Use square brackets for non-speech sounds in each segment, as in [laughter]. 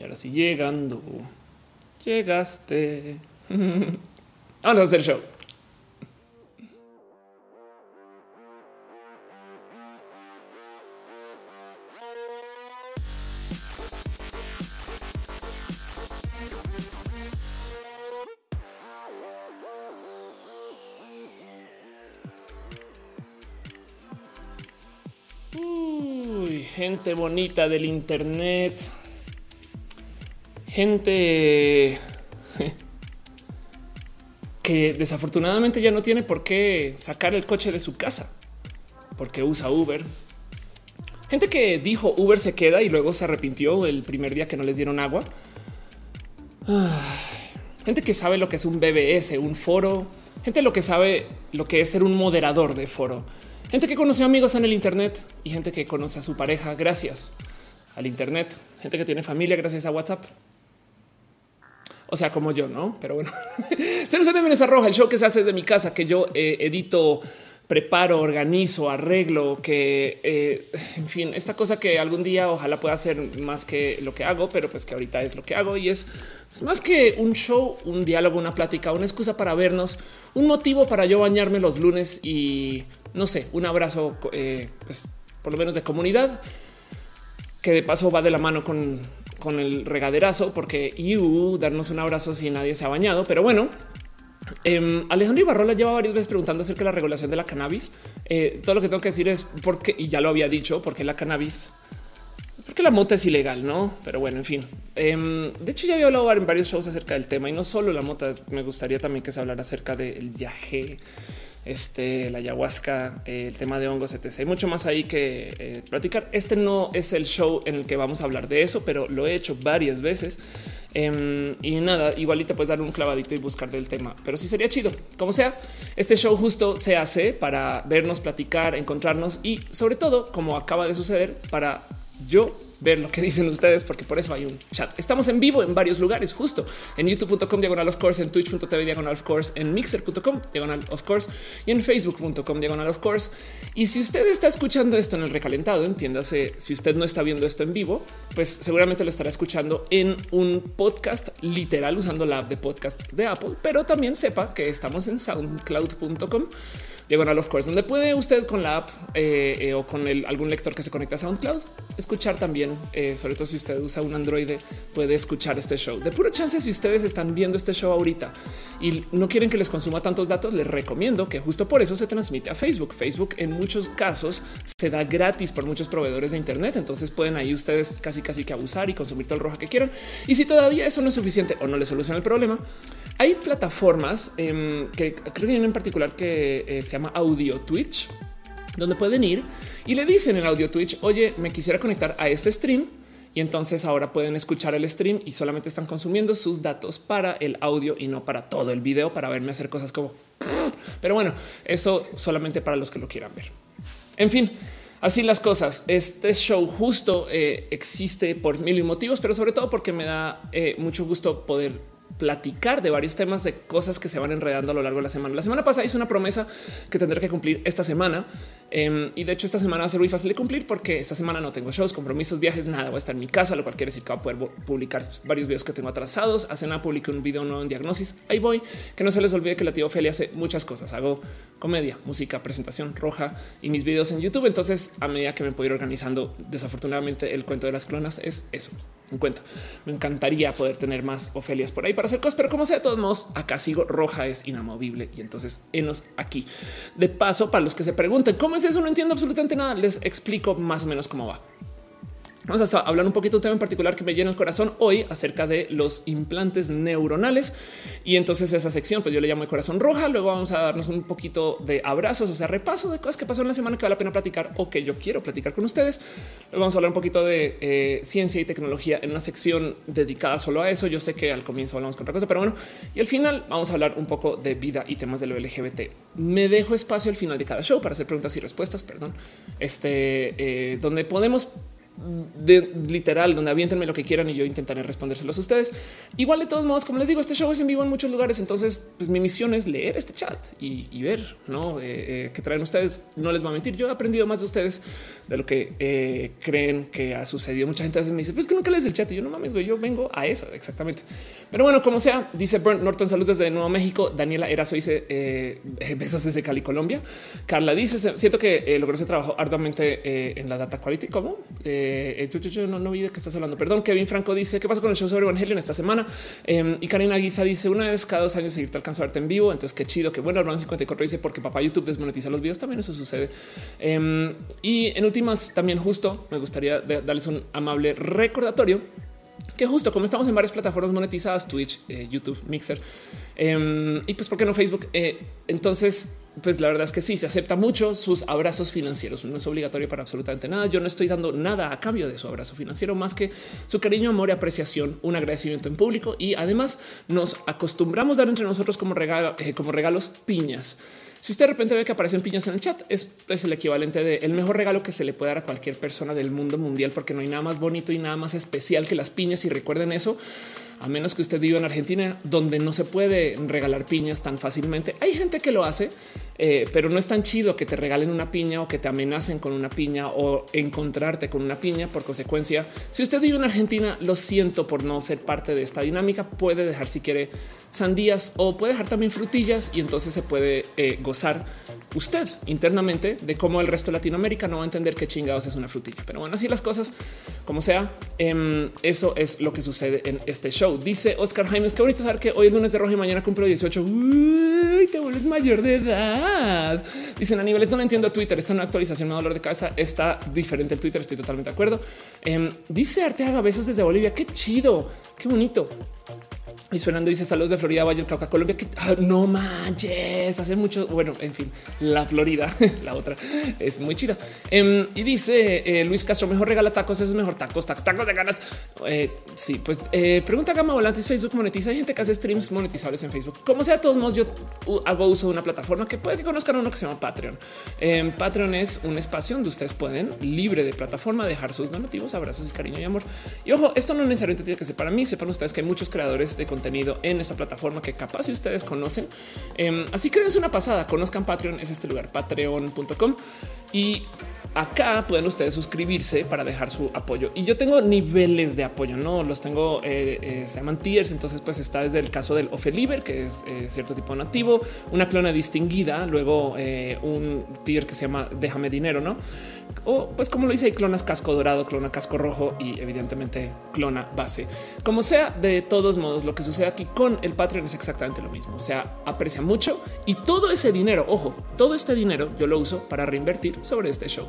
Y ahora sí, llegando. Llegaste. [laughs] Vamos a hacer show. Uy, gente bonita del Internet. Gente [laughs] que desafortunadamente ya no tiene por qué sacar el coche de su casa porque usa Uber. Gente que dijo Uber se queda y luego se arrepintió el primer día que no les dieron agua. [sighs] Gente que sabe lo que es un BBS, un foro. Gente lo que sabe lo que es ser un moderador de foro Gente que conoció amigos en el Internet y gente que conoce a su pareja gracias al Internet. Gente que tiene familia gracias a WhatsApp. O sea, como yo, no? Pero bueno, [laughs] se nos bienvenidos a Roja, el show que se hace de mi casa, que yo eh, edito preparo, organizo, arreglo, que eh, en fin, esta cosa que algún día ojalá pueda hacer más que lo que hago, pero pues que ahorita es lo que hago y es, más que un show, un diálogo, una plática, una excusa para vernos, un motivo para yo bañarme los lunes y no sé, un abrazo, eh, pues por lo menos de comunidad, que de paso va de la mano con, con el regaderazo, porque you darnos un abrazo si nadie se ha bañado, pero bueno, eh, Alejandro Ibarrola lleva varias veces preguntando acerca de la regulación de la cannabis. Eh, todo lo que tengo que decir es porque, y ya lo había dicho, porque la cannabis, porque la mota es ilegal, no? Pero bueno, en fin. Em, de hecho, ya había hablado en varios shows acerca del tema y no solo la mota. Me gustaría también que se hablara acerca del viaje este, la ayahuasca, el tema de hongos, etc. Hay mucho más ahí que eh, platicar. Este no es el show en el que vamos a hablar de eso, pero lo he hecho varias veces. Em, y nada, igualito puedes dar un clavadito y buscar del tema, pero sí sería chido. Como sea, este show justo se hace para vernos, platicar, encontrarnos y sobre todo, como acaba de suceder, para yo ver lo que dicen ustedes, porque por eso hay un chat. Estamos en vivo en varios lugares, justo en youtube.com diagonal of course, en twitch.tv diagonal of course, en mixer.com diagonal of course y en facebook.com diagonal of course. Y si usted está escuchando esto en el recalentado, entiéndase, si usted no está viendo esto en vivo, pues seguramente lo estará escuchando en un podcast literal usando la app de podcast de Apple, pero también sepa que estamos en soundcloud.com diagonal of course, donde puede usted con la app eh, eh, o con algún lector que se conecta a SoundCloud escuchar también, eh, sobre todo si usted usa un Android, puede escuchar este show. De puro chance, si ustedes están viendo este show ahorita y no quieren que les consuma tantos datos, les recomiendo que justo por eso se transmite a Facebook. Facebook en muchos casos se da gratis por muchos proveedores de Internet, entonces pueden ahí ustedes casi casi que abusar y consumir todo el roja que quieran. Y si todavía eso no es suficiente o no le soluciona el problema, hay plataformas em, que creo que hay en particular que se llama Audio Twitch, donde pueden ir y le dicen en Audio Twitch, oye, me quisiera conectar a este stream. Y entonces ahora pueden escuchar el stream y solamente están consumiendo sus datos para el audio y no para todo el video para verme hacer cosas como. Pero bueno, eso solamente para los que lo quieran ver. En fin, así las cosas. Este show justo eh, existe por mil motivos, pero sobre todo porque me da eh, mucho gusto poder platicar de varios temas de cosas que se van enredando a lo largo de la semana. La semana pasada hice una promesa que tendré que cumplir esta semana em, y de hecho esta semana va a ser muy fácil de cumplir porque esta semana no tengo shows, compromisos, viajes, nada. Voy a estar en mi casa, lo cual quiere decir que voy a poder publicar varios videos que tengo atrasados. Hace nada publiqué un video nuevo en diagnosis. Ahí voy. Que no se les olvide que la tía Ophelia hace muchas cosas. Hago comedia, música, presentación roja y mis videos en YouTube. Entonces, a medida que me puedo ir organizando, desafortunadamente el cuento de las clonas es eso. Un cuento. Me encantaría poder tener más Ofelias por ahí para hacer cosas, pero como sea, de todos modos, acá sigo roja es inamovible y entonces enos aquí. De paso, para los que se pregunten cómo es eso, no entiendo absolutamente nada. Les explico más o menos cómo va. Vamos a hablar un poquito de un tema en particular que me llena el corazón hoy acerca de los implantes neuronales. Y entonces esa sección, pues yo le llamo de corazón roja. Luego vamos a darnos un poquito de abrazos, o sea, repaso de cosas que pasaron la semana que vale la pena platicar o que yo quiero platicar con ustedes. Luego vamos a hablar un poquito de eh, ciencia y tecnología en una sección dedicada solo a eso. Yo sé que al comienzo hablamos con otra cosa, pero bueno, y al final vamos a hablar un poco de vida y temas de lo LGBT. Me dejo espacio al final de cada show para hacer preguntas y respuestas, perdón, este, eh, donde podemos de literal, donde aviéntenme lo que quieran y yo intentaré respondérselos a ustedes. Igual de todos modos, como les digo, este show es en vivo en muchos lugares. Entonces, pues mi misión es leer este chat y, ver ¿no? Eh, eh, qué traen ustedes. No les va a mentir. Yo he aprendido más de ustedes de lo que eh, creen que ha sucedido. Mucha gente me dice, pues que nunca lees el chat y yo no mames, yo vengo a eso exactamente. Pero bueno, como sea, dice Brent Norton, saludos desde Nuevo México. Daniela Erazo dice [laughs] besos desde Cali, Colombia. Carla dice, siento que logró ese trabajo arduamente en la data quality. ¿Cómo? yo, no, no vi de qué estás hablando. Perdón, Kevin Franco dice qué pasa con el show sobre Evangelion esta semana. Em, y Karina Guisa dice una vez cada dos años seguirte alcanzo a verte en vivo. Entonces qué chido, qué bueno. Hermano 54 dice porque papá YouTube desmonetiza los videos. También eso sucede. Em, y en últimas, también justo me gustaría darles un amable recordatorio que justo como estamos en varias plataformas monetizadas, Twitch, eh, YouTube, Mixer, em, y pues, ¿por qué no Facebook? Eh, entonces, pues la verdad es que sí, se acepta mucho sus abrazos financieros. No es obligatorio para absolutamente nada. Yo no estoy dando nada a cambio de su abrazo financiero más que su cariño, amor y apreciación, un agradecimiento en público y además nos acostumbramos a dar entre nosotros como, regalo, eh, como regalos piñas. Si usted de repente ve que aparecen piñas en el chat, es, es el equivalente de el mejor regalo que se le puede dar a cualquier persona del mundo mundial, porque no hay nada más bonito y nada más especial que las piñas. Y recuerden eso, a menos que usted viva en Argentina, donde no se puede regalar piñas tan fácilmente. Hay gente que lo hace, eh, pero no es tan chido que te regalen una piña o que te amenacen con una piña o encontrarte con una piña. Por consecuencia, si usted vive en Argentina, lo siento por no ser parte de esta dinámica. Puede dejar si quiere sandías o puede dejar también frutillas y entonces se puede eh, gozar usted internamente de cómo el resto de Latinoamérica no va a entender qué chingados es una frutilla. Pero bueno, así las cosas, como sea, em, eso es lo que sucede en este show. Dice Oscar Jaimes, qué bonito saber que hoy es lunes de rojo y mañana cumplo 18. Uy, te vuelves mayor de edad. Dicen a niveles, no entiendo Twitter. Esta nueva actualización me da dolor de cabeza. Está diferente el Twitter. Estoy totalmente de acuerdo. Em, dice Arteaga, besos desde Bolivia. Qué chido, qué bonito. Y Fernando dice saludos de Florida, Valle Cauca, Colombia. Que ah, no manches, hace mucho. Bueno, en fin, la Florida, [laughs] la otra es muy chida. Em, y dice eh, Luis Castro, mejor regala tacos, es mejor tacos, tacos, de ganas. Eh, sí, pues eh, pregunta Gama Volantes, Facebook monetiza. Hay gente que hace streams monetizables en Facebook. Como sea, de todos modos, yo hago uso de una plataforma que puede que conozcan uno que se llama Patreon. Em, Patreon es un espacio donde ustedes pueden libre de plataforma dejar sus donativos, abrazos y cariño y amor. Y ojo, esto no necesariamente tiene que ser para mí. Sepan ustedes que hay muchos creadores de contenido en esta plataforma que capaz si ustedes conocen. Em, así que es una pasada, conozcan Patreon, es este lugar, patreon.com y acá pueden ustedes suscribirse para dejar su apoyo. Y yo tengo niveles de apoyo, no los tengo, eh, eh, se llaman tiers. Entonces, pues está desde el caso del Ofeliber, que es eh, cierto tipo nativo, una clona distinguida, luego un tier que se llama Déjame dinero, no? O pues como lo dice, hay clonas casco dorado, clona casco rojo y evidentemente clona base. Como sea, de todos modos, lo que sucede aquí con el Patreon es exactamente lo mismo. O sea, aprecia mucho y todo ese dinero, ojo, todo este dinero yo lo uso para reinvertir sobre este show.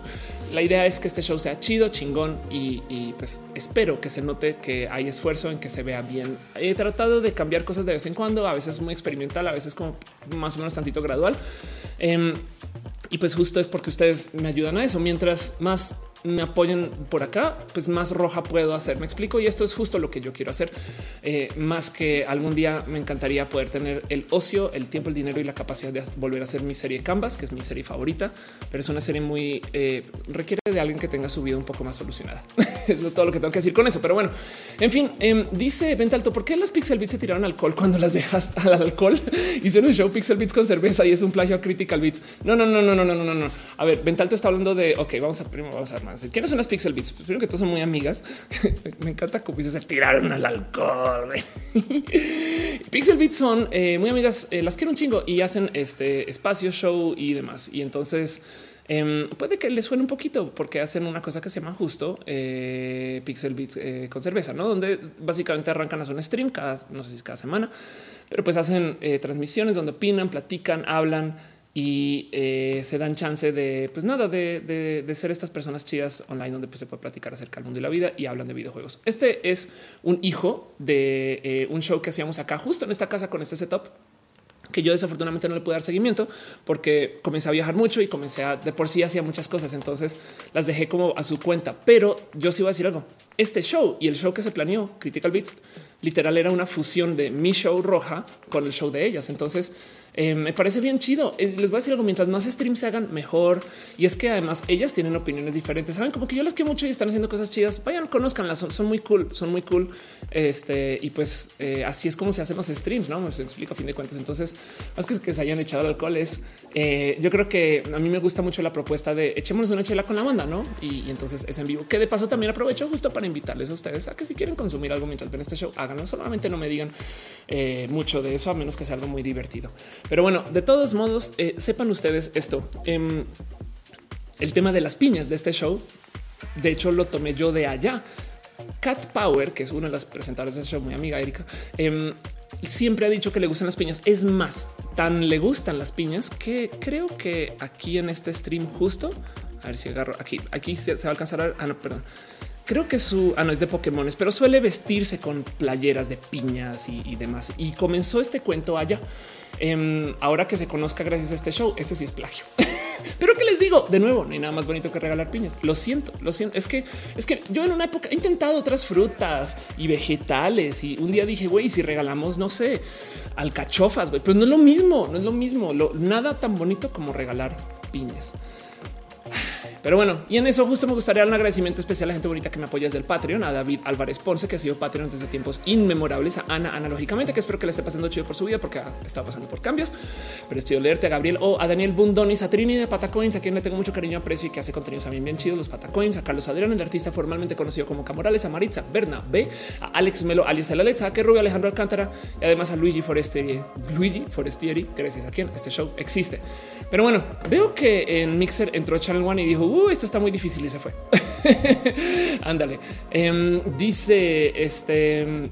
La idea es que este show sea chido, chingón y, pues espero que se note que hay esfuerzo en que se vea bien. He tratado de cambiar cosas de vez en cuando, a veces muy experimental, a veces como más o menos tantito gradual. Em, y pues justo es porque ustedes me ayudan a eso. Mientras más me apoyen por acá, pues más roja puedo hacer. Me explico. Y esto es justo lo que yo quiero hacer. Eh, más que algún día me encantaría poder tener el ocio, el tiempo, el dinero y la capacidad de volver a hacer mi serie Canvas, que es mi serie favorita, pero es una serie muy eh, requiere de alguien que tenga su vida un poco más solucionada. [laughs] es todo lo que tengo que decir con eso. Pero bueno, en fin, eh, dice Vente Alto, ¿por qué las Pixel Beats se tiraron alcohol cuando las dejas [laughs] al alcohol? Hicieron un show Pixel Beats con cerveza y es un plagio a Critical Beats. No, no, no, no, no, no, no, no. A ver, Ventalto está hablando de ok, vamos a primero, vamos a ¿Quiénes son las Pixel Beats? Pues que todos son muy amigas. [laughs] Me encanta como se tiraron al alcohol. [laughs] Pixel Beats son eh, muy amigas, eh, las quiero un chingo y hacen este espacio show y demás. Y entonces em, puede que les suene un poquito porque hacen una cosa que se llama justo eh, Pixel Beats con cerveza, no donde básicamente arrancan a un stream cada, no sé si cada semana, pero pues hacen transmisiones donde opinan, platican, hablan y eh, se dan chance de, pues nada, de, ser estas personas chidas online donde pues, se puede platicar acerca del mundo y la vida y hablan de videojuegos. Este es un hijo de eh, un show que hacíamos acá justo en esta casa con este setup que yo desafortunadamente no le pude dar seguimiento porque comencé a viajar mucho y comencé a de por sí hacía muchas cosas. Entonces las dejé como a su cuenta, pero yo sí iba a decir algo. Este show y el show que se planeó, Critical Beats, literal era una fusión de mi show roja con el show de ellas. Entonces Eh, me parece bien chido. Eh, les voy a decir algo, mientras más streams se hagan mejor. Y es que además ellas tienen opiniones diferentes. Saben como que yo las quiero mucho y están haciendo cosas chidas. Vayan, conozcanlas, son, muy cool, son muy cool. Este, y pues eh, así es como se hacen los streams, ¿no? Me explico a fin de cuentas. Entonces, más que, que se hayan echado alcohol es, yo creo que a mí me gusta mucho la propuesta de echémonos una chela con la banda, ¿no? Y, entonces es en vivo, que de paso también aprovecho justo para invitarles a ustedes a que si quieren consumir algo mientras ven este show, háganlo. Solamente no me digan mucho de eso, a menos que sea algo muy divertido. Pero bueno, de todos modos, eh, sepan ustedes esto. Em, el tema de las piñas de este show, de hecho, lo tomé yo de allá. Cat Power, que es una de las presentadoras de este show, muy amiga Erika, em, siempre ha dicho que le gustan las piñas. Es más, tan le gustan las piñas que creo que aquí en este stream justo, a ver si agarro aquí, aquí se, va a alcanzar a. Ah, no, perdón creo que su ah, no es de Pokémon, pero suele vestirse con playeras de piñas y, demás. Y comenzó este cuento allá. Em, ahora que se conozca gracias a este show, ese sí es plagio. [laughs] pero que les digo de nuevo, no hay nada más bonito que regalar piñas. Lo siento, lo siento. Es que es que yo en una época he intentado otras frutas y vegetales y un día dije, güey, si regalamos, no sé, alcachofas, güey, pero no es lo mismo, no es lo mismo. nada tan bonito como regalar piñas. Pero bueno, y en eso justo me gustaría dar un agradecimiento especial a la gente bonita que me apoya desde el Patreon, a David Álvarez Ponce, que ha sido Patreon desde tiempos inmemorables, a Ana analógicamente, que espero que le esté pasando chido por su vida porque está pasando por cambios. Pero estoy leerte a Gabriel o a Daniel Bundonis, a Trini de Patacoins, a quien le tengo mucho cariño, aprecio y que hace contenidos también bien chidos, los Patacoins, a Carlos Adrián, el artista formalmente conocido como Camorales, a Maritza Berna B, a Alex Melo, alias la Lecha, a que Rubio Alejandro Alcántara y además a Luigi Forestieri, Luigi Forestieri, gracias a quien este show existe. Pero bueno, veo que en Mixer entró Channel One y dijo, uh, esto está muy difícil y se fue. [laughs] Ándale. Em, dice este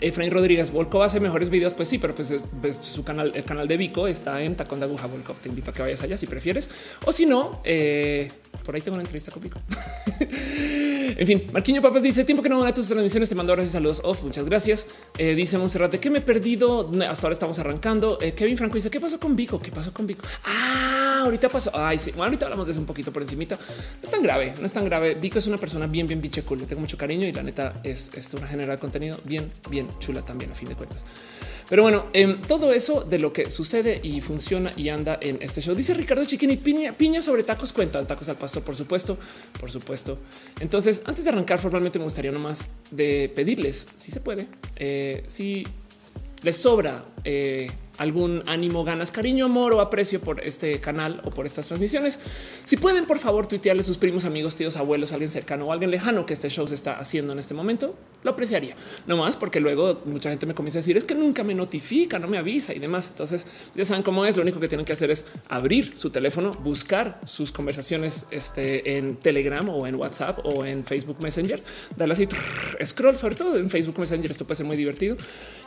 Efraín Rodríguez Volkov hace mejores videos. Pues sí, pero pues, su canal, el canal de Vico está en Tacón de Aguja Volkov. Te invito a que vayas allá si prefieres. O si no, eh, por ahí tengo una entrevista con Vico. [laughs] En fin, Marquiño Papas dice tiempo que no a tus transmisiones. Te mando ahora saludos off. Muchas gracias. Eh, dice Monserrate que me he perdido. Hasta ahora estamos arrancando. Eh, Kevin Franco dice qué pasó con Vico? ¿Qué pasó con Vico? Ah, ahorita pasó. Ay, sí. Bueno, ahorita hablamos de eso un poquito por encimita. No es tan grave, no es tan grave. Vico es una persona bien, bien biche cool. Le tengo mucho cariño y la neta es, es una general de contenido bien, bien chula también a fin de cuentas. Pero bueno, em, todo eso de lo que sucede y funciona y anda en este show. Dice Ricardo Chiquini, piña, piña sobre tacos cuentan, tacos al pastor, por supuesto, por supuesto. Entonces, antes de arrancar formalmente me gustaría nomás de pedirles, si se puede, eh, si les sobra eh, algún ánimo, ganas, cariño, amor o aprecio por este canal o por estas transmisiones. Si pueden, por favor, tuitearle a sus primos, amigos, tíos, abuelos, alguien cercano o alguien lejano que este show se está haciendo en este momento, lo apreciaría. No más porque luego mucha gente me comienza a decir es que nunca me notifica, no me avisa y demás. Entonces ya saben cómo es. Lo único que tienen que hacer es abrir su teléfono, buscar sus conversaciones este, en Telegram o en WhatsApp o en Facebook Messenger, darle así scroll, sobre todo en Facebook Messenger. Esto puede ser muy divertido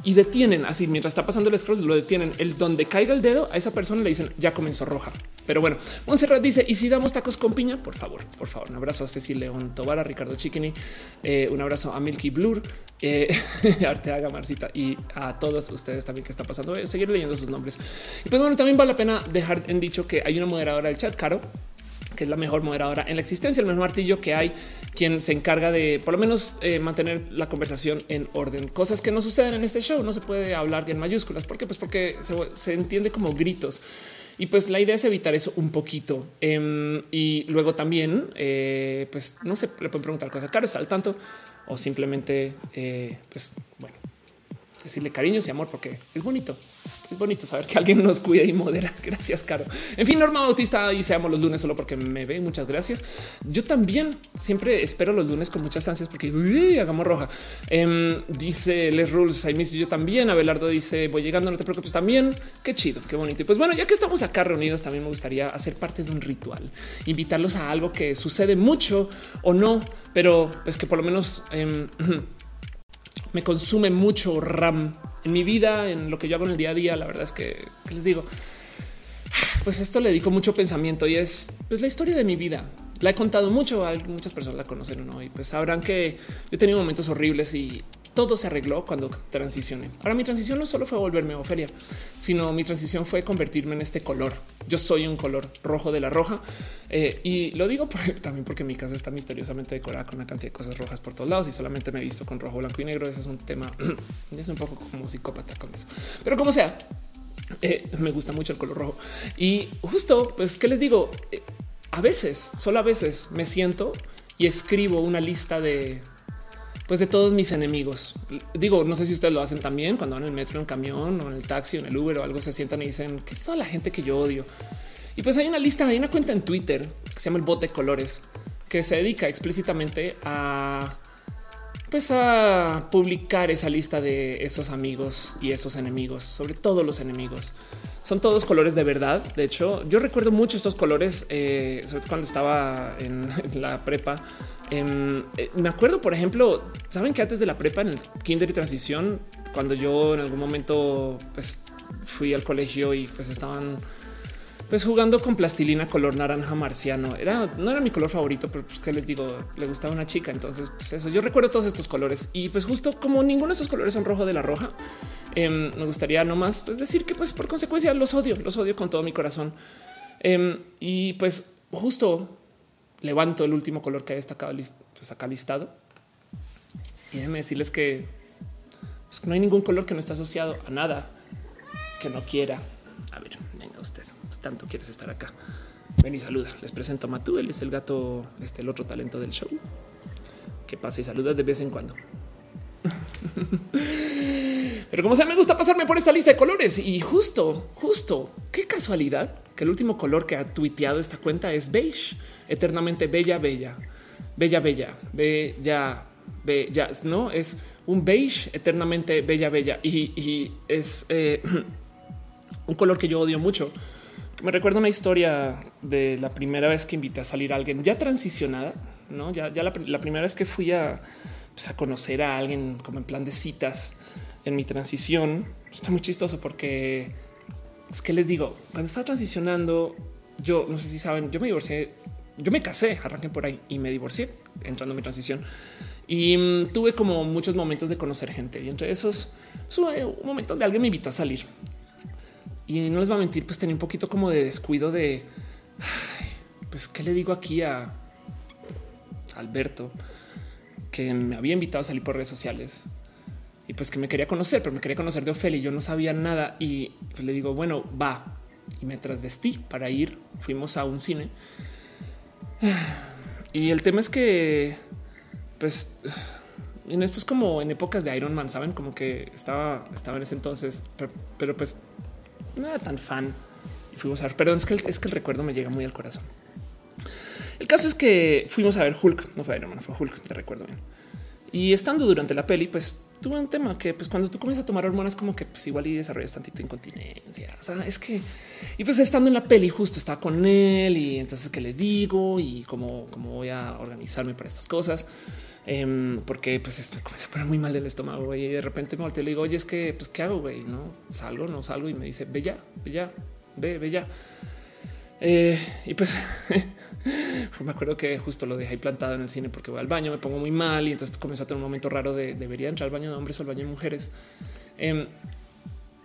y detienen así mientras está pasando el scroll, lo detienen el donde caiga el dedo a esa persona le dicen ya comenzó roja. Pero bueno, Monserrat dice y si damos tacos con piña, por favor, por favor, un abrazo a Cecil León Tobar, a Ricardo Chiquini, eh, un abrazo a Milky Blur, eh, [laughs] Arteaga Marcita y a todos ustedes también que está pasando. Voy a seguir leyendo sus nombres. Y pues bueno, también vale la pena dejar en dicho que hay una moderadora del chat, Caro, que es la mejor moderadora en la existencia, el mejor martillo que hay, quien se encarga de por lo menos eh, mantener la conversación en orden. Cosas que no suceden en este show, no se puede hablar en mayúsculas. ¿Por qué? Pues porque se, entiende como gritos. Y pues la idea es evitar eso un poquito. Em, y luego también, eh, pues no se le pueden preguntar cosas. Claro, está al tanto o simplemente, eh, pues bueno, decirle cariños y amor porque es bonito. Es bonito saber que alguien nos cuida y modera. [laughs] Gracias, Caro. En fin, Norma Bautista y seamos los lunes solo porque me ve. Muchas gracias. Yo también siempre espero los lunes con muchas ansias porque hagamos roja. Em, dice Les Rules. I miss yo también. Abelardo dice voy llegando. No te preocupes también. Qué chido, qué bonito. Y pues bueno, ya que estamos acá reunidos, también me gustaría hacer parte de un ritual, invitarlos a algo que sucede mucho o no, pero pues que por lo menos em, [clears throat] me consume mucho RAM en mi vida, en lo que yo hago en el día a día. La verdad es que les digo, pues esto le dedico mucho pensamiento y es pues, la historia de mi vida. La he contado mucho, muchas personas la conocen ¿no? y pues sabrán que yo he tenido momentos horribles y todo se arregló cuando transicioné. Ahora mi transición no solo fue volverme a Ofelia, sino mi transición fue convertirme en este color. Yo soy un color rojo de la roja eh, y lo digo [laughs] también porque mi casa está misteriosamente decorada con una cantidad de cosas rojas por todos lados y solamente me he visto con rojo, blanco y negro. Eso es un tema, [clears throat] es un poco como psicópata con eso. Pero como sea, Eh, me gusta mucho el color rojo y justo, pues, ¿qué les digo? Eh, a veces, solo a veces me siento y escribo una lista de pues de todos mis enemigos. Digo, no sé si ustedes lo hacen también cuando van en el metro, en camión o en el taxi o en el Uber o algo, se sientan y dicen que es toda la gente que yo odio. Y pues hay una lista, hay una cuenta en Twitter que se llama el bote de colores que se dedica explícitamente a pues a publicar esa lista de esos amigos y esos enemigos, sobre todo los enemigos. Son todos colores de verdad. De hecho, yo recuerdo mucho estos colores, eh, sobre todo cuando estaba en, [laughs] la prepa. Em, eh, me acuerdo, por ejemplo, saben que antes de la prepa, en el kinder y transición, cuando yo en algún momento pues, fui al colegio y pues estaban pues jugando con plastilina color naranja marciano. Era no era mi color favorito, pero pues que les digo, le gustaba una chica. Entonces, pues eso yo recuerdo todos estos colores y pues justo como ninguno de estos colores son rojo de la roja, em, me gustaría nomás pues, decir que pues por consecuencia los odio, los odio con todo mi corazón. Em, y pues justo levanto el último color que hay destacado pues acá listado y déjenme decirles que, pues, no hay ningún color que no está asociado a nada que no quiera. A ver, venga usted tanto quieres estar acá. Ven y saluda. Les presento a Matú. Él es el gato, este, el otro talento del show que pasa y saluda de vez en cuando. [laughs] Pero como sea, me gusta pasarme por esta lista de colores. Y justo, justo, qué casualidad que el último color que ha tuiteado esta cuenta es beige, eternamente bella, bella, bella, bella, bella, bella, no es un beige eternamente bella, bella. Y, es eh, [clears throat] un color que yo odio mucho. Me recuerdo una historia de la primera vez que invité a salir a alguien ya transicionada, no? Ya, ya la, primera vez que fui a, pues, a conocer a alguien como en plan de citas en mi transición. Está muy chistoso porque es que les digo, cuando estaba transicionando, yo no sé si saben, yo me divorcié, yo me casé, arranqué por ahí y me divorcié entrando en mi transición y mm, tuve como muchos momentos de conocer gente y entre esos tuve un momento donde alguien me invitó a salir y no les va a mentir, pues tenía un poquito como de descuido de, pues, ¿qué le digo aquí a Alberto? Que me había invitado a salir por redes sociales y pues que me quería conocer, pero me quería conocer de Ofelia y yo no sabía nada. Y pues le digo, bueno, va. Y me trasvestí para ir. Fuimos a un cine. [sighs] Y el tema es que, pues, [sighs] en esto es como en épocas de Iron Man, saben, como que estaba, estaba en ese entonces, pero pues no era tan fan fuimos a ver, perdón, es que, es que el recuerdo me llega muy al corazón. El caso es que fuimos a ver Hulk, no fue Iron Man, fue Hulk, te recuerdo bien. Y estando durante la peli, pues tuve un tema que pues cuando tú comienzas a tomar hormonas como que pues igual y desarrollas tantito incontinencia. O sea, es que y pues estando en la peli justo estaba con él y entonces qué le digo y cómo, cómo voy a organizarme para estas cosas. Em, porque pues esto comienza a poner muy mal el estómago y de repente me volteo y le digo, oye, es que pues qué hago, güey, no salgo, no salgo y me dice, ve ya, ve ya, ve, ve ya. Eh, y pues [laughs] [laughs] me acuerdo que justo lo dejé ahí plantado en el cine porque voy al baño, me pongo muy mal y entonces comenzó a tener un momento raro de debería entrar al baño de hombres o al baño de mujeres. Em,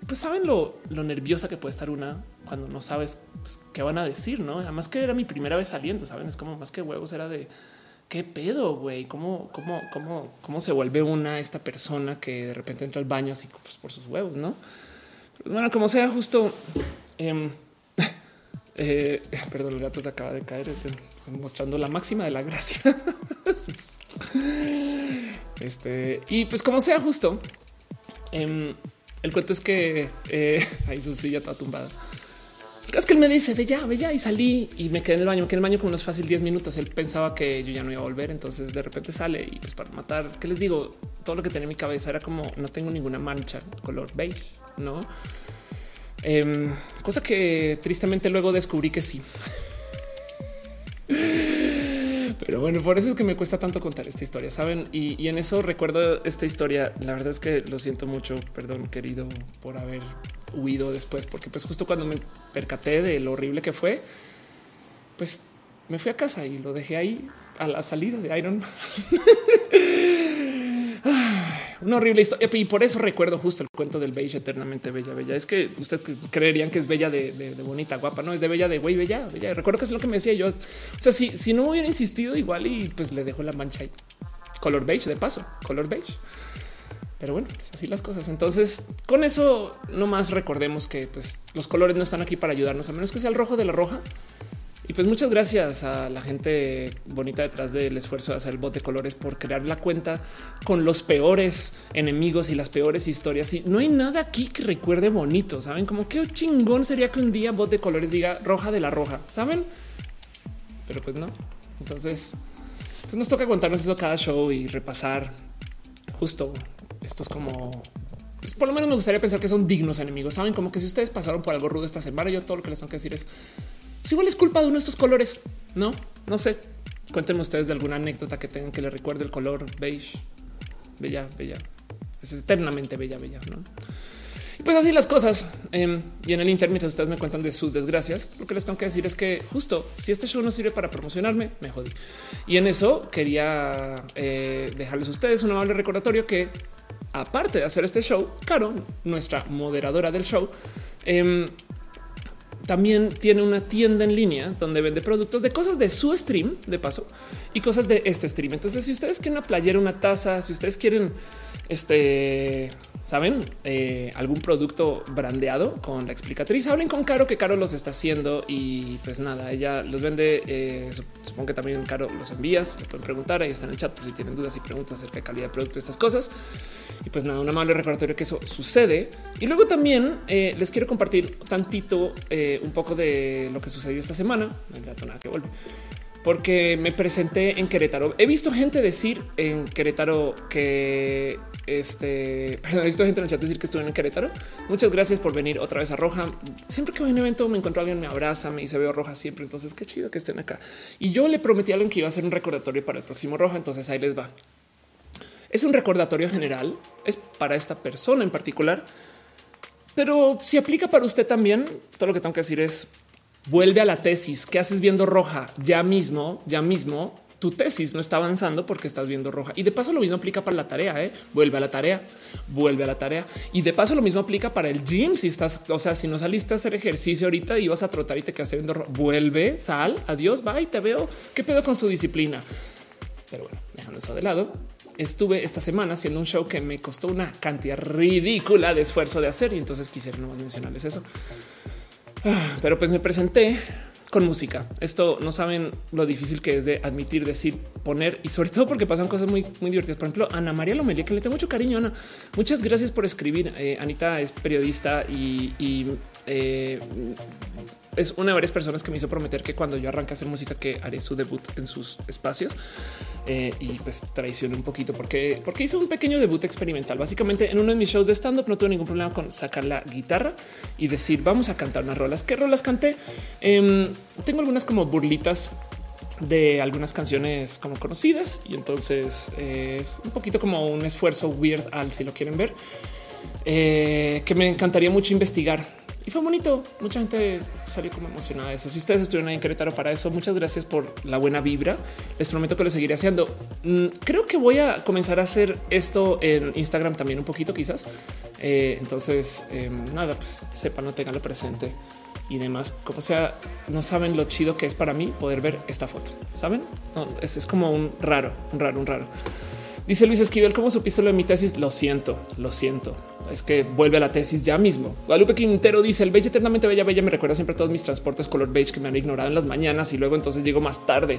pues saben lo, nerviosa que puede estar una cuando no sabes pues, qué van a decir, no? Además que era mi primera vez saliendo, saben, es como más que huevos, era de qué pedo, güey, cómo, cómo, cómo, cómo se vuelve una esta persona que de repente entra al baño así pues, por sus huevos, no? bueno, como sea, justo em, eh, [laughs] perdón, el gato se acaba de caer mostrando la máxima de la gracia. [laughs] este y pues como sea, justo em, el cuento es que eh, [laughs] ahí su silla toda tumbada es que él me dice, ve ya, ve ya y salí y me quedé en el baño, me quedé en el baño como unos fácil 10 minutos. Él pensaba que yo ya no iba a volver. Entonces de repente sale y pues para matar, ¿qué les digo? Todo lo que tenía en mi cabeza era como no tengo ninguna mancha color beige, no? Em, cosa que tristemente luego descubrí que sí. Pero bueno, por eso es que me cuesta tanto contar esta historia, saben? Y, en eso recuerdo esta historia. La verdad es que lo siento mucho. Perdón, querido, por haber huido después, porque pues justo cuando me percaté de lo horrible que fue, pues me fui a casa y lo dejé ahí a la salida de Iron Man. [laughs] Una horrible historia. Y por eso recuerdo justo el cuento del beige eternamente bella, bella. Es que ustedes creerían que es bella de, bonita, guapa. No es de bella de güey, bella, bella. Recuerdo que es lo que me decía yo. O sea, si, si no hubiera insistido igual y pues le dejo la mancha ahí. Color beige de paso, color beige. Pero bueno, pues así las cosas. Entonces, con eso nomás recordemos que pues, los colores no están aquí para ayudarnos, a menos que sea el rojo de la roja. Y pues muchas gracias a la gente bonita detrás del esfuerzo de hacer el bot de colores por crear la cuenta con los peores enemigos y las peores historias. Y no hay nada aquí que recuerde bonito. Saben como qué chingón sería que un día bot de colores diga roja de la roja. Saben, pero pues no. Entonces pues nos toca contarnos eso cada show y repasar justo esto es como pues por lo menos me gustaría pensar que son dignos enemigos. Saben como que si ustedes pasaron por algo rudo esta semana, yo todo lo que les tengo que decir es si igual es culpa de uno de estos colores. No, no sé. Cuéntenme ustedes de alguna anécdota que tengan que le recuerde el color beige. Bella, bella. Es eternamente bella, bella. ¿no? Pues así las cosas. Em, y en el internet ustedes me cuentan de sus desgracias. Lo que les tengo que decir es que justo si este show no sirve para promocionarme, me jodí. Y en eso quería eh, dejarles a ustedes un amable recordatorio que aparte de hacer este show, Caro, nuestra moderadora del show, eh, también tiene una tienda en línea donde vende productos de cosas de su stream, de paso, y cosas de este stream. Entonces, si ustedes quieren una playera, una taza, si ustedes quieren este, saben, eh, algún producto brandeado con la explicatriz, hablen con Caro, que Caro los está haciendo y pues nada, ella los vende. Eh, supongo que también Caro los envías, le pueden preguntar, ahí está en el chat si tienen dudas y preguntas acerca de calidad de producto, estas cosas. Y pues nada, un amable recordatorio que eso sucede. Y luego también eh, les quiero compartir tantito un poco de lo que sucedió esta semana. El gato nada que vuelve porque me presenté en Querétaro. He visto gente decir en Querétaro que este, [laughs] perdón, he visto gente en el chat decir que estuve en Querétaro. Muchas gracias por venir otra vez a Roja. Siempre que voy a un evento me encuentro alguien, me abraza, me dice veo Roja siempre. Entonces qué chido que estén acá. Y yo le prometí a alguien que iba a hacer un recordatorio para el próximo Roja. Entonces ahí les va. Es un recordatorio general, es para esta persona en particular, pero si aplica para usted también, todo lo que tengo que decir es vuelve a la tesis. ¿Qué haces viendo roja? Ya mismo, ya mismo, tu tesis no está avanzando porque estás viendo roja. Y de paso lo mismo aplica para la tarea. ¿eh? Vuelve a la tarea, vuelve a la tarea. Y de paso lo mismo aplica para el gym. Si estás, o sea, si no saliste a hacer ejercicio ahorita y vas a trotar y te quedas viendo roja, vuelve, sal, adiós, bye, te veo. ¿Qué pedo con su disciplina? Pero bueno, dejando eso de lado, estuve esta semana haciendo un show que me costó una cantidad ridícula de esfuerzo de hacer y entonces quisiera no mencionarles eso. Ah, pero pues me presenté con música. Esto no saben lo difícil que es de admitir, decir, poner y sobre todo porque pasan cosas muy, muy divertidas. Por ejemplo, Ana María Lomelia, que le tengo mucho cariño. Ana, muchas gracias por escribir. Eh, Anita es periodista y, eh, es una de varias personas que me hizo prometer que cuando yo arranque a hacer música que haré su debut en sus espacios eh, y pues traicioné un poquito porque, porque hice un pequeño debut experimental. Básicamente en uno de mis shows de stand up no tuve ningún problema con sacar la guitarra y decir vamos a cantar unas rolas. ¿Qué rolas canté? Em, tengo algunas como burlitas de algunas canciones como conocidas y entonces eh, es un poquito como un esfuerzo weird al si lo quieren ver eh, que me encantaría mucho investigar y fue bonito. Mucha gente salió como emocionada de eso. Si ustedes estuvieron ahí en Querétaro para eso, muchas gracias por la buena vibra. Les prometo que lo seguiré haciendo. Mm, creo que voy a comenzar a hacer esto en Instagram también un poquito, quizás. Eh, entonces, em, nada, pues sepan, no tengan lo presente y demás. Como sea, no saben lo chido que es para mí poder ver esta foto. Saben? es, es como un raro, un raro, un raro. Dice Luis Esquivel, ¿cómo supiste lo de mi tesis? Lo siento, lo siento. Es que vuelve a la tesis ya mismo. Guadalupe Quintero dice, el beige eternamente bella, bella me recuerda siempre a todos mis transportes color beige que me han ignorado en las mañanas y luego entonces llego más tarde.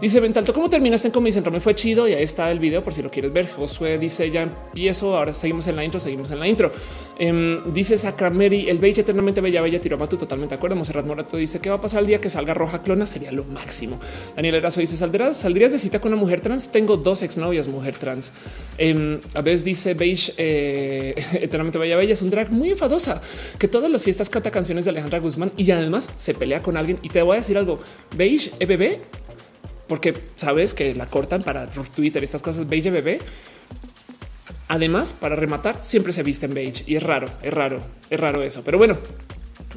Dice Ventalto, ¿cómo terminaste en Comedy Central? Me fue chido y ahí está el video por si lo quieres ver. Josué dice, ya empiezo, ahora seguimos en la intro, seguimos en la intro. Um, dice Sacrameri, el beige eternamente bella, bella, tiró tú totalmente de acuerdo. Monserrat Morato dice, ¿qué va a pasar el día que salga roja clona? Sería lo máximo. Daniel Erazo dice, ¿saldrás, ¿saldrías de cita con una mujer trans? Tengo dos exnovias mujer trans. Um, a veces dice beige eh, [laughs] eternamente bella, bella, es un drag muy enfadosa que todas las fiestas canta canciones de Alejandra Guzmán y además se pelea con alguien. Y te voy a decir algo, beige, EBB, porque sabes que la cortan para Twitter, estas cosas beige bebé. Además, para rematar, siempre se viste en beige y es raro, es raro, es raro eso. Pero bueno,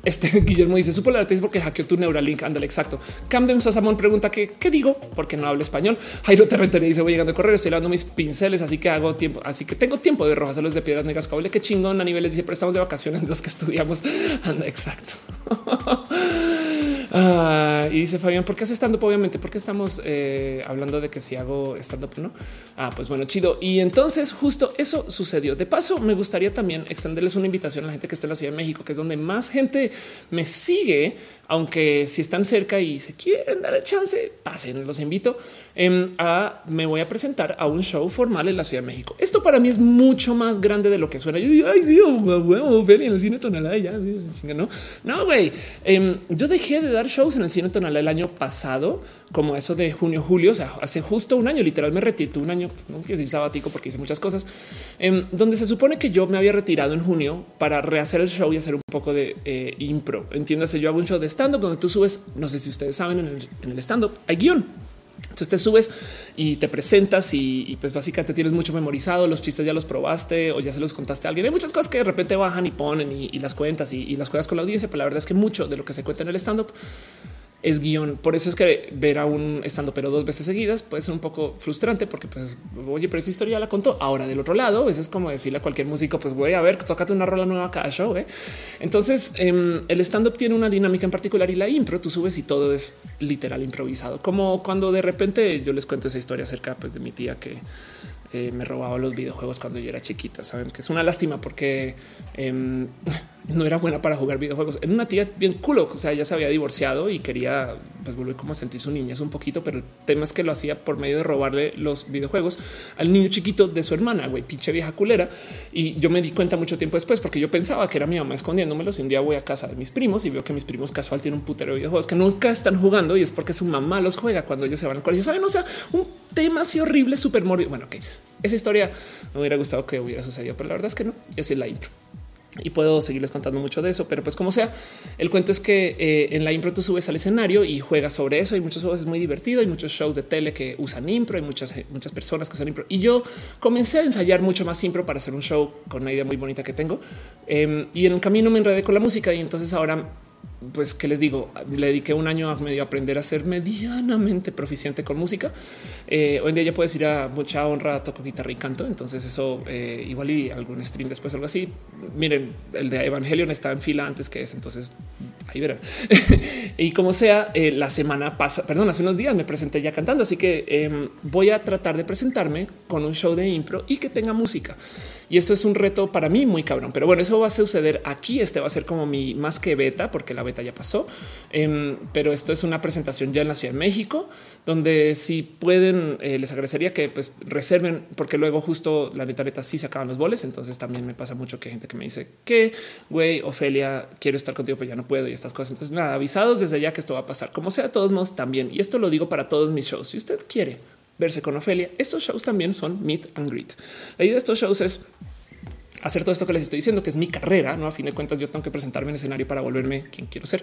este [laughs] Guillermo dice supo la tesis porque hackeó tu Neuralink. Ándale, exacto. Camden Sosamón pregunta que qué digo porque no hablo español. Jairo Terrentene dice voy llegando a correr, estoy lavando mis pinceles, así que hago tiempo, así que tengo tiempo de rojas los de piedras negras. Cable, qué chingón a niveles dice, pero estamos de vacaciones [laughs] los que estudiamos. Anda, exacto. [laughs] Ah, y dice Fabián, ¿por qué hace stand up? Obviamente, porque estamos eh, hablando de que si hago stand up, no? Ah, pues bueno, chido. Y entonces justo eso sucedió. De paso, me gustaría también extenderles una invitación a la gente que está en la Ciudad de México, que es donde más gente me sigue, aunque si están cerca y se quieren dar el chance, pasen, los invito em, a me voy a presentar a un show formal en la Ciudad de México. Esto para mí es mucho más grande de lo que suena. Yo digo, ay, sí, huevo, en el cine Tonalá, ya, no, no, güey. Em, yo dejé de dar shows en el cine Tonalá el año pasado, como eso de junio, julio, o sea, hace justo un año, literal, me retiré un año, no quiero decir sabático porque hice muchas cosas, em, donde se supone que yo me había retirado en junio para rehacer el show y hacer un poco de eh, impro. Entiéndase, yo hago un show de stand up donde tú subes, no sé si ustedes saben, en el, en el stand up hay guion. Entonces te subes y te presentas y, pues básicamente tienes mucho memorizado, los chistes ya los probaste o ya se los contaste a alguien. Hay muchas cosas que de repente bajan y ponen y, las cuentas y, y, las juegas con la audiencia, pero la verdad es que mucho de lo que se cuenta en el stand up es guion. Por eso es que ver a un estando pero dos veces seguidas puede ser un poco frustrante porque pues oye, pero esa historia la contó. Ahora del otro lado, eso es como decirle a cualquier músico, pues voy a ver, tócate una rola nueva cada show. ¿eh? Entonces em, el stand up tiene una dinámica en particular y la impro tú subes y todo es literal improvisado, como cuando de repente yo les cuento esa historia acerca pues, de mi tía que eh, me robaba los videojuegos cuando yo era chiquita. Saben que es una lástima porque em, no era buena para jugar videojuegos. En una tía bien culo, o sea, ella se había divorciado y quería pues, volver como a sentir su niñez un poquito, pero el tema es que lo hacía por medio de robarle los videojuegos al niño chiquito de su hermana, güey, pinche vieja culera. Y yo me di cuenta mucho tiempo después porque yo pensaba que era mi mamá escondiéndomelos. Y un día voy a casa de mis primos y veo que mis primos casual tienen un putero de videojuegos que nunca están jugando y es porque su mamá los juega cuando ellos se van al colegio. Saben, o sea, un tema así horrible, súper móvil. Bueno, que esa historia me hubiera gustado que hubiera sucedido, pero la verdad es que no. Es la impro y puedo seguirles contando mucho de eso, pero pues como sea, el cuento es que eh, en la impro tú subes al escenario y juegas sobre eso. Hay muchos juegos, es muy divertido. Hay muchos shows de tele que usan impro. Hay muchas, muchas personas que usan impro y yo comencé a ensayar mucho más impro para hacer un show con una idea muy bonita que tengo. Em, y en el camino me enredé con la música y entonces ahora pues que les digo, le dediqué un año a medio aprender a ser medianamente proficiente con música. Eh, hoy en día ya puedes ir a mucha honra, toco guitarra y canto. Entonces eso eh, igual y algún stream después algo así. Miren, el de Evangelion está en fila antes que es. Entonces ahí verán. [laughs] y como sea, eh, la semana pasa, perdón, hace unos días me presenté ya cantando. Así que em, voy a tratar de presentarme con un show de impro y que tenga música. Y eso es un reto para mí muy cabrón. Pero bueno, eso va a suceder aquí. Este va a ser como mi más que beta, porque la beta ya pasó. Em, pero esto es una presentación ya en la Ciudad de México, donde si pueden, eh, les agradecería que pues reserven, porque luego justo la neta neta sí se acaban los boles. Entonces también me pasa mucho que gente que me dice que güey, Ofelia, quiero estar contigo, pero ya no puedo y estas cosas. Entonces nada, avisados desde ya que esto va a pasar. Como sea, todos modos también. Y esto lo digo para todos mis shows. Si usted quiere verse con Ofelia. Estos shows también son meet and greet. La idea de estos shows es hacer todo esto que les estoy diciendo, que es mi carrera. No a fin de cuentas, yo tengo que presentarme en escenario para volverme quien quiero ser.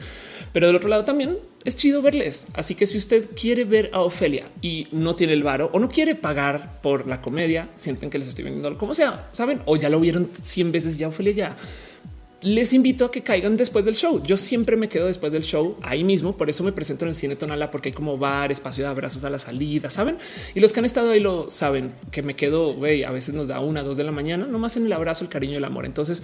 Pero del otro lado también es chido verles. Así que si usted quiere ver a Ofelia y no tiene el varo o no quiere pagar por la comedia, sienten que les estoy vendiendo como sea, saben, o ya lo vieron 100 veces ya Ofelia ya les invito a que caigan después del show. Yo siempre me quedo después del show ahí mismo. Por eso me presento en el cine Tonala, porque hay como bar, espacio de abrazos a la salida, saben? Y los que han estado ahí lo saben que me quedo. güey, a veces nos da una, dos de la mañana, nomás en el abrazo, el cariño, el amor. Entonces,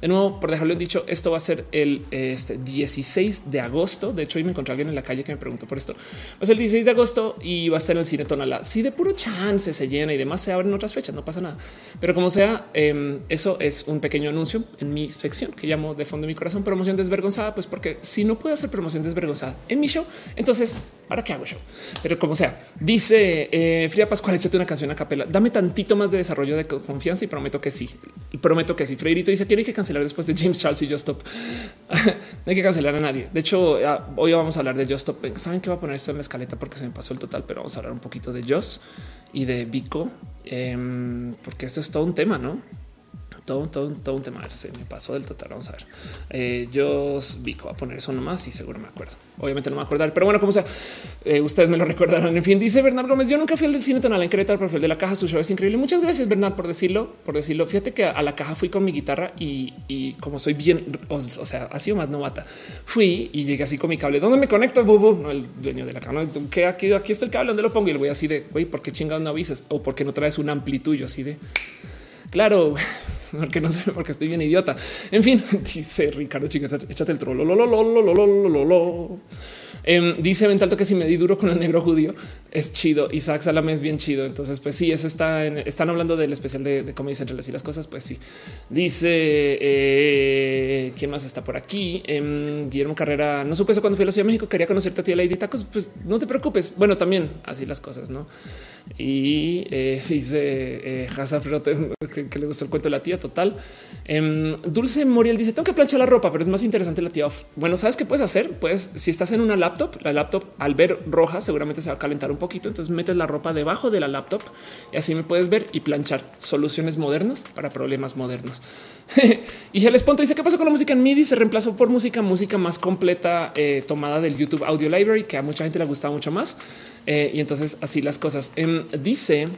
de nuevo, por dejarlo en dicho, esto va a ser el este, 16 de agosto. De hecho, hoy me encontré alguien en la calle que me preguntó por esto. Va a ser el 16 de agosto y va a estar en el cine Tonala. Si de puro chance se llena y demás se abren otras fechas, no pasa nada. Pero como sea, em, eso es un pequeño anuncio en mi sección que llamo de fondo de mi corazón promoción desvergonzada, pues porque si no puedo hacer promoción desvergonzada en mi show, entonces para qué hago show? Pero como sea, dice eh, Frida Pascual, échate una canción a capela. Dame tantito más de desarrollo de confianza y prometo que sí. Prometo que sí. Freirito dice que hay que cancelar después de James Charles y Just Stop. [laughs] no hay que cancelar a nadie. De hecho, hoy vamos a hablar de Just Stop. Saben que va a poner esto en la escaleta porque se me pasó el total, pero vamos a hablar un poquito de Just y de Vico, em, porque eso es todo un tema, no? Todo, todo, todo un tema. Se me pasó del total. Vamos a ver. Eh, yo vi a poner eso nomás y seguro me acuerdo. Obviamente no me acordar, pero bueno, como sea, eh, ustedes me lo [laughs] recordarán. En fin, dice Bernardo Gómez. Yo nunca fui al del cine tonal en Querétaro, pero fui de la caja. Su show es increíble. Muchas gracias, Bernard, por decirlo. Por decirlo. Fíjate que a la caja fui con mi guitarra y, como soy bien, o, sea, ha sido más novata, fui y llegué así con mi cable. ¿Dónde me conecto? Bubu? No, el dueño de la caja. No, que aquí, aquí está el cable. ¿Dónde lo pongo? Y el voy así de güey, ¿por qué chingados no avisas? O porque no traes un amplitude así de claro [laughs] porque no sé, porque estoy bien idiota. En fin, [laughs] dice Ricardo, chicas, échate el trolo. Em, dice Ventalto que si me di duro con el negro judío es chido. Isaac Salame es bien chido. Entonces, pues sí, eso está en, están hablando del especial de, de cómo dicen y las cosas. Pues sí, dice eh, quién más está por aquí. Em, Guillermo Carrera. No supe eso cuando fui a la Ciudad de México. Quería conocerte a ti, Lady Tacos. Pues no te preocupes. Bueno, también así las cosas, no? Y eh, [laughs] dice eh, [laughs] que, que, le gustó el cuento de la tía. Total. Em, Dulce Moriel dice: Tengo que planchar la ropa, pero es más interesante la tía. Bueno, sabes qué puedes hacer? Pues si estás en una laptop, la laptop al ver roja seguramente se va a calentar un poquito. Entonces metes la ropa debajo de la laptop y así me puedes ver y planchar soluciones modernas para problemas modernos. [laughs] y el Ponto dice qué pasó con la música en MIDI se reemplazó por música, música más completa eh, tomada del YouTube Audio Library que a mucha gente le gustaba mucho más. Eh, y entonces así las cosas. Em, dice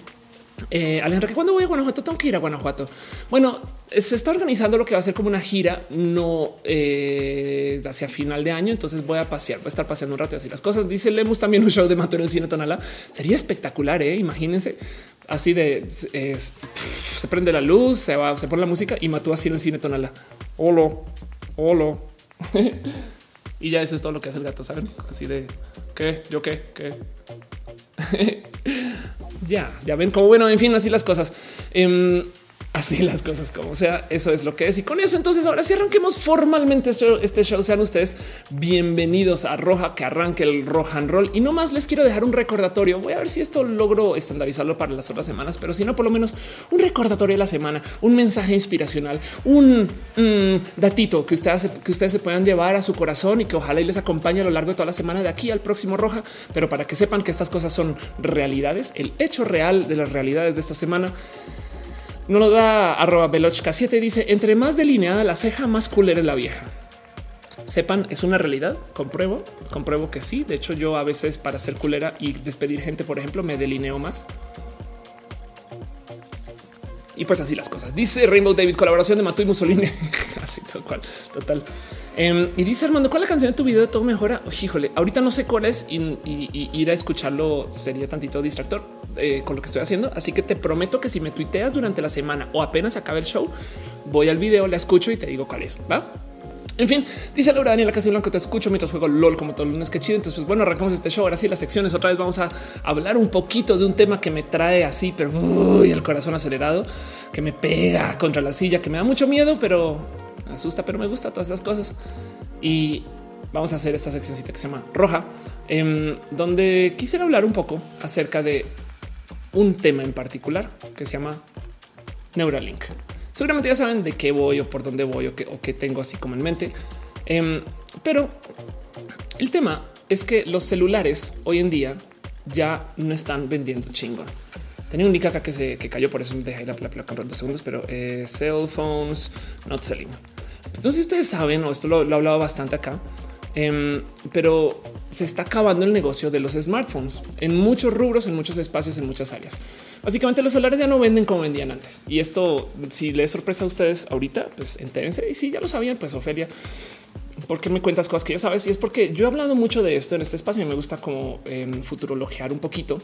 eh, Alejandra, ¿cuándo voy a Guanajuato? Tengo que ir a Guanajuato. Bueno, se está organizando lo que va a ser como una gira, no eh, hacia final de año. Entonces voy a pasear, voy a estar paseando un rato y así las cosas. Dice Lemus también un show de Mato en el cine Tonala. Sería espectacular. ¿eh? Imagínense así de se prende la luz, se va, se pone la música y mató así en el cine Tonala. Holo, holo. [laughs] y ya eso es todo lo que hace el gato. Saben así de qué, yo qué, qué. [laughs] ya, ya ven cómo bueno, en fin, así las cosas. Em, [laughs] así las cosas como sea. Eso es lo que es. Y con eso, entonces ahora sí arranquemos formalmente este show. Sean ustedes bienvenidos a Roja, que arranque el Roja and Roll. Y no más les quiero dejar un recordatorio. Voy a ver si esto logro estandarizarlo para las otras semanas, pero si no, por lo menos un recordatorio de la semana, un mensaje inspiracional, un mm, datito que ustedes, que ustedes se puedan llevar a su corazón y que ojalá y les acompañe a lo largo de toda la semana de aquí al próximo Roja. Pero para que sepan que estas cosas son realidades, el hecho real de las realidades de esta semana no lo da arroba velochka 7 dice entre más delineada la ceja, más culera es la vieja. Sepan, es una realidad. Compruebo, compruebo que sí. De hecho, yo a veces para ser culera y despedir gente, por ejemplo, me delineo más. Y pues así las cosas. Dice Rainbow David, colaboración de Matu y Mussolini. [laughs] así tal cual, total. Em, y dice Armando, ¿cuál es la canción de tu video de todo mejora? híjole, ahorita no sé cuál es y, ir a escucharlo sería tantito distractor eh, con lo que estoy haciendo. Así que te prometo que si me tuiteas durante la semana o apenas acabe el show, voy al video, la escucho y te digo cuál es. Va? En fin, dice Laura Daniela Castillo Blanco, te escucho mientras juego LOL como todo el lunes. Qué chido. Entonces, pues bueno, arrancamos este show. Ahora sí, las secciones. Otra vez vamos a hablar un poquito de un tema que me trae así, pero uy, el corazón acelerado, que me pega contra la silla, que me da mucho miedo, pero me asusta, pero me gusta todas esas cosas. Y vamos a hacer esta seccióncita que se llama Roja, em, donde quisiera hablar un poco acerca de un tema en particular que se llama Neuralink. Seguramente ya saben de qué voy o por dónde voy o qué, tengo así como en mente. Em, pero el tema es que los celulares hoy en día ya no están vendiendo chingón. Tenía un link acá que se cayó, por eso me dejé la placa dos segundos, pero eh, cell phones not selling. Pues no sé si ustedes saben, o esto lo, he hablado bastante acá, em, pero se está acabando el negocio de los smartphones en muchos rubros, en muchos espacios, en muchas áreas. Básicamente los celulares ya no venden como vendían antes. Y esto, si les sorpresa a ustedes ahorita, pues entérense. Y si ya lo sabían, pues Ofelia, ¿por qué me cuentas cosas que ya sabes? Y es porque yo he hablado mucho de esto en este espacio y me gusta como eh, futurologear un poquito.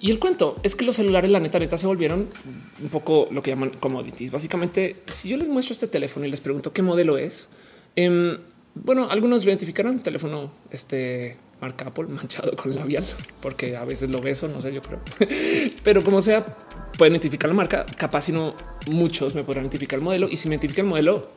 Y el cuento es que los celulares, la neta, neta, se volvieron un poco lo que llaman commodities. Básicamente, si yo les muestro este teléfono y les pregunto qué modelo es, eh, bueno, algunos lo identificaron teléfono este marca Apple [laughs] manchado con labial, porque a veces lo beso, no sé, yo creo. [laughs] Pero como sea, pueden identificar la marca. Capaz si no muchos me podrán identificar el modelo y si me identifican el modelo,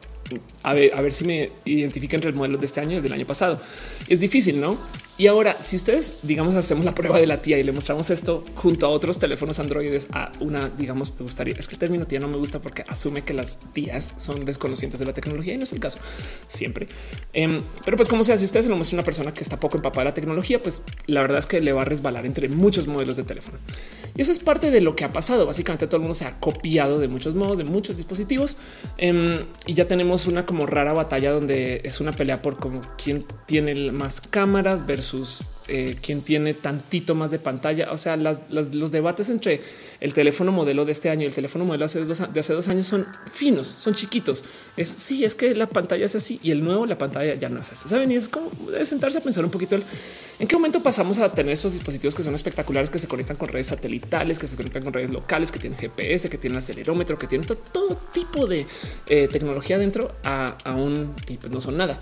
a ver, a ver si me identifica entre el modelo de este año y el del año pasado. Es difícil, no? Y ahora, si ustedes, digamos, hacemos la prueba de la tía y le mostramos esto junto a otros teléfonos androides a una, digamos, me gustaría, es que el término tía no me gusta porque asume que las tías son desconocientes de la tecnología y no es el caso siempre. Em, pero pues como sea, si ustedes se lo muestran a una persona que está poco empapada de la tecnología, pues la verdad es que le va a resbalar entre muchos modelos de teléfono. Y eso es parte de lo que ha pasado. Básicamente todo el mundo se ha copiado de muchos modos, de muchos dispositivos em, y ya tenemos una como rara batalla donde es una pelea por como quién tiene más cámaras versus sus eh, quien tiene tantito más de pantalla. O sea, los debates entre el teléfono modelo de este año y el teléfono modelo de hace dos años son finos, son chiquitos. Es sí, es que la pantalla es así y el nuevo la pantalla ya no es así. Saben, y es como de sentarse a pensar un poquito en qué momento pasamos a tener esos dispositivos que son espectaculares, que se conectan con redes satelitales, que se conectan con redes locales, que tienen GPS, que tienen acelerómetro, que tienen todo, tipo de eh, tecnología dentro a, a un y pues no son nada.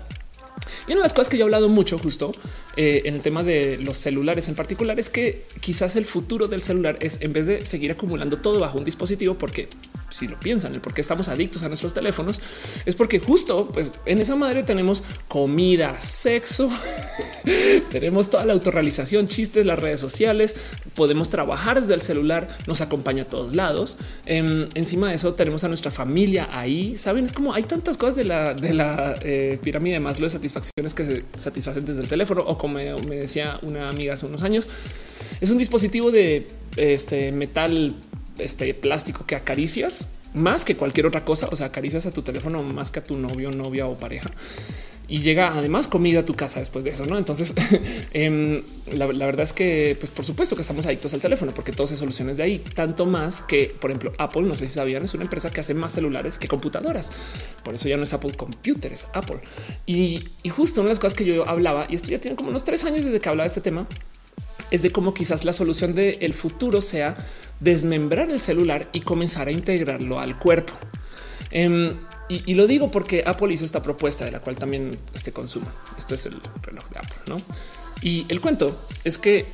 Y una de las cosas que yo he hablado mucho justo eh, en el tema de los celulares en particular es que quizás el futuro del celular es en vez de seguir acumulando todo bajo un dispositivo, porque si lo piensan, el por qué estamos adictos a nuestros teléfonos es porque justo pues en esa madre tenemos comida, sexo, [laughs] tenemos toda la autorrealización, chistes, las redes sociales, podemos trabajar desde el celular, nos acompaña a todos lados. Em, encima de eso tenemos a nuestra familia ahí. Saben, es como hay tantas cosas de la, de la eh, pirámide de Maslow de satisfacciones que se satisfacen desde el teléfono o como me decía una amiga hace unos años, es un dispositivo de este metal este plástico que acaricias más que cualquier otra cosa. O sea, acaricias a tu teléfono más que a tu novio, novia o pareja y llega además comida a tu casa después de eso. No, entonces [laughs] em, la, verdad es que, pues por supuesto que estamos adictos al teléfono porque todo se soluciona de ahí, tanto más que, por ejemplo, Apple, no sé si sabían, es una empresa que hace más celulares que computadoras. Por eso ya no es Apple Computer, es Apple. Y, y justo una de las cosas que yo hablaba, y esto ya tiene como unos tres años desde que hablaba de este tema, es de cómo quizás la solución del futuro sea desmembrar el celular y comenzar a integrarlo al cuerpo. Em, y, lo digo porque Apple hizo esta propuesta de la cual también este consumo. Esto es el reloj de Apple, ¿no? Y el cuento es que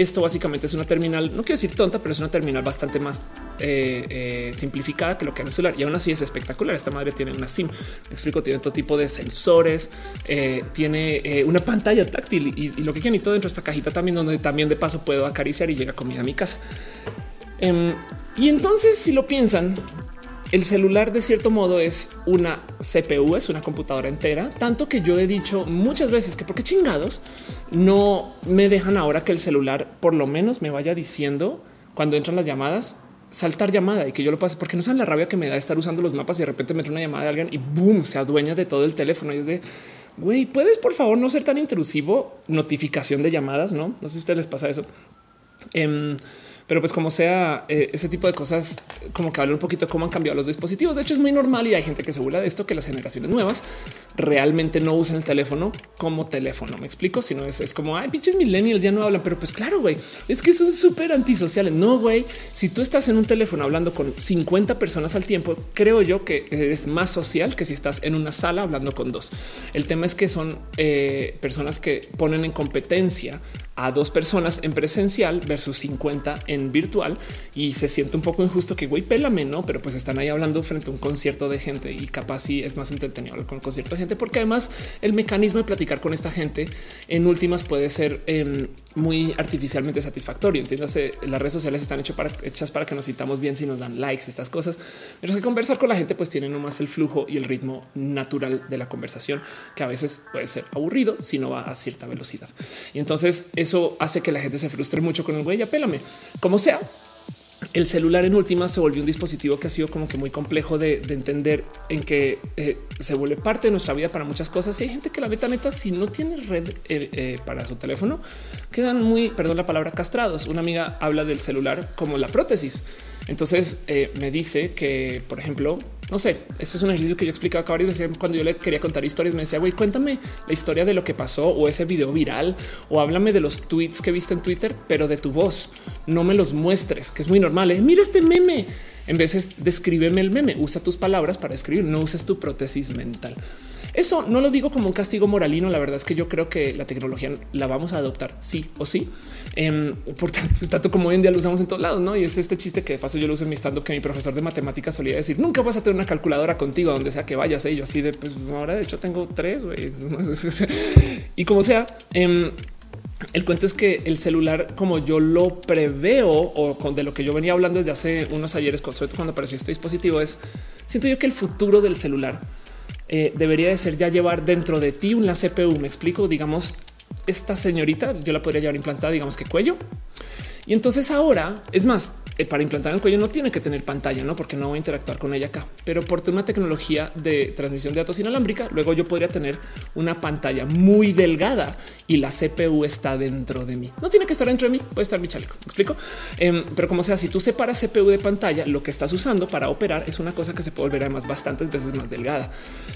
esto básicamente es una terminal, no quiero decir tonta, pero es una terminal bastante más eh, eh, simplificada que lo que en el celular. Y aún así es espectacular. Esta madre tiene una SIM. Me explico, tiene todo tipo de sensores, eh, tiene una pantalla táctil y, lo que quieren y todo dentro de esta cajita también, donde también de paso puedo acariciar y llega comida a mi casa. Em, y entonces, si lo piensan, el celular de cierto modo es una CPU, es una computadora entera, tanto que yo he dicho muchas veces que porque chingados no me dejan ahora que el celular por lo menos me vaya diciendo cuando entran las llamadas saltar llamada y que yo lo pase porque no saben la rabia que me da estar usando los mapas y de repente me entra una llamada de alguien y boom, se adueña de todo el teléfono y es de güey, puedes por favor no ser tan intrusivo. Notificación de llamadas, no? No sé si a ustedes les pasa eso. Em, pero pues como sea, eh, ese tipo de cosas, como que hablan un poquito cómo han cambiado los dispositivos. De hecho, es muy normal y hay gente que se burla de esto, que las generaciones nuevas realmente no usan el teléfono como teléfono. Me explico. Si no es, es como ay, pinches millennials ya no hablan, pero pues claro, güey, es que son súper antisociales. No, güey, si tú estás en un teléfono hablando con 50 personas al tiempo, creo yo que eres más social que si estás en una sala hablando con dos. El tema es que son eh, personas que ponen en competencia a dos personas en presencial versus 50 en virtual y se siente un poco injusto que güey, pélame, no? Pero pues están ahí hablando frente a un concierto de gente y capaz sí es más entretenido con el concierto de gente, porque además el mecanismo de platicar con esta gente en últimas puede ser em, muy artificialmente satisfactorio. Entiéndase, las redes sociales están hechas para, hechas para que nos sintamos bien si nos dan likes, estas cosas, pero que conversar con la gente pues tiene nomás el flujo y el ritmo natural de la conversación, que a veces puede ser aburrido si no va a cierta velocidad. Y entonces eso hace que la gente se frustre mucho con el güey, apélame. Como sea, el celular en última se volvió un dispositivo que ha sido como que muy complejo de, entender en que eh, se vuelve parte de nuestra vida para muchas cosas. Y hay gente que la neta, neta, si no tiene red eh, eh, para su teléfono, quedan muy, perdón la palabra, castrados. Una amiga habla del celular como la prótesis. Entonces me dice que, por ejemplo, no sé, este es un ejercicio que yo explicaba acá varias veces cuando yo le quería contar historias. Me decía, güey, cuéntame la historia de lo que pasó o ese video viral o háblame de los tweets que viste en Twitter, pero de tu voz. No me los muestres, que es muy normal. ¿eh? Mira este meme. En de descríbeme el meme, usa tus palabras para escribir, no uses tu prótesis mental. Eso no lo digo como un castigo moralino. La verdad es que yo creo que la tecnología la vamos a adoptar sí o sí. Em, por tanto, pues, tanto como hoy en día lo usamos en todos lados, no? Y es este chiste que de paso yo lo uso en mi stand que mi profesor de matemáticas solía decir: Nunca vas a tener una calculadora contigo donde sea que vayas. ¿eh? así de pues ahora de hecho tengo tres [laughs] y como sea. Em, el cuento es que el celular, como yo lo preveo o con de lo que yo venía hablando desde hace unos ayeres, cuando apareció este dispositivo, es siento yo que el futuro del celular eh, debería de ser ya llevar dentro de ti una CPU. Me explico, digamos, esta señorita yo la podría llevar implantada, digamos que cuello. Y entonces ahora es más, para implantar el cuello no tiene que tener pantalla, no porque no voy a interactuar con ella acá, pero por una tecnología de transmisión de datos inalámbrica, luego yo podría tener una pantalla muy delgada y la CPU está dentro de mí. No tiene que estar dentro de mí, puede estar mi chaleco. ¿Me explico? Em, pero como sea, si tú separas CPU de pantalla, lo que estás usando para operar es una cosa que se puede volver además bastantes veces más delgada.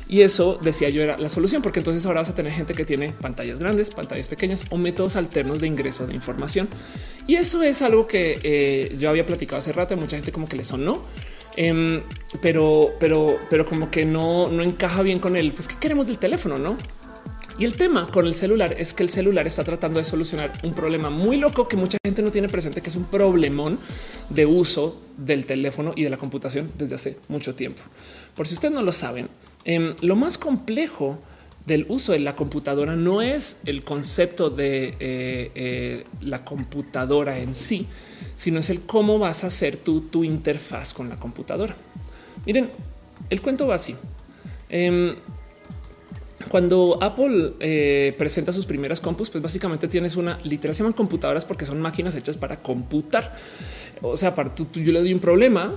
Y eso decía yo era la solución, porque entonces ahora vas a tener gente que tiene pantallas grandes, pantallas pequeñas o métodos alternos de ingreso de información. Y eso es algo que eh, yo había platicado hace rato. Mucha gente como que le sonó, em, pero, pero, pero como que no, no encaja bien con él. Pues qué queremos del teléfono, no? Y el tema con el celular es que el celular está tratando de solucionar un problema muy loco que mucha gente no tiene presente, que es un problemón de uso del teléfono y de la computación desde hace mucho tiempo. Por si ustedes no lo saben, em, lo más complejo del uso de la computadora no es el concepto de eh, eh, la computadora en sí, sino es el cómo vas a hacer tú tu interfaz con la computadora. Miren, el cuento va así. Em, cuando Apple eh, presenta sus primeras compus, pues básicamente tienes una literal se llaman computadoras porque son máquinas hechas para computar. O sea, para tú, yo le doy un problema,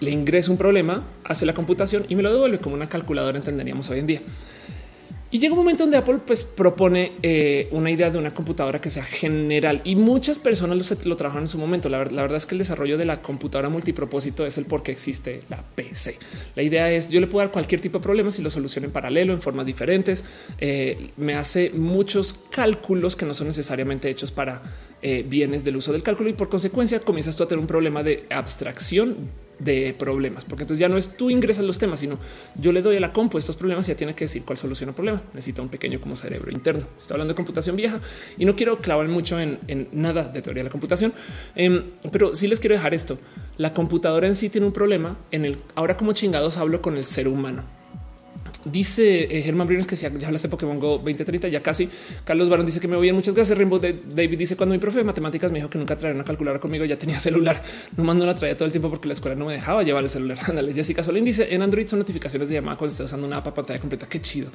le ingreso un problema, hace la computación y me lo devuelve como una calculadora, entenderíamos hoy en día. Y llega un momento donde Apple pues, propone eh, una idea de una computadora que sea general y muchas personas lo, lo trabajan en su momento. La, verdad es que el desarrollo de la computadora multipropósito es el por qué existe la PC. La idea es yo le puedo dar cualquier tipo de problema si lo soluciono en paralelo, en formas diferentes. Eh, me hace muchos cálculos que no son necesariamente hechos para eh, bienes del uso del cálculo y por consecuencia comienzas tú a tener un problema de abstracción de problemas, porque entonces ya no es tú ingresas los temas, sino yo le doy a la compu estos problemas y ya tiene que decir cuál soluciona el problema. Necesita un pequeño como cerebro interno. Estoy hablando de computación vieja y no quiero clavar mucho en, nada de teoría de la computación, em, pero sí les quiero dejar esto. La computadora en sí tiene un problema en el ahora como chingados hablo con el ser humano. Dice eh, Germán Briones que si ya hace Pokémon Go 2030, ya casi. Carlos Barón dice que me voy bien. Muchas gracias. Rainbow David dice cuando mi profe de matemáticas me dijo que nunca traía una calculadora conmigo, ya tenía celular. No mando la traía todo el tiempo porque la escuela no me dejaba llevar el celular. [laughs] Ándale. Jessica Solín dice en Android son notificaciones de llamada cuando estás usando una app pantalla completa. Qué chido.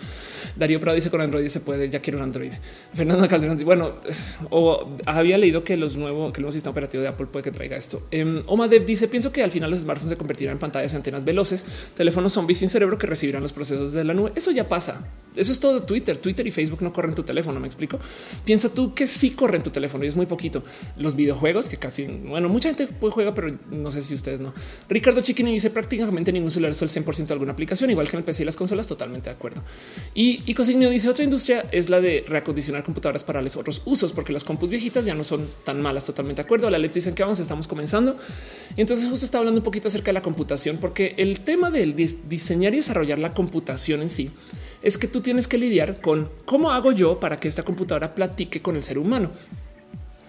Darío Prado dice con Android se puede. Ya quiero un Android. [laughs] Fernando Calderón. Bueno, [laughs] o había leído que los nuevos, que el nuevo sistema operativo de Apple puede que traiga esto. Um, Oma Dev dice pienso que al final los smartphones se convertirán en pantallas y antenas veloces, teléfonos zombies sin cerebro que recibirán los procesos de la nube. Eso ya pasa eso es todo Twitter. Twitter y Facebook no corren tu teléfono. Me explico. Piensa tú que sí corren tu teléfono y es muy poquito. Los videojuegos que casi, bueno, mucha gente juega, pero no sé si ustedes no. Ricardo Chiquini dice prácticamente ningún celular es el 100% de alguna aplicación, igual que en el PC y las consolas. Totalmente de acuerdo. Y, Cosignio dice otra industria es la de reacondicionar computadoras para los otros usos, porque las compus viejitas ya no son tan malas. Totalmente de acuerdo. La Let's dicen que vamos, estamos comenzando. Y entonces justo está hablando un poquito acerca de la computación, porque el tema del diseñar y desarrollar la computación en sí es que tú tienes que lidiar con cómo hago yo para que esta computadora platique con el ser humano.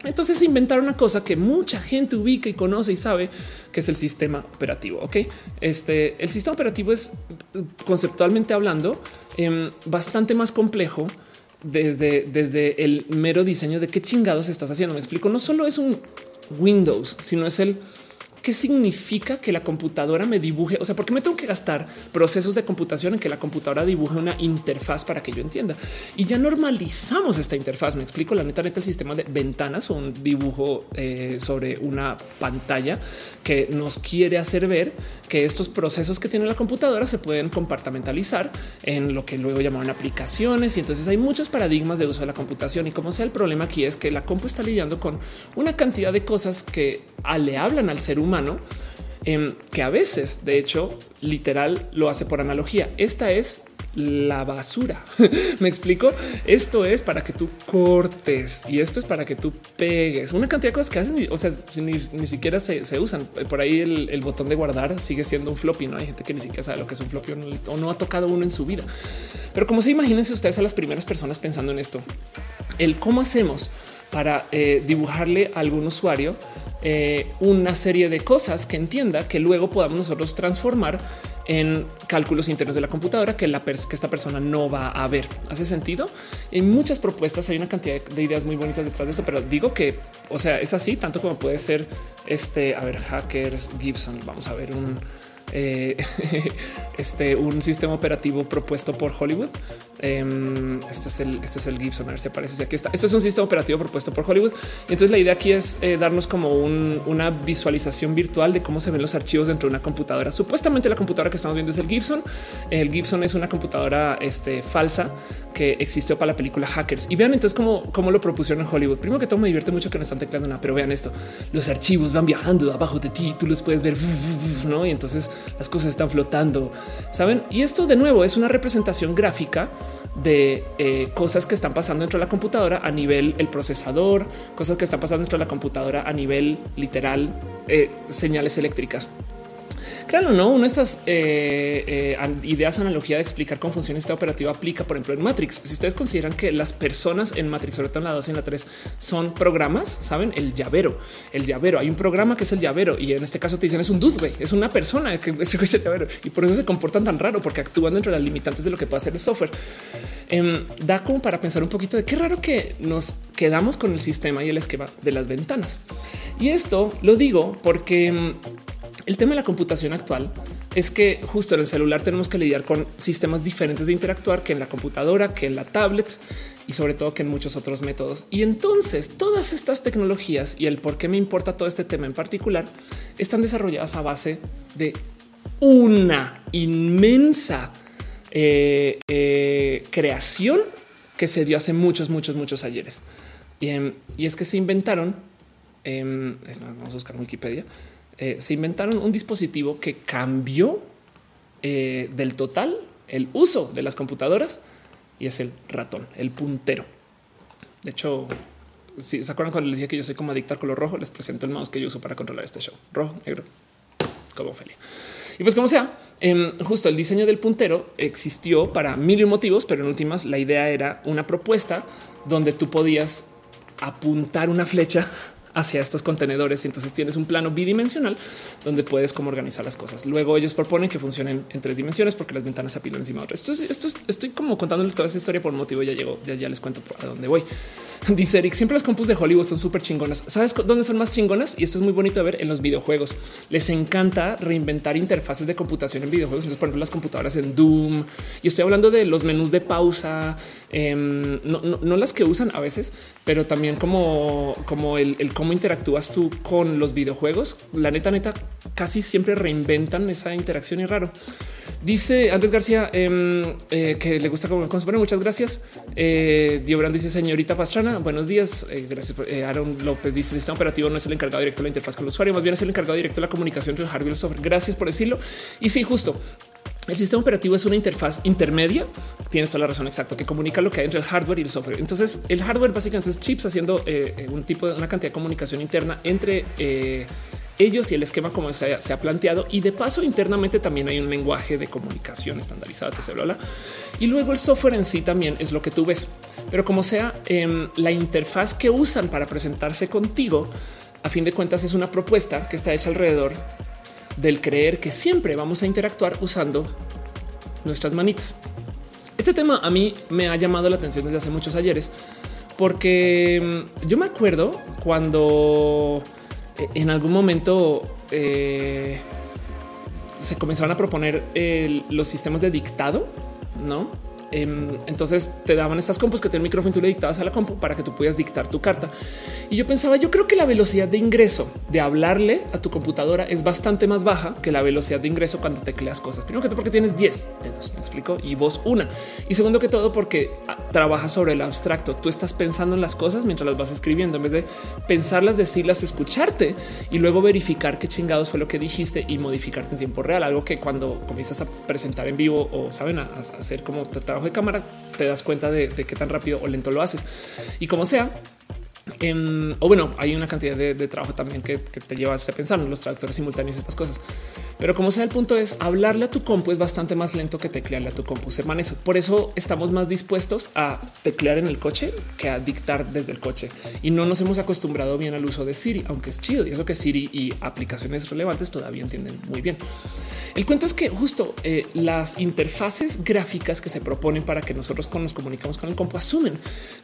Entonces inventar una cosa que mucha gente ubica y conoce y sabe que es el sistema operativo. Ok, este el sistema operativo es conceptualmente hablando em, bastante más complejo desde, desde el mero diseño de qué chingados estás haciendo. Me explico. No solo es un Windows, sino es el ¿Qué significa que la computadora me dibuje? O sea, ¿por qué me tengo que gastar procesos de computación en que la computadora dibuje una interfaz para que yo entienda? Y ya normalizamos esta interfaz. Me explico la neta, neta, el sistema de ventanas o un dibujo eh, sobre una pantalla que nos quiere hacer ver que estos procesos que tiene la computadora se pueden compartimentalizar en lo que luego llamaron aplicaciones. Y entonces hay muchos paradigmas de uso de la computación. Y como sea, el problema aquí es que la compu está lidiando con una cantidad de cosas que le hablan al ser humano humano em, que a veces, de hecho, literal lo hace por analogía. Esta es la basura. [laughs] Me explico. Esto es para que tú cortes y esto es para que tú pegues una cantidad de cosas que hacen. O sea, ni, siquiera se, usan por ahí. El, botón de guardar sigue siendo un floppy. No hay gente que ni siquiera sabe lo que es un floppy o no, ha tocado uno en su vida. Pero como se imagínense ustedes a las primeras personas pensando en esto, el cómo hacemos para eh, dibujarle a algún usuario eh, una serie de cosas que entienda que luego podamos nosotros transformar en cálculos internos de la computadora que, la que esta persona no va a ver. ¿Hace sentido? En muchas propuestas hay una cantidad de ideas muy bonitas detrás de esto, pero digo que, o sea, es así tanto como puede ser este, a ver, hackers Gibson. Vamos a ver un eh, [laughs] este, un sistema operativo propuesto por Hollywood. Em, este es el, este es el Gibson. A ver si aparece. Aquí está. Esto es un sistema operativo propuesto por Hollywood. Y entonces la idea aquí es eh, darnos como una visualización virtual de cómo se ven los archivos dentro de una computadora. Supuestamente la computadora que estamos viendo es el Gibson. El Gibson es una computadora este, falsa que existió para la película Hackers. Y vean entonces cómo, cómo lo propusieron en Hollywood. Primero que todo me divierte mucho que no están tecleando nada, pero vean esto. Los archivos van viajando abajo de ti, tú los puedes ver, ¿no? Y entonces las cosas están flotando, ¿saben? Y esto de nuevo es una representación gráfica de eh, cosas que están pasando dentro de la computadora a nivel el procesador, cosas que están pasando dentro de la computadora a nivel literal, eh, señales eléctricas. Claro, no, una de estas eh, eh, ideas, analogía de explicar cómo funciona este operativo aplica, por ejemplo, en Matrix. Si ustedes consideran que las personas en Matrix, sobre todo en la 2 y en la 3, son programas, saben el llavero, el llavero. Hay un programa que es el llavero y en este caso te dicen es un dude, es una persona que [laughs] es el llavero y por eso se comportan tan raro porque actúan dentro de las limitantes de lo que puede hacer el software. Em, da como para pensar un poquito de qué raro que nos quedamos con el sistema y el esquema de las ventanas. Y esto lo digo porque em, el tema de la computación actual es que justo en el celular tenemos que lidiar con sistemas diferentes de interactuar que en la computadora, que en la tablet y sobre todo que en muchos otros métodos. Y entonces todas estas tecnologías y el por qué me importa todo este tema en particular están desarrolladas a base de una inmensa eh, eh, creación que se dio hace muchos, muchos, muchos ayeres. y es que se inventaron, em, vamos a buscar Wikipedia, eh, se inventaron un dispositivo que cambió eh, del total el uso de las computadoras y es el ratón, el puntero. De hecho, si se acuerdan cuando les dije que yo soy como adicto al color rojo, les presento el mouse que yo uso para controlar este show rojo, negro, como Ophelia. Y pues como sea, em, justo el diseño del puntero existió para mil motivos, pero en últimas la idea era una propuesta donde tú podías apuntar una flecha hacia estos contenedores y entonces tienes un plano bidimensional donde puedes como organizar las cosas. Luego ellos proponen que funcionen en tres dimensiones porque las ventanas se apilan encima de otras. Esto, esto, estoy como contándoles toda esa historia por motivo. Ya llegó, ya, les cuento a dónde voy. [laughs] Dice Eric, siempre las compus de Hollywood son súper chingonas. ¿Sabes dónde son más chingonas? Y esto es muy bonito de ver en los videojuegos. Les encanta reinventar interfaces de computación en videojuegos. Entonces, por ejemplo, las computadoras en Doom. Y estoy hablando de los menús de pausa, em, no, las que usan a veces, pero también como, como el, el cómo interactúas tú con los videojuegos. La neta, neta, casi siempre reinventan esa interacción y raro. Dice Andrés García em, eh, que le gusta como, como Muchas gracias. Eh, Diobrando dice señorita Pastrana. Buenos días. Eh, gracias. Eh, Aaron López dice el sistema operativo no es el encargado directo de la interfaz con el usuario, más bien es el encargado directo de la comunicación entre el hardware y el software. Gracias por decirlo. Y sí, justo el sistema operativo es una interfaz intermedia. Tienes toda la razón exacto que comunica lo que hay entre el hardware y el software. Entonces, el hardware básicamente es chips haciendo un tipo de una cantidad de comunicación interna entre ellos y el esquema como se ha, planteado. Y de paso, internamente también hay un lenguaje de comunicación estandarizado, que se habla. Y luego el software en sí también es lo que tú ves. Pero como sea, em, la interfaz que usan para presentarse contigo, a fin de cuentas, es una propuesta que está hecha alrededor del creer que siempre vamos a interactuar usando nuestras manitas. Este tema a mí me ha llamado la atención desde hace muchos ayeres, porque em, yo me acuerdo cuando en algún momento eh, se comenzaron a proponer los sistemas de dictado, no? Em, entonces te daban estas compus que tienen micrófono y tú le dictabas a la compu para que tú pudieras dictar tu carta. Y yo pensaba, yo creo que la velocidad de ingreso de hablarle a tu computadora es bastante más baja que la velocidad de ingreso cuando tecleas cosas. Primero que todo porque tienes 10 dedos, me explico, y vos una. Y segundo que todo porque trabajas sobre el abstracto. Tú estás pensando en las cosas mientras las vas escribiendo en vez de pensarlas, decirlas, escucharte y luego verificar qué chingados fue lo que dijiste y modificarte en tiempo real. Algo que cuando comienzas a presentar en vivo o saben a, hacer como trabajo de cámara, te das cuenta de, qué tan rápido o lento lo haces. Y como sea, em, o bueno, hay una cantidad de, trabajo también que, te llevas a pensar en los traductores simultáneos, estas cosas. Pero como sea, el punto es hablarle a tu compu es bastante más lento que teclearle a tu compu. Hermano, eso por eso estamos más dispuestos a teclear en el coche que a dictar desde el coche y no nos hemos acostumbrado bien al uso de Siri, aunque es chido y eso que Siri y aplicaciones relevantes todavía entienden muy bien. El cuento es que justo eh, las interfaces gráficas que se proponen para que nosotros nos comunicamos con el compu asumen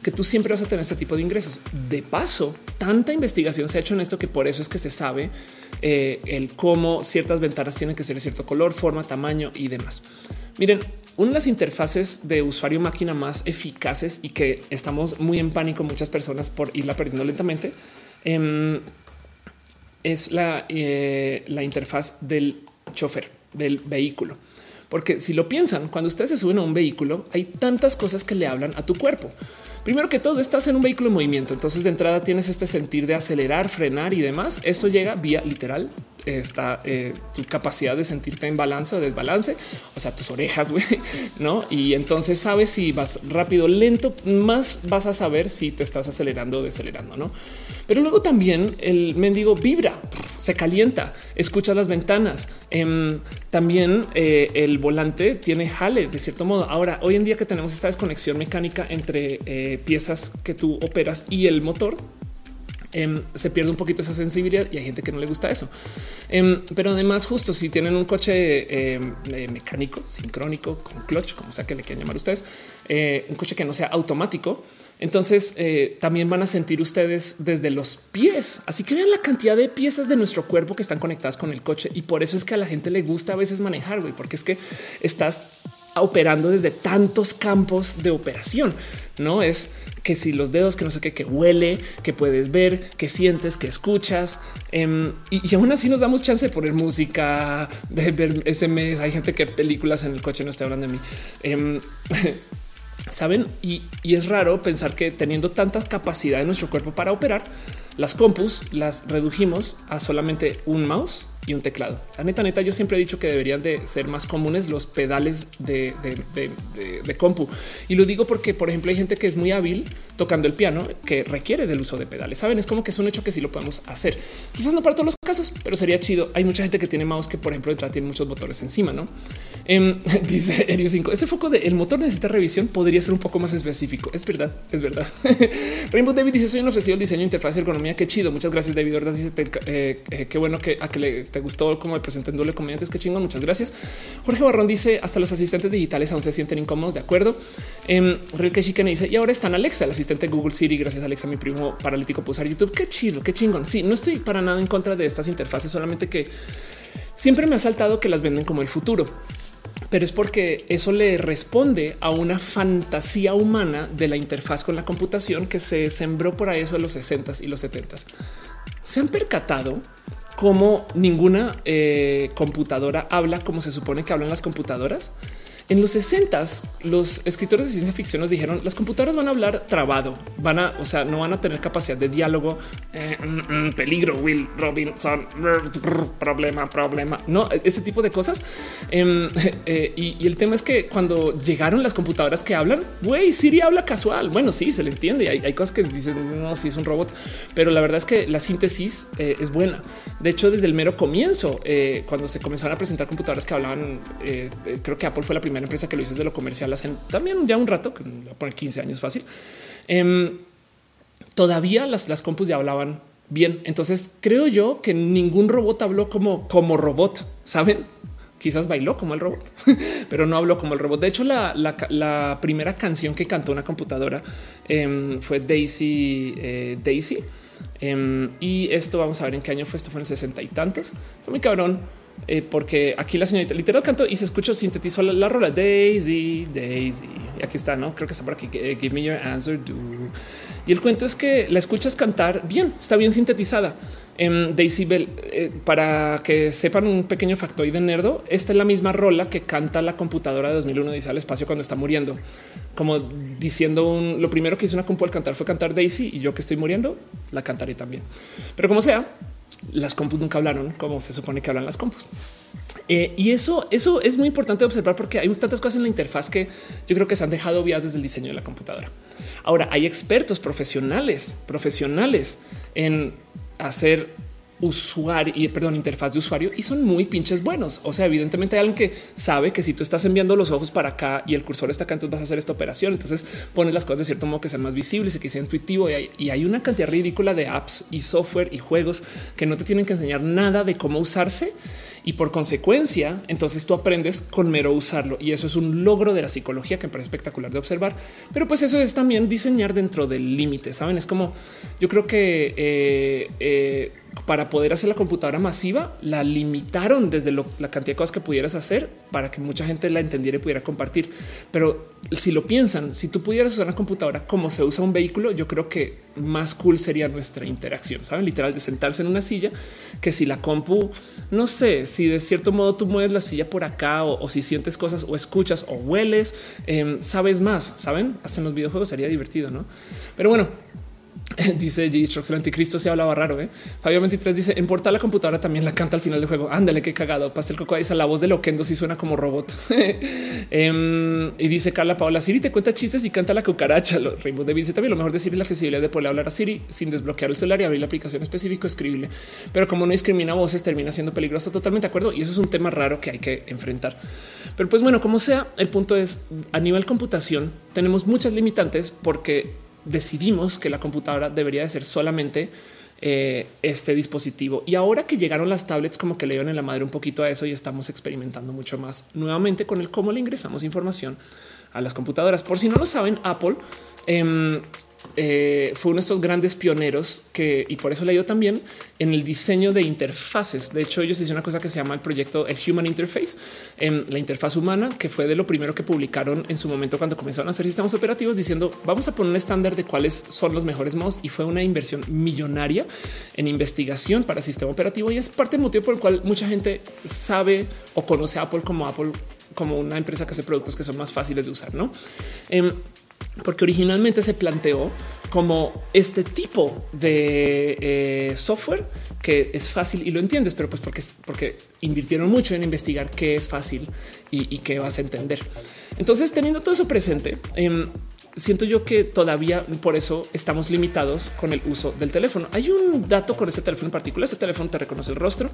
que tú siempre vas a tener este tipo de ingresos. De paso, tanta investigación se ha hecho en esto que por eso es que se sabe eh, el cómo ciertas ventanas tienen que ser de cierto color, forma, tamaño y demás. Miren, una de las interfaces de usuario máquina más eficaces y que estamos muy en pánico muchas personas por irla perdiendo lentamente em, es la, eh, la interfaz del chofer del vehículo. Porque si lo piensan, cuando ustedes se suben a un vehículo, hay tantas cosas que le hablan a tu cuerpo. Primero que todo, estás en un vehículo en movimiento. Entonces, de entrada tienes este sentir de acelerar, frenar y demás. Esto llega vía literal está eh, tu capacidad de sentirte en balance o desbalance, o sea, tus orejas, [laughs] güey, no? Y entonces sabes si vas rápido, lento, más vas a saber si te estás acelerando o decelerando, no? Pero luego también el mendigo vibra, se calienta, escuchas las ventanas. Em, también eh, el volante tiene jale de cierto modo. Ahora, hoy en día que tenemos esta desconexión mecánica entre eh, piezas que tú operas y el motor, em, se pierde un poquito esa sensibilidad y hay gente que no le gusta eso. Em, pero además, justo si tienen un coche eh, mecánico, sincrónico, con clutch, como sea que le quieran llamar ustedes, un coche que no sea automático, entonces eh, también van a sentir ustedes desde los pies. Así que vean la cantidad de piezas de nuestro cuerpo que están conectadas con el coche. Y por eso es que a la gente le gusta a veces manejar, güey, porque es que estás operando desde tantos campos de operación. No es que si los dedos, que no sé qué, que huele, que puedes ver, que sientes, que escuchas. Em, y, aún así nos damos chance de poner música, de ver SMS. Hay gente que películas en el coche no está hablando de mí. Em, [laughs] Saben, y, es raro pensar que teniendo tanta capacidad de nuestro cuerpo para operar, las compus las redujimos a solamente un mouse y un teclado. La neta, neta, yo siempre he dicho que deberían de ser más comunes los pedales de, compu. Y lo digo porque, por ejemplo, hay gente que es muy hábil tocando el piano que requiere del uso de pedales. Saben, es como que es un hecho que sí lo podemos hacer. Quizás no para todos los casos, pero sería chido. Hay mucha gente que tiene mouse que, por ejemplo, detrás tiene muchos motores encima, no? Em, [laughs] dice Erio 5. Ese foco del motor necesita revisión. Podría ser un poco más específico. Es verdad, es verdad. [laughs] Rainbow David dice: Soy un obsesivo del diseño, interfaz y ergonomía. Qué chido. Muchas gracias, David. ¿verdad? Dice: eh, eh, Qué bueno que a que le te gustó como me presenté en doble comediantes. Qué chingón. Muchas gracias. Jorge Barrón dice hasta los asistentes digitales aún se sienten incómodos. De acuerdo. Eh, Real que dice y ahora están Alexa, el asistente Google Siri. Gracias Alexa, mi primo paralítico puede usar YouTube. Qué chido, qué chingón. Sí, no estoy para nada en contra de estas interfaces, solamente que siempre me ha saltado que las venden como el futuro pero es porque eso le responde a una fantasía humana de la interfaz con la computación que se sembró por ahí eso en los 60 y los 70 se han percatado cómo ninguna eh, computadora habla como se supone que hablan las computadoras. En los 60 los escritores de ciencia ficción nos dijeron las computadoras van a hablar trabado, van a, o sea, no van a tener capacidad de diálogo, eh, mm, mm, peligro, Will Robinson, [laughs] problema, problema, no, ese tipo de cosas. Em, [laughs] eh, y, el tema es que cuando llegaron las computadoras que hablan, güey, Siri habla casual. Bueno, sí, se le entiende. Hay, cosas que dicen, no, sí es un robot, pero la verdad es que la síntesis eh, es buena. De hecho, desde el mero comienzo, cuando se comenzaron a presentar computadoras que hablaban, creo que Apple fue la primera empresa que lo hizo desde lo comercial hace también ya un rato, que voy a poner 15 años fácil. Em, todavía las, las compus ya hablaban bien. Entonces creo yo que ningún robot habló como, como robot, saben? Quizás bailó como el robot, [laughs] pero no habló como el robot. De hecho, la, primera canción que cantó una computadora em, fue Daisy eh, Daisy. Em, y esto vamos a ver en qué año fue. Esto fue en sesenta y tantos. Está muy cabrón. Eh, porque aquí la señorita literal cantó y se escuchó, sintetizó la, rola Daisy, Daisy. Y aquí está, no creo que está por aquí. Eh, give me your answer, do. Y el cuento es que la escuchas cantar bien, está bien sintetizada. En Daisy Bell, eh, para que sepan un pequeño factoide nerdo, esta es la misma rola que canta la computadora de 2001 dice al espacio cuando está muriendo, como diciendo un, lo primero que hizo una compu al cantar fue cantar Daisy y yo que estoy muriendo la cantaré también. Pero como sea, las compus nunca hablaron como se supone que hablan las compus. Eh, y eso, eso es muy importante observar porque hay tantas cosas en la interfaz que yo creo que se han dejado obvias desde el diseño de la computadora. Ahora hay expertos profesionales, profesionales en hacer usuario y perdón, interfaz de usuario y son muy pinches buenos. O sea, evidentemente hay alguien que sabe que si tú estás enviando los ojos para acá y el cursor está acá, entonces vas a hacer esta operación. Entonces pones las cosas de cierto modo que sean más visibles y que sea intuitivo. Y hay, una cantidad ridícula de apps y software y juegos que no te tienen que enseñar nada de cómo usarse y por consecuencia, entonces tú aprendes con mero usarlo. Y eso es un logro de la psicología que me parece espectacular de observar. Pero pues eso es también diseñar dentro del límite. Saben, es como yo creo que eh, eh, para poder hacer la computadora masiva, la limitaron desde la cantidad de cosas que pudieras hacer para que mucha gente la entendiera y pudiera compartir. Pero si lo piensan, si tú pudieras usar una computadora como se usa un vehículo, yo creo que más cool sería nuestra interacción, saben, literal de sentarse en una silla, que si la compu, no sé, si de cierto modo tú mueves la silla por acá o, si sientes cosas o escuchas o hueles, em, sabes más, saben, hasta en los videojuegos sería divertido, ¿no? Pero bueno, [laughs] dice G. el anticristo se hablaba raro. ¿eh? Fabio 23 dice en portal la computadora también la canta al final del juego. Ándale, qué cagado. Pastel Coco dice la voz de Loquendo si suena como robot. [laughs] Em, y dice Carla Paola Siri te cuenta chistes y canta la cucaracha. Rainbow de dice también lo mejor decir es la accesibilidad de poder hablar a Siri sin desbloquear el celular y abrir la aplicación específica escribible. Pero como no discrimina voces, termina siendo peligroso. Totalmente de acuerdo. Y eso es un tema raro que hay que enfrentar. Pero pues bueno, como sea, el punto es a nivel computación tenemos muchas limitantes porque decidimos que la computadora debería de ser solamente eh, este dispositivo. Y ahora que llegaron las tablets, como que le dieron en la madre un poquito a eso y estamos experimentando mucho más nuevamente con el cómo le ingresamos información a las computadoras. Por si no lo saben, Apple em, eh, fue uno de estos grandes pioneros que, y por eso le dio también en el diseño de interfaces. De hecho, ellos hicieron una cosa que se llama el proyecto el Human Interface, en la interfaz humana, que fue de lo primero que publicaron en su momento cuando comenzaron a hacer sistemas operativos, diciendo vamos a poner un estándar de cuáles son los mejores modos. Y fue una inversión millonaria en investigación para sistema operativo. Y es parte del motivo por el cual mucha gente sabe o conoce a Apple como Apple, como una empresa que hace productos que son más fáciles de usar. No? Em, porque originalmente se planteó como este tipo de eh, software que es fácil y lo entiendes, pero pues porque, porque invirtieron mucho en investigar qué es fácil y, qué vas a entender. Entonces, teniendo todo eso presente, em, siento yo que todavía por eso estamos limitados con el uso del teléfono. Hay un dato con ese teléfono en particular. Este teléfono te reconoce el rostro.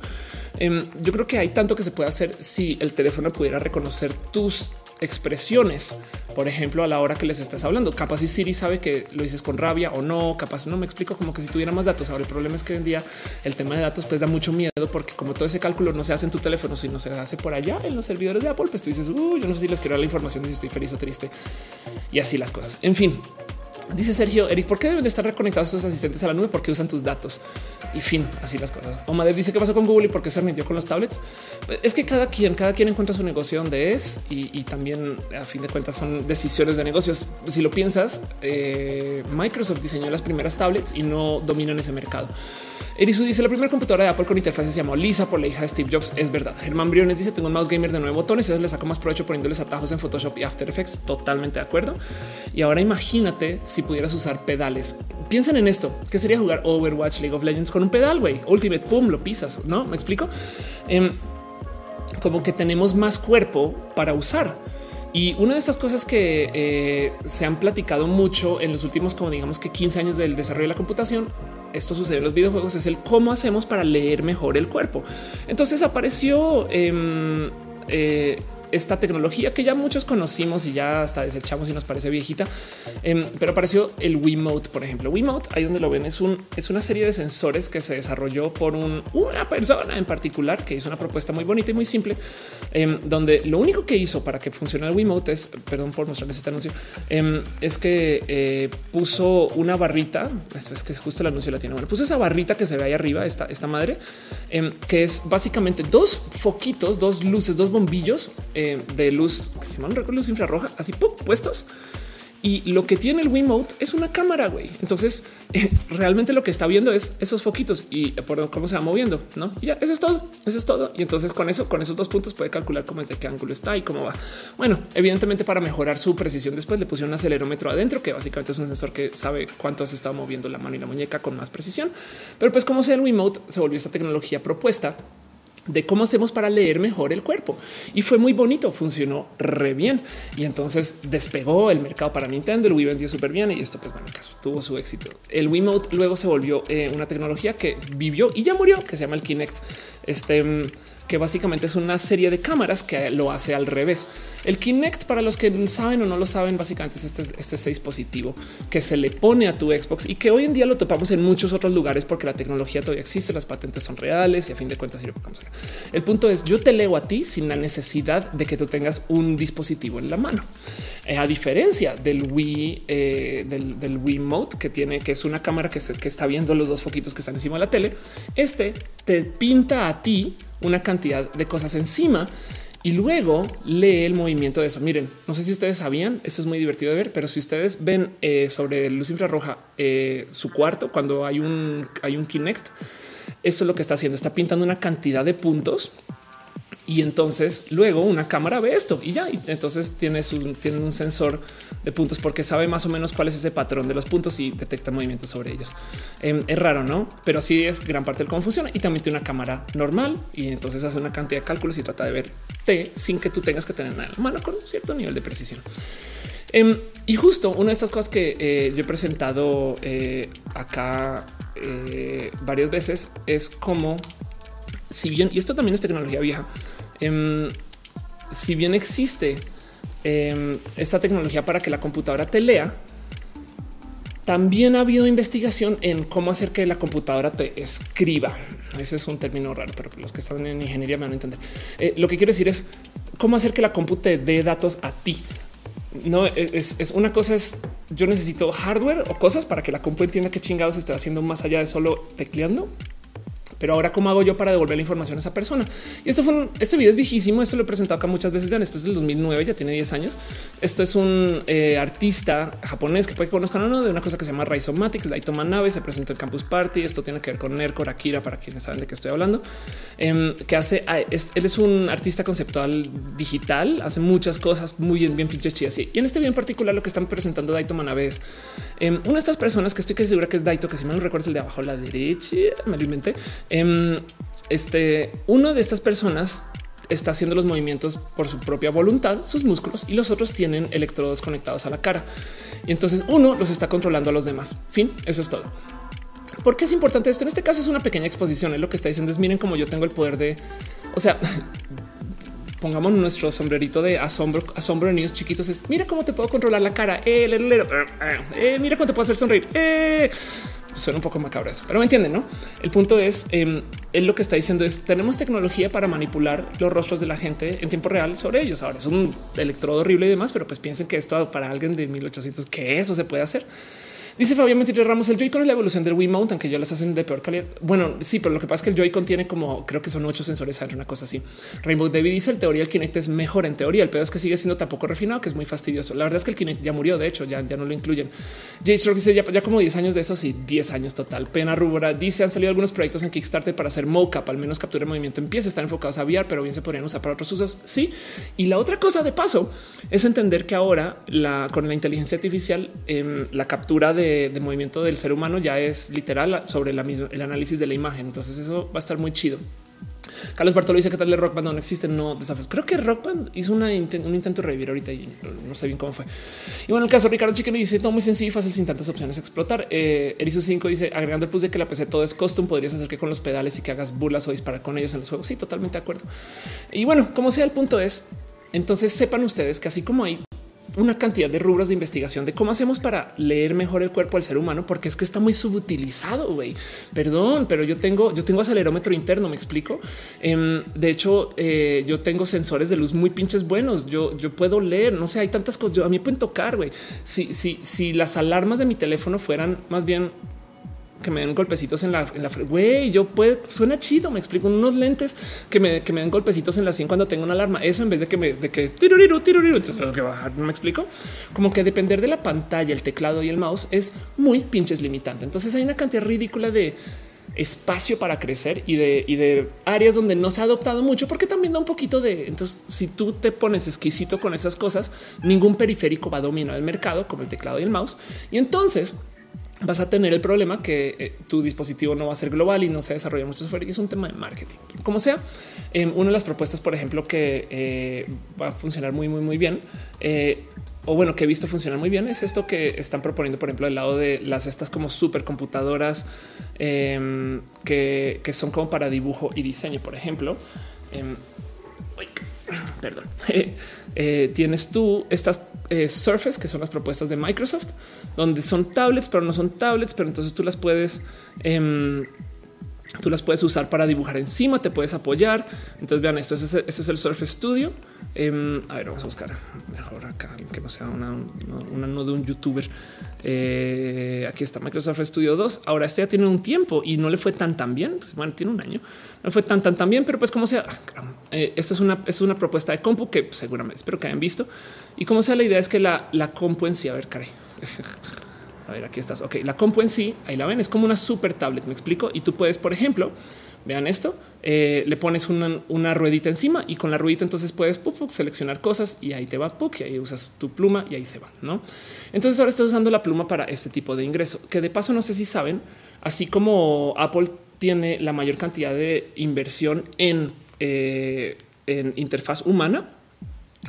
Em, yo creo que hay tanto que se puede hacer si el teléfono pudiera reconocer tus expresiones, por ejemplo, a la hora que les estás hablando. Capaz si Siri sabe que lo dices con rabia o no, capaz no me explico como que si tuviera más datos. Ahora el problema es que hoy en día el tema de datos pues da mucho miedo porque como todo ese cálculo no se hace en tu teléfono, sino se hace por allá en los servidores de Apple, pues tú dices, yo no sé si les quiero dar la información de si estoy feliz o triste y así las cosas. En fin, Dice Sergio, Eric, ¿por qué deben de estar reconectados estos asistentes a la nube? Porque usan tus datos y fin, así las cosas. Omadev dice qué pasó con Google y por qué se metió con los tablets. Pues es que cada quien, cada quien encuentra su negocio donde es y, también a fin de cuentas son decisiones de negocios. Si lo piensas, eh, Microsoft diseñó las primeras tablets y no dominan ese mercado. Erisu dice la primera computadora de Apple con interfaz se llamó Lisa por la hija de Steve Jobs. Es verdad. Germán Briones dice tengo un mouse gamer de nueve botones. Eso le saco más provecho poniéndoles atajos en Photoshop y After Effects. Totalmente de acuerdo. Y ahora imagínate si pudieras usar pedales. Piensen en esto. ¿Qué sería jugar Overwatch League of Legends con un pedal? Güey, Ultimate, pum, lo pisas. No me explico. Em, como que tenemos más cuerpo para usar. Y una de estas cosas que eh, se han platicado mucho en los últimos, como digamos que 15 años del desarrollo de la computación, esto sucede en los videojuegos, es el cómo hacemos para leer mejor el cuerpo. Entonces apareció em, eh, esta tecnología que ya muchos conocimos y ya hasta desechamos y nos parece viejita, em, pero apareció el Wiimote, por ejemplo. Wiimote, ahí donde lo ven, es, un, es una serie de sensores que se desarrolló por una persona en particular que hizo una propuesta muy bonita y muy simple, em, donde lo único que hizo para que funcione el Wiimote es, perdón por mostrarles este anuncio, em, es que eh, puso una barrita, es que justo el anuncio la tiene, bueno, puso esa barrita que se ve ahí arriba, esta, esta madre, que es básicamente dos foquitos, dos luces, dos bombillos eh, de luz, que si mal no recuerdo, luz infrarroja, así puestos. Y lo que tiene el Wiimote es una cámara, güey. Entonces, [laughs] realmente lo que está viendo es esos foquitos y por cómo se va moviendo, ¿no? Y ya, eso es todo, eso es todo. Y entonces con eso, con esos dos puntos puede calcular cómo es de qué ángulo está y cómo va. Bueno, evidentemente para mejorar su precisión después le pusieron un acelerómetro adentro, que básicamente es un sensor que sabe cuánto se está moviendo la mano y la muñeca con más precisión. Pero pues como sea el Wiimote, se volvió esta tecnología propuesta de cómo hacemos para leer mejor el cuerpo. Y fue muy bonito, funcionó re bien. Y entonces despegó el mercado para Nintendo, el Wii vendió súper bien y esto pues bueno, caso tuvo su éxito. El Wiimote luego se volvió eh, una tecnología que vivió y ya murió, que se llama el Kinect. Este mm, que básicamente es una serie de cámaras que lo hace al revés. El Kinect, para los que saben o no lo saben, básicamente es este, este dispositivo que se le pone a tu Xbox y que hoy en día lo topamos en muchos otros lugares porque la tecnología todavía existe, las patentes son reales y a fin de cuentas El punto es yo te leo a ti sin la necesidad de que tú tengas un dispositivo en la mano. Eh, a diferencia del Wii, eh, del, del Wii Mode que tiene, que es una cámara que, que está viendo los dos foquitos que están encima de la tele, este te pinta a ti una cantidad de cosas encima y luego lee el movimiento de eso. Miren, no sé si ustedes sabían, esto es muy divertido de ver, pero si ustedes ven eh, sobre luz infrarroja eh, su cuarto cuando hay un, hay un Kinect, eso es lo que está haciendo. Está pintando una cantidad de puntos Y entonces luego una cámara ve esto y ya. Y entonces tienes un, tiene un sensor de puntos porque sabe más o menos cuál es ese patrón de los puntos y detecta movimientos sobre ellos. Em, es raro, no? Pero así es gran parte del cómo funciona. Y también tiene una cámara normal y entonces hace una cantidad de cálculos y trata de verte sin que tú tengas que tener nada en la mano con un cierto nivel de precisión. Em, y justo una de estas cosas que eh, yo he presentado eh, acá eh, varias veces es como si bien, y esto también es tecnología vieja, Em, si bien existe em, esta tecnología para que la computadora te lea, también ha habido investigación en cómo hacer que la computadora te escriba. Ese es un término raro, pero los que están en ingeniería me van a entender. Eh, lo que quiero decir es cómo hacer que la computadora te dé datos a ti. No es, es, una cosa es yo necesito hardware o cosas para que la compu entienda qué chingados estoy haciendo más allá de solo tecleando pero ahora, ¿cómo hago yo para devolver la información a esa persona? Y esto fue un, este video es viejísimo. Esto lo he presentado acá muchas veces. Vean, esto es del 2009, ya tiene 10 años. Esto es un eh, artista japonés que puede que conozcan o no de una cosa que se llama Rhizomatics. Daito Manabe se presentó en Campus Party. Esto tiene que ver con Nerko Akira, para quienes saben de qué estoy hablando. Em, que hace, ah, él es un artista conceptual digital, hace muchas cosas muy bien, bien pinches chidas. Y en este video en particular, lo que están presentando Daito Manabe es em, una de estas personas que estoy que segura que es Daito, que si mal no recuerdo es el de abajo a la derecha, me lo inventé. Em, este, una de estas personas está haciendo los movimientos por su propia voluntad, sus músculos, y los otros tienen electrodos conectados a la cara. Y entonces uno los está controlando a los demás. Fin, eso es todo. ¿Por qué es importante esto? En este caso es una pequeña exposición. Es lo que está diciendo es miren cómo yo tengo el poder de, o sea, [laughs] pongamos nuestro sombrerito de asombro, asombro de niños chiquitos. Es mira cómo te puedo controlar la cara. Eh, eh, mira cómo te puedo hacer sonreír. Eh, suena un poco macabro eso, pero me entienden, ¿no? El punto es, eh, él lo que está diciendo es, tenemos tecnología para manipular los rostros de la gente en tiempo real sobre ellos. Ahora es un electrodo horrible y demás, pero pues piensen que esto para alguien de 1800, que eso se puede hacer. Dice Fabián Mentir Ramos, el Joy-Con es la evolución del Wii Mount, aunque yo las hacen de peor calidad. Bueno, sí, pero lo que pasa es que el Joy-Con tiene como creo que son ocho sensores, una cosa así. Rainbow David dice el teoría el Kinect es mejor en teoría. El peor es que sigue siendo tampoco refinado, que es muy fastidioso. La verdad es que el Kinect ya murió. De hecho, ya, ya no lo incluyen. Jay dice ya, ya, como 10 años de esos y 10 años total. Pena rubra dice han salido algunos proyectos en Kickstarter para hacer mocap, al menos captura de movimiento empieza. Están enfocados a VR, pero bien se podrían usar para otros usos. Sí. Y la otra cosa de paso es entender que ahora la, con la inteligencia artificial, eh, la captura de, de movimiento del ser humano ya es literal sobre la misma, el análisis de la imagen. Entonces eso va a estar muy chido. Carlos Bartolo dice que tal de Rock Band no, existe. No, creo que Rock Band hizo un intento de revivir ahorita y no, sé bien cómo fue. Y bueno, el caso Ricardo Chicken dice todo muy sencillo y fácil sin tantas opciones explotar. Eh, Erisu 5 dice agregando el plus de que la PC todo es custom. Podrías hacer que con los pedales y que hagas burlas o disparar con ellos en los juegos. Sí, totalmente de acuerdo. Y bueno, como sea, el punto es entonces sepan ustedes que así como hay una cantidad de rubros de investigación de cómo hacemos para leer mejor el cuerpo del ser humano, porque es que está muy subutilizado. güey. Perdón, pero yo tengo, yo tengo acelerómetro interno. Me explico. Em, de hecho, eh, yo tengo sensores de luz muy pinches buenos. Yo, yo puedo leer. No sé, hay tantas cosas. Yo, a mí pueden tocar. güey. Si, si, si las alarmas de mi teléfono fueran más bien que me den golpecitos en la, en güey, yo puedo, suena chido, me explico, unos lentes que me, que me den golpecitos en la 100 cuando tengo una alarma, eso en vez de que me, de que tiruriru, tiruriru, tengo que bajar, me explico, como que depender de la pantalla, el teclado y el mouse es muy pinches limitante, entonces hay una cantidad ridícula de espacio para crecer y de, y de áreas donde no se ha adoptado mucho, porque también da un poquito de. Entonces, si tú te pones exquisito con esas cosas, ningún periférico va a dominar el mercado como el teclado y el mouse. Y entonces vas a tener el problema que eh, tu dispositivo no va a ser global y no se desarrolla mucho software y es un tema de marketing. Como sea, eh, una de las propuestas, por ejemplo, que eh, va a funcionar muy, muy, muy bien, o bueno, que he visto funcionar muy bien, es esto que están proponiendo, por ejemplo, del lado de las estas como supercomputadoras em, que, que, son como para dibujo y diseño, por ejemplo. Em, perdón, [laughs] eh, tienes tú estas eh, Surface, que son las propuestas de Microsoft, donde son tablets, pero no son tablets, pero entonces tú las puedes... Em, tú las puedes usar para dibujar encima, te puedes apoyar. Entonces vean esto, ese, es el Surface Studio. Em, a ver, vamos a buscar mejor acá, que no sea una, una, no de un youtuber. Eh, aquí está Microsoft Studio 2. Ahora este ya tiene un tiempo y no le fue tan tan bien. Pues bueno, tiene un año, no fue tan tan tan bien, pero pues como sea, ah, eh, esto es una, es una propuesta de compu que seguramente espero que hayan visto. Y como sea, la idea es que la, la compu en sí, a ver, caray. [laughs] A ver, aquí estás. Ok, la compu en sí, ahí la ven, es como una super tablet, me explico. Y tú puedes, por ejemplo, Vean esto. Eh, le pones una, ruedita encima y con la ruedita entonces puedes seleccionar cosas y ahí te va y ahí usas tu pluma y ahí se va. No, entonces ahora estás usando la pluma para este tipo de ingreso que de paso no sé si saben, así como Apple tiene la mayor cantidad de inversión en, eh, en interfaz humana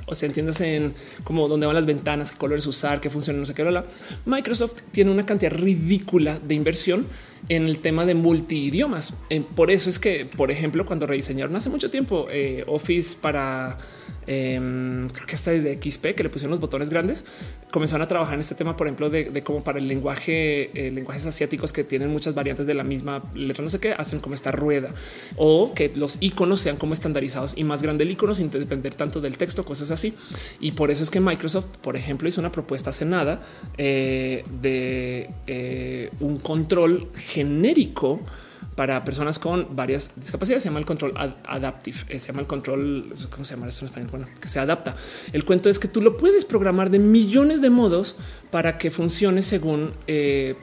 o sea, entiendes en cómo dónde van las ventanas, qué colores usar, qué funciona, no sé qué. La Microsoft tiene una cantidad ridícula de inversión en el tema de multidiomas. Eh, por eso es que, por ejemplo, cuando rediseñaron hace mucho tiempo eh, Office para Em, creo que hasta desde XP que le pusieron los botones grandes, comenzaron a trabajar en este tema, por ejemplo, de, cómo para el lenguaje, eh, lenguajes asiáticos que tienen muchas variantes de la misma letra, no sé qué, hacen como esta rueda o que los iconos sean como estandarizados y más grande el icono sin depender tanto del texto, cosas así. Y por eso es que Microsoft, por ejemplo, hizo una propuesta hace nada eh, de eh, un control genérico para personas con varias discapacidades. Se llama el control adaptive, eh, se llama el control, ¿cómo se llama eso en español? Bueno, que se adapta. El cuento es que tú lo puedes programar de millones de modos para que funcione según eh,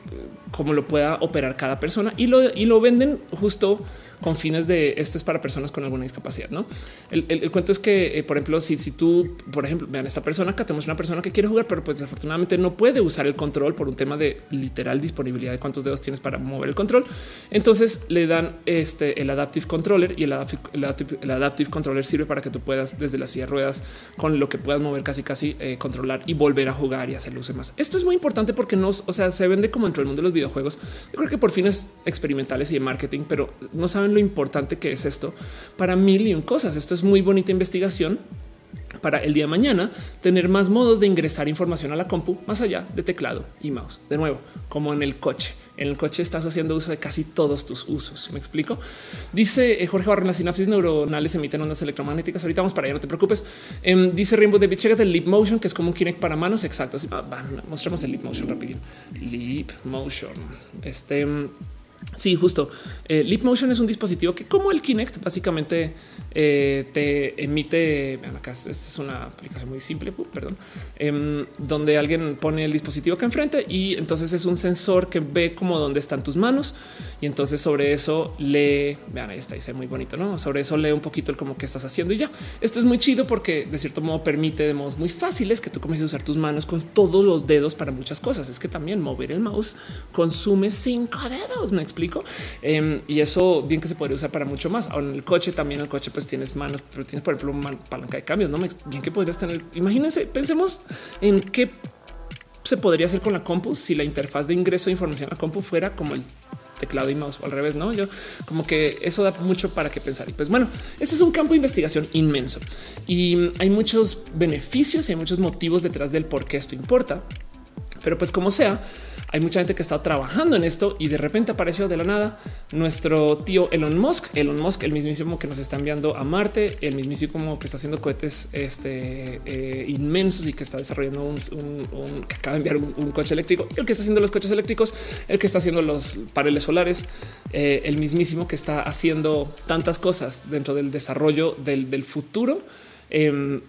cómo lo pueda operar cada persona y lo, y lo venden justo con fines de esto es para personas con alguna discapacidad. No, el, cuento es que, eh, por ejemplo, si, si tú, por ejemplo, vean esta persona, acá tenemos una persona que quiere jugar, pero pues desafortunadamente no puede usar el control por un tema de literal disponibilidad de cuántos dedos tienes para mover el control. Entonces le dan este el adaptive controller y el adaptive, el adaptive, controller sirve para que tú puedas desde las silla de ruedas con lo que puedas mover casi casi eh, controlar y volver a jugar y hacer luce más. Esto es muy importante porque nos, o sea, se vende como dentro del mundo de los videojuegos. Yo creo que por fines experimentales y de marketing, pero no saben lo importante que es esto para mil y un cosas. Esto es muy bonita investigación para el día de mañana tener más modos de ingresar información a la compu más allá de teclado y mouse. De nuevo, como en el coche. En el coche estás haciendo uso de casi todos tus usos. Me explico. Dice eh, Jorge Barron, las sinapsis neuronales emiten ondas electromagnéticas. Ahorita vamos para allá, no te preocupes. Em, dice Rainbow David, checa el Leap Motion, que es como un Kinect para manos. Exacto. mostramos el Leap Motion rápido. Leap Motion. Este Sí, justo. Eh, Leap Motion es un dispositivo que, como el Kinect, básicamente eh, te emite. Vean acá, esta es una aplicación muy simple, perdón, em, donde alguien pone el dispositivo acá enfrente y entonces es un sensor que ve como dónde están tus manos y entonces sobre eso lee. Vean, ahí está, dice muy bonito, no? Sobre eso lee un poquito el como que estás haciendo y ya. Esto es muy chido porque de cierto modo permite de modos muy fáciles que tú comiences a usar tus manos con todos los dedos para muchas cosas. Es que también mover el mouse consume cinco dedos. Me explico. Em, y eso bien que se podría usar para mucho más. Ahora en el coche también, el coche pues tienes manos, pero tienes por ejemplo una palanca de cambios. No bien que podrías tener. Imagínense, pensemos en qué se podría hacer con la compu si la interfaz de ingreso de información a la compu fuera como el teclado y mouse o al revés. No, yo como que eso da mucho para qué pensar. Y pues bueno, eso es un campo de investigación inmenso y hay muchos beneficios y hay muchos motivos detrás del por qué esto importa. Pero pues como sea, hay mucha gente que está trabajando en esto y de repente apareció de la nada nuestro tío Elon Musk, Elon Musk, el mismísimo que nos está enviando a Marte, el mismísimo que está haciendo cohetes este, eh, inmensos y que está desarrollando un, que acaba de enviar un, coche eléctrico y el que está haciendo los coches eléctricos, el que está haciendo los paneles solares, eh, el mismísimo que está haciendo tantas cosas dentro del desarrollo del, futuro. Em,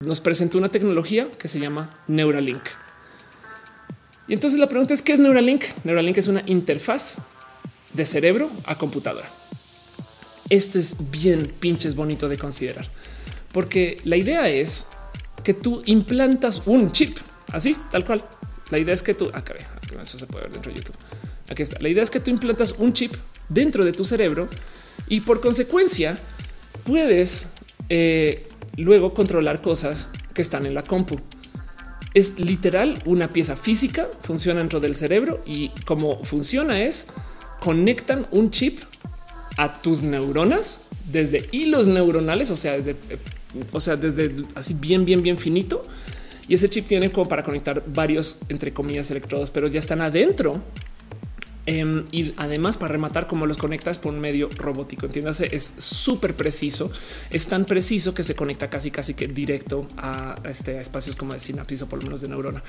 nos presentó una tecnología que se llama Neuralink. Y entonces la pregunta es qué es Neuralink. Neuralink es una interfaz de cerebro a computadora. Esto es bien pinches bonito de considerar, porque la idea es que tú implantas un chip así, tal cual. La idea es que tú acá, eso se puede ver dentro de YouTube. Aquí está. La idea es que tú implantas un chip dentro de tu cerebro y por consecuencia puedes eh, luego controlar cosas que están en la compu es literal una pieza física, funciona dentro del cerebro y como funciona es conectan un chip a tus neuronas desde hilos neuronales, o sea, desde, eh, o sea, desde así bien, bien, bien finito. Y ese chip tiene como para conectar varios, entre comillas, electrodos, pero ya están adentro Em, y además para rematar cómo los conectas por un medio robótico. Entiéndase, es súper preciso, es tan preciso que se conecta casi casi que directo a, este, a espacios como de sinapsis o por lo menos de neurona.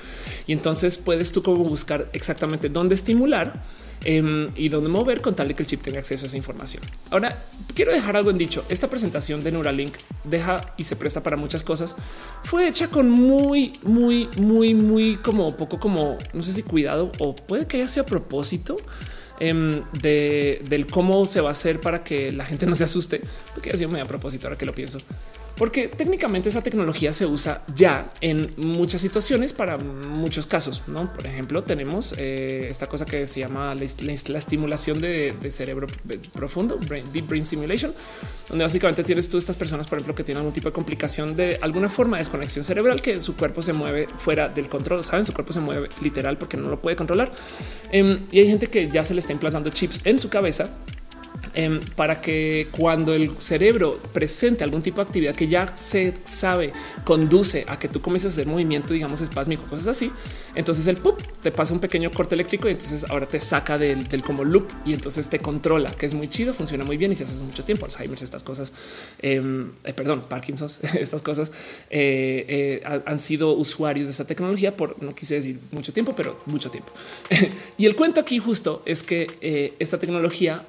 Y entonces puedes tú como buscar exactamente dónde estimular Em, y dónde mover con tal de que el chip tenga acceso a esa información. Ahora quiero dejar algo en dicho. Esta presentación de Neuralink deja y se presta para muchas cosas. Fue hecha con muy, muy, muy, muy como poco como no sé si cuidado o puede que haya sido a propósito. em, de, del cómo se va a hacer para que la gente no se asuste, porque ha sido muy a propósito ahora que lo pienso porque técnicamente esa tecnología se usa ya en muchas situaciones para muchos casos. ¿no? Por ejemplo, tenemos eh, esta cosa que se llama la, estimulación de, cerebro profundo, deep brain simulation, donde básicamente tienes tú estas personas, por ejemplo, que tienen algún tipo de complicación de alguna forma de desconexión cerebral, que su cuerpo se mueve fuera del control. Saben, su cuerpo se mueve literal porque no lo puede controlar. Em, y hay gente que ya se le está implantando chips en su cabeza Em, para que cuando el cerebro presente algún tipo de actividad que ya se sabe conduce a que tú comiences a hacer movimiento, digamos espásmico, cosas así, entonces el pup te pasa un pequeño corte eléctrico y entonces ahora te saca del, como loop y entonces te controla, que es muy chido, funciona muy bien y si haces mucho tiempo Alzheimer, estas cosas, em, eh, perdón, Parkinson's, [laughs] estas cosas eh, eh, han sido usuarios de esa tecnología por no quise decir mucho tiempo, pero mucho tiempo. [laughs] y el cuento aquí justo es que esta tecnología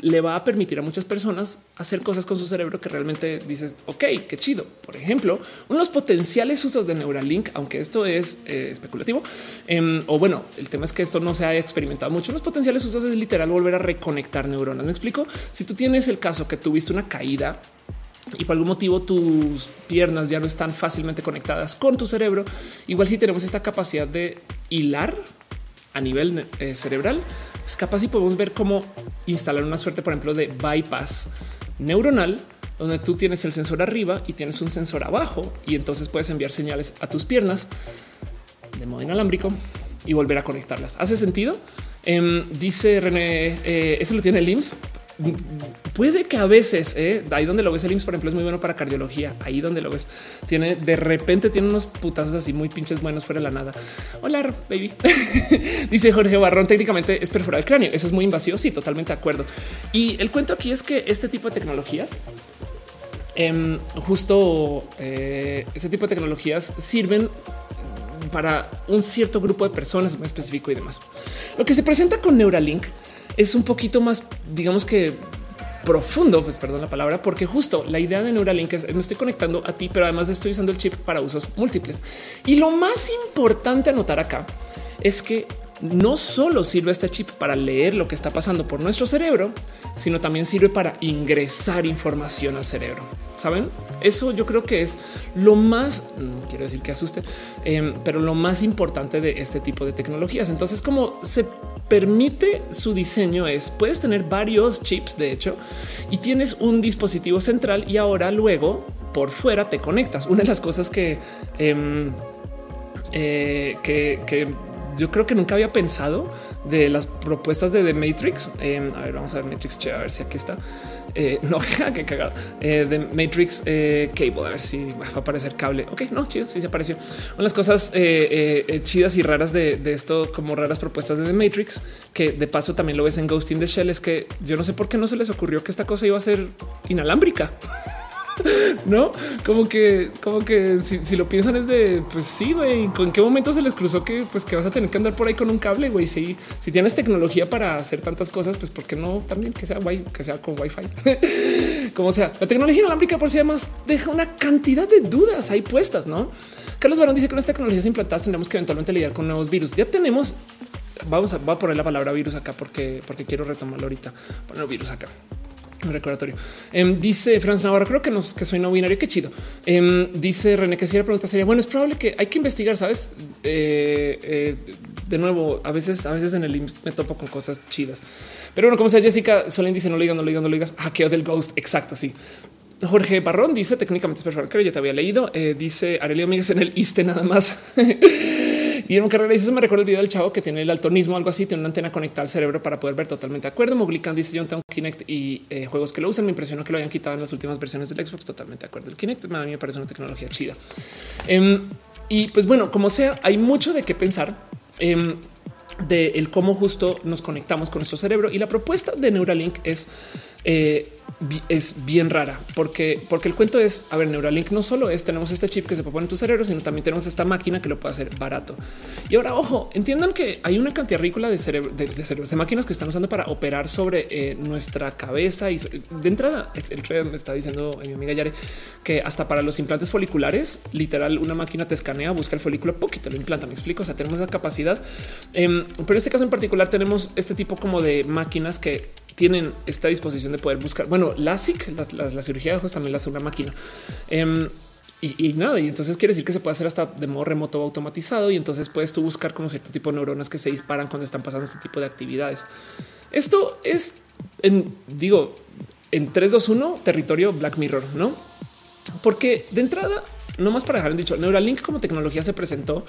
le va a permitir a muchas personas hacer cosas con su cerebro que realmente dices, ok, qué chido. Por ejemplo, uno de los potenciales usos de Neuralink, aunque esto es eh, especulativo, em, o bueno, el tema es que esto no se ha experimentado mucho. Los potenciales usos es literal volver a reconectar neuronas. Me explico. Si tú tienes el caso que tuviste una caída y por algún motivo tus piernas ya no están fácilmente conectadas con tu cerebro, igual si tenemos esta capacidad de hilar a nivel eh, cerebral, es capaz y podemos ver cómo instalar una suerte, por ejemplo, de bypass neuronal, donde tú tienes el sensor arriba y tienes un sensor abajo y entonces puedes enviar señales a tus piernas de modo inalámbrico y volver a conectarlas. ¿Hace sentido? Em, dice René, eh, eso lo tiene el IMSS puede que a veces eh, ahí donde lo ves el IMSS, por ejemplo, es muy bueno para cardiología. Ahí donde lo ves, tiene de repente tiene unos putazos así muy pinches buenos fuera de la nada. Hola, baby. [laughs] Dice Jorge Barrón. Técnicamente es perforar el cráneo. Eso es muy invasivo. Sí, totalmente de acuerdo. Y el cuento aquí es que este tipo de tecnologías em, justo eh, ese tipo de tecnologías sirven para un cierto grupo de personas muy específico y demás. Lo que se presenta con Neuralink es un poquito más, digamos que profundo, pues perdón la palabra, porque justo la idea de Neuralink es me estoy conectando a ti, pero además estoy usando el chip para usos múltiples. Y lo más importante a notar acá es que no solo sirve este chip para leer lo que está pasando por nuestro cerebro, sino también sirve para ingresar información al cerebro. Saben, eso yo creo que es lo más, no quiero decir que asuste, em, pero lo más importante de este tipo de tecnologías. Entonces, como se permite su diseño es puedes tener varios chips, de hecho, y tienes un dispositivo central y ahora luego por fuera te conectas. Una de las cosas que, em, eh, que, yo creo que nunca había pensado de las propuestas de The Matrix. Em, a ver, vamos a ver Matrix, a ver si aquí está. Eh, [laughs] no, [laughs] qué cagado. Eh, de Matrix eh, Cable, a ver si va a aparecer cable. Ok, no, chido, sí se apareció. Una de las cosas chidas y raras de, esto, como raras propuestas de The Matrix, que de paso también lo ves en Ghost in the Shell, es que yo no sé por qué no se les ocurrió que esta cosa iba a ser inalámbrica. [laughs] [laughs] no como que, como que si, lo piensan es de pues sí, güey. ¿En qué momento se les cruzó que pues que vas a tener que andar por ahí con un cable? Güey, si, si tienes tecnología para hacer tantas cosas, pues por qué no también que sea guay, que sea con wifi, [laughs] como sea. La tecnología inalámbrica por sí además deja una cantidad de dudas ahí puestas, no? Carlos Barón dice que con las tecnologías implantadas tenemos que eventualmente lidiar con nuevos virus. Ya tenemos, vamos a, voy a poner la palabra virus acá porque, porque quiero retomarlo ahorita. Poner virus acá. Recordatorio. Em, dice Franz Navarro, creo que, nos, que soy no binario. Qué chido. Em, dice René que si la pregunta sería, bueno, es probable que hay que investigar, sabes? Eh, eh, de nuevo, a veces, a veces en el IMSS me topo con cosas chidas. Pero bueno, como sea Jessica Solín dice, no lo digas, no lo digas, no lo digas. Hackeo del Ghost. Exacto, sí. Jorge Barrón dice técnicamente es perfecto. Creo ya te había leído. Eh, dice Arelio Míguez en el ISTE nada más. [laughs] Y en carrera eso me recuerda el video del chavo que tiene el altonismo, algo así, tiene una antena conectada al cerebro para poder ver totalmente de acuerdo. Moglican dice yo tengo Kinect y eh, juegos que lo usan. Me impresionó que lo hayan quitado en las últimas versiones del Xbox. Totalmente de acuerdo. El Kinect me parece una tecnología chida. Em, y pues bueno, como sea, hay mucho de qué pensar. Em, de el cómo justo nos conectamos con nuestro cerebro y la propuesta de Neuralink es eh, es bien rara porque, porque el cuento es a ver, Neuralink no solo es tenemos este chip que se pone en tu cerebro, sino también tenemos esta máquina que lo puede hacer barato. Y ahora, ojo, entiendan que hay una cantidad ridícula de cerebro, de, cerebros, de máquinas que están usando para operar sobre eh, nuestra cabeza. Y de entrada, el me está diciendo mi amiga Yare que hasta para los implantes foliculares, literal, una máquina te escanea, busca el folículo, poquito lo implanta. Me explico. O sea, tenemos esa capacidad. Em, pero en este caso en particular, tenemos este tipo como de máquinas que tienen esta disposición de poder buscar. Bueno, LASIK, la, cirugía de ojos también la hace una máquina. Em, y, nada, y entonces quiere decir que se puede hacer hasta de modo remoto automatizado y entonces puedes tú buscar como cierto tipo de neuronas que se disparan cuando están pasando este tipo de actividades. Esto es, en, digo, en 3, 2, 1, territorio Black Mirror, ¿no? Porque de entrada, no más para dejar en dicho, Neuralink como tecnología se presentó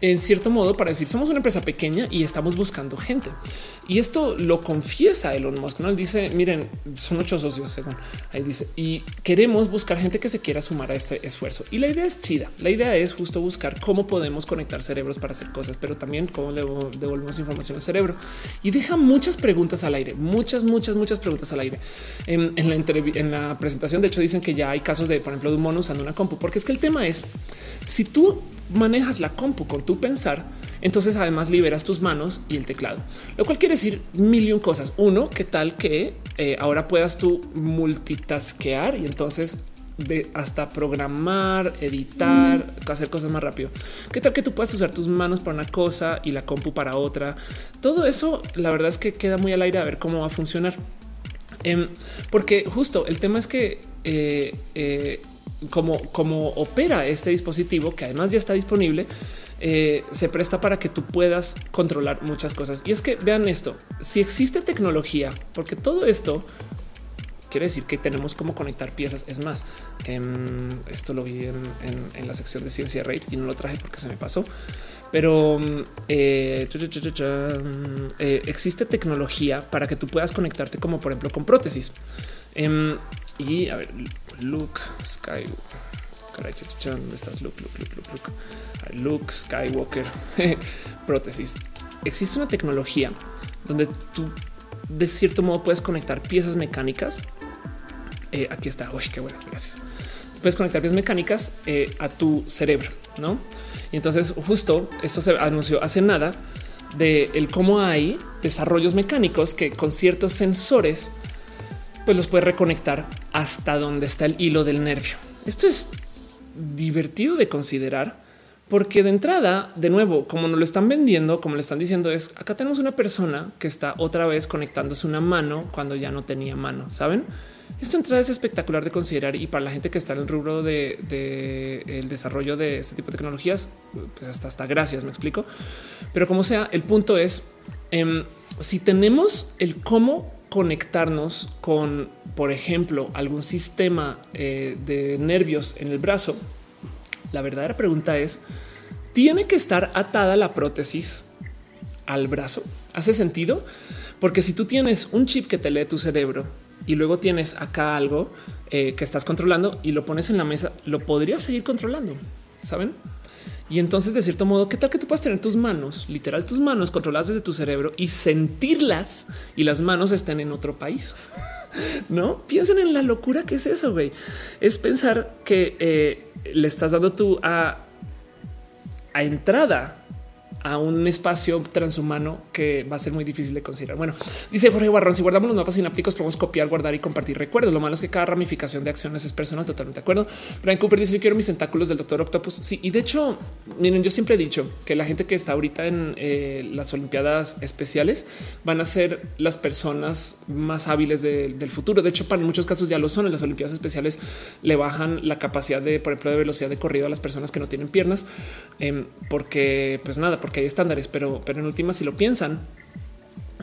en cierto modo para decir somos una empresa pequeña y estamos buscando gente. Y esto lo confiesa Elon Musk. ¿no? Dice, miren, son ocho socios, según ahí dice, y queremos buscar gente que se quiera sumar a este esfuerzo. Y la idea es chida. La idea es justo buscar cómo podemos conectar cerebros para hacer cosas, pero también cómo le devolvemos información al cerebro. Y deja muchas preguntas al aire, muchas, muchas, muchas preguntas al aire. En, la, en la presentación, de hecho, dicen que ya hay casos de, por ejemplo, de un mono usando una compu, porque es que el tema es, si tú manejas la compu con tu pensar, entonces además liberas tus manos y el teclado, lo cual quiere decir mil y un cosas. Uno, qué tal que eh, ahora puedas tú multitasquear y entonces de hasta programar, editar, hacer cosas más rápido. ¿Qué tal que tú puedas usar tus manos para una cosa y la compu para otra? Todo eso, la verdad es que queda muy al aire a ver cómo va a funcionar. Em, porque justo el tema es que eh, eh, como, opera este dispositivo, que además ya está disponible, eh, se presta para que tú puedas controlar muchas cosas. Y es que vean esto, si existe tecnología, porque todo esto quiere decir que tenemos cómo conectar piezas. Es más, em, esto lo vi en, la sección de ciencia rate y no lo traje porque se me pasó. Pero eh, eh, existe tecnología para que tú puedas conectarte como por ejemplo con prótesis. Em, y a ver, Luke Sky. estás? Luke, Luke, Luke, Luke, Luke Skywalker. [laughs] Prótesis. Existe una tecnología donde tú de cierto modo puedes conectar piezas mecánicas. Eh, aquí está. Uy, qué bueno. Gracias. Puedes conectar piezas mecánicas eh, a tu cerebro, no? Y entonces, justo esto se anunció hace nada de el cómo hay desarrollos mecánicos que con ciertos sensores pues los puede reconectar hasta donde está el hilo del nervio. Esto es divertido de considerar porque de entrada, de nuevo, como nos lo están vendiendo, como le están diciendo, es acá tenemos una persona que está otra vez conectándose una mano cuando ya no tenía mano. Saben? Esto entrada es espectacular de considerar y para la gente que está en el rubro de, el desarrollo de este tipo de tecnologías, pues hasta hasta gracias, me explico. Pero como sea, el punto es em, si tenemos el cómo conectarnos con, por ejemplo, algún sistema eh, de nervios en el brazo, la verdadera pregunta es, ¿tiene que estar atada la prótesis al brazo? ¿Hace sentido? Porque si tú tienes un chip que te lee tu cerebro y luego tienes acá algo eh, que estás controlando y lo pones en la mesa, lo podrías seguir controlando, ¿saben? Y entonces, de cierto modo, ¿qué tal que tú puedas tener tus manos, literal tus manos controladas desde tu cerebro y sentirlas y las manos estén en otro país? [laughs] no piensen en la locura que es eso. güey. Es pensar que eh, le estás dando tú a, a entrada a un espacio transhumano que va a ser muy difícil de considerar. Bueno, dice Jorge Barrón, si guardamos los mapas sinápticos podemos copiar, guardar y compartir recuerdos. Lo malo es que cada ramificación de acciones es personal, totalmente de acuerdo. Brian Cooper dice yo quiero mis tentáculos del doctor Octopus. Sí, y de hecho, miren, yo siempre he dicho que la gente que está ahorita en eh, las Olimpiadas especiales van a ser las personas más hábiles del futuro. De hecho, para muchos casos ya lo son. En las Olimpiadas especiales le bajan la capacidad de, por ejemplo, de velocidad de corrido a las personas que no tienen piernas, em, porque pues nada, hay estándares, pero, pero en última, si lo piensan,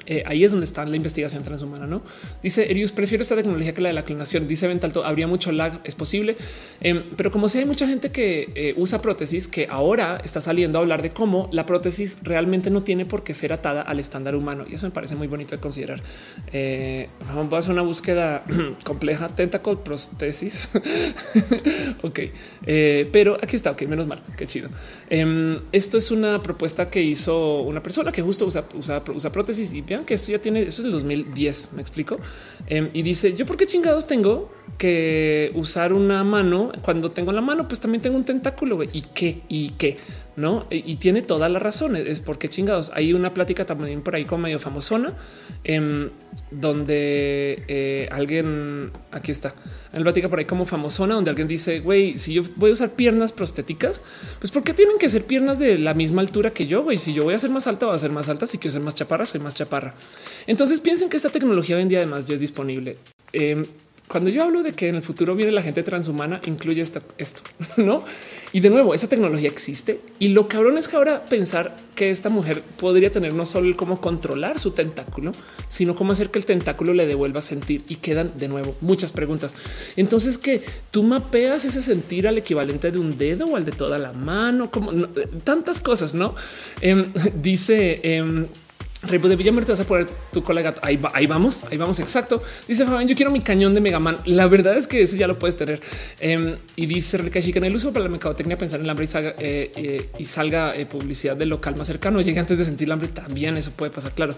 eh, ahí es donde está la investigación transhumana. No dice Erius, prefiero esta tecnología que la de la clonación. Dice Ventalto, habría mucho lag, es posible, em, pero como si hay mucha gente que eh, usa prótesis que ahora está saliendo a hablar de cómo la prótesis realmente no tiene por qué ser atada al estándar humano. Y eso me parece muy bonito de considerar. Eh, vamos a hacer una búsqueda [clears throat] compleja. Tentacle prótesis. [laughs] ok, pero aquí está. Ok, menos mal. Qué chido. Em, esto es una propuesta que hizo una persona que justo usa prótesis y Que esto ya tiene, eso es el 2010, me explico. Em, y dice, yo por qué chingados tengo que usar una mano cuando tengo la mano, pues también tengo un tentáculo y qué y qué no? Y, tiene toda la razón. Es porque chingados. Hay una plática también por ahí como medio famosona, em, donde eh, alguien aquí está. Hay una plática por ahí como famosona, donde alguien dice, güey, si yo voy a usar piernas prostéticas, pues ¿por qué tienen que ser piernas de la misma altura que yo? Güey, si yo voy a ser más alta, voy a ser más alta. Si quiero ser más chaparra, soy más chaparra. Entonces piensen que esta tecnología hoy en día además ya es disponible. Em, cuando yo hablo de que en el futuro viene la gente transhumana, incluye esto, esto, [laughs] no? Y de nuevo, esa tecnología existe y lo cabrón es que ahora pensar que esta mujer podría tener no solo el cómo controlar su tentáculo, sino cómo hacer que el tentáculo le devuelva sentir y quedan de nuevo muchas preguntas. Entonces, que tú mapeas ese sentir al equivalente de un dedo o al de toda la mano, como tantas cosas, no? Em, [laughs] dice, em, Rey de Villamar, te vas a poner tu colega. Ahí, ahí vamos, ahí vamos. Exacto. Dice Fabián, yo quiero mi cañón de Megaman. La verdad es que eso ya lo puedes tener. Em, y dice Rebeca Chica, en el uso para la mercadotecnia, pensar en el hambre y salga, eh, eh, eh, publicidad del local más cercano. Llegue antes de sentir el hambre. También eso puede pasar. Claro,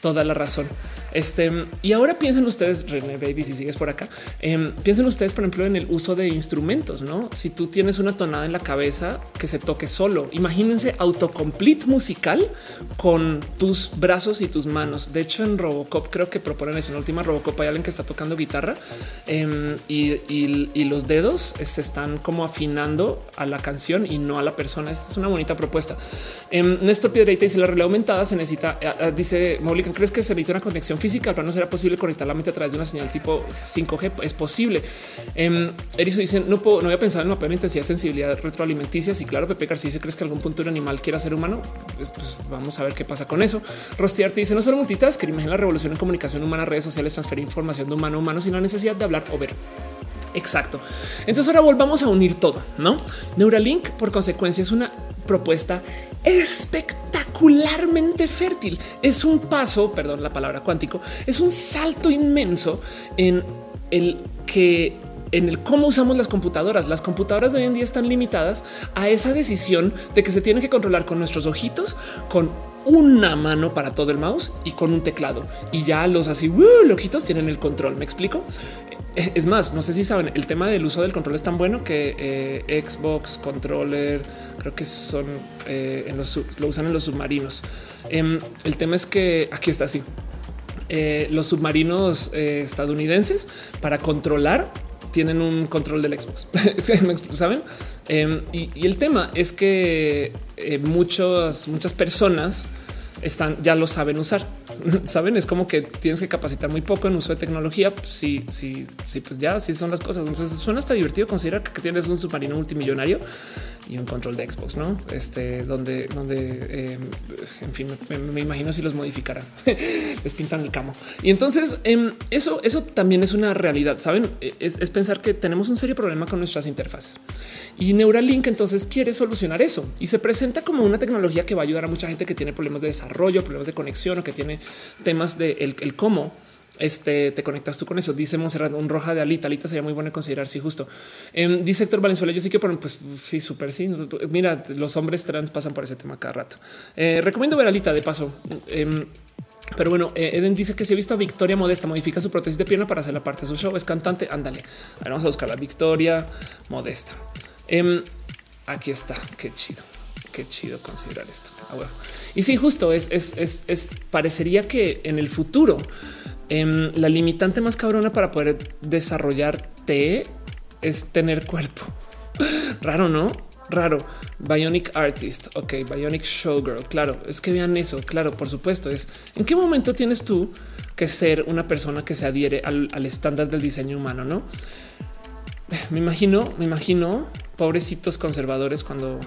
toda la razón. Este y ahora piensen ustedes, René Baby, si sigues por acá, em, piensen ustedes, por ejemplo, en el uso de instrumentos. No, si tú tienes una tonada en la cabeza que se toque solo, imagínense autocomplete musical con tus brazos y tus manos. De hecho, en Robocop creo que proponen eso. En última Robocop hay alguien que está tocando guitarra em, y, los dedos se están como afinando a la canción y no a la persona. Esta es una bonita propuesta. Um, Néstor Piedreita dice la realidad aumentada se necesita, eh, eh, ¿crees que se necesita una conexión física? Pero no será posible conectar la mente a través de una señal tipo 5G. Es posible. Erizo dice no puedo, no había pensado en una peor intensidad, sensibilidad retroalimenticia. Y claro, Pepe García dice, ¿crees que algún punto un animal quiera ser humano? Pues, pues, vamos a ver qué pasa con eso. Rostiarte dice no solo multitask, imagina la revolución en comunicación humana, redes sociales, transferir información de humano a humano sin la necesidad de hablar o ver. Exacto. Entonces ahora volvamos a unir todo, ¿no? Neuralink por consecuencia es una propuesta espectacularmente fértil. Es un paso, perdón la palabra cuántico, es un salto inmenso en el que en el cómo usamos las computadoras. Las computadoras de hoy en día están limitadas a esa decisión de que se tiene que controlar con nuestros ojitos, con una mano para todo el mouse y con un teclado. Y ya los así uh, ojitos tienen el control. Me explico. Eh, es más, no sé si saben, el tema del uso del control es tan bueno que eh, Xbox, controller, creo que son eh, en los lo usan en los submarinos. Em, el tema es que aquí está así. los submarinos estadounidenses para controlar tienen un control del Xbox. [laughs] Saben? Em, y, el tema es que muchas, muchas personas están, ya lo saben usar. [laughs] Saben, es como que tienes que capacitar muy poco en uso de tecnología. Sí, sí, sí, pues ya así son las cosas. Entonces suena hasta divertido considerar que tienes un submarino multimillonario y un control de Xbox, no? Este donde, donde, em, en fin, me, imagino si los modificarán, [laughs] les pintan el camo. Y entonces em, eso, eso también es una realidad. Saben, es, es pensar que tenemos un serio problema con nuestras interfaces y Neuralink entonces quiere solucionar eso y se presenta como una tecnología que va a ayudar a mucha gente que tiene problemas de desarrollo, problemas de conexión o que tiene temas de el, cómo este, te conectas tú con eso. Dice Monserrat, un roja de alita. Alita sería muy bueno considerar. Si sí, justo eh, dice Héctor Valenzuela. Yo sí que, pues sí, súper sí. Mira, los hombres trans pasan por ese tema cada rato. Eh, recomiendo ver alita de paso. Em, pero bueno, eh, Eden dice que si ha visto a Victoria Modesta modifica su prótesis de pierna para hacer la parte de su show. Es cantante. Ándale. vamos a buscar la Victoria Modesta. Em, aquí está. Qué chido. Qué chido considerar esto. Ah, bueno. Y sí, justo es, es, es, parecería que en el futuro em, la limitante más cabrona para poder desarrollarte es tener cuerpo. [laughs] Raro, no? Raro. Bionic Artist. Ok, Bionic Showgirl. Claro, es que vean eso. Claro, por supuesto. Es en qué momento tienes tú que ser una persona que se adhiere al, al estándar del diseño humano, no? [laughs] Me imagino, me imagino pobrecitos conservadores cuando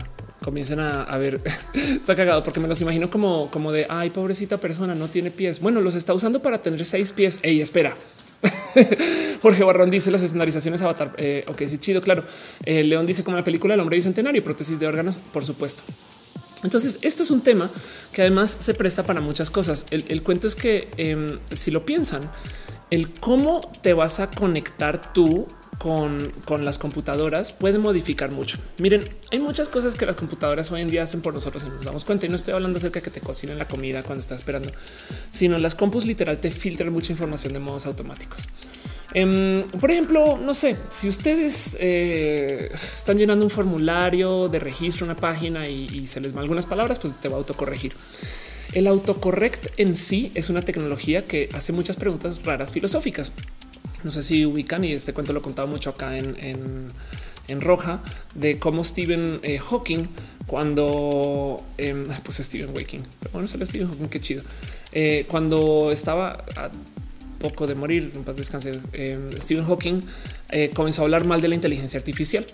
comiencen a, ver, [laughs] está cagado porque me los imagino como, como de ay, pobrecita persona, no tiene pies. Bueno, los está usando para tener seis pies. Ey, espera. [laughs] Jorge Barrón dice las estandarizaciones avatar. Eh, ok, sí, chido, claro. Eh, León dice como la película El hombre bicentenario, prótesis de órganos, por supuesto. Entonces, esto es un tema que además se presta para muchas cosas. El, cuento es que em, si lo piensan, el cómo te vas a conectar tú con, las computadoras puede modificar mucho. Miren, hay muchas cosas que las computadoras hoy en día hacen por nosotros y nos damos cuenta. Y no estoy hablando acerca de que te cocinen la comida cuando estás esperando, sino las compus literal te filtran mucha información de modos automáticos. Em, por ejemplo, no sé si ustedes eh, están llenando un formulario de registro, una página y, se les van algunas palabras, pues te va a autocorregir. El autocorrect en sí es una tecnología que hace muchas preguntas raras filosóficas. No sé si ubican y este cuento lo he contado mucho acá en, en, Roja de cómo Stephen eh, Hawking cuando em, pues Stephen pero bueno, Stephen Hawking, qué chido. Eh, cuando estaba poco de morir, en paz descanse, eh, Stephen Hawking eh, comenzó a hablar mal de la inteligencia artificial.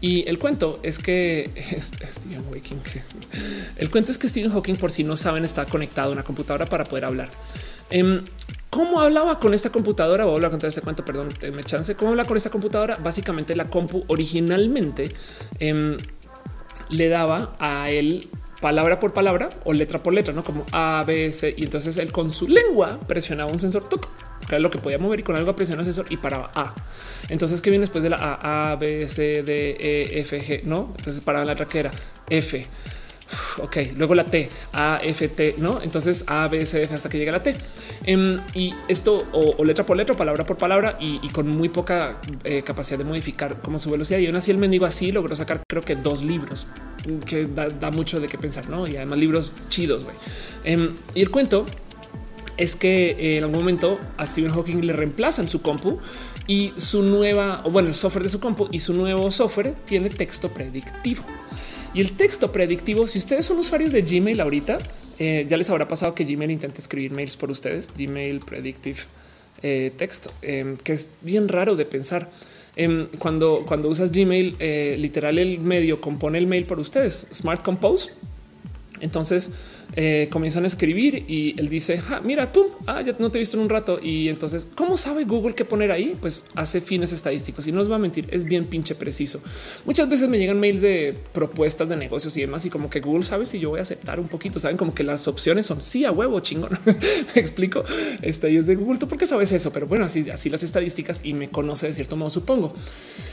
Y el cuento es que [laughs] Stephen Hawking, el cuento es que Stephen Hawking, por si no saben, está conectado a una computadora para poder hablar. ¿Cómo hablaba con esta computadora? Voy a contar este cuento, perdón, me chance. ¿Cómo habla con esta computadora? Básicamente la compu originalmente em, le daba a él palabra por palabra o letra por letra, no como A, B, C. Y entonces él con su lengua presionaba un sensor toc que lo que podía mover y con algo presionó el sensor y paraba A. Entonces, ¿qué viene después de la A, A, B, C, D, E, F, G? No, entonces paraba la raquera F. Ok, luego la T, A, F, T, no? Entonces A, B, C, F hasta que llega la T. Em, y esto o, letra por letra, palabra por palabra y, con muy poca eh, capacidad de modificar como su velocidad. Y aún así el mendigo así logró sacar creo que dos libros que da, mucho de qué pensar, ¿no? Y además libros chidos. Em, y el cuento es que eh, en algún momento a Stephen Hawking le reemplazan su compu y su nueva, o bueno, el software de su compu y su nuevo software tiene texto predictivo. Y el texto predictivo, si ustedes son usuarios de Gmail ahorita, eh, ya les habrá pasado que Gmail intenta escribir mails por ustedes, Gmail Predictive eh, Texto, em, que es bien raro de pensar. Em, cuando, cuando usas Gmail, literal el medio compone el mail por ustedes, Smart Compose. Entonces, eh, comienzan a escribir y él dice, mira, pum, ah, ya no te he visto en un rato. Y entonces, ¿cómo sabe Google qué poner ahí? Pues hace fines estadísticos y no os va a mentir, es bien pinche preciso. Muchas veces me llegan mails de propuestas de negocios y demás y como que Google sabe si yo voy a aceptar un poquito, saben como que las opciones son sí a huevo chingón. [laughs] me explico. Este y es de Google. ¿Tú por qué sabes eso? Pero bueno, así, así las estadísticas y me conoce de cierto modo, supongo.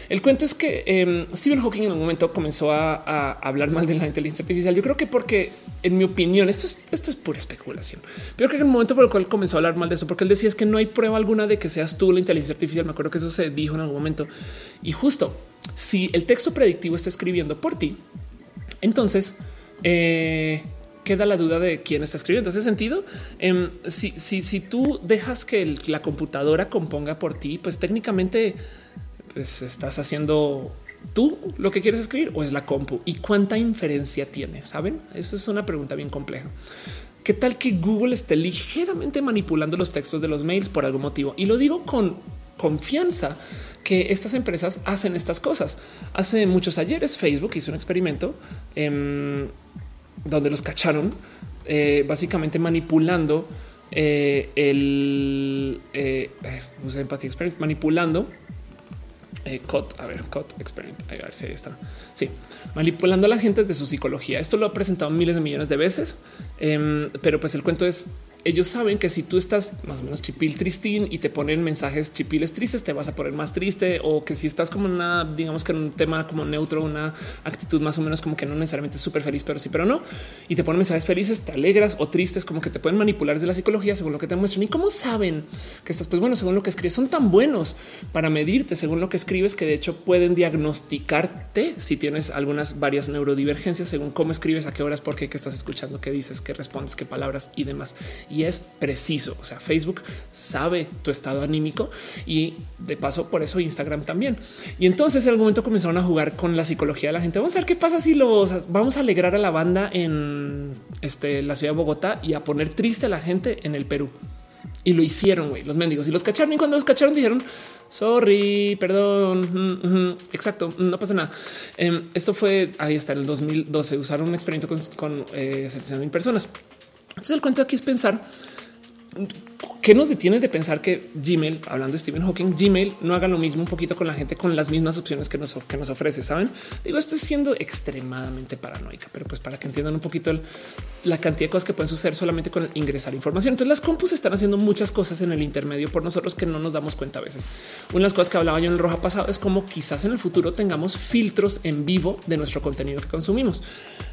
El cuento es que eh, Stephen Hawking en un momento comenzó a hablar mal de la inteligencia artificial. Yo creo que porque, en mi opinión, esto es, esto es pura especulación. Pero creo que el momento por el cual comenzó a hablar mal de eso, porque él decía es que no hay prueba alguna de que seas tú la inteligencia artificial. Me acuerdo que eso se dijo en algún momento. Y justo si el texto predictivo está escribiendo por ti, entonces eh, queda la duda de quién está escribiendo. ese sentido, em, si, si, si, tú dejas que la computadora componga por ti, pues técnicamente pues, estás haciendo tú lo que quieres escribir o es la compu y cuánta inferencia tiene. Saben? Eso es una pregunta bien compleja. ¿Qué tal que Google esté ligeramente manipulando los textos de los mails por algún motivo? Y lo digo con confianza que estas empresas hacen estas cosas. Hace muchos ayeres Facebook hizo un experimento em, donde los cacharon eh, básicamente manipulando eh, el eh, eh manipulando eh, a ver, Cot Experiment, a ver si ahí está. Sí, manipulando a la gente de su psicología. Esto lo ha presentado miles de millones de veces, em, pero pues el cuento es ellos saben que si tú estás más o menos chipil tristín y te ponen mensajes chipiles tristes, te vas a poner más triste o que si estás como una, digamos que en un tema como neutro, una actitud más o menos como que no necesariamente súper feliz, pero sí, pero no. Y te ponen mensajes felices, te alegras o tristes, como que te pueden manipular desde la psicología según lo que te muestran. Y cómo saben que estás, pues bueno, según lo que escribes, son tan buenos para medirte según lo que escribes que de hecho pueden diagnosticarte si tienes algunas varias neurodivergencias según cómo escribes, a qué horas, por qué, qué estás escuchando, qué dices, qué respondes, qué palabras y demás y es preciso. O sea, Facebook sabe tu estado anímico y de paso por eso Instagram también. Y entonces en algún momento comenzaron a jugar con la psicología de la gente. Vamos a ver qué pasa si los vamos a alegrar a la banda en este, la ciudad de Bogotá y a poner triste a la gente en el Perú. Y lo hicieron, güey, los mendigos y los cacharon. Y cuando los cacharon dijeron, sorry, perdón. exacto, no pasa nada. Em, esto fue ahí está en el 2012. Usaron un experimento con, con eh, mil personas. Entonces el cuento aquí es pensar ¿qué nos detiene de pensar que Gmail, hablando de Stephen Hawking, Gmail no haga lo mismo un poquito con la gente con las mismas opciones que nos, que nos ofrece? Saben, digo, esto es siendo extremadamente paranoica, pero pues para que entiendan un poquito la cantidad de cosas que pueden suceder solamente con ingresar información. Entonces las compus están haciendo muchas cosas en el intermedio por nosotros que no nos damos cuenta a veces. Una de las cosas que hablaba yo en el roja pasado es como quizás en el futuro tengamos filtros en vivo de nuestro contenido que consumimos.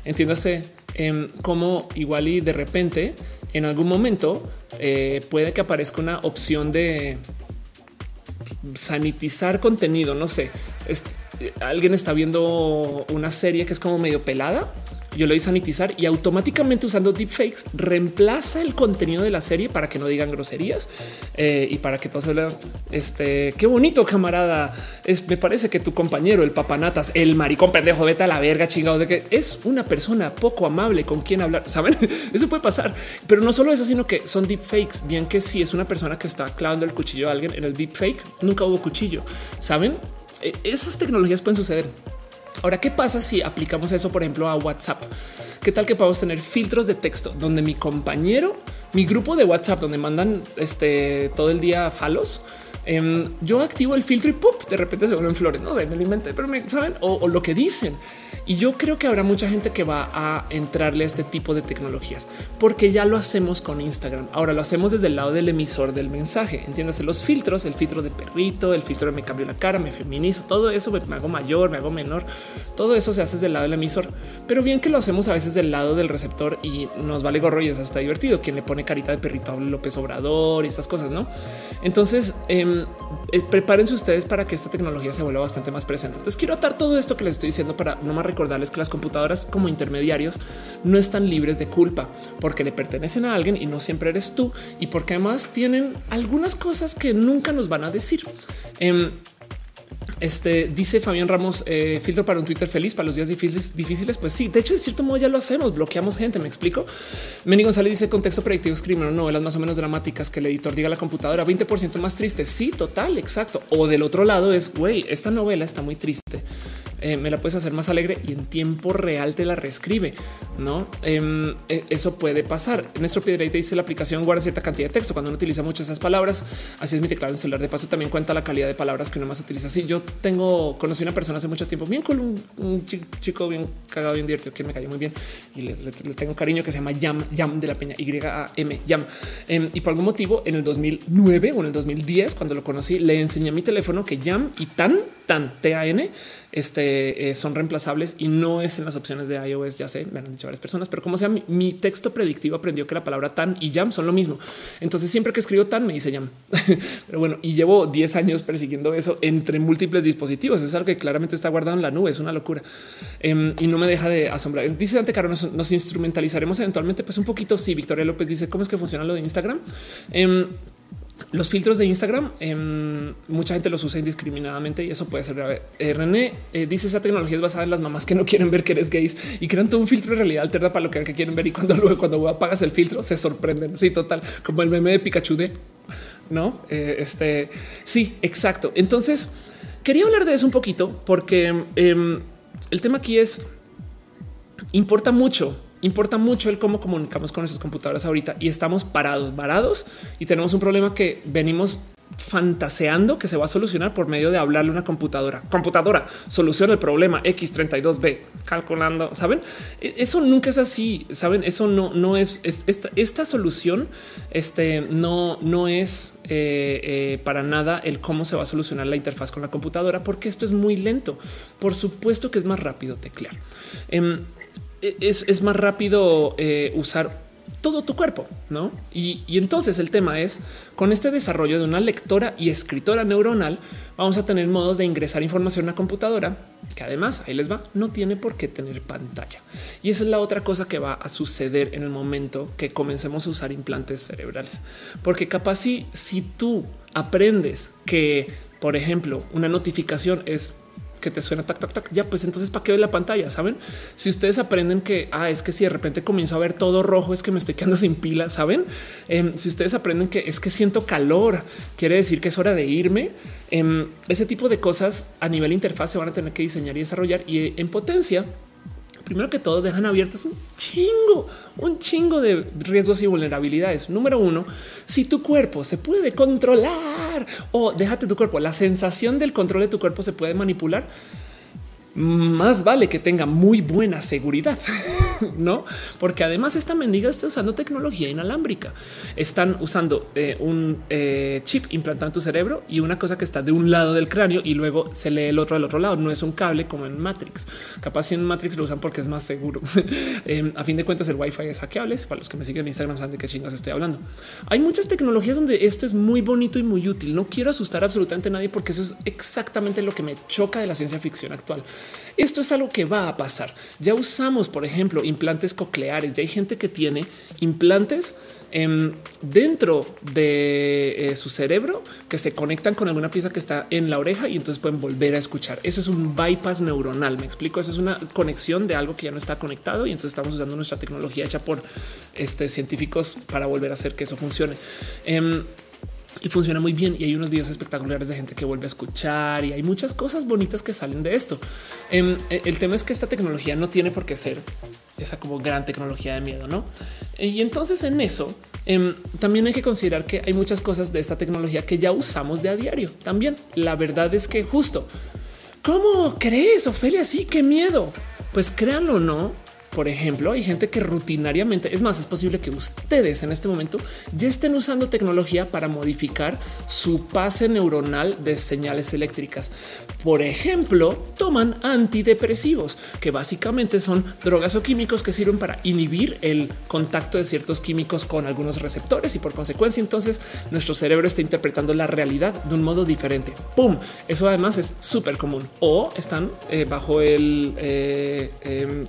Entiéndase eh, como igual y de repente en algún momento eh, puede que aparezca una opción de sanitizar contenido. No sé, alguien está viendo una serie que es como medio pelada yo le doy sanitizar y automáticamente usando deepfakes reemplaza el contenido de la serie para que no digan groserías eh, y para que todo se vea este qué bonito camarada. Es, me parece que tu compañero, el papanatas, el maricón pendejo, vete a la verga chingado de que es una persona poco amable con quien hablar. [laughs] Saben, eso puede pasar, pero no solo eso, sino que son deepfakes. Bien que si es una persona que está clavando el cuchillo a alguien en el deepfake, nunca hubo cuchillo. Saben, e, esas tecnologías pueden suceder. Ahora, ¿qué pasa si aplicamos eso, por ejemplo, a WhatsApp? ¿Qué tal que podemos tener filtros de texto donde mi compañero, mi grupo de WhatsApp, donde mandan este todo el día falos, em, yo activo el filtro y ¡pum! de repente se vuelven flores. No sé, me lo inventé, pero me saben o lo que dicen. Y yo creo que habrá mucha gente que va a entrarle a este tipo de tecnologías porque ya lo hacemos con Instagram. Ahora lo hacemos desde el lado del emisor del mensaje. Entiéndase los filtros, el filtro de perrito, el filtro de me cambio la cara, me feminizo, todo eso me hago mayor, me hago menor. Todo eso se hace del lado del emisor, pero bien que lo hacemos a veces del lado del receptor y nos vale gorro y es hasta divertido. Quien le pone carita de perrito a López Obrador y estas cosas, no? Entonces em, eh, prepárense ustedes para que esta tecnología se vuelva bastante más presente. Entonces quiero atar todo esto que les estoy diciendo para no más recordarles que las computadoras como intermediarios no están libres de culpa porque le pertenecen a alguien y no siempre eres tú y porque además tienen algunas cosas que nunca nos van a decir. Em, este dice Fabián Ramos, eh, filtro para un Twitter feliz para los días difíciles, difíciles. Pues sí, de hecho, de cierto modo ya lo hacemos, bloqueamos gente. Me explico. Meni González dice contexto predictivo, escriben novelas más o menos dramáticas que el editor diga a la computadora 20% más triste. Sí, total, exacto. O del otro lado es güey, esta novela está muy triste. Eh, me la puedes hacer más alegre y en tiempo real te la reescribe. No, em, e, eso puede pasar. Nuestro te dice la aplicación guarda cierta cantidad de texto cuando uno utiliza muchas esas palabras. Así es mi teclado en celular. De paso, también cuenta la calidad de palabras que uno más utiliza. Si yo tengo, conocí una persona hace mucho tiempo, bien con un, chico bien cagado, bien divertido, que me cayó muy bien y le, tengo cariño que se llama Yam, Yam de la Peña, Y A M, Yam. Em, y por algún motivo, en el 2009 o en el 2010, cuando lo conocí, le enseñé a mi teléfono que Yam y Tan, Tan, T A N este, eh, son reemplazables y no es en las opciones de iOS. Ya sé, me han dicho varias personas, pero como sea, mi, texto predictivo aprendió que la palabra tan y jam son lo mismo. Entonces, siempre que escribo tan me dice jam. [laughs] pero bueno, y llevo 10 años persiguiendo eso entre múltiples dispositivos. Es algo que claramente está guardado en la nube. Es una locura em, y no me deja de asombrar. Dice Ante Caro, nos, instrumentalizaremos eventualmente. Pues un poquito. Sí, Victoria López dice cómo es que funciona lo de Instagram. Em, los filtros de Instagram, em, mucha gente los usa indiscriminadamente y eso puede ser grave. Eh, René eh, dice esa tecnología es basada en las mamás que no quieren ver que eres gays y crean todo un filtro de realidad alterna para lo que quieren ver. Y cuando [laughs] luego, cuando apagas el filtro, se sorprenden. Sí, total, como el meme de Pikachu de no. Eh, este sí, exacto. Entonces quería hablar de eso un poquito porque em, el tema aquí es importa mucho importa mucho el cómo comunicamos con nuestras computadoras ahorita y estamos parados, varados y tenemos un problema que venimos fantaseando que se va a solucionar por medio de hablarle a una computadora. Computadora, soluciona el problema X32B, calculando, ¿saben? E, eso nunca es así, ¿saben? Eso no, no es, esta, esta, solución este, no, no es eh, eh, para nada el cómo se va a solucionar la interfaz con la computadora, porque esto es muy lento. Por supuesto que es más rápido teclear. Em, es, más rápido eh, usar todo tu cuerpo, ¿no? Y, entonces el tema es, con este desarrollo de una lectora y escritora neuronal, vamos a tener modos de ingresar información a una computadora, que además, ahí les va, no tiene por qué tener pantalla. Y esa es la otra cosa que va a suceder en el momento que comencemos a usar implantes cerebrales. Porque capaz si, si tú aprendes que, por ejemplo, una notificación es que te suena tac, tac, tac. Ya, pues entonces, ¿para qué ve la pantalla? Saben? Si ustedes aprenden que ah, es que si de repente comienzo a ver todo rojo, es que me estoy quedando sin pila. Saben? Em, si ustedes aprenden que es que siento calor, quiere decir que es hora de irme. Em, ese tipo de cosas a nivel interfaz se van a tener que diseñar y desarrollar y en potencia primero que todo dejan abiertas un chingo, un chingo de riesgos y vulnerabilidades. Número uno, si tu cuerpo se puede controlar o déjate tu cuerpo, la sensación del control de tu cuerpo se puede manipular más vale que tenga muy buena seguridad, [laughs] no? Porque además esta mendiga está usando tecnología inalámbrica. Están usando eh, un eh, chip implantado en tu cerebro y una cosa que está de un lado del cráneo y luego se lee el otro al otro lado. No es un cable como en Matrix. Capaz si en Matrix lo usan porque es más seguro. [laughs] Em, a fin de cuentas, el Wi-Fi es hackeable. Para los que me siguen en Instagram saben de qué chingas estoy hablando. Hay muchas tecnologías donde esto es muy bonito y muy útil. No quiero asustar absolutamente a nadie porque eso es exactamente lo que me choca de la ciencia ficción actual. Esto es algo que va a pasar. Ya usamos, por ejemplo, implantes cocleares. Ya hay gente que tiene implantes em, dentro de eh, su cerebro que se conectan con alguna pieza que está en la oreja y entonces pueden volver a escuchar. Eso es un bypass neuronal. Me explico. Eso es una conexión de algo que ya no está conectado y entonces estamos usando nuestra tecnología hecha por este, científicos para volver a hacer que eso funcione. Em, y funciona muy bien. Y hay unos videos espectaculares de gente que vuelve a escuchar y hay muchas cosas bonitas que salen de esto. Em, e, el tema es que esta tecnología no tiene por qué ser esa como gran tecnología de miedo, no? Y entonces en eso em, también hay que considerar que hay muchas cosas de esta tecnología que ya usamos de a diario. También la verdad es que justo cómo crees, Ofelia? Sí, qué miedo. Pues créanlo, no por ejemplo, hay gente que rutinariamente, es más, es posible que ustedes en este momento ya estén usando tecnología para modificar su pase neuronal de señales eléctricas. Por ejemplo, toman antidepresivos, que básicamente son drogas o químicos que sirven para inhibir el contacto de ciertos químicos con algunos receptores y por consecuencia entonces nuestro cerebro está interpretando la realidad de un modo diferente. ¡Pum! Eso además es súper común. O están eh, bajo el... Eh, em,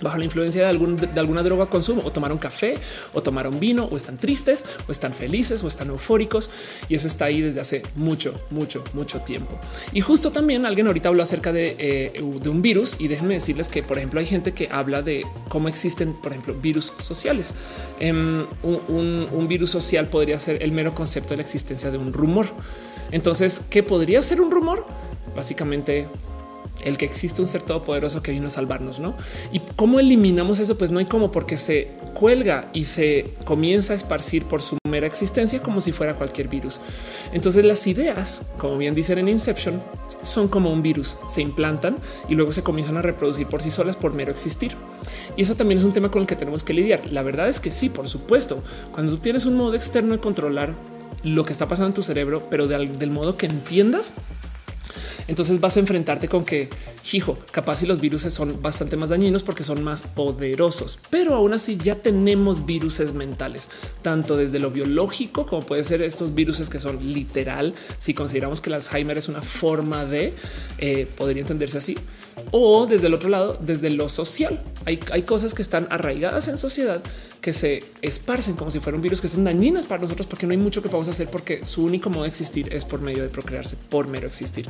bajo la influencia de, algún, de alguna droga consumo o tomaron café o tomaron vino o están tristes o están felices o están eufóricos y eso está ahí desde hace mucho, mucho, mucho tiempo. Y justo también alguien ahorita habló acerca de, eh, de un virus y déjenme decirles que, por ejemplo, hay gente que habla de cómo existen, por ejemplo, virus sociales. Em, un, un virus social podría ser el mero concepto de la existencia de un rumor. Entonces, ¿qué podría ser un rumor? Básicamente el que existe un ser todopoderoso que vino a salvarnos, ¿no? Y cómo eliminamos eso, pues no hay cómo, porque se cuelga y se comienza a esparcir por su mera existencia como si fuera cualquier virus. Entonces las ideas, como bien dicen en Inception, son como un virus, se implantan y luego se comienzan a reproducir por sí solas por mero existir. Y eso también es un tema con el que tenemos que lidiar. La verdad es que sí, por supuesto, cuando tú tienes un modo externo de controlar lo que está pasando en tu cerebro, pero del modo que entiendas, entonces vas a enfrentarte con que, hijo, capaz si los virus son bastante más dañinos porque son más poderosos, pero aún así ya tenemos virus mentales, tanto desde lo biológico como puede ser estos virus que son literal. Si consideramos que el Alzheimer es una forma de eh, podría entenderse así, o desde el otro lado, desde lo social. Hay, hay cosas que están arraigadas en sociedad que se esparcen como si fuera un virus que son dañinas para nosotros porque no hay mucho que podamos hacer porque su único modo de existir es por medio de procrearse, por mero existir.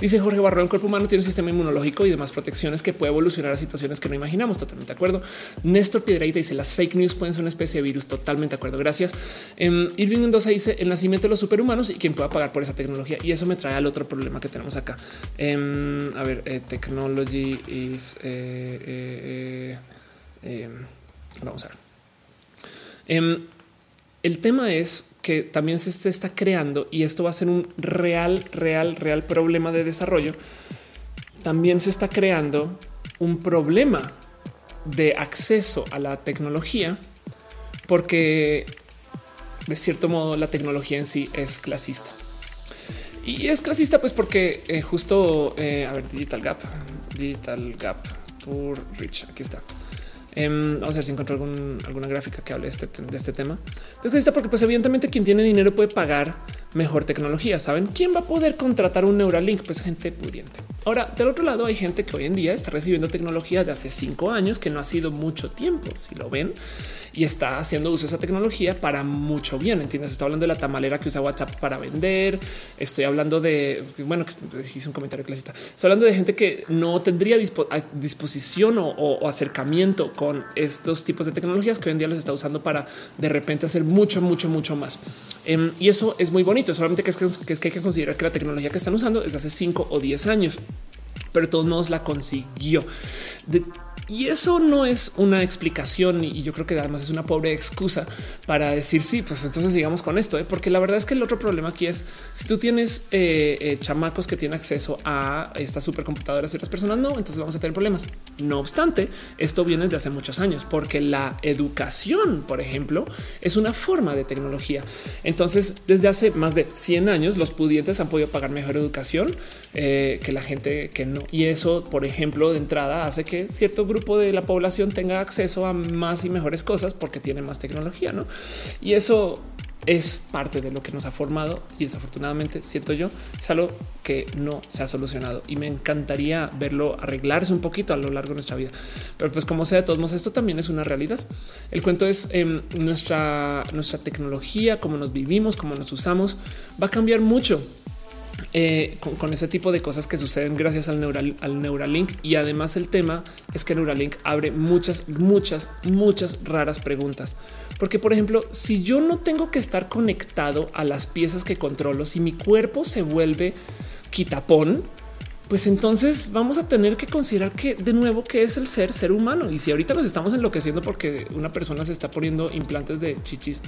Dice Jorge Barro, el cuerpo humano tiene un sistema inmunológico y demás protecciones que puede evolucionar a situaciones que no imaginamos. Totalmente de acuerdo. Néstor Piedreita dice las fake news pueden ser una especie de virus. Totalmente de acuerdo. Gracias. Um, Irving Mendoza dice el nacimiento de los superhumanos y quién pueda pagar por esa tecnología. Y eso me trae al otro problema que tenemos acá. Em, a ver, eh, technology is. Eh, eh, em, vamos a ver. Em, el tema es que también se está creando y esto va a ser un real, real, real problema de desarrollo. También se está creando un problema de acceso a la tecnología porque de cierto modo la tecnología en sí es clasista. Y es clasista pues porque eh, justo, eh, a ver, Digital Gap, Digital Gap por Rich, aquí está. Em, vamos a ver si encuentro alguna gráfica que hable de este, este tema. Es porque pues evidentemente quien tiene dinero puede pagar mejor tecnología. Saben quién va a poder contratar un Neuralink? Pues gente pudiente. Ahora, del otro lado hay gente que hoy en día está recibiendo tecnología de hace cinco años que no ha sido mucho tiempo. Si lo ven, y está haciendo uso de esa tecnología para mucho bien. Entiendes? Estoy hablando de la tamalera que usa WhatsApp para vender. Estoy hablando de, bueno, hice un comentario clasista. Estoy hablando de gente que no tendría disposición o, acercamiento con estos tipos de tecnologías que hoy en día los está usando para de repente hacer mucho, mucho, mucho más. Em, y eso es muy bonito. Solamente que es que, es que hay que considerar que la tecnología que están usando es de hace 5 o 10 años pero de todos modos la consiguió. Y eso no es una explicación y yo creo que además es una pobre excusa para decir sí, pues entonces sigamos con esto, ¿eh? porque la verdad es que el otro problema aquí es si tú tienes eh, eh, chamacos que tienen acceso a estas supercomputadoras y otras personas no, entonces vamos a tener problemas. No obstante, esto viene desde hace muchos años porque la educación, por ejemplo, es una forma de tecnología. Entonces, desde hace más de 100 años, los pudientes han podido pagar mejor educación que la gente que no. Y eso, por ejemplo, de entrada hace que cierto grupo de la población tenga acceso a más y mejores cosas porque tiene más tecnología, ¿no? Y eso es parte de lo que nos ha formado y desafortunadamente siento yo es algo que no se ha solucionado y me encantaría verlo arreglarse un poquito a lo largo de nuestra vida. Pero pues como sea, de todos modos, esto también es una realidad. El cuento es eh, nuestra, nuestra tecnología, cómo nos vivimos, cómo nos usamos, va a cambiar mucho eh, con, ese tipo de cosas que suceden gracias al, neural, al Neuralink. Y además el tema es que Neuralink abre muchas, muchas, muchas raras preguntas. Porque, por ejemplo, si yo no tengo que estar conectado a las piezas que controlo, si mi cuerpo se vuelve quitapón, pues entonces vamos a tener que considerar que de nuevo que es el ser ser humano. Y si ahorita nos estamos enloqueciendo porque una persona se está poniendo implantes de chichis,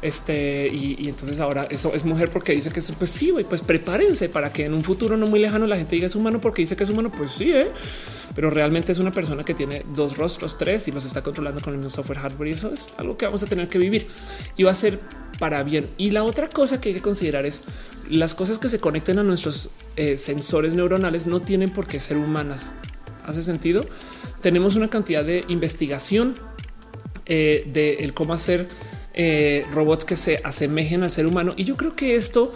este y, entonces ahora eso es mujer porque dice que es pues sí, pues prepárense para que en un futuro no muy lejano la gente diga es humano porque dice que es humano. Pues sí, ¿eh? pero realmente es una persona que tiene dos rostros, tres y los está controlando con el mismo software hardware. Y eso es algo que vamos a tener que vivir y va a ser para bien. Y la otra cosa que hay que considerar es las cosas que se conecten a nuestros eh, sensores neuronales no tienen por qué ser humanas. ¿Hace sentido? Tenemos una cantidad de investigación eh, de cómo hacer eh, robots que se asemejen al ser humano. Y yo creo que esto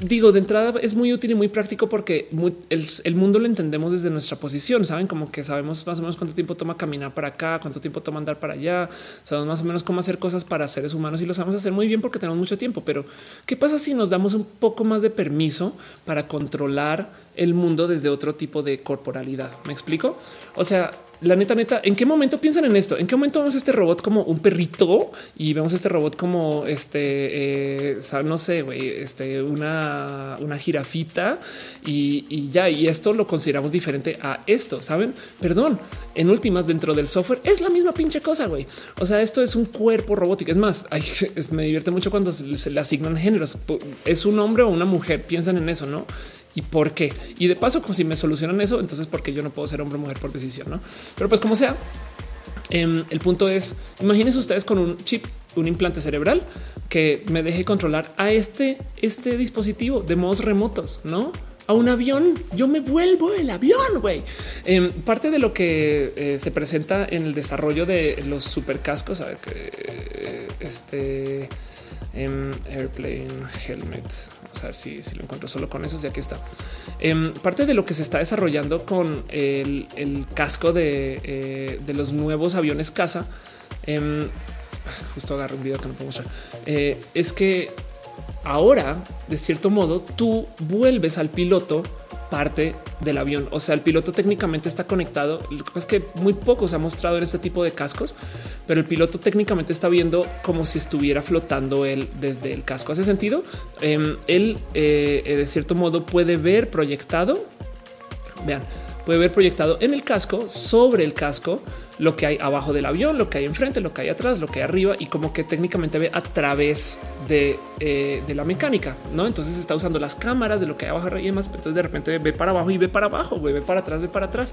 digo, de entrada es muy útil y muy práctico porque el, mundo lo entendemos desde nuestra posición. Saben como que sabemos más o menos cuánto tiempo toma caminar para acá, cuánto tiempo toma andar para allá. Sabemos más o menos cómo hacer cosas para seres humanos y lo sabemos hacer muy bien porque tenemos mucho tiempo. Pero qué pasa si nos damos un poco más de permiso para controlar el mundo desde otro tipo de corporalidad? Me explico. O sea, la neta, neta, ¿en qué momento piensan en esto? ¿En qué momento vemos este robot como un perrito y vemos este robot como este, eh, no sé, güey, este, una, una jirafita y, ya, y esto lo consideramos diferente a esto, ¿saben? Perdón, en últimas, dentro del software es la misma pinche cosa, güey. O sea, esto es un cuerpo robótico. Es más, [laughs] me divierte mucho cuando se le asignan géneros. Es un hombre o una mujer, piensan en eso, ¿no? Y por qué. Y de paso, como si me solucionan eso, entonces porque yo no puedo ser hombre o mujer por decisión, no? Pero pues como sea, em, el punto es imagínense ustedes con un chip, un implante cerebral que me deje controlar a este, este dispositivo de modos remotos, no? a un avión. Yo me vuelvo el avión, güey. Em, parte de lo que eh, se presenta en el desarrollo de los supercascos, a ver que eh, este em, airplane helmet a ver si, lo encuentro solo con eso. Ya que está em, parte de lo que se está desarrollando con el, casco eh, de, los nuevos aviones casa. Em, justo agarro un video que no puedo mostrar. Eh, es que ahora, de cierto modo, tú vuelves al piloto parte del avión. O sea, el piloto técnicamente está conectado. Lo que pasa es que muy poco se ha mostrado en este tipo de cascos, pero el piloto técnicamente está viendo como si estuviera flotando él desde el casco. ¿Hace sentido? Em, él eh, de cierto modo puede ver proyectado. Vean, puede ver proyectado en el casco, sobre el casco, lo que hay abajo del avión, lo que hay enfrente, lo que hay atrás, lo que hay arriba y como que técnicamente ve a través de, eh, la mecánica, ¿no? Entonces está usando las cámaras de lo que hay abajo y demás, entonces de repente ve para abajo y ve para abajo, ve para atrás, ve para atrás.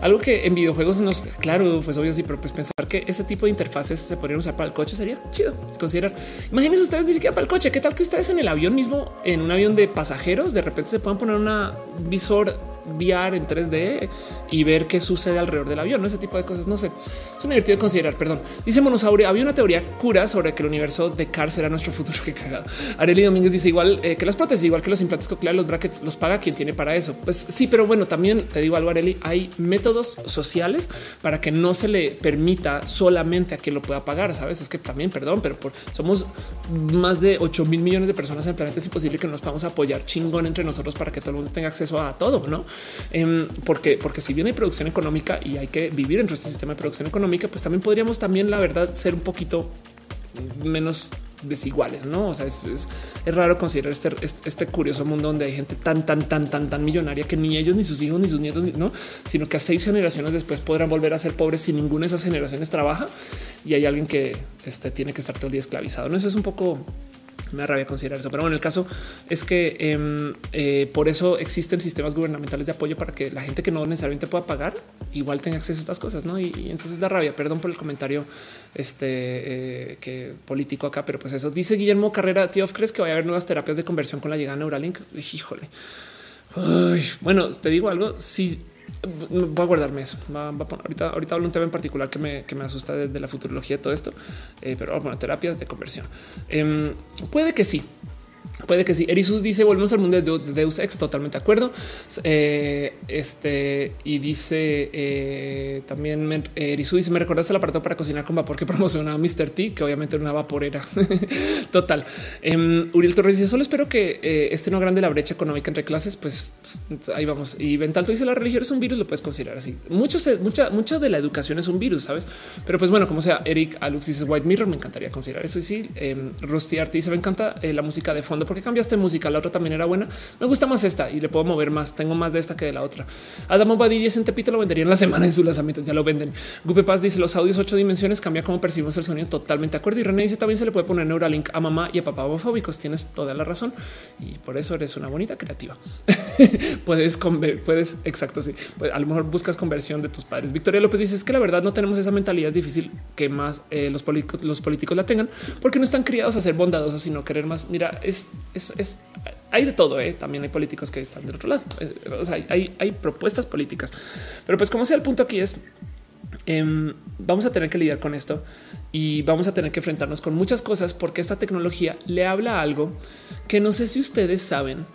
Algo que en videojuegos nos, claro, pues obvio sí, pero pues pensar que ese tipo de interfaces se podrían usar para el coche sería chido considerar. Imagínense ustedes ni siquiera para el coche, qué tal que ustedes en el avión mismo, en un avión de pasajeros, de repente se puedan poner una visor VR en 3D y ver qué sucede alrededor del avión, ¿no? ese tipo de cosas. No sé, es un divertido de considerar. Perdón. Dice Monosaurio, había una teoría cura sobre que el universo de Cars será nuestro futuro. [laughs] que cagado. Areli Domínguez dice igual eh, que las prótesis, igual que los implantes cocleares, los brackets los paga quien tiene para eso. Pues sí, pero bueno, también te digo algo, Areli, hay métodos sociales para que no se le permita solamente a quien lo pueda pagar. Sabes, es que también, perdón, pero por, somos más de 8 mil millones de personas en el planeta. Es imposible que nos podamos apoyar chingón entre nosotros para que todo el mundo tenga acceso a todo, no? Em, porque, porque si bien hay producción económica y hay que vivir dentro de este sistema de producción económica, pues también podríamos también, la verdad, ser un poquito menos desiguales, no? O sea, es, es, raro considerar este, este, este, curioso mundo donde hay gente tan, tan, tan, tan, tan millonaria que ni ellos, ni sus hijos, ni sus nietos, no, sino que a seis generaciones después podrán volver a ser pobres si ninguna de esas generaciones trabaja y hay alguien que este, tiene que estar todo el día esclavizado. No, eso es un poco me da rabia considerar eso, pero bueno, el caso es que em, eh, por eso existen sistemas gubernamentales de apoyo para que la gente que no necesariamente pueda pagar igual tenga acceso a estas cosas, ¿no? Y, entonces da rabia, perdón por el comentario este eh, que político acá, pero pues eso dice Guillermo Carrera, tío, ¿crees que vaya a haber nuevas terapias de conversión con la llegada de Neuralink? Híjole. bueno, te digo algo, si voy a guardarme eso. ahorita, ahorita hablo un tema en particular que me, que me asusta desde la futurología, todo esto, eh, pero bueno, terapias de conversión. Em, puede que sí, Puede que sí. Erisus dice volvemos al mundo de Deus Ex. Totalmente de acuerdo. Eh, este y dice eh, también me, Erisus dice: Me recordaste el aparato para cocinar con vapor que [laughs] promocionaba Mr. T, que obviamente era una vaporera. [laughs] Total. Eh, Uriel Torres dice: Solo espero que eh, este no grande la brecha económica entre clases. Pues ahí vamos. Y Ventalto dice: La religión es un virus, lo puedes considerar así. Mucho, mucha, mucha de la educación es un virus, sabes? Pero pues bueno, como sea, Eric Alux dice White Mirror. Me encantaría considerar eso. Y sí, Rusty Art dice: Me encanta la música de fondo porque cambiaste música? La otra también era buena. Me gusta más esta y le puedo mover más. Tengo más de esta que de la otra. Adamo Badilla en Tepito lo venderían la semana en su lanzamiento. Ya lo venden. Gupe Paz dice los audios ocho dimensiones cambia cómo percibimos el sonido. Totalmente de acuerdo. Y René dice también se le puede poner Neuralink a mamá y a papá homofóbicos. Tienes toda la razón y por eso eres una bonita creativa. [laughs] puedes puedes exacto. Sí, pues a lo mejor buscas conversión de tus padres. Victoria López dice es que la verdad no tenemos esa mentalidad difícil que más eh, los políticos, los políticos la tengan porque no están criados a ser bondadosos, sino querer más. Mira, es, es es, hay de todo. ¿eh? También hay políticos que están del otro lado. Eh, hay, propuestas políticas, pero pues como sea, el punto aquí es em, vamos a tener que lidiar con esto y vamos a tener que enfrentarnos con muchas cosas porque esta tecnología le habla algo que no sé si ustedes saben,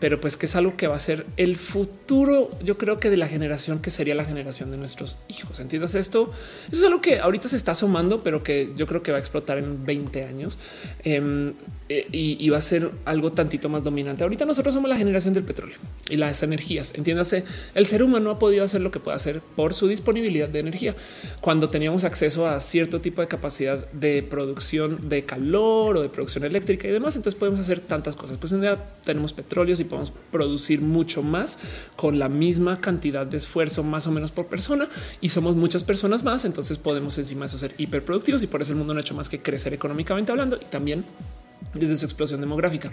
pero pues que es algo que va a ser el futuro, yo creo que de la generación que sería la generación de nuestros hijos. ¿Entiendes esto? Eso es algo que ahorita se está asomando, pero que yo creo que va a explotar en 20 años em, e, y, va a ser algo tantito más dominante. Ahorita nosotros somos la generación del petróleo y las energías. Entiéndase, el ser humano ha podido hacer lo que puede hacer por su disponibilidad de energía. Cuando teníamos acceso a cierto tipo de capacidad de producción de calor o de producción eléctrica y demás, entonces podemos hacer tantas cosas. Pues en día tenemos petróleos y podemos producir mucho más con la misma cantidad de esfuerzo más o menos por persona y somos muchas personas más. Entonces podemos encima de eso ser hiperproductivos y por eso el mundo no ha hecho más que crecer económicamente hablando y también desde su explosión demográfica.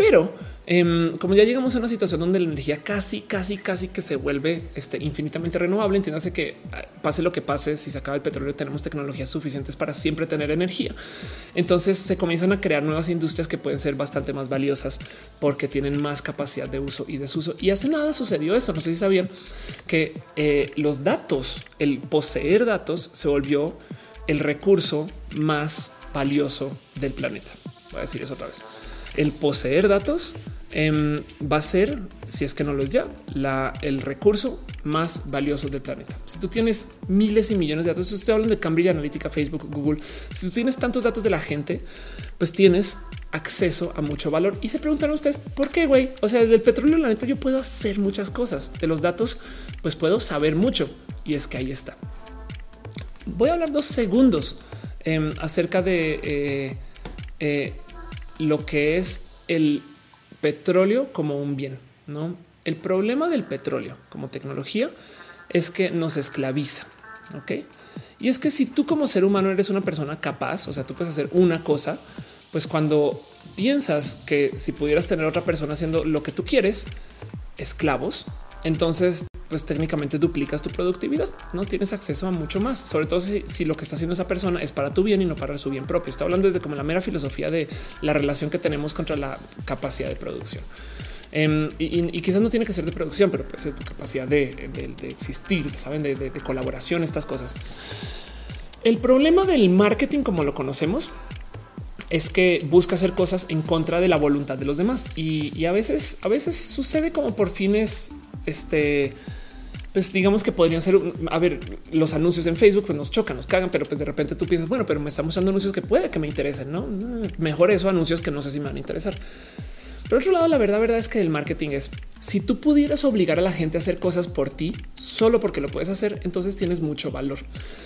Pero em, como ya llegamos a una situación donde la energía casi, casi, casi que se vuelve este, infinitamente renovable, entiéndase que ah, pase lo que pase, si se acaba el petróleo, tenemos tecnologías suficientes para siempre tener energía. Entonces se comienzan a crear nuevas industrias que pueden ser bastante más valiosas porque tienen más capacidad de uso y desuso. Y hace nada sucedió esto. No sé si sabían que eh, los datos, el poseer datos se volvió el recurso más valioso del planeta. Voy a decir eso otra vez el poseer datos em, va a ser, si es que no lo es ya, el recurso más valioso del planeta. Si tú tienes miles y millones de datos, estoy hablando de Cambridge Analytica, Facebook, Google. Si tú tienes tantos datos de la gente, pues tienes acceso a mucho valor. Y se preguntan ustedes por qué, güey? O sea, del petróleo, la neta, yo puedo hacer muchas cosas. De los datos, pues puedo saber mucho. Y es que ahí está. Voy a hablar dos segundos em, acerca de eh, eh, lo que es el petróleo como un bien. No, el problema del petróleo como tecnología es que nos esclaviza. Ok, y es que si tú como ser humano eres una persona capaz, o sea, tú puedes hacer una cosa, pues cuando piensas que si pudieras tener otra persona haciendo lo que tú quieres, esclavos, entonces pues técnicamente duplicas tu productividad, no tienes acceso a mucho más, sobre todo si, lo que está haciendo esa persona es para tu bien y no para su bien propio. Estoy hablando desde como la mera filosofía de la relación que tenemos contra la capacidad de producción. Em, y, quizás no tiene que ser de producción, pero puede ser tu capacidad de, existir, saben, de, de, colaboración, estas cosas. El problema del marketing, como lo conocemos, es que busca hacer cosas en contra de la voluntad de los demás y, y a veces, a veces sucede como por fines, este, pues digamos que podrían ser, a ver, los anuncios en Facebook pues nos chocan, nos cagan, pero pues de repente tú piensas, bueno, pero me están mostrando anuncios que puede que me interesen, ¿no? Mejor eso anuncios que no sé si me van a interesar. Por otro lado, la verdad, verdad es que el marketing es Si tú pudieras obligar a la gente a hacer cosas por ti solo porque lo puedes hacer, entonces tienes mucho valor.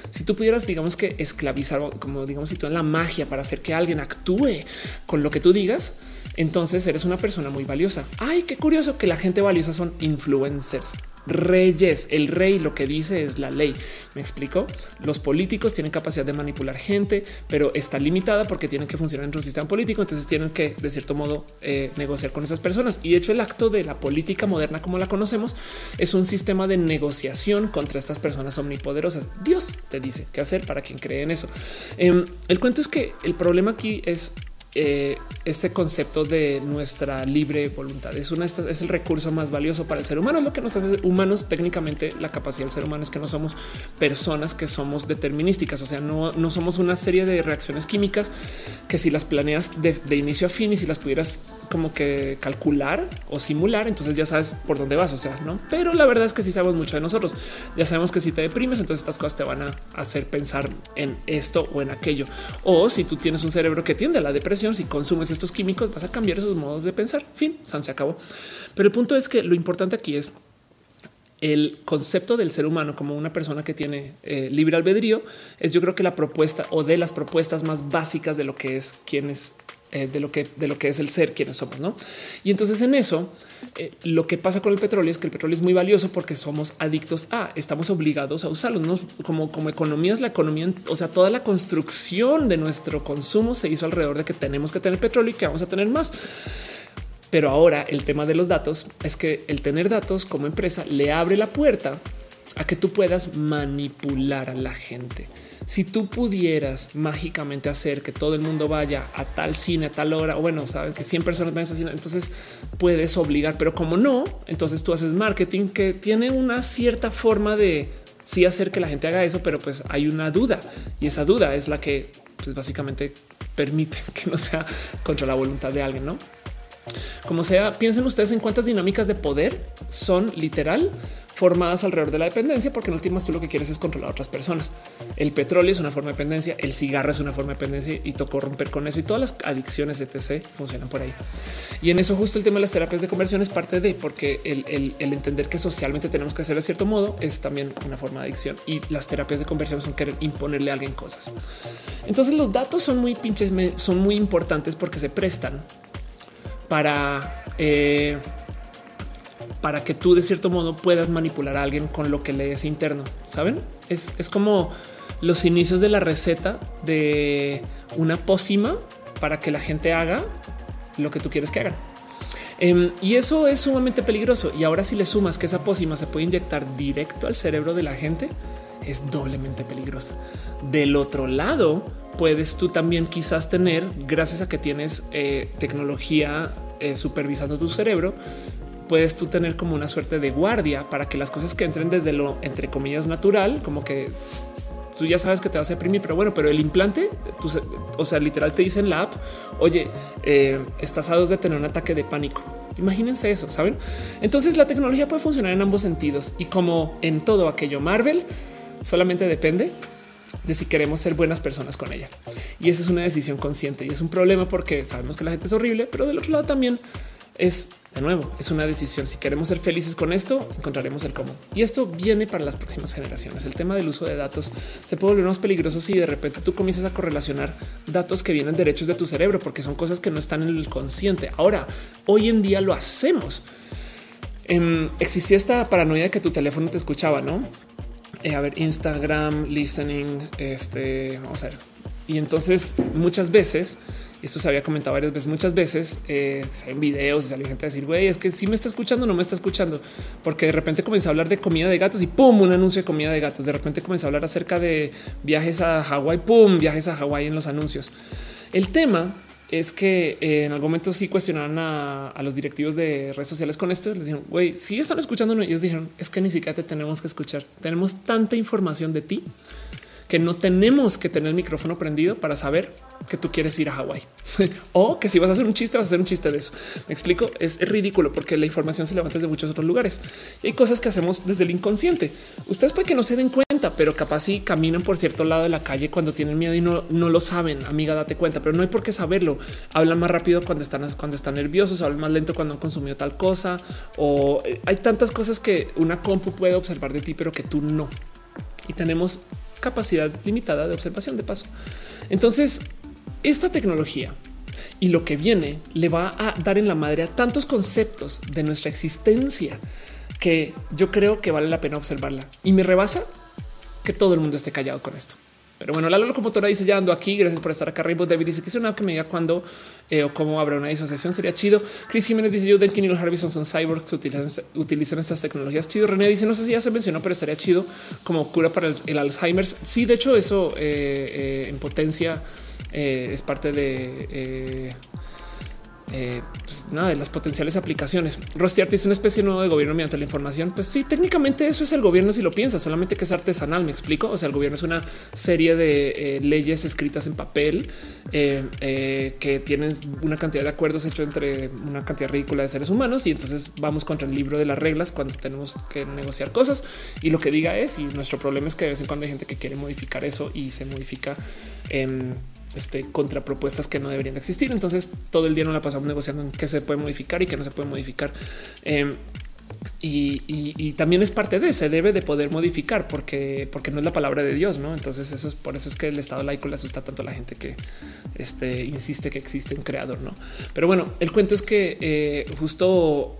Si tú pudieras, digamos que esclavizar, como digamos, si tú en la magia para hacer que alguien actúe con lo que tú digas, entonces eres una persona muy valiosa. Ay, qué curioso que la gente valiosa son influencers reyes. El rey lo que dice es la ley. Me explico. Los políticos tienen capacidad de manipular gente, pero está limitada porque tienen que funcionar en un sistema político. Entonces tienen que, de cierto modo, eh, negociar con esas personas. Y de hecho, el acto de la política moderna, como la conocemos, es un sistema de negociación contra estas personas omnipoderosas. Dios te dice qué hacer para quien cree en eso. Em, el cuento es que el problema aquí es eh, este concepto de nuestra libre voluntad. Es una es el recurso más valioso para el ser humano. Es lo que nos hace humanos. Técnicamente, la capacidad del ser humano es que no somos personas que somos determinísticas. O sea, no, no somos una serie de reacciones químicas que si las planeas de, inicio a fin y si las pudieras como que calcular o simular, entonces ya sabes por dónde vas. O sea, no, pero la verdad es que sí sabemos mucho de nosotros. Ya sabemos que si te deprimes, entonces estas cosas te van a hacer pensar en esto o en aquello. O si tú tienes un cerebro que tiende a la depresión, si consumes estos químicos, vas a cambiar esos modos de pensar. Fin, San se acabó. Pero el punto es que lo importante aquí es el concepto del ser humano como una persona que tiene eh, libre albedrío es yo creo que la propuesta o de las propuestas más básicas de lo que es quién es eh, de lo que de lo que es el ser quienes somos, ¿no? Y entonces en eso eh, lo que pasa con el petróleo es que el petróleo es muy valioso porque somos adictos a, estamos obligados a usarlo, ¿no? Como como economías, la economía, o sea, toda la construcción de nuestro consumo se hizo alrededor de que tenemos que tener petróleo y que vamos a tener más. Pero ahora el tema de los datos es que el tener datos como empresa le abre la puerta a que tú puedas manipular a la gente si tú pudieras mágicamente hacer que todo el mundo vaya a tal cine a tal hora, o bueno, sabes que 100 personas van a cine, entonces puedes obligar, pero como no, entonces tú haces marketing que tiene una cierta forma de sí hacer que la gente haga eso, pero pues hay una duda y esa duda es la que pues básicamente permite [laughs] que no sea contra la voluntad de alguien, ¿no? Como sea, piensen ustedes en cuántas dinámicas de poder son literal formadas alrededor de la dependencia, porque en últimas tú lo que quieres es controlar a otras personas. El petróleo es una forma de dependencia, el cigarro es una forma de dependencia y tocó romper con eso y todas las adicciones etc funcionan por ahí. Y en eso justo el tema de las terapias de conversión es parte de porque el, entender que socialmente tenemos que hacer de cierto modo es también una forma de adicción y las terapias de conversión son querer imponerle a alguien cosas. Entonces los datos son muy pinches, son muy importantes porque se prestan para eh, para que tú de cierto modo puedas manipular a alguien con lo que lees interno. Saben? Es, es como los inicios de la receta de una pócima para que la gente haga lo que tú quieres que hagan. Em, y eso es sumamente peligroso. Y ahora si le sumas que esa pócima se puede inyectar directo al cerebro de la gente, es doblemente peligrosa. Del otro lado, puedes tú también quizás tener, gracias a que tienes eh, tecnología eh, supervisando tu cerebro, puedes tú tener como una suerte de guardia para que las cosas que entren desde lo entre comillas natural, como que tú ya sabes que te vas a deprimir, pero bueno, pero el implante, o sea, literal te dicen la app, oye, eh, estás a dos de tener un ataque de pánico. Imagínense eso, saben? Entonces la tecnología puede funcionar en ambos sentidos y como en todo aquello Marvel, solamente depende de si queremos ser buenas personas con ella. Y esa es una decisión consciente y es un problema porque sabemos que la gente es horrible, pero del otro lado también es de nuevo, es una decisión. Si queremos ser felices con esto, encontraremos el cómo. Y esto viene para las próximas generaciones. El tema del uso de datos se puede volver más peligroso si de repente tú comienzas a correlacionar datos que vienen derechos de tu cerebro, porque son cosas que no están en el consciente. Ahora, hoy en día lo hacemos. Em, existía esta paranoia de que tu teléfono te escuchaba, no? Eh, a ver, Instagram, listening, este, vamos a ver. Y entonces muchas veces esto se había comentado varias veces, muchas veces eh, en videos salió gente a decir, güey, es que si me está escuchando, no me está escuchando, porque de repente comenzó a hablar de comida de gatos y pum, un anuncio de comida de gatos. De repente comenzó a hablar acerca de viajes a Hawái, pum, viajes a Hawái en los anuncios. El tema es que eh, en algún momento sí cuestionaron a, los directivos de redes sociales con esto. Les dijeron, güey, si están escuchando, ellos dijeron, es que ni siquiera te tenemos que escuchar. Tenemos tanta información de ti que no tenemos que tener el micrófono prendido para saber que tú quieres ir a Hawái [laughs] o que si vas a hacer un chiste, vas a hacer un chiste de eso. Me explico. Es, ridículo porque la información se levanta desde muchos otros lugares y hay cosas que hacemos desde el inconsciente. Ustedes pueden que no se den cuenta, pero capaz si caminan por cierto lado de la calle cuando tienen miedo y no, no lo saben. Amiga, date cuenta, pero no hay por qué saberlo. Hablan más rápido cuando están, cuando están nerviosos, hablan más lento cuando han consumido tal cosa o eh, hay tantas cosas que una compu puede observar de ti, pero que tú no. Y tenemos capacidad limitada de observación de paso. Entonces, esta tecnología y lo que viene le va a dar en la madre a tantos conceptos de nuestra existencia que yo creo que vale la pena observarla y me rebasa que todo el mundo esté callado con esto. Pero bueno, la locomotora dice ya ando aquí. Gracias por estar acá. Rainbow David dice que es una que me diga cuándo eh, o cómo habrá una disociación. Sería chido. Chris Jiménez dice yo Denkin y los Harbison son cyborgs utilizan, utilizan estas tecnologías. Chido. René dice no sé si ya se mencionó, pero estaría chido como cura para el, Alzheimer. Sí, de hecho, eso eh, eh, en potencia es parte de eh, pues de las potenciales aplicaciones. Rostiarte es una especie nueva de gobierno mediante la información. Pues sí, técnicamente eso es el gobierno si lo piensas, solamente que es artesanal. Me explico. O sea, el gobierno es una serie de eh, leyes escritas en papel eh, que tienen una cantidad de acuerdos hechos entre una cantidad ridícula de seres humanos y entonces vamos contra el libro de las reglas cuando tenemos que negociar cosas y lo que diga es y nuestro problema es que de vez en cuando hay gente que quiere modificar eso y se modifica en este, contrapropuestas que no deberían de existir. Entonces todo el día no la pasamos negociando en qué se puede modificar y qué no se puede modificar. Em, y, también es parte de se debe de poder modificar porque, porque no es la palabra de Dios, no? Entonces, eso es por eso es que el Estado laico le asusta tanto a la gente que este, insiste que existe un creador, no? Pero bueno, el cuento es que eh, justo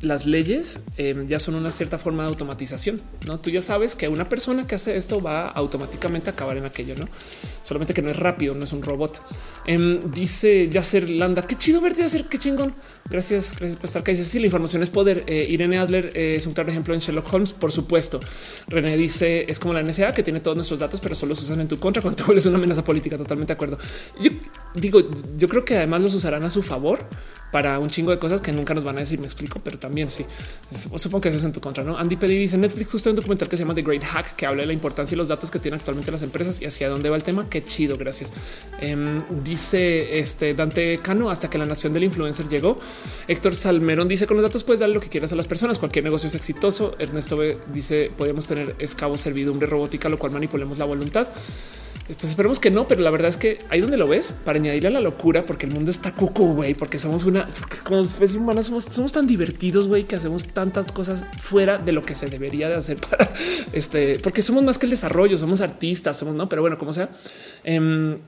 las leyes em, ya son una cierta forma de automatización. No, tú ya sabes que una persona que hace esto va automáticamente a acabar en aquello, no solamente que no es rápido, no es un robot. Em, dice Yasser Landa, qué chido verte, hacer qué chingón. Gracias, gracias por estar acá. Dice: Sí, la información es poder. Eh, Irene Adler eh, es un claro ejemplo en Sherlock Holmes, por supuesto. René dice: Es como la NSA que tiene todos nuestros datos, pero solo se usan en tu contra cuando vuelves una amenaza política. Totalmente de acuerdo. Yo digo, yo creo que además los usarán a su favor para un chingo de cosas que nunca nos van a decir. Me explico, pero también sí. Supongo que eso es en tu contra. No, Andy Pedi dice Netflix justo un documental que se llama The Great Hack que habla de la importancia y los datos que tienen actualmente las empresas y hacia dónde va el tema. Qué chido. Gracias. Em, dice este Dante Cano hasta que la nación del influencer llegó. Héctor Salmerón dice con los datos puedes dar lo que quieras a las personas. Cualquier negocio es exitoso. Ernesto B dice podemos tener escavo servidumbre robótica, lo cual manipulemos la voluntad. Pues esperemos que no, pero la verdad es que ahí donde lo ves para añadirle a la locura, porque el mundo está cuco, güey, porque somos una, como especie humana somos, somos tan divertidos, güey, que hacemos tantas cosas fuera de lo que se debería de hacer para [laughs] este, porque somos más que el desarrollo, somos artistas, somos no, pero bueno, como sea. Em,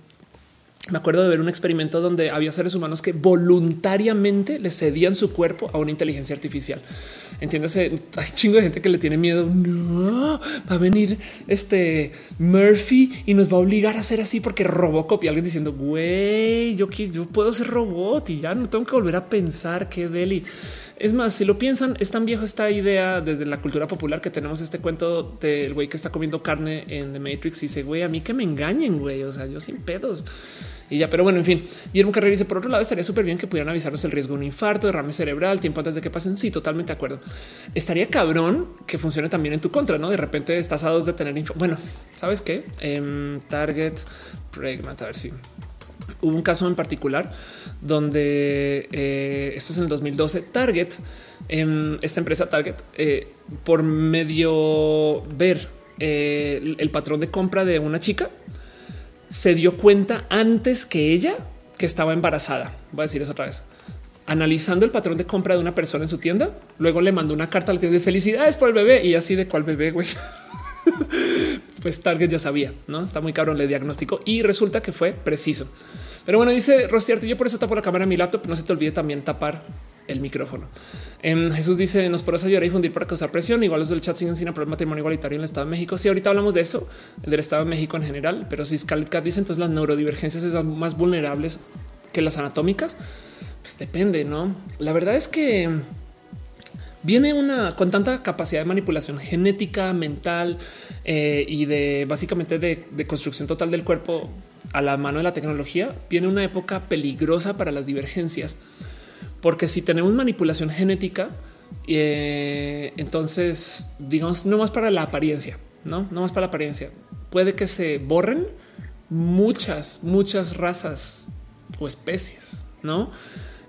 me acuerdo de ver un experimento donde había seres humanos que voluntariamente le cedían su cuerpo a una inteligencia artificial. Entiéndase, hay chingo de gente que le tiene miedo. No va a venir este Murphy y nos va a obligar a hacer así porque Robocop y alguien diciendo, güey, yo, yo puedo ser robot y ya no tengo que volver a pensar qué deli. Es más, si lo piensan, es tan viejo esta idea desde la cultura popular que tenemos este cuento del güey que está comiendo carne en The Matrix y dice, güey, a mí que me engañen, güey. O sea, yo sin pedos y ya. Pero bueno, en fin, Guillermo Carrera dice por otro lado, estaría súper bien que pudieran avisarnos el riesgo de un infarto, derrame cerebral, tiempo antes de que pasen. Sí, totalmente de acuerdo. Estaría cabrón que funcione también en tu contra, no? De repente estás a dos de tener. Bueno, sabes qué? Em, target Pregnant, a ver si hubo un caso en particular donde eh, esto es en el 2012. Target, em, esta empresa Target, eh, por medio ver eh, el patrón de compra de una chica, se dio cuenta antes que ella que estaba embarazada. Voy a decir eso otra vez. Analizando el patrón de compra de una persona en su tienda, luego le mandó una carta al tienda de felicidades por el bebé y así de cuál bebé, güey. [laughs] pues Target ya sabía, no está muy cabrón, le diagnóstico y resulta que fue preciso. Pero bueno, dice Rostiarte, yo por eso tapo la cámara en mi laptop, no se te olvide también tapar el micrófono. Em, Jesús dice nos podrás ayudar a difundir para causar presión. Igual los del chat siguen sin aprobar matrimonio igualitario en el Estado de México. Si ahorita hablamos de eso, el del Estado de México en general, pero si Scarlett Cat dice entonces las neurodivergencias son más vulnerables que las anatómicas, pues depende, no? La verdad es que viene una con tanta capacidad de manipulación genética, mental eh, y de básicamente de construcción total del cuerpo a la mano de la tecnología. Viene una época peligrosa para las divergencias porque si tenemos manipulación genética, eh, entonces digamos no más para la apariencia, no, no más para la apariencia. puede que se borren muchas, muchas razas o especies, ¿no?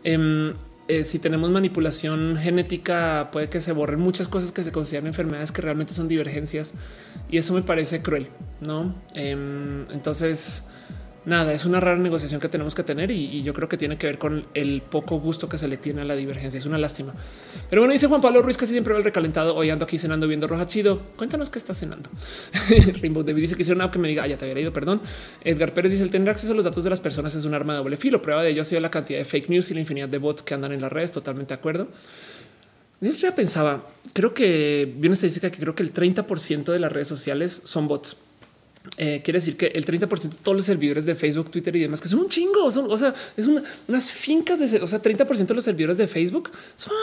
Em, eh, si tenemos manipulación genética, puede que se borren muchas cosas que se consideran enfermedades que realmente son divergencias y eso me parece cruel, ¿no? Em, entonces, nada, es una rara negociación que tenemos que tener y, yo creo que tiene que ver con el poco gusto que se le tiene a la divergencia. Es una lástima. Pero bueno, dice Juan Pablo Ruiz casi siempre ve el recalentado. Hoy ando aquí cenando viendo Roja Chido. Cuéntanos qué está cenando. [laughs] Rainbow David dice que hicieron algo que me diga, ah, ya te había leído, perdón. Edgar Pérez dice el tener acceso a los datos de las personas es un arma de doble filo. Prueba de ello ha sido la cantidad de fake news y la infinidad de bots que andan en las redes. Totalmente de acuerdo. Yo ya pensaba, creo que vi una estadística que creo que el 30 de las redes sociales son bots. Eh, quiere decir que el 30 de todos los servidores de Facebook, Twitter y demás, que son un chingo, son, o sea, es unas fincas de, o sea, 30 de los servidores de Facebook son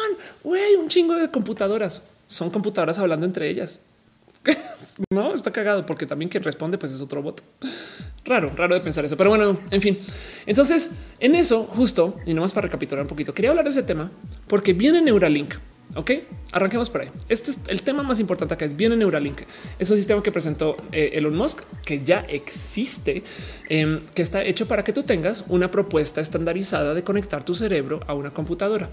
güey, un chingo de computadoras, son computadoras hablando entre ellas. [laughs] no está cagado porque también quien responde, pues es otro bot. Raro, raro de pensar eso, pero bueno, en fin. Entonces, en eso, justo y nomás para recapitular un poquito, quería hablar de ese tema porque viene Neuralink. Ok, arranquemos por ahí. Esto es el tema más importante acá. Es bien en Neuralink. Es un sistema que presentó eh, Elon Musk que ya existe, em, que está hecho para que tú tengas una propuesta estandarizada de conectar tu cerebro a una computadora.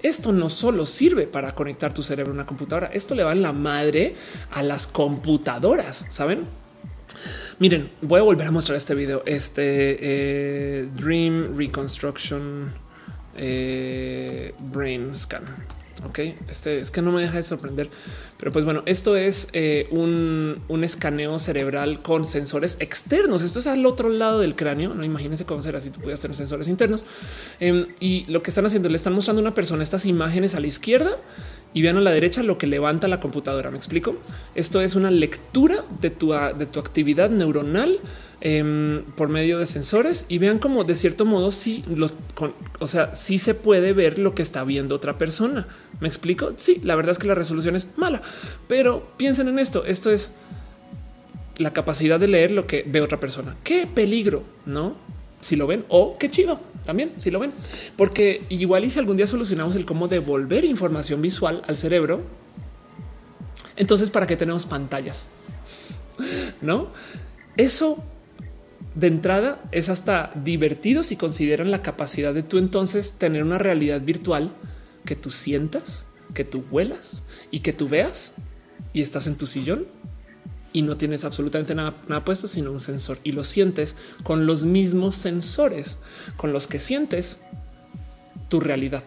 Esto no solo sirve para conectar tu cerebro a una computadora, esto le va en la madre a las computadoras. Saben? Miren, voy a volver a mostrar este video. Este eh, Dream Reconstruction eh, Brain Scan. Ok, este es que no me deja de sorprender, pero pues bueno, esto es eh, un, escaneo cerebral con sensores externos. Esto es al otro lado del cráneo. No imagínense cómo será si tú pudieras tener sensores internos. Em, y lo que están haciendo, le están mostrando a una persona estas imágenes a la izquierda y vean a la derecha lo que levanta la computadora. Me explico. Esto es una lectura de tu, de tu actividad neuronal Em, por medio de sensores y vean como de cierto modo sí, lo, o sea, sí se puede ver lo que está viendo otra persona. ¿Me explico? Sí, la verdad es que la resolución es mala, pero piensen en esto. Esto es la capacidad de leer lo que ve otra persona. Qué peligro, ¿no? Si lo ven o qué chido también si lo ven, porque igual y si algún día solucionamos el cómo devolver información visual al cerebro, entonces para qué tenemos pantallas, [laughs] no? Eso de entrada es hasta divertido si consideran la capacidad de tú entonces tener una realidad virtual que tú sientas, que tú huelas y que tú veas y estás en tu sillón y no tienes absolutamente nada, nada, puesto, sino un sensor y lo sientes con los mismos sensores con los que sientes tu realidad.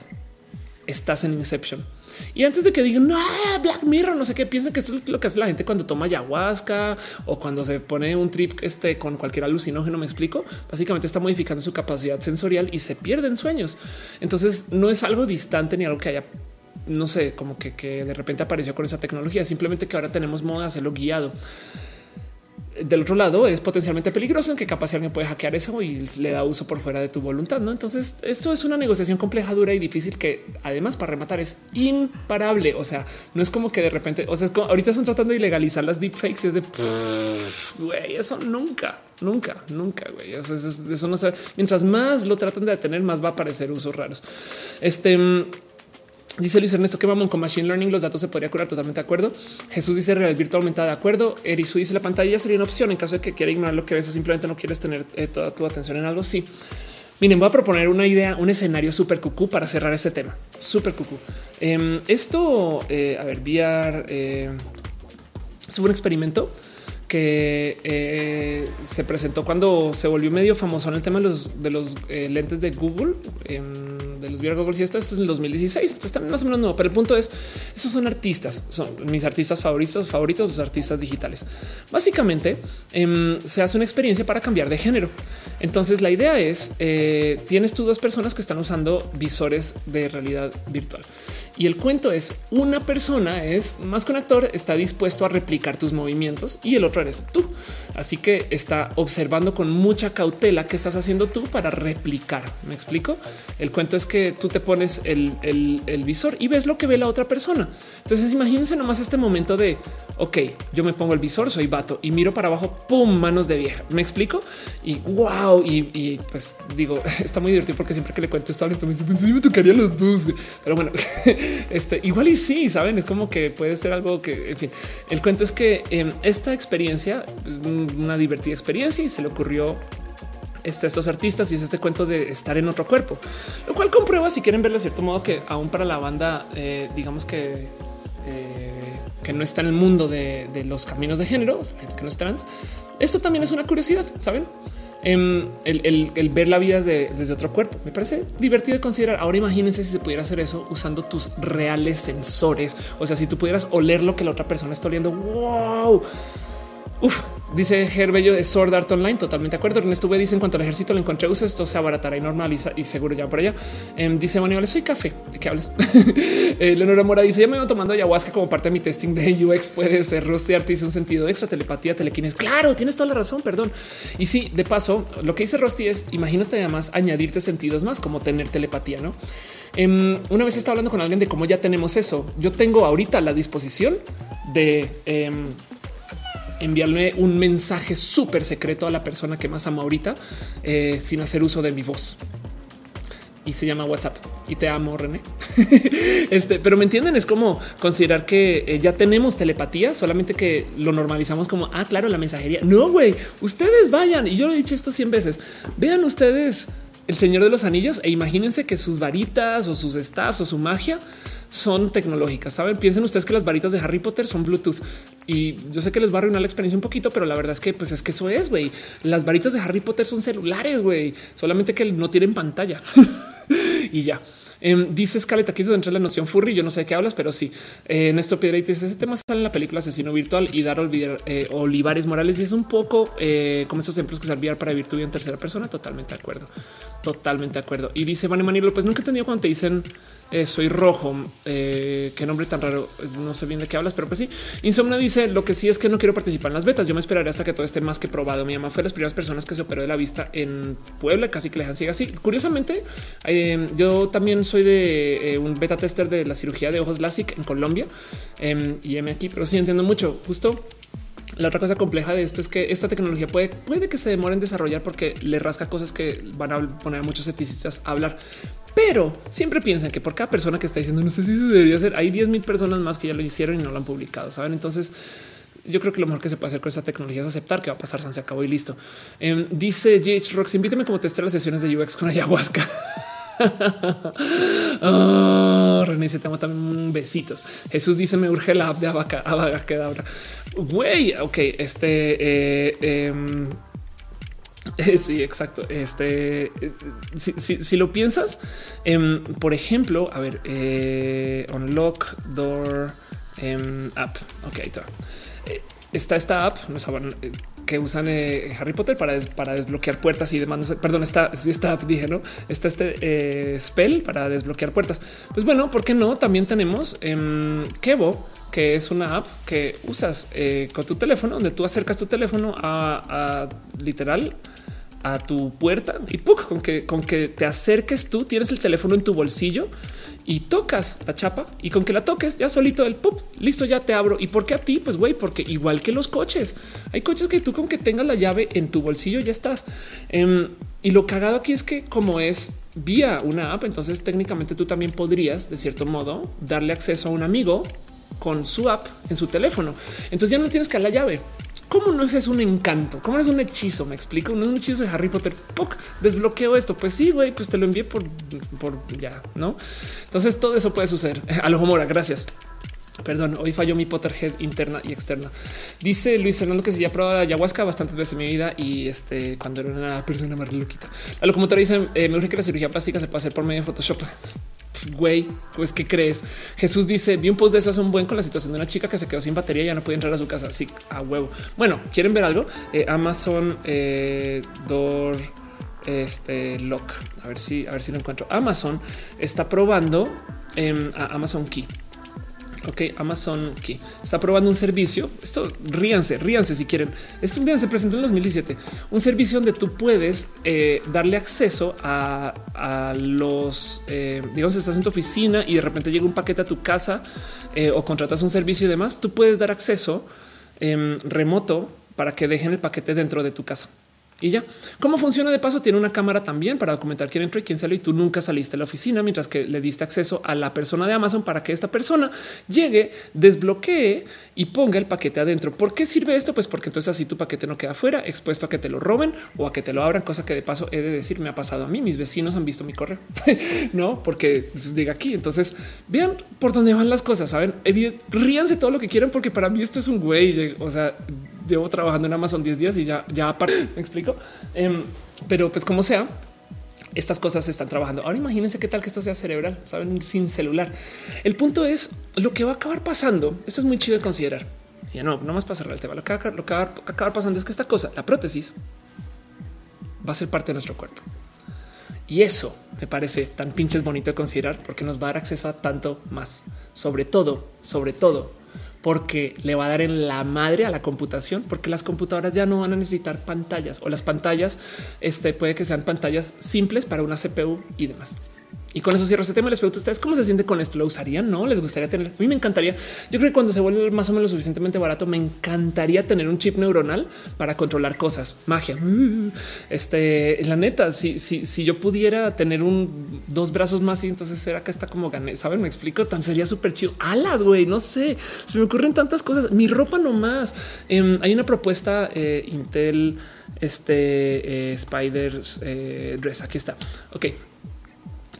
Estás en Inception. Y antes de que digan no, Black Mirror, no sé qué piensen que esto es lo que hace la gente cuando toma ayahuasca o cuando se pone un trip este con cualquier alucinógeno. Me explico. Básicamente está modificando su capacidad sensorial y se pierden sueños. Entonces no es algo distante ni algo que haya no sé, como que, que de repente apareció con esa tecnología, simplemente que ahora tenemos modo de hacerlo guiado del otro lado es potencialmente peligroso en que capaz alguien puede hackear eso y le da uso por fuera de tu voluntad. No, entonces esto es una negociación compleja, dura y difícil que además para rematar es imparable. O sea, no es como que de repente, o sea, es como ahorita están tratando de ilegalizar las deepfakes y es de güey, eso nunca, nunca, nunca. Güey, eso, eso, no se mientras más lo tratan de detener, más va a aparecer usos raros. Este Dice Luis Ernesto que vamos con Machine Learning los datos se podría curar totalmente de acuerdo. Jesús dice realidad virtual aumentada de acuerdo. Erisu dice la pantalla sería una opción en caso de que quiera ignorar lo que ves o simplemente no quieres tener eh, toda tu atención en algo. Sí. Miren, voy a proponer una idea, un escenario súper cucú para cerrar este tema. Súper cucú. Em, esto, eh, a ver, VR eh, es un experimento que eh, se presentó cuando se volvió medio famoso en el tema de los, eh, lentes de Google, em, de los VR Google. Y esto, esto es en 2016. Entonces también más o menos nuevo, pero el punto es esos son artistas, son mis artistas favoritos, favoritos, los artistas digitales. Básicamente em, se hace una experiencia para cambiar de género. Entonces la idea es eh, tienes tú dos personas que están usando visores de realidad virtual y el cuento es una persona es más que un actor, está dispuesto a replicar tus movimientos y el otro eres tú. Así que está observando con mucha cautela qué estás haciendo tú para replicar. Me explico. El cuento es que tú te pones el, visor y ves lo que ve la otra persona. Entonces imagínense nomás este momento de ok, yo me pongo el visor, soy vato y miro para abajo, pum, manos de vieja. Me explico y wow. Y, pues digo, [laughs] está muy divertido porque siempre que le cuento esto a alguien me dice, me tocaría los dos. Pero bueno, [laughs] este igual y sí, saben, es como que puede ser algo que, en fin, el cuento es que em, esta experiencia, es una divertida experiencia y se le ocurrió este, estos artistas y es este cuento de estar en otro cuerpo, lo cual comprueba si quieren verlo de cierto modo que aún para la banda, eh, digamos que eh, que no está en el mundo de, los caminos de género, que no es trans, esto también es una curiosidad, saben? Em, el, ver la vida desde otro cuerpo. Me parece divertido de considerar. Ahora imagínense si se pudiera hacer eso usando tus reales sensores. O sea, si tú pudieras oler lo que la otra persona está oliendo. Wow. Uf, Dice Gerbello de Sword Art Online, totalmente de acuerdo. Ernesto V dice en cuanto al ejército lo encontré uso, esto se abaratará y normaliza y seguro ya por allá. Em, dice Manuel, soy café. ¿De qué hablas? [laughs] eh, Leonora Mora dice ya me iba tomando ayahuasca como parte de mi testing de [laughs] UX. Puede ser Rusty un sentido extra, telepatía, telequines. Claro, tienes toda la razón, perdón. Y sí, de paso, lo que dice Rusty es imagínate además añadirte sentidos más como tener telepatía, no? Em, una vez estaba hablando con alguien de cómo ya tenemos eso. Yo tengo ahorita la disposición de em, enviarle un mensaje súper secreto a la persona que más amo ahorita eh, sin hacer uso de mi voz. Y se llama WhatsApp y te amo, René. [laughs] este, pero me entienden, es como considerar que eh, ya tenemos telepatía, solamente que lo normalizamos como ah, claro, la mensajería. No, güey, ustedes vayan. Y yo lo he dicho esto 100 veces. Vean ustedes el Señor de los Anillos e imagínense que sus varitas o sus staffs o su magia son tecnológicas. Saben, piensen ustedes que las varitas de Harry Potter son Bluetooth y yo sé que les va a arruinar la experiencia un poquito, pero la verdad es que pues es que eso es güey. Las varitas de Harry Potter son celulares, güey, solamente que no tienen pantalla [laughs] y ya. Em, dice Scarlett aquí es dentro de la noción furry. Yo no sé de qué hablas, pero sí. Eh, Néstor Piedra dice ese tema sale en la película Asesino Virtual y dar olvidar eh, Olivares Morales. Y es un poco eh, como esos ejemplos que usar VR para vivir tu vida en tercera persona. Totalmente de acuerdo. Totalmente de acuerdo. Y dice Manny Manilo, pues nunca he entendido cuando te dicen eh, soy rojo. Eh, qué nombre tan raro. No sé bien de qué hablas, pero pues sí. Insomna dice lo que sí es que no quiero participar en las betas. Yo me esperaré hasta que todo esté más que probado. Mi mamá fue las primeras personas que se operó de la vista en Puebla, casi que le dejan ciega así. Curiosamente, eh, yo también soy de un beta tester de la cirugía de ojos LASIK en Colombia em, y M aquí, pero sí entiendo mucho. Justo la otra cosa compleja de esto es que esta tecnología puede, puede que se demore en desarrollar porque le rasca cosas que van a poner a muchos eticistas a hablar. Pero siempre piensan que por cada persona que está diciendo no sé si se debería hacer, hay 10 mil personas más que ya lo hicieron y no lo han publicado. Saben? Entonces, yo creo que lo mejor que se puede hacer con esta tecnología es aceptar que va a pasar, se acabó y listo. Em, dice JH Rocks, invítame como testar las sesiones de UX con ayahuasca. [laughs] oh, René, se te también besitos. Jesús dice: Me urge la app de Abaca, Abaca Güey, ok, este. Eh, em, Sí, exacto. Este, si, lo piensas, em, por ejemplo, a ver, eh, unlock door em, app. Ok, ahí está. Eh, está esta app eh, que usan Harry Potter para, para desbloquear puertas y demás. perdón, está [laughs] app, dije, no está este spell para desbloquear puertas. Pues bueno, ¿por qué no? También tenemos em, Kevo que es una app que usas con tu teléfono, donde tú acercas tu teléfono a, literal a tu puerta y con que con que te acerques tú tienes el teléfono en tu bolsillo y tocas la chapa y con que la toques ya solito el pop listo ya te abro. Y por qué a ti pues güey porque igual que los coches. Hay coches que tú con que tengas la llave en tu bolsillo ya estás. Em, y lo cagado aquí es que como es vía una app entonces técnicamente tú también podrías de cierto modo darle acceso a un amigo con su app en su teléfono. Entonces ya no tienes que la llave ¿Cómo no es un encanto? ¿Cómo no es un hechizo? Me explico. No es un hechizo de Harry Potter. ¡Puc! Desbloqueo esto. Pues sí, güey, pues te lo envié por, por ya, no? Entonces todo eso puede suceder. [laughs] A lo. Gracias. Perdón, hoy falló mi Potterhead interna y externa. Dice Luis Fernando que si ya probado ayahuasca bastantes veces en mi vida y este cuando era una persona más loquita. La locomotora dice: eh, Me urge que la cirugía plástica se pueda hacer por medio de Photoshop güey, pues qué crees? Jesús dice: Vi un post de eso hace un buen con la situación de una chica que se quedó sin batería y ya no puede entrar a su casa. Así a huevo. Bueno, quieren ver algo? Eh, Amazon eh, Door este lock. A ver si, a ver si lo encuentro. Amazon está probando eh, a Amazon Key. Ok, Amazon Key está probando un servicio. Esto ríanse, ríanse si quieren. Esto un se presentó en 2017. Un servicio donde tú puedes eh, darle acceso a, los, eh, digamos, estás en tu oficina y de repente llega un paquete a tu casa eh, o contratas un servicio y demás. Tú puedes dar acceso em, remoto para que dejen el paquete dentro de tu casa. Y ya. ¿Cómo funciona de paso? Tiene una cámara también para documentar quién entró y quién salió y tú nunca saliste de la oficina mientras que le diste acceso a la persona de Amazon para que esta persona llegue, desbloquee y ponga el paquete adentro. ¿Por qué sirve esto? Pues porque entonces así tu paquete no queda fuera, expuesto a que te lo roben o a que te lo abran, cosa que de paso he de decir me ha pasado a mí. Mis vecinos han visto mi correo, [laughs] no porque pues, diga aquí. Entonces vean por dónde van las cosas. Saben, ríanse todo lo que quieran, porque para mí esto es un güey. O sea, llevo trabajando en Amazon 10 días y ya, ya aparte me explico. Em, pero pues como sea, estas cosas se están trabajando. Ahora imagínense qué tal que esto sea cerebral, saben, sin celular. El punto es lo que va a acabar pasando. Esto es muy chido de considerar. Ya no, no más para cerrar el tema. Lo que, va, lo que va a acabar pasando es que esta cosa, la prótesis, va a ser parte de nuestro cuerpo. Y eso me parece tan pinches bonito de considerar porque nos va a dar acceso a tanto más. Sobre todo, sobre todo, porque le va a dar en la madre a la computación, porque las computadoras ya no van a necesitar pantallas o las pantallas este, puede que sean pantallas simples para una CPU y demás. Y con eso cierro este tema. Les pregunto a ustedes cómo se siente con esto. ¿Lo usarían? No les gustaría tener. A mí me encantaría. Yo creo que cuando se vuelve más o menos suficientemente barato, me encantaría tener un chip neuronal para controlar cosas. Magia. Este, la neta, si, si, si yo pudiera tener un dos brazos más y entonces será que está como gané. Saben, me explico. Tan sería súper chido. Alas, güey. No sé. Se me ocurren tantas cosas. Mi ropa nomás. Eh, hay una propuesta eh, Intel, este eh, Spiders eh, Dress. Aquí está. Ok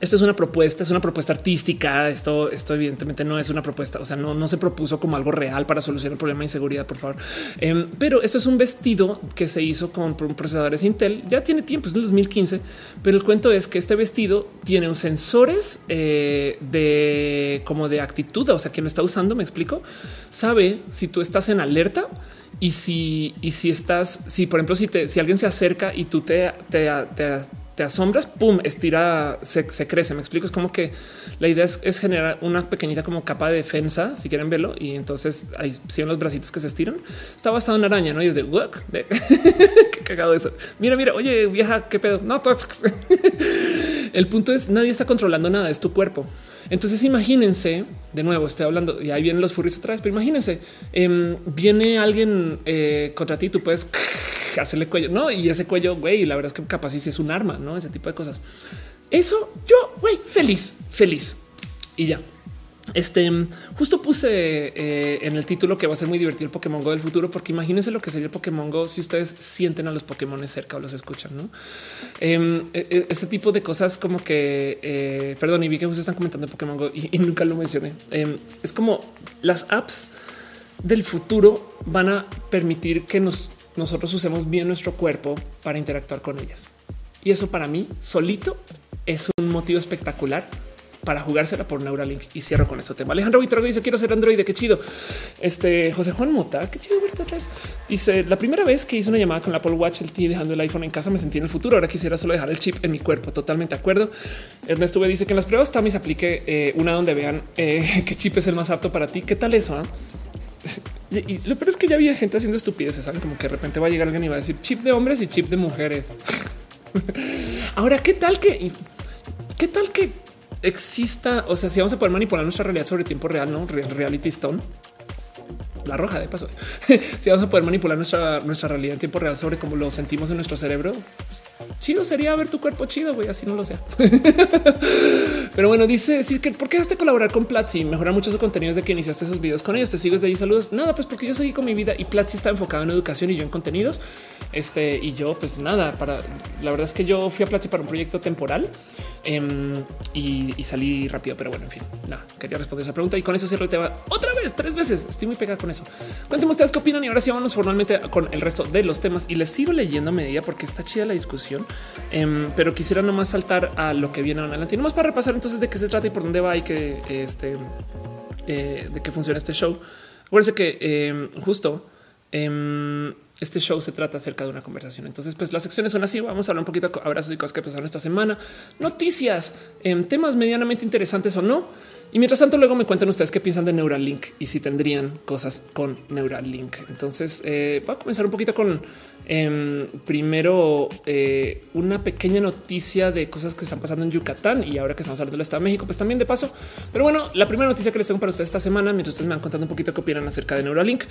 esto es una propuesta, es una propuesta artística. Esto, esto evidentemente no es una propuesta, o sea, no, no se propuso como algo real para solucionar el problema de inseguridad, por favor. Em, pero esto es un vestido que se hizo con procesadores Intel. Ya tiene tiempo, es del 2015, pero el cuento es que este vestido tiene sensores eh, de como de actitud, o sea, que lo está usando, me explico, sabe si tú estás en alerta y si, y si estás, si por ejemplo, si, te, si alguien se acerca y tú te, te, te te asombras, pum, estira, se, crece. Me explico. Es como que la idea es, generar una pequeñita como capa de defensa, si quieren verlo. Y entonces hay siguen los bracitos que se estiran. Está basado en araña, no? Y es de [laughs] qué cagado eso. Mira, mira, oye, vieja, qué pedo. No, [laughs] el punto es nadie está controlando nada, es tu cuerpo. Entonces imagínense, de nuevo, estoy hablando y ahí vienen los furries otra vez, pero imagínense, em, viene alguien eh, contra ti, tú puedes [laughs] hacerle cuello, no? Y ese cuello, güey, la verdad es que capaz si es un arma, no? Ese tipo de cosas. Eso yo, güey, feliz, feliz y ya. Este justo puse eh, en el título que va a ser muy divertido el Pokémon Go del futuro, porque imagínense lo que sería el Pokémon Go si ustedes sienten a los Pokémon cerca o los escuchan. ¿no? Em, e, e, este tipo de cosas, como que eh, perdón, y vi que ustedes están comentando Pokémon Go y, nunca lo mencioné. Em, es como las apps del futuro van a permitir que nos, nosotros usemos bien nuestro cuerpo para interactuar con ellas. Y eso para mí solito es un motivo espectacular para jugársela por Neuralink y cierro con este tema. Alejandro Vitor dice quiero ser androide. Qué chido. Este José Juan Mota, qué chido verte otra. Dice la primera vez que hice una llamada con la Apple Watch, el T dejando el iPhone en casa, me sentí en el futuro. Ahora quisiera solo dejar el chip en mi cuerpo. Totalmente de acuerdo. Ernesto dice que en las pruebas Tamis aplique eh, una donde vean eh, [laughs] qué chip es el más apto para ti. ¿Qué tal eso? Ah? [laughs] Y lo peor es que ya había gente haciendo estupideces, saben como que de repente va a llegar alguien y va a decir chip de hombres y chip de mujeres. [laughs] Ahora, ¿qué tal que qué tal que exista, o sea, si vamos a poder manipular nuestra realidad sobre tiempo real, no reality stone, la roja de paso. [laughs] si vamos a poder manipular nuestra, nuestra realidad en tiempo real sobre cómo lo sentimos en nuestro cerebro, pues, chido sería ver tu cuerpo chido, güey, así no lo sea. [laughs] Pero bueno, dice, sí, que ¿por qué has de colaborar con Platzi? Mejorar mucho su contenido desde que iniciaste esos videos con ellos. Te sigo desde ahí. Saludos. Nada, pues porque yo seguí con mi vida y Platzi está enfocado en educación y yo en contenidos. Este y yo, pues nada, para la verdad es que yo fui a Platzi para un proyecto temporal Em, y, salí rápido, pero bueno, en fin, nada, quería responder esa pregunta y con eso cierro el tema otra vez, tres veces. Estoy muy pegada con eso. Cuéntenme ustedes qué opinan y ahora sí vamos formalmente con el resto de los temas y les sigo leyendo a medida porque está chida la discusión, em, pero quisiera nomás saltar a lo que viene adelante. Y nomás para repasar entonces de qué se trata y por dónde va y que este eh, de qué funciona este show. Acuérdense que em, justo este show se trata acerca de una conversación. Entonces, pues las secciones son así. Vamos a hablar un poquito de abrazos y cosas que pasaron esta semana, noticias, em, temas medianamente interesantes o no. Y mientras tanto, luego me cuentan ustedes qué piensan de Neuralink y si tendrían cosas con Neuralink. Entonces, eh, voy a comenzar un poquito con em, primero eh, una pequeña noticia de cosas que están pasando en Yucatán y ahora que estamos hablando del Estado de México, pues también de paso. Pero bueno, la primera noticia que les tengo para ustedes esta semana, mientras ustedes me van contando un poquito qué opinan acerca de Neuralink,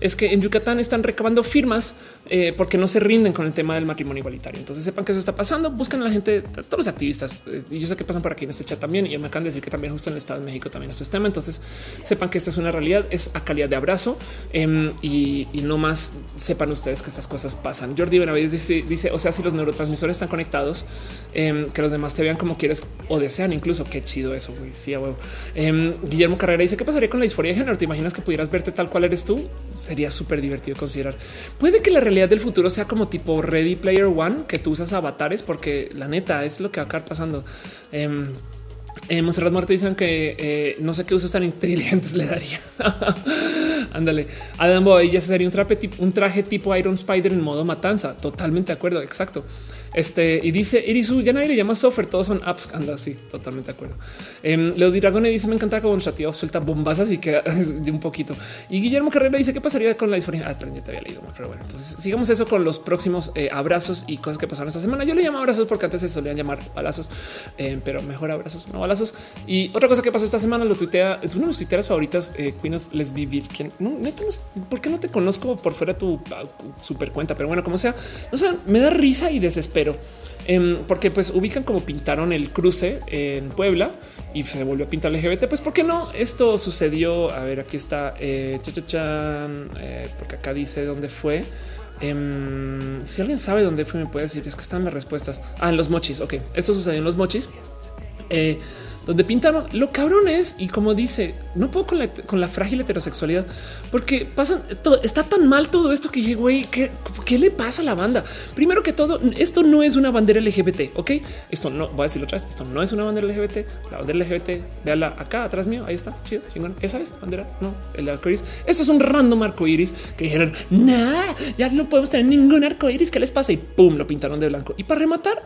es que en Yucatán están recabando firmas eh, porque no se rinden con el tema del matrimonio igualitario. Entonces sepan que eso está pasando, buscan a la gente, todos los activistas. y yo sé que pasan por aquí en este chat también y me acaban de decir que también justo en el Estado de México también esto es tema. Entonces sepan que esto es una realidad, es a calidad de abrazo em, y, no más sepan ustedes que estas cosas pasan. Jordi Benavides dice, o sea, si los neurotransmisores están conectados, em, que los demás te vean como quieres o desean, incluso qué chido eso. Güey. Em, Guillermo Carrera dice qué pasaría con la disforia de género. ¿Te imaginas que pudieras verte tal cual eres tú? Sería súper divertido considerar. Puede que la realidad del futuro sea como tipo Ready Player One, que tú usas avatares, porque la neta es lo que va a acabar pasando. Eh, Monserrat Muerte dicen que eh, no sé qué usos tan inteligentes le daría. [laughs] Ándale. Adam Boy ya sería un traje tipo Iron Spider en modo matanza. Totalmente de acuerdo. Exacto. Este y dice Irisu, ya nadie le llama software, todos son apps. Anda así, totalmente de acuerdo. Eh, Leo Dragone dice: Me encanta como nuestra tío suelta bombas así que [laughs] de un poquito. Y Guillermo Carrera dice: ¿Qué pasaría con la disforia? Ah, te había leído, pero bueno, entonces sigamos eso con los próximos eh, abrazos y cosas que pasaron esta semana. Yo le llamo abrazos porque antes se solían llamar balazos, eh, pero mejor abrazos, no balazos. Y otra cosa que pasó esta semana lo tuitea, es una de mis tuiteras favoritas, eh, Queen of Lesbian, quien no, neta, no, ¿por qué no te conozco por fuera de tu super cuenta? Pero bueno, como sea, no sé, me da risa y desespero Em, porque pues ubican como pintaron el cruce en Puebla y se volvió a pintar LGBT. Pues, ¿por qué no? Esto sucedió. A ver, aquí está eh, eh, porque acá dice dónde fue. Em, si alguien sabe dónde fue, me puede decir. Es que están las respuestas. Ah, en los mochis. Ok, esto sucedió en los mochis. Eh, donde pintaron lo cabrón es y como dice, no puedo con la, con la frágil heterosexualidad porque pasan todo, está tan mal todo esto que dije, güey, ¿qué, ¿qué, le pasa a la banda? Primero que todo, esto no es una bandera LGBT. Ok, esto no voy a decirlo otra vez. Esto no es una bandera LGBT. La bandera LGBT, véala acá atrás mío. Ahí está. Chido, chingón. Esa es bandera. No, el arco iris. Esto es un random arco iris que dijeron, nah, ya no podemos tener ningún arco iris. ¿Qué les pasa? Y pum, lo pintaron de blanco. Y para rematar,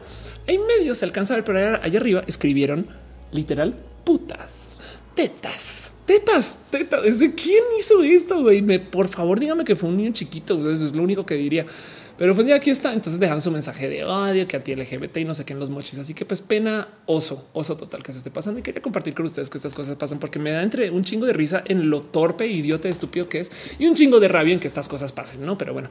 en medio se alcanza a ver, pero allá arriba escribieron literal putas, tetas, tetas, tetas. ¿Desde quién hizo esto? Güey, me por favor, dígame que fue un niño chiquito. Eso es lo único que diría. Pero pues ya aquí está. Entonces dejan su mensaje de odio que a ti LGBT y no sé qué en los mochis. Así que pues pena, oso, oso total que se esté pasando. Y quería compartir con ustedes que estas cosas pasan porque me da entre un chingo de risa en lo torpe, idiota, estúpido que es y un chingo de rabia en que estas cosas pasen. No, pero bueno,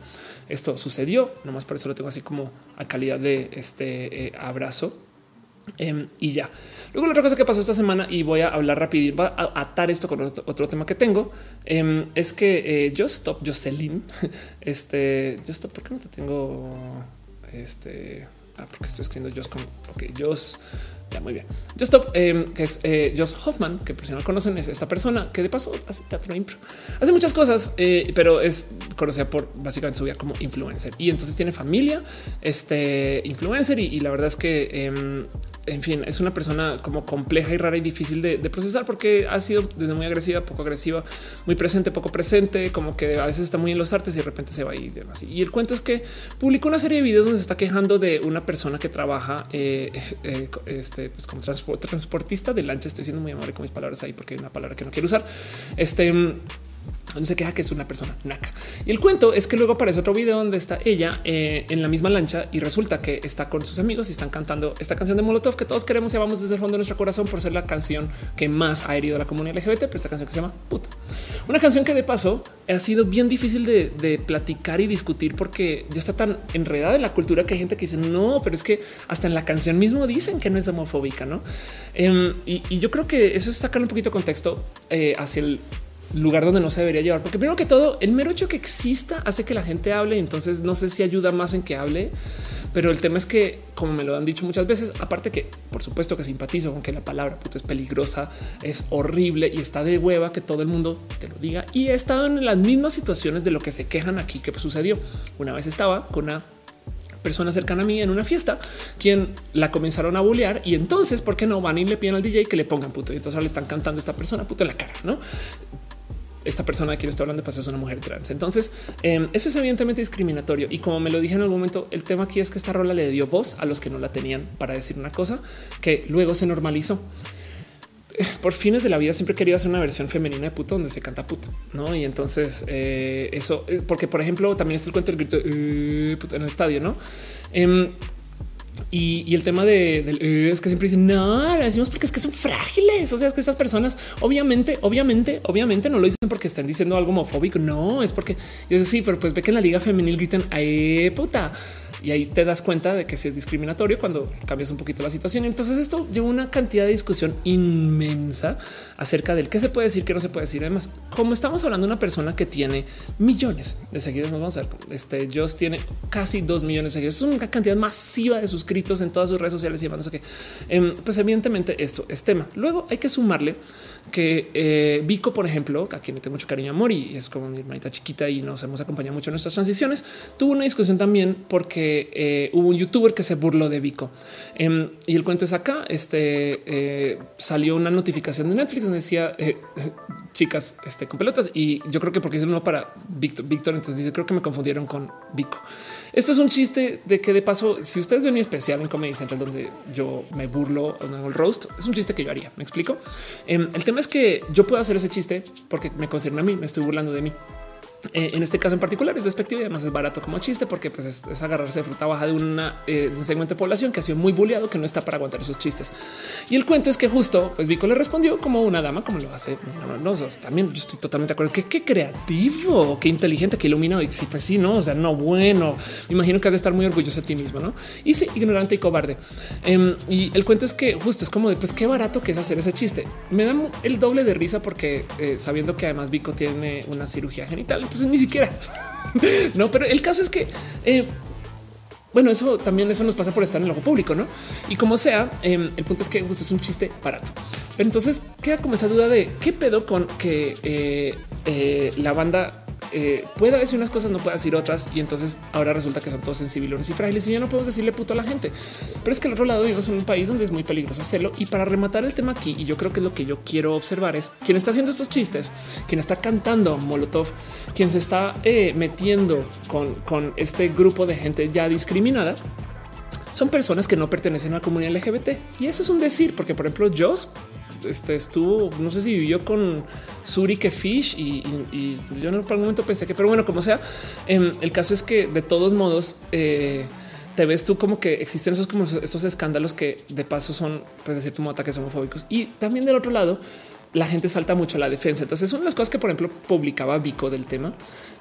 esto sucedió. Nomás por eso lo tengo así como a calidad de este eh, abrazo Em, y ya. Luego la otra cosa que pasó esta semana y voy a hablar rápido, va a atar esto con otro, tema que tengo, em, es que eh, yo stop Jocelyn, [laughs] este, yo stop, ¿por qué no te tengo? Este, ah, porque estoy escribiendo Joss con, ok, Joss, ya muy bien. Just Stop, em, que es eh, Joss Hoffman, que por si no conocen, es esta persona que de paso hace teatro impro, hace muchas cosas, eh, pero es conocida por básicamente su vida como influencer y entonces tiene familia, este influencer y, la verdad es que en fin, es una persona como compleja y rara y difícil de, procesar porque ha sido desde muy agresiva, poco agresiva, muy presente, poco presente, como que a veces está muy en los artes y de repente se va y demás. Y el cuento es que publicó una serie de videos donde se está quejando de una persona que trabaja eh, eh, este, pues como transportista de lancha. Estoy siendo muy amable con mis palabras ahí porque hay una palabra que no quiero usar. Este donde se queja que es una persona naca. Y el cuento es que luego aparece otro video donde está ella eh, en la misma lancha y resulta que está con sus amigos y están cantando esta canción de Molotov que todos queremos y vamos desde el fondo de nuestro corazón por ser la canción que más ha herido a la comunidad LGBT, pero esta canción que se llama puta. Una canción que de paso ha sido bien difícil de, platicar y discutir porque ya está tan enredada en la cultura que hay gente que dice no, pero es que hasta en la canción mismo dicen que no es homofóbica, no? Em, y, yo creo que eso es sacar un poquito de contexto eh, hacia el lugar donde no se debería llevar, porque primero que todo, el mero hecho que exista hace que la gente hable. Entonces, no sé si ayuda más en que hable, pero el tema es que, como me lo han dicho muchas veces, aparte que por supuesto que simpatizo con que la palabra puto es peligrosa, es horrible y está de hueva que todo el mundo te lo diga. Y he estado en las mismas situaciones de lo que se quejan aquí que sucedió. Una vez estaba con una persona cercana a mí en una fiesta, quien la comenzaron a bullear y entonces, ¿por qué no van y le piden al DJ que le pongan puto? Y entonces ahora le están cantando a esta persona puto en la cara, ¿no? Esta persona de quien estoy hablando pasó es una mujer trans. Entonces, em, eso es evidentemente discriminatorio. Y como me lo dije en algún momento, el tema aquí es que esta rola le dio voz a los que no la tenían para decir una cosa que luego se normalizó. [laughs] por fines de la vida siempre querido hacer una versión femenina de puto donde se canta puta, no? Y entonces eh, eso, eh, porque por ejemplo, también es el cuento del grito eh, en el estadio, no? Em, y, el tema de, del es que siempre dicen no, decimos porque es que son frágiles. O sea, es que estas personas, obviamente, obviamente, obviamente no lo dicen porque están diciendo algo homofóbico. No es porque yo sé, sí, pero pues ve que en la liga femenil gritan ay puta y ahí te das cuenta de que si es discriminatorio cuando cambias un poquito la situación. Entonces esto lleva una cantidad de discusión inmensa acerca del qué se puede decir, qué no se puede decir. Además, como estamos hablando de una persona que tiene millones de seguidores, nos vamos a ver, este Joss tiene casi dos millones de seguidores, es una cantidad masiva de suscritos en todas sus redes sociales y demás, no sé qué. Em, pues evidentemente esto es tema. Luego hay que sumarle que eh, Vico, por ejemplo, a quien le tengo mucho cariño amor y es como mi hermanita chiquita y nos hemos acompañado mucho en nuestras transiciones, tuvo una discusión también porque eh, hubo un youtuber que se burló de Vico. Em, y el cuento es acá, este eh, salió una notificación de Netflix donde decía chicas este, con pelotas y yo creo que porque es uno para Víctor, Víctor, entonces dice creo que me confundieron con Vico. Esto es un chiste de que de paso, si ustedes ven mi especial en Comedy Central donde yo me burlo en el roast, es un chiste que yo haría. Me explico. Em, el tema es que yo puedo hacer ese chiste porque me concierne a mí, me estoy burlando de mí. Eh, en este caso en particular es despectivo y además es barato como chiste porque pues, es, agarrarse de fruta baja de, una, eh, un segmento de población que ha sido muy bulleado que no está para aguantar esos chistes. Y el cuento es que justo pues Vico le respondió como una dama, como lo hace. No, también yo estoy totalmente de acuerdo. que qué creativo, qué inteligente, qué iluminado. Y sí, pues sí, no, o sea, no bueno. Me imagino que has de estar muy orgulloso de ti mismo, no? Y sí, ignorante y cobarde. Em, y el cuento es que justo es como de pues qué barato que es hacer ese chiste. Me da el doble de risa porque eh, sabiendo que además Vico tiene una cirugía genital entonces ni siquiera. [laughs] no, pero el caso es que eh, bueno, eso también eso nos pasa por estar en el ojo público, no? Y como sea, em, el punto es que justo es un chiste barato. Pero entonces queda como esa duda de qué pedo con que eh, eh, la banda eh, pueda decir unas cosas, no pueda decir otras. Y entonces ahora resulta que son todos sensibles y frágiles y ya no podemos decirle puto a la gente. Pero es que al otro lado vivimos en un país donde es muy peligroso hacerlo. Y para rematar el tema aquí, y yo creo que lo que yo quiero observar es quién está haciendo estos chistes, quién está cantando Molotov, quién se está eh, metiendo con, con este grupo de gente ya discriminada son personas que no pertenecen a la comunidad LGBT. Y eso es un decir, porque por ejemplo, yo este, estuvo, no sé si vivió con Suri que Fish y, yo en algún momento pensé que, pero bueno, como sea, em, el caso es que de todos modos, eh, te ves tú como que existen esos como estos escándalos que de paso son, pues decir tu ataques homofóbicos. Y también del otro lado la gente salta mucho a la defensa. Entonces, una de las cosas que, por ejemplo, publicaba Vico del tema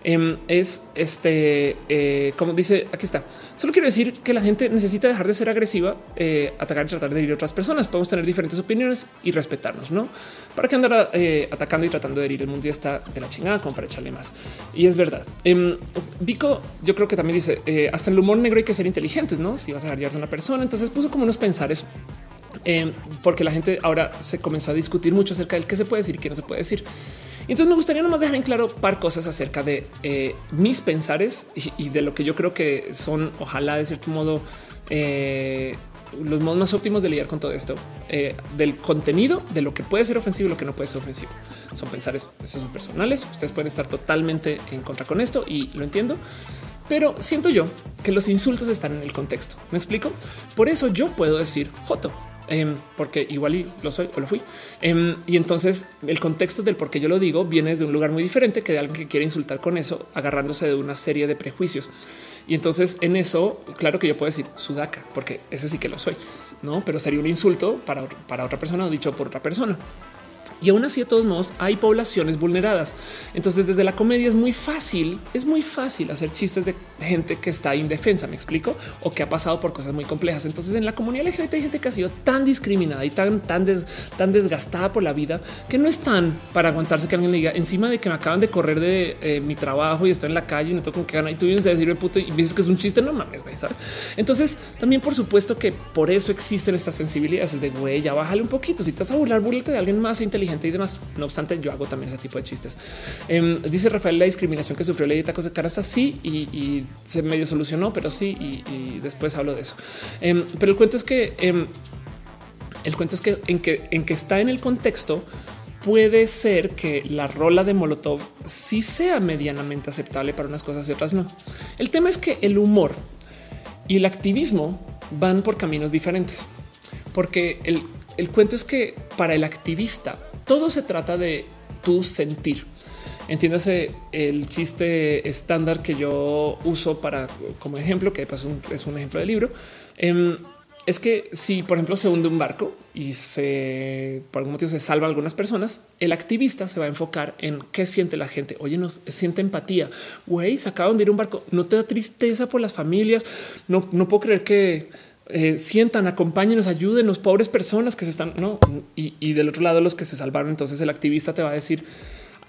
em, es este, eh, como dice aquí está. Solo quiero decir que la gente necesita dejar de ser agresiva, eh, atacar y tratar de herir a otras personas. Podemos tener diferentes opiniones y respetarnos, no para que andar eh, atacando y tratando de herir. El mundo ya está de la chingada como para echarle más. Y es verdad. Em, Vico, yo creo que también dice hasta el humor negro hay que ser inteligentes, no? Si vas a agarrar a una persona, entonces puso como unos pensares eh, porque la gente ahora se comenzó a discutir mucho acerca del qué se puede decir y qué no se puede decir. Entonces me gustaría nomás dejar en claro par cosas acerca de eh, mis pensares y, de lo que yo creo que son, ojalá de cierto modo, eh, los modos más óptimos de lidiar con todo esto, del contenido, de lo que puede ser ofensivo y lo que no puede ser ofensivo. Son pensares, esos son personales. Ustedes pueden estar totalmente en contra con esto y lo entiendo. Pero siento yo que los insultos están en el contexto. Me explico. Por eso yo puedo decir Joto, Em, porque igual lo soy o lo fui. Em, y entonces el contexto del por qué yo lo digo viene de un lugar muy diferente que de alguien que quiere insultar con eso, agarrándose de una serie de prejuicios. Y entonces en eso, claro que yo puedo decir sudaca, porque ese sí que lo soy, no, pero sería un insulto para, para otra persona o dicho por otra persona. Y aún así, de todos modos, hay poblaciones vulneradas. Entonces, desde la comedia es muy fácil, es muy fácil hacer chistes de gente que está indefensa, me explico, o que ha pasado por cosas muy complejas. Entonces, en la comunidad LGBT hay gente que ha sido tan discriminada y tan, tan, tan desgastada por la vida que no están para aguantarse que alguien le diga encima de que me acaban de correr de eh, mi trabajo y estoy en la calle y no tengo con qué ganar. Y tú vienes a decirme puto y dices que es un chiste. No mames, sabes? Entonces, también, por supuesto, que por eso existen estas sensibilidades de güey, ya bájale un poquito. Si te vas a burlar, burlate de alguien más inteligente gente y demás. No obstante, yo hago también ese tipo de chistes. Em, dice Rafael la discriminación que sufrió Lady Tacos de Carasta. Sí, y, se medio solucionó, pero sí. Y, después hablo de eso. Em, pero el cuento es que em, el cuento es que en que en que está en el contexto puede ser que la rola de Molotov sí sea medianamente aceptable para unas cosas y otras no. El tema es que el humor y el activismo van por caminos diferentes, porque el, el cuento es que para el activista, todo se trata de tu sentir. Entiéndase el chiste estándar que yo uso para como ejemplo, que es un, ejemplo de libro. Em, es que si, por ejemplo, se hunde un barco y se por algún motivo se salva a algunas personas, el activista se va a enfocar en qué siente la gente. Oye, nos siente empatía. Güey, se acaba de hundir un barco. No te da tristeza por las familias. No, no puedo creer que eh, sientan, acompáñenos, ayuden los pobres personas que se están. No, y, y del otro lado, los que se salvaron. Entonces el activista te va a decir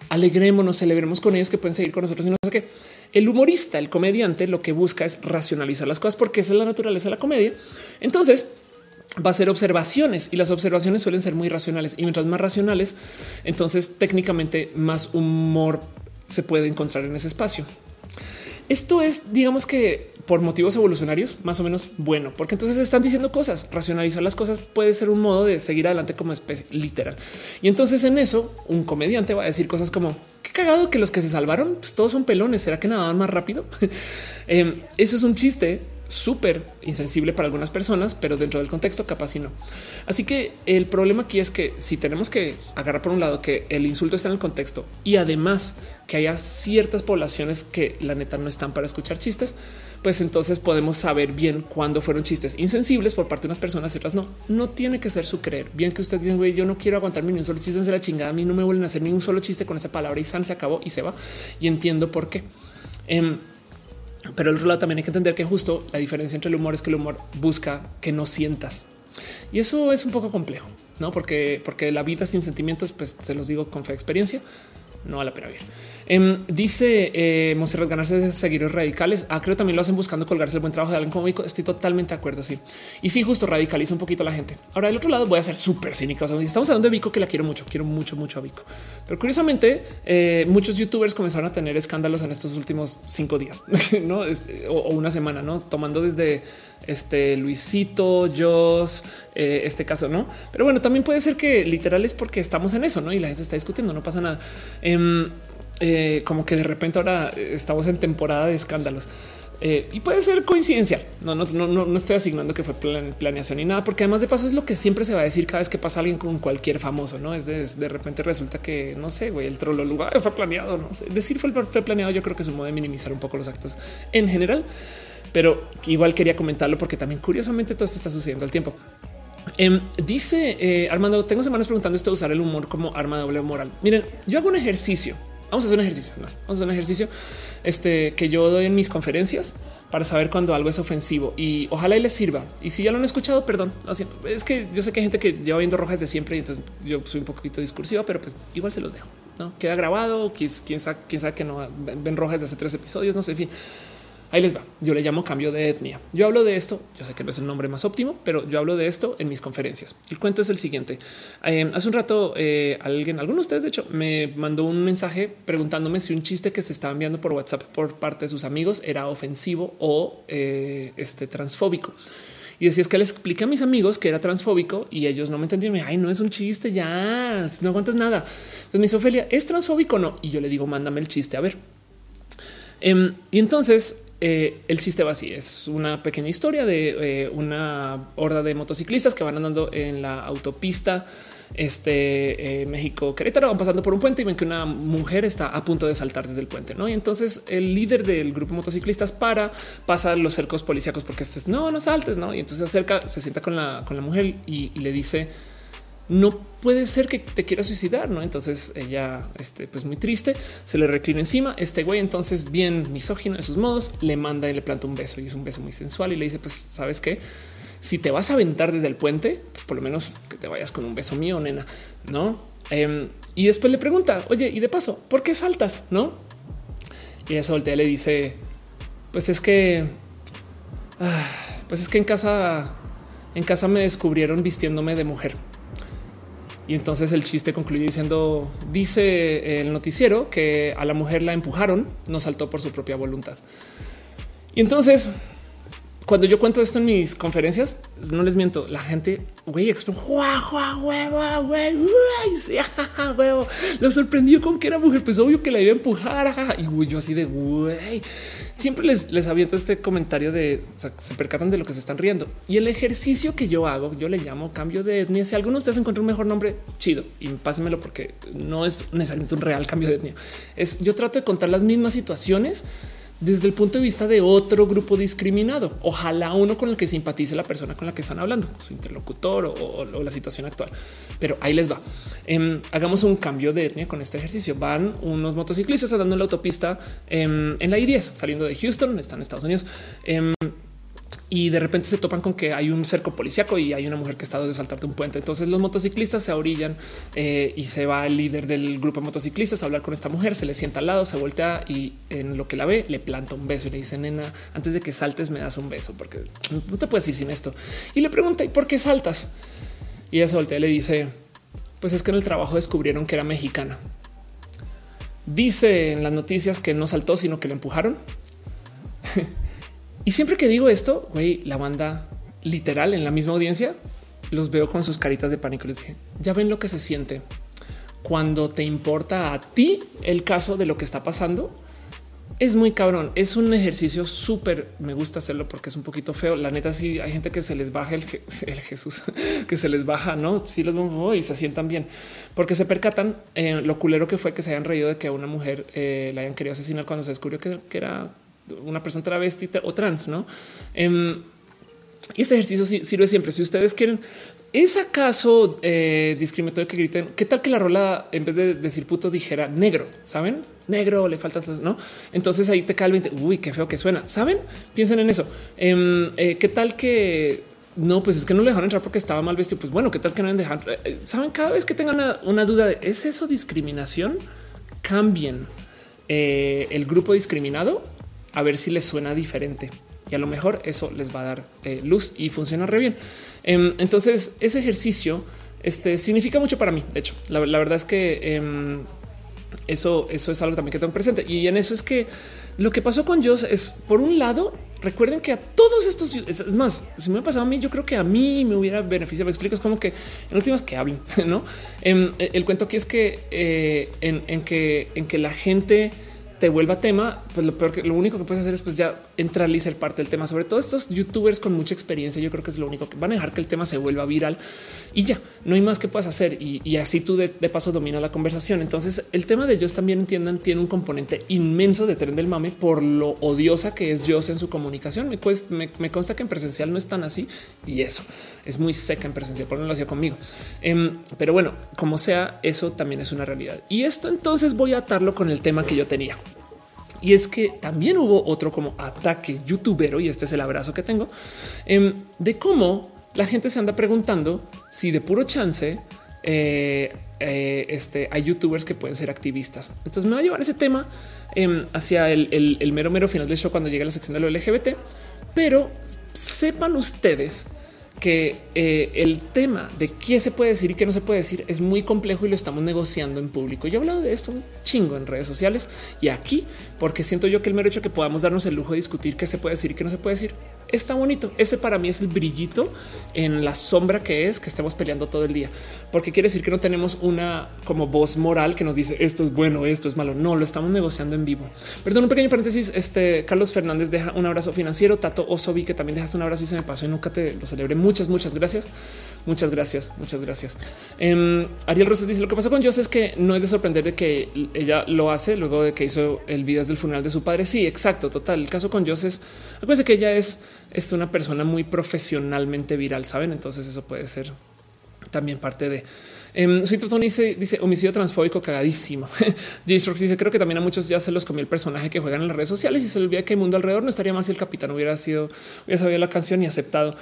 alegrémonos, celebremos con ellos que pueden seguir con nosotros y no sé qué. El humorista, el comediante, lo que busca es racionalizar las cosas porque esa es la naturaleza de la comedia. Entonces va a ser observaciones y las observaciones suelen ser muy racionales y mientras más racionales, entonces técnicamente más humor se puede encontrar en ese espacio. Esto es, digamos que por motivos evolucionarios, más o menos bueno, porque entonces están diciendo cosas. Racionalizar las cosas puede ser un modo de seguir adelante como especie literal. Y entonces en eso, un comediante va a decir cosas como qué cagado que los que se salvaron, pues todos son pelones. Será que nadaban más rápido? [laughs] Em, eso es un chiste súper insensible para algunas personas, pero dentro del contexto capaz y no. Así que el problema aquí es que si tenemos que agarrar por un lado que el insulto está en el contexto y además que haya ciertas poblaciones que la neta no están para escuchar chistes, pues entonces podemos saber bien cuándo fueron chistes insensibles por parte de unas personas y otras no. No tiene que ser su creer. Bien que ustedes dicen, güey, yo no quiero aguantarme ni un solo chiste, en la chingada. A mí no me vuelven a hacer ni un solo chiste con esa palabra y San se acabó y se va. Y entiendo por qué. Em, pero el otro lado también hay que entender que justo la diferencia entre el humor es que el humor busca que no sientas. Y eso es un poco complejo, no? Porque, porque la vida sin sentimientos, pues se los digo con fe experiencia, no vale la pena vivir. Em, dice eh, Monserrat ganarse seguidores radicales. Ah, creo también lo hacen buscando colgarse el buen trabajo de alguien como Vico. Estoy totalmente de acuerdo. Sí, y sí, justo radicaliza un poquito a la gente. Ahora, del otro lado, voy a ser súper cínico. estamos hablando de Vico, que la quiero mucho, quiero mucho, mucho a Vico. Pero curiosamente, eh, muchos youtubers comenzaron a tener escándalos en estos últimos cinco días [laughs] ¿no? Este, o, una semana, no tomando desde este Luisito, Joss, eh, este caso, no? Pero bueno, también puede ser que literal es porque estamos en eso, no? Y la gente está discutiendo, no pasa nada. Em, eh, como que de repente ahora estamos en temporada de escándalos. Eh, y puede ser coincidencial. No, no, no, no estoy asignando que fue planeación ni nada, porque además de paso es lo que siempre se va a decir cada vez que pasa alguien con cualquier famoso. No es de, repente resulta que no sé, güey, el trolo lugar fue planeado. No sé decir fue, fue planeado. Yo creo que es un modo de minimizar un poco los actos en general, pero igual quería comentarlo porque también curiosamente todo esto está sucediendo al tiempo. Em, dice eh, Armando, tengo semanas preguntando esto de usar el humor como arma de doble moral. Miren, yo hago un ejercicio Vamos a hacer un ejercicio. vamos a hacer un ejercicio este, que yo doy en mis conferencias para saber cuando algo es ofensivo y ojalá y les sirva. Y si ya lo han escuchado, perdón. es que yo sé que hay gente que lleva viendo rojas de siempre y entonces yo soy un poquito discursiva, pero pues igual se los dejo. No queda grabado. Quién, sabe, quién sabe que no ven rojas de hace tres episodios. No sé, en fin. Ahí les va. Yo le llamo cambio de etnia. Yo hablo de esto. Yo sé que no es el nombre más óptimo, pero yo hablo de esto en mis conferencias. El cuento es el siguiente. Eh, hace un rato eh, alguien, alguno de ustedes de hecho, me mandó un mensaje preguntándome si un chiste que se estaba enviando por WhatsApp por parte de sus amigos era ofensivo o eh, este transfóbico. Y decía es que le expliqué a mis amigos que era transfóbico y ellos no me entendieron. Ay, no es un chiste, ya no aguantas nada. Entonces me dice Ophelia, ¿es transfóbico o no? Y yo le digo, mándame el chiste a ver. Em, y entonces eh, el chiste va así. Es una pequeña historia de eh, una horda de motociclistas que van andando en la autopista este eh, México Querétaro van pasando por un puente y ven que una mujer está a punto de saltar desde el puente, ¿no? Y entonces el líder del grupo de motociclistas para pasar los cercos policíacos porque este es no, no saltes, ¿no? Y entonces se acerca, se sienta con la, con la mujer y le dice no puede ser que te quiera suicidar, ¿no? Entonces ella, este, pues muy triste, se le reclina encima. Este güey, entonces, bien misógino en sus modos, le manda y le planta un beso y es un beso muy sensual y le dice, pues, ¿sabes qué? Si te vas a aventar desde el puente, pues por lo menos que te vayas con un beso mío, nena, ¿no? Em, y después le pregunta, oye, y de paso, ¿por qué saltas? ¿No? Y ella se voltea y le dice, pues es que, ah, pues es que en casa, en casa me descubrieron vistiéndome de mujer. Y entonces el chiste concluye diciendo, dice el noticiero que a la mujer la empujaron, no saltó por su propia voluntad. Y entonces, cuando yo cuento esto en mis conferencias, no les miento, la gente, güey, huevo, lo sorprendió con que era mujer, pues obvio que la iba a empujar, y güey, yo así de güey, siempre les, les aviento este comentario de se percatan de lo que se están riendo. Y el ejercicio que yo hago, yo le llamo cambio de etnia. Si alguno de ustedes encuentra un mejor nombre, chido, y pásenmelo porque no es necesariamente un real cambio de etnia. Es yo trato de contar las mismas situaciones desde el punto de vista de otro grupo discriminado. Ojalá uno con el que simpatice la persona con la que están hablando, su interlocutor o, la situación actual. Pero ahí les va. Em, hagamos un cambio de etnia con este ejercicio. Van unos motociclistas andando en la autopista em, en la I-10, saliendo de Houston, están en Estados Unidos. Em, y de repente se topan con que hay un cerco policíaco y hay una mujer que está de saltar de un puente. Entonces los motociclistas se orillan eh, y se va el líder del grupo de motociclistas a hablar con esta mujer, se le sienta al lado, se voltea y en lo que la ve le planta un beso y le dice, nena, antes de que saltes me das un beso porque no te puedes ir sin esto. Y le pregunta, ¿y por qué saltas? Y ella se voltea y le dice, pues es que en el trabajo descubrieron que era mexicana. Dice en las noticias que no saltó, sino que le empujaron. [laughs] Y siempre que digo esto, güey, la banda literal en la misma audiencia los veo con sus caritas de pánico. Les dije, ya ven lo que se siente cuando te importa a ti el caso de lo que está pasando. Es muy cabrón. Es un ejercicio súper. Me gusta hacerlo porque es un poquito feo. La neta, sí hay gente que se les baja el, [laughs] Jesús, que se les baja, no? Si los vemos y se sientan bien porque se percatan eh, lo culero que fue que se hayan reído de que a una mujer eh, la hayan querido asesinar cuando se descubrió que era una persona travesti o trans, ¿no? Em, y este ejercicio sirve siempre. Si ustedes quieren, ¿es acaso eh, discriminatorio que griten? ¿Qué tal que la rola en vez de decir puto dijera negro? ¿Saben? Negro, le faltan, ¿no? Entonces ahí te cae el 20. Uy, qué feo que suena. ¿Saben? Piensen en eso. Em, eh, ¿Qué tal que no, pues es que no le dejaron entrar porque estaba mal vestido. Pues bueno, qué tal que no dejan. Eh, Saben, cada vez que tengan una, una duda de es eso discriminación, cambien el grupo discriminado a ver si les suena diferente y a lo mejor eso les va a dar eh, luz y funciona re bien. Em, entonces, ese ejercicio este, significa mucho para mí. De hecho, la, verdad es que em, eso, eso es algo también que tengo presente. Y en eso es que lo que pasó con Joss es, por un lado, recuerden que a todos estos, es más, si me ha pasado a mí, yo creo que a mí me hubiera beneficiado. Me explico, es como que en últimas que hablen, [laughs] no? Em, el cuento aquí es que eh, en, que en que la gente te vuelva tema, pues lo peor que lo único que puedes hacer es pues ya entrar y ser parte del tema. Sobre todo estos youtubers con mucha experiencia, yo creo que es lo único que van a dejar que el tema se vuelva viral y ya no hay más que puedas hacer. Y, así tú de, paso domina la conversación. Entonces, el tema de ellos también entiendan, tiene un componente inmenso de tren del mame por lo odiosa que es yo en su comunicación. Me, me, consta que en presencial no es tan así y eso es muy seca en presencial, por no lo hacía conmigo. Em, pero bueno, como sea, eso también es una realidad. Y esto entonces voy a atarlo con el tema que yo tenía. Y es que también hubo otro como ataque youtubero, y este es el abrazo que tengo, em, de cómo la gente se anda preguntando si de puro chance eh, eh, este, hay youtubers que pueden ser activistas. Entonces me va a llevar ese tema em, hacia el, mero mero final del show cuando llegue la sección de lo LGBT, pero sepan ustedes que eh, el tema de qué se puede decir y qué no se puede decir es muy complejo y lo estamos negociando en público. Yo he hablado de esto un chingo en redes sociales y aquí, porque siento yo que el mero hecho que podamos darnos el lujo de discutir qué se puede decir y qué no se puede decir está bonito. Ese para mí es el brillito en la sombra que es que estemos peleando todo el día, porque quiere decir que no tenemos una como voz moral que nos dice esto es bueno, esto es malo. No lo estamos negociando en vivo. Perdón, un pequeño paréntesis. Este Carlos Fernández deja un abrazo financiero. Tato Osobi, que también dejas un abrazo y se me pasó y nunca te lo celebré. Muchas, muchas gracias. Muchas gracias, muchas gracias. Em, Ariel Rosas dice lo que pasó con José es que no es de sorprender de que ella lo hace luego de que hizo el video del funeral de su padre. Sí, exacto, total. El caso con José es acuérdense que ella es es una persona muy profesionalmente viral, saben? Entonces eso puede ser también parte de eh, dice, dice homicidio transfóbico cagadísimo. [laughs] j dice creo que también a muchos ya se los comió el personaje que juegan en las redes sociales y se olvida que hay mundo alrededor. No estaría más si el capitán hubiera sido, hubiera sabido la canción y aceptado.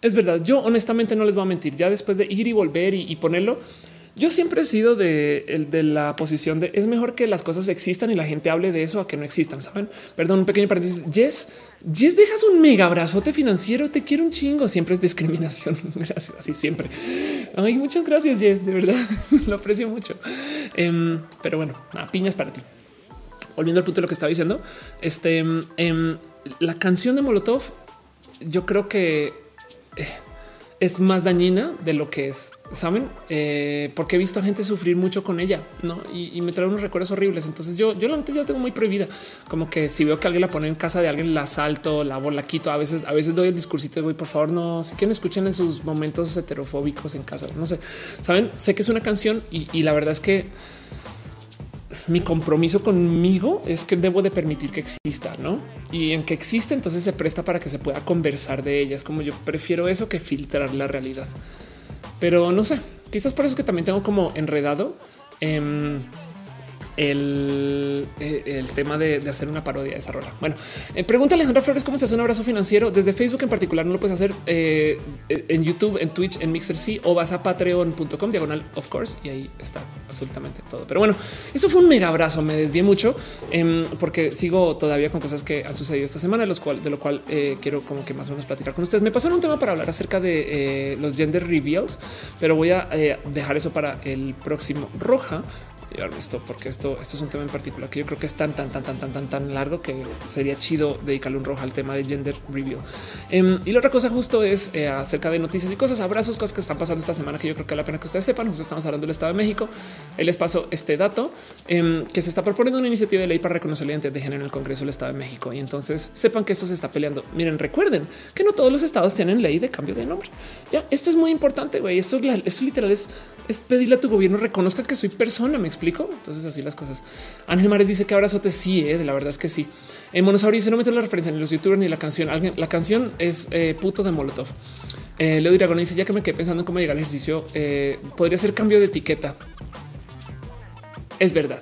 Es verdad. Yo honestamente no les voy a mentir. Ya después de ir y volver y ponerlo, yo siempre he sido de, de, la posición de es mejor que las cosas existan y la gente hable de eso a que no existan. Saben? Perdón, un pequeño paréntesis. Yes, Yes, dejas un mega abrazote financiero. Te quiero un chingo. Siempre es discriminación. [laughs] Gracias. Así siempre. Ay, muchas gracias. Yes, de verdad [laughs] lo aprecio mucho. Em, pero bueno, nada, piñas para ti. Volviendo al punto de lo que estaba diciendo, este em, la canción de Molotov yo creo que es más dañina de lo que es, saben? Eh, porque he visto a gente sufrir mucho con ella, no? Y, me trae unos recuerdos horribles. Entonces yo, yo la yo tengo muy prohibida. Como que si veo que alguien la pone en casa de alguien, la salto, la la quito. A veces, a veces doy el discursito de güey, por favor, no si quieren escuchen en sus momentos heterofóbicos en casa. No sé, saben? Sé que es una canción y la verdad es que mi compromiso conmigo es que debo de permitir que exista, ¿no? Y en que existe, entonces se presta para que se pueda conversar de ellas, como yo prefiero eso que filtrar la realidad. Pero no sé, quizás por eso que también tengo como enredado. Eh, el, eh, el tema de, hacer una parodia de esa rola. Bueno, eh, pregunta Alejandra Flores cómo se hace un abrazo financiero desde Facebook en particular. No lo puedes hacer eh, en YouTube, en Twitch, en Mixer, sí, o vas a patreon.com diagonal, of course, y ahí está absolutamente todo. Pero bueno, eso fue un mega abrazo. Me desvié mucho em, porque sigo todavía con cosas que han sucedido esta semana, de, los cual, de lo cual quiero como que más o menos platicar con ustedes. Me pasaron un tema para hablar acerca de los gender reveals, pero voy a dejar eso para el próximo roja llevarme esto, porque esto, esto es un tema en particular que yo creo que es tan, tan, tan, tan, tan, tan, tan largo que sería chido dedicarle un rojo al tema de gender reveal. Em, y la otra cosa justo es eh, acerca de noticias y cosas, abrazos, cosas que están pasando esta semana que yo creo que vale la pena que ustedes sepan. Justo estamos hablando del Estado de México. Les paso este dato em, que se está proponiendo una iniciativa de ley para reconocer la identidad de género en el Congreso del Estado de México. Y entonces sepan que esto se está peleando. Miren, recuerden que no todos los estados tienen ley de cambio de nombre. Ya, esto es muy importante. güey. Esto, es esto literal es, es pedirle a tu gobierno reconozca que soy persona. Me explico. Entonces, así las cosas. Ángel Mares dice que abrazote. Sí, eh, la verdad es que sí. En Monosaurio dice no meto la referencia ni los youtubers ni la canción. Alguien, la canción es eh, puto de Molotov. Eh, Leo Dragón dice ya que me quedé pensando en cómo llegar al ejercicio, eh, podría ser cambio de etiqueta. Es verdad.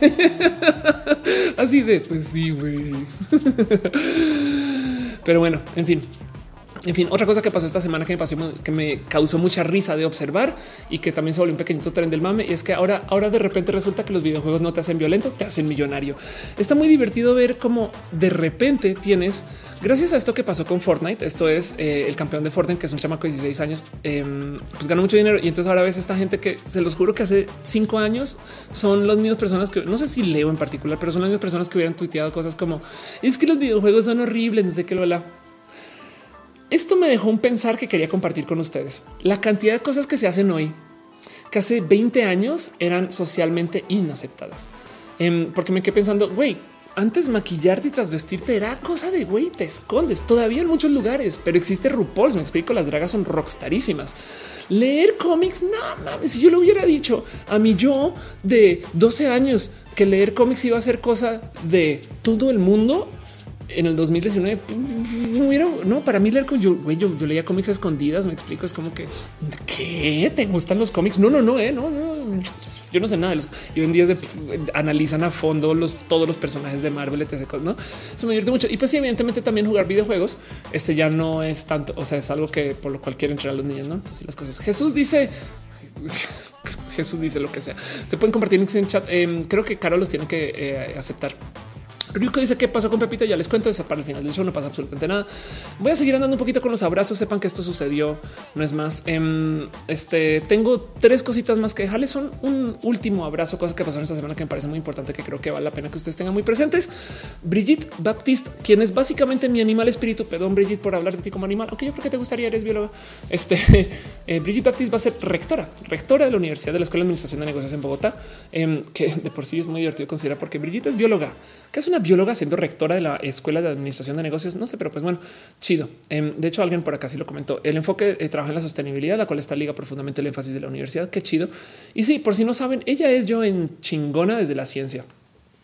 [laughs] Así de pues sí, güey. [laughs] Pero bueno, en fin, en fin, otra cosa que pasó esta semana que me pasó, que me causó mucha risa de observar y que también se volvió un pequeñito tren del mame. Y es que ahora, ahora de repente resulta que los videojuegos no te hacen violento, te hacen millonario. Está muy divertido ver cómo de repente tienes, gracias a esto que pasó con Fortnite, esto es eh, el campeón de Fortnite, que es un chamaco de 16 años, em, pues ganó mucho dinero. Y entonces ahora ves esta gente que se los juro que hace cinco años son las mismas personas que no sé si leo en particular, pero son las mismas personas que hubieran tuiteado cosas como es que los videojuegos son horribles, desde que lo la esto me dejó un pensar que quería compartir con ustedes. La cantidad de cosas que se hacen hoy, que hace 20 años eran socialmente inaceptadas. Em, porque me quedé pensando, güey, antes maquillarte y trasvestirte era cosa de güey, te escondes todavía en muchos lugares, pero existe RuPaul. Me explico, las dragas son rockstarísimas. Leer cómics, no mames. Si yo lo hubiera dicho a mí, yo de 12 años que leer cómics iba a ser cosa de todo el mundo, en el 2019, no, para mí leer con yo, yo, yo, leía cómics escondidas. Me explico. Es como que qué te gustan los cómics. No, no, no, eh, no, no. Yo no sé nada de los. Y hoy en día analizan a fondo los todos los personajes de Marvel, etc. No, eso me divierte mucho. Y pues, evidentemente, también jugar videojuegos. Este ya no es tanto. O sea, es algo que por lo cual quieren entrenar a los niños. No, entonces las cosas. Jesús dice. [laughs] Jesús dice lo que sea. Se pueden compartir en chat. Em, creo que Carol los tiene que eh, aceptar. Ryuko dice qué pasó con Pepito. Ya les cuento eso para el final del show. No pasa absolutamente nada. Voy a seguir andando un poquito con los abrazos. Sepan que esto sucedió. No es más. Em, este tengo tres cositas más que dejarles. Son un último abrazo, cosas que pasaron esta semana que me parece muy importante, que creo que vale la pena que ustedes tengan muy presentes. Brigitte Baptiste, quien es básicamente mi animal espíritu. Perdón, Brigitte, por hablar de ti como animal, aunque yo creo que te gustaría, eres bióloga. Este [laughs] eh, Brigitte Baptiste va a ser rectora, rectora de la Universidad de la Escuela de Administración de Negocios en Bogotá, em, que de por sí es muy divertido considerar porque Brigitte es bióloga, que es una bióloga siendo rectora de la Escuela de Administración de Negocios. No sé, pero pues bueno, chido. Em, de hecho, alguien por acá sí lo comentó. El enfoque de trabajo en la sostenibilidad, la cual está liga profundamente el énfasis de la universidad. Qué chido. Y sí, por si no saben, ella es yo en chingona desde la ciencia.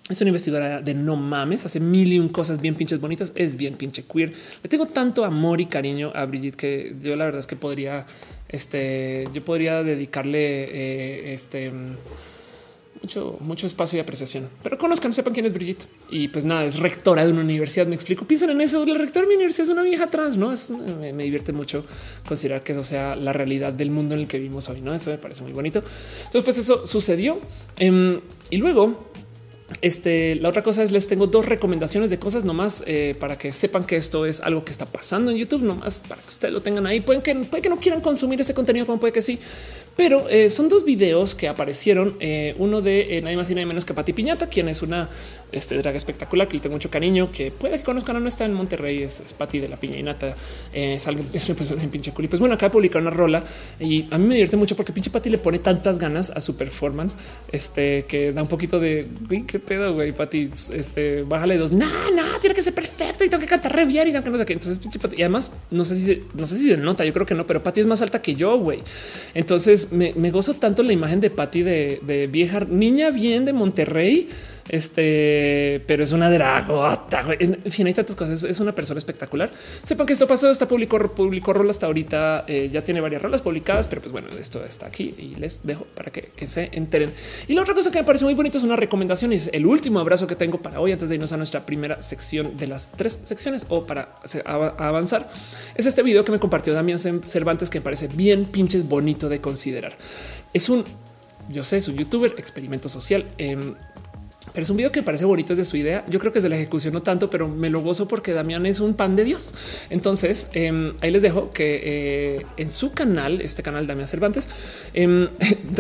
Es una investigadora de no mames, hace mil y un cosas bien pinches bonitas, es bien pinche queer. Le tengo tanto amor y cariño a Brigitte que yo la verdad es que podría, este, yo podría dedicarle eh, este mucho, mucho espacio y apreciación. Pero conozcan, sepan quién es Brigitte. Y pues nada, es rectora de una universidad. Me explico. Piensen en eso. La rectora de mi universidad es una vieja trans, no es, me, divierte mucho considerar que eso sea la realidad del mundo en el que vivimos hoy. No, eso me parece muy bonito. Entonces, pues eso sucedió. Em, y luego Este, la otra cosa es les tengo dos recomendaciones de cosas nomás eh, para que sepan que esto es algo que está pasando en YouTube, nomás para que ustedes lo tengan ahí. Pueden que, puede que no quieran consumir este contenido, como puede que sí, pero eh, son dos videos que aparecieron. Eh, uno de nadie más y nadie menos que Pati Piñata, quien es una este, drag espectacular que le tengo mucho cariño, que puede que conozcan, no está en Monterrey, es, es Pati de la Piña y Nata. es alguien, [laughs] es en pinche culi. Pues bueno, de publicar una rola y a mí me divierte mucho porque pinche Pati le pone tantas ganas a su performance este, que da un poquito de qué pedo, güey, Pati, este, bájale dos. No, no, tiene que ser perfecto y tengo que cantar re bien y tengo que no sé. Entonces, y además, no sé si, no sé si se nota, yo creo que no, pero Pati es más alta que yo, güey. Entonces, me, gozo tanto la imagen de Pati de, de vieja niña bien de Monterrey este, pero es una dragota. En fin, hay tantas cosas. Es una persona espectacular. Sepan que esto pasó. Está publicó, publicó rol hasta ahorita. Eh, ya tiene varias rolas publicadas, pero pues bueno, esto está aquí y les dejo para que se enteren. Y la otra cosa que me parece muy bonito es una recomendación. Es el último abrazo que tengo para hoy antes de irnos a nuestra primera sección de las tres secciones o para avanzar. Es este video que me compartió Damián Cervantes que me parece bien pinches bonito de considerar. Es un yo sé, es un youtuber, experimento social. Eh, pero es un video que parece bonito, es de su idea. Yo creo que es de la ejecución no tanto, pero me lo gozo porque Damián es un pan de Dios. Entonces em, ahí les dejo que eh, en su canal, este canal Damián Cervantes, [laughs] eh,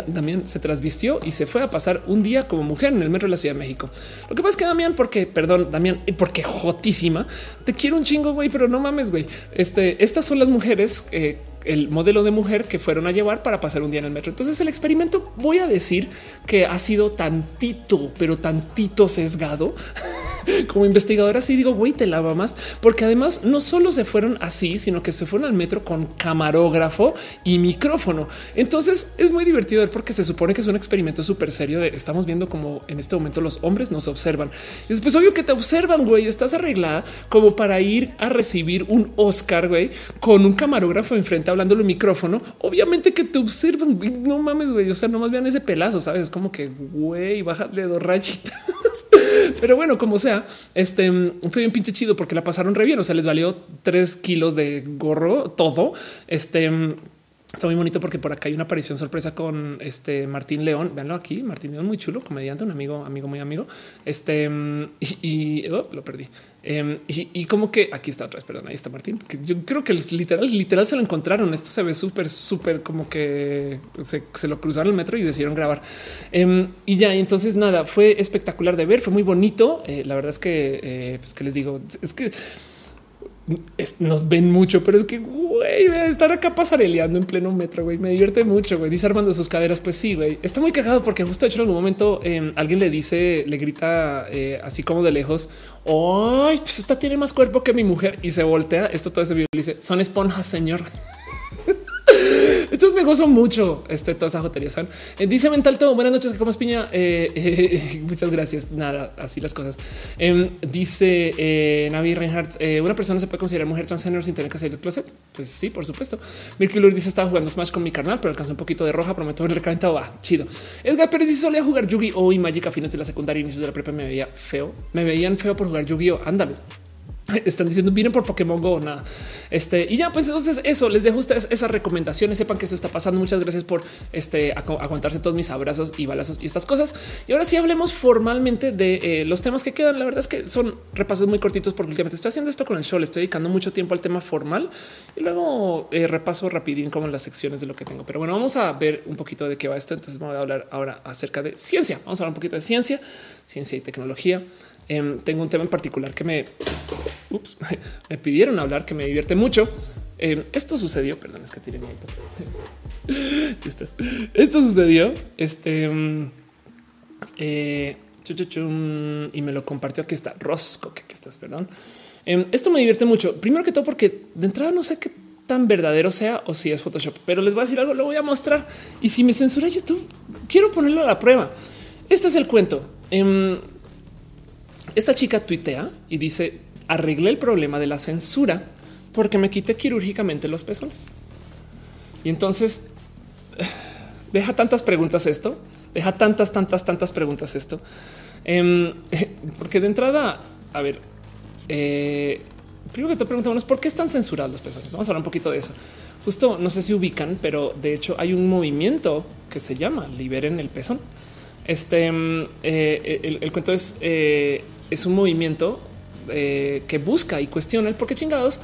Damián se transvistió y se fue a pasar un día como mujer en el metro de la Ciudad de México. Lo que pasa es que Damián, porque perdón, Damián, porque jotísima, te quiero un chingo, güey, pero no mames, güey. Este, estas son las mujeres eh, el modelo de mujer que fueron a llevar para pasar un día en el metro. Entonces el experimento voy a decir que ha sido tantito, pero tantito sesgado [laughs] como investigadora. Así digo, güey, te lava más, porque además no solo se fueron así, sino que se fueron al metro con camarógrafo y micrófono. Entonces es muy divertido ver porque se supone que es un experimento súper serio de estamos viendo como en este momento los hombres nos observan. Y después obvio que te observan, güey, estás arreglada como para ir a recibir un Oscar, güey, con un camarógrafo enfrente hablando el micrófono. Obviamente que te observan, no mames, güey, o sea, nomás vean ese pelazo, sabes? Es como que, güey, bájale dos rayitas. [laughs] Pero bueno, como sea, este fue bien pinche chido porque la pasaron re bien. O sea, les valió tres kilos de gorro todo. Este Está muy bonito porque por acá hay una aparición sorpresa con este Martín León. Veanlo aquí. Martín León, muy chulo, comediante, un amigo, amigo, muy amigo. Este y, oh, lo perdí. Em, y, como que aquí está otra vez. Perdón, ahí está Martín. Que yo creo que literal, literal se lo encontraron. Esto se ve súper, súper como que se, lo cruzaron el metro y decidieron grabar. Em, y ya, entonces nada, fue espectacular de ver. Fue muy bonito. Eh, la verdad es que, eh, pues que les digo, es que nos ven mucho, pero es que güey, estar acá pasareleando en pleno metro, güey, me divierte mucho, güey. Dice armando sus caderas, pues sí, güey. Está muy cagado porque justo de hecho en un momento em, alguien le dice, le grita eh, así como de lejos, ay, pues esta tiene más cuerpo que mi mujer y se voltea. Esto todo ese video dice, son esponjas, señor. Entonces me gozo mucho este, toda esa jotería. Eh, dice Mental Todo, buenas noches, que comas piña. Eh, eh, [laughs] muchas gracias. Nada, así las cosas. Em, dice Navi Reinhardt, una persona se puede considerar mujer transgénero sin tener que salir del closet. Pues sí, por supuesto. Mirky dice estaba jugando Smash con mi carnal, pero alcanzó un poquito de roja. Prometo ver recalentado. Va chido. Edgar Pérez dice solía jugar Yu-Gi-Oh y Magic a fines de la secundaria, inicios de la prepa. Me veía feo. Me veían feo por jugar Yu-Gi-Oh. Ándale [laughs] están diciendo vienen por Pokémon Go nada. Este y ya, pues entonces eso les dejo ustedes esas recomendaciones. Sepan que eso está pasando. Muchas gracias por este aguantarse todos mis abrazos y balazos y estas cosas. Y ahora sí hablemos formalmente de eh, los temas que quedan. La verdad es que son repasos muy cortitos porque últimamente estoy haciendo esto con el show. Le estoy dedicando mucho tiempo al tema formal y luego eh, repaso rapidín como las secciones de lo que tengo. Pero bueno, vamos a ver un poquito de qué va esto. Entonces voy a hablar ahora acerca de ciencia. Vamos a hablar un poquito de ciencia, ciencia y tecnología. Em, tengo un tema en particular que me, [laughs] me pidieron hablar, que me divierte mucho. Em, esto sucedió, perdón, es que tiene [laughs] Esto sucedió. Este em, eh, y me lo compartió. Aquí está Rosco, que aquí estás, perdón. esto me divierte mucho. Primero que todo, porque de entrada no sé qué tan verdadero sea o si es Photoshop, pero les voy a decir algo, lo voy a mostrar. Y si me censura YouTube, quiero ponerlo a la prueba. Este es el cuento. Esta chica tuitea y dice arreglé el problema de la censura porque me quité quirúrgicamente los pezones. Y entonces [sighs] deja tantas preguntas esto, deja tantas, tantas, tantas preguntas esto, em, [laughs] porque de entrada, a ver, eh, primero que te preguntamos por qué están censurados los pezones. Vamos a hablar un poquito de eso. Justo no sé si ubican, pero de hecho hay un movimiento que se llama Liberen el pezón Este mm, eh, el, cuento es, eh, es un movimiento eh, que busca y cuestiona el por qué chingados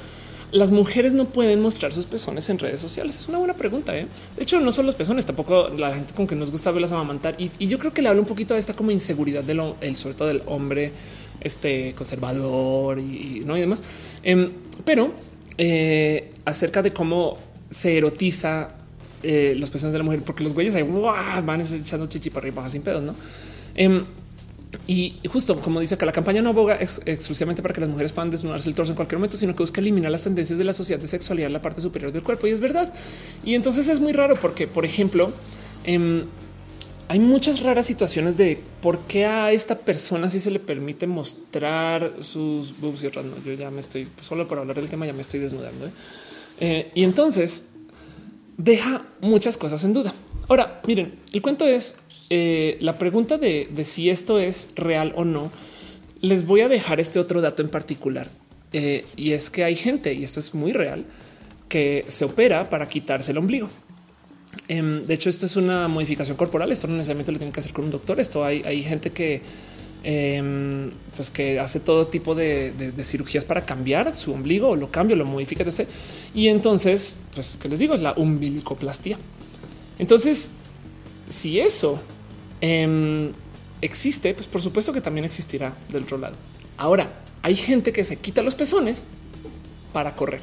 las mujeres no pueden mostrar sus pezones en redes sociales. Es una buena pregunta. ¿eh? De hecho, no son los pezones, tampoco la gente con que nos gusta verlas amamantar. Y, y yo creo que le hablo un poquito de esta como inseguridad del el, sobre del hombre este conservador y, no y demás. Em, pero eh, acerca de cómo se erotiza eh, los pezones de la mujer, porque los güeyes ahí van echando chichi para arriba sin pedos, no? Y justo como dice que la campaña no aboga exclusivamente para que las mujeres puedan desnudarse el torso en cualquier momento, sino que busca eliminar las tendencias de la sociedad de sexualidad en la parte superior del cuerpo. Y es verdad. Y entonces es muy raro porque, por ejemplo, em, hay muchas raras situaciones de por qué a esta persona sí se le permite mostrar sus boobs y otras no. Yo ya me estoy solo por hablar del tema, ya me estoy desnudando. ¿eh? Eh, y entonces deja muchas cosas en duda. Ahora, miren, el cuento es eh, la pregunta de, si esto es real o no. Les voy a dejar este otro dato en particular y es que hay gente, y esto es muy real, que se opera para quitarse el ombligo. Em, de hecho, esto es una modificación corporal. Esto no necesariamente lo tiene que hacer con un doctor. Esto hay, hay gente que, em, pues que hace todo tipo de, cirugías para cambiar su ombligo o lo cambia, lo modifica, etc. Y entonces, pues que les digo, es la umbilicoplastia. Entonces, si eso em, existe, pues por supuesto que también existirá del otro lado. Ahora, hay gente que se quita los pezones para correr.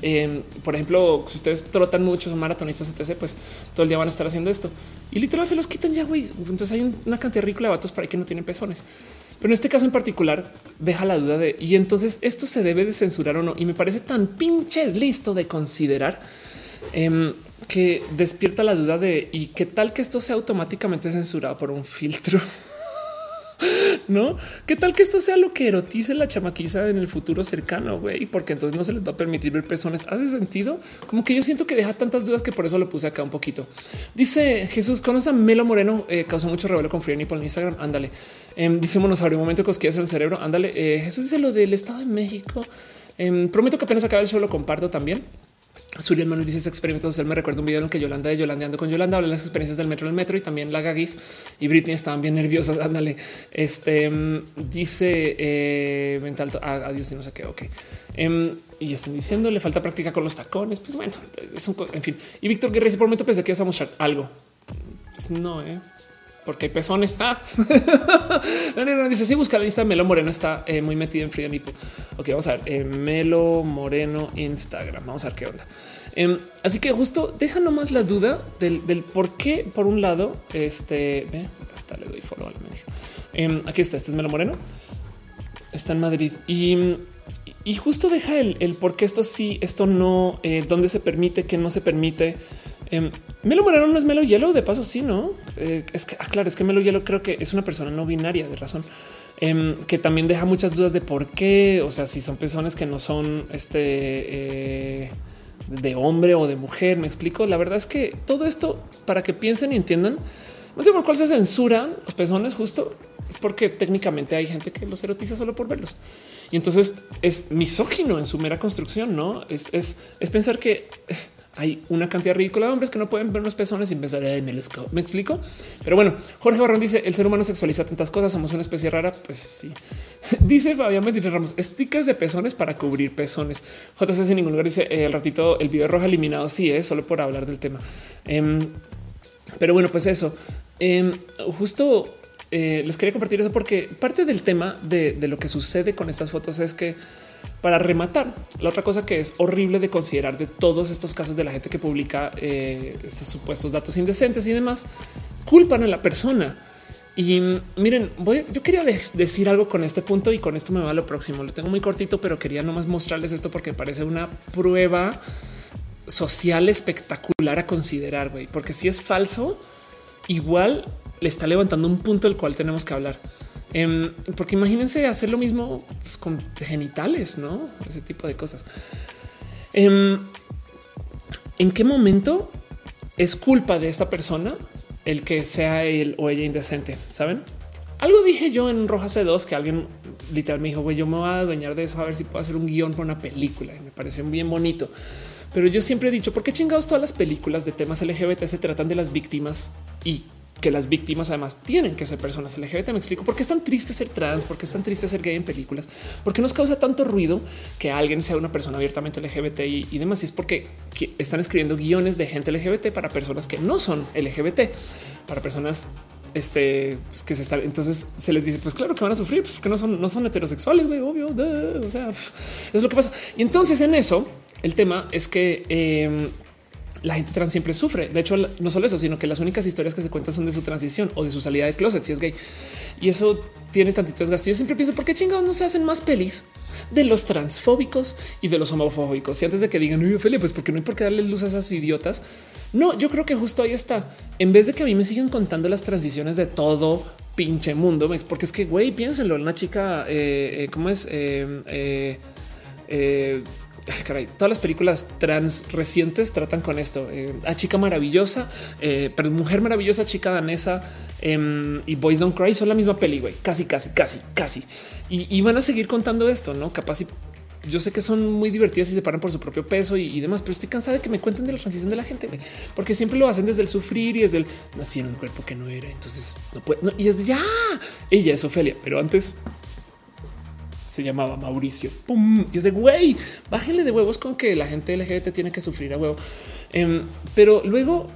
Em, por ejemplo, si ustedes trotan mucho, son maratonistas, etc., pues todo el día van a estar haciendo esto y literal se los quitan ya, güey. Entonces hay una cantidad ridícula de vatos para que no tienen pezones. Pero en este caso en particular deja la duda de y entonces esto se debe de censurar o no. Y me parece tan pinche listo de considerar em, que despierta la duda de y qué tal que esto sea automáticamente censurado por un filtro. [laughs] no? ¿Qué tal que esto sea lo que erotice la chamaquiza en el futuro cercano? Güey, porque entonces no se les va a permitir ver personas. Hace sentido como que yo siento que deja tantas dudas que por eso lo puse acá un poquito. Dice Jesús, conoce a Melo Moreno, eh, causó mucho revuelo con Free por Instagram. Ándale. Eh, dice Monosaurio, un momento cosquillas en el cerebro. Ándale. Eh, Jesús dice lo del Estado de México. Em, prometo que apenas acaba el show, lo comparto también. Suriel Manuel dice experimentos. Él me recuerda un video en que Yolanda de Yolandeando con Yolanda habla de las experiencias del metro en el metro y también la Gagis y Britney estaban bien nerviosas. [laughs] Ándale. Este mm, dice eh, mental. Ah, adiós y no sé qué. Ok. Em, y están diciendo le falta práctica con los tacones. Pues bueno, es un, en fin. Y Víctor Guerrero por momento pensé que ibas a mostrar algo. Pues no, eh porque hay pezones. Ah. dice: Si busca la lista Melo Moreno está eh, muy metido en Frida Nipo. Ok, vamos a ver eh, Melo Moreno Instagram. Vamos a ver qué onda. Em, así que justo deja nomás la duda del, por qué, por un lado, este hasta le doy follow al eh, aquí está. Este es Melo Moreno. Está en Madrid y, y justo deja el, el por qué esto sí, esto no, eh, dónde se permite, qué no se permite. Eh, Melo Moreno no es Melo Hielo, de paso, sí, no eh, es que, ah, claro, es que Melo Hielo creo que es una persona no binaria de razón em, que también deja muchas dudas de por qué, o sea, si son personas que no son este eh, de hombre o de mujer. Me explico. La verdad es que todo esto para que piensen y entiendan, sé por cuál se censuran los pezones, justo es porque técnicamente hay gente que los erotiza solo por verlos. Y entonces es misógino en su mera construcción, no es, es, es pensar que hay una cantidad ridícula de hombres que no pueden ver los pezones sin pensar, me, me explico. Pero bueno, Jorge Barrón dice el ser humano sexualiza tantas cosas, somos una especie rara. Pues sí, [laughs] dice Fabián Mentir Ramos, stickers de pezones para cubrir pezones. JC sin ningún lugar dice el ratito, el video rojo eliminado. Sí, es solo por hablar del tema. Em, pero bueno, pues eso em, justo eh, les quería compartir eso porque parte del tema de lo que sucede con estas fotos es que para rematar, la otra cosa que es horrible de considerar de todos estos casos de la gente que publica eh, estos supuestos datos indecentes y demás, culpan a la persona. Y miren, voy, yo quería decir algo con este punto y con esto me va a lo próximo. Lo tengo muy cortito, pero quería nomás mostrarles esto porque parece una prueba social espectacular a considerar, güey, porque si es falso, igual le está levantando un punto del cual tenemos que hablar. Em, porque imagínense hacer lo mismo pues, con genitales, no ese tipo de cosas. Em, ¿En qué momento es culpa de esta persona el que sea él o ella indecente? Saben? Algo dije yo en Roja C2 que alguien literal me dijo, güey, yo me voy a adueñar de eso a ver si puedo hacer un guion para una película. Y me pareció bien bonito. Pero yo siempre he dicho, ¿por qué chingados todas las películas de temas LGBT se tratan de las víctimas y que las víctimas además tienen que ser personas LGBT. Me explico por qué es tan triste ser trans, por qué es tan triste ser gay en películas, por qué nos causa tanto ruido que alguien sea una persona abiertamente LGBT y, demás. Y es porque están escribiendo guiones de gente LGBT para personas que no son LGBT, para personas este pues, que se están. Entonces se les dice, pues claro que van a sufrir, porque no son, no son heterosexuales, obvio. o sea, es lo que pasa. Y entonces en eso el tema es que em, la gente trans siempre sufre. De hecho, no solo eso, sino que las únicas historias que se cuentan son de su transición o de su salida de closet si es gay. Y eso tiene tantitas gastos. Yo siempre pienso, ¿por qué chingados no se hacen más pelis de los transfóbicos y de los homofóbicos? Y antes de que digan, no, Ophelia, pues porque no hay por qué darle luz a esas idiotas. No, yo creo que justo ahí está. En vez de que a mí me sigan contando las transiciones de todo pinche mundo, porque es que, güey, piénsenlo, una chica, eh, eh, ¿cómo es? eh, eh caray, todas las películas trans recientes tratan con esto. Eh, a chica maravillosa, eh, pero mujer maravillosa, chica danesa em, y Boys Don't Cry son la misma peli, güey. Casi, casi, casi, casi. Y, van a seguir contando esto, no? Capaz y yo sé que son muy divertidas y se paran por su propio peso y, demás, pero estoy cansada de que me cuenten de la transición de la gente, porque siempre lo hacen desde el sufrir y desde el nací en un cuerpo que no era. Entonces no puede. y es de ya. Ella es Ofelia, pero antes se llamaba Mauricio. Y es de güey, bájenle de huevos con que la gente LGBT tiene que sufrir a huevo. Em, pero luego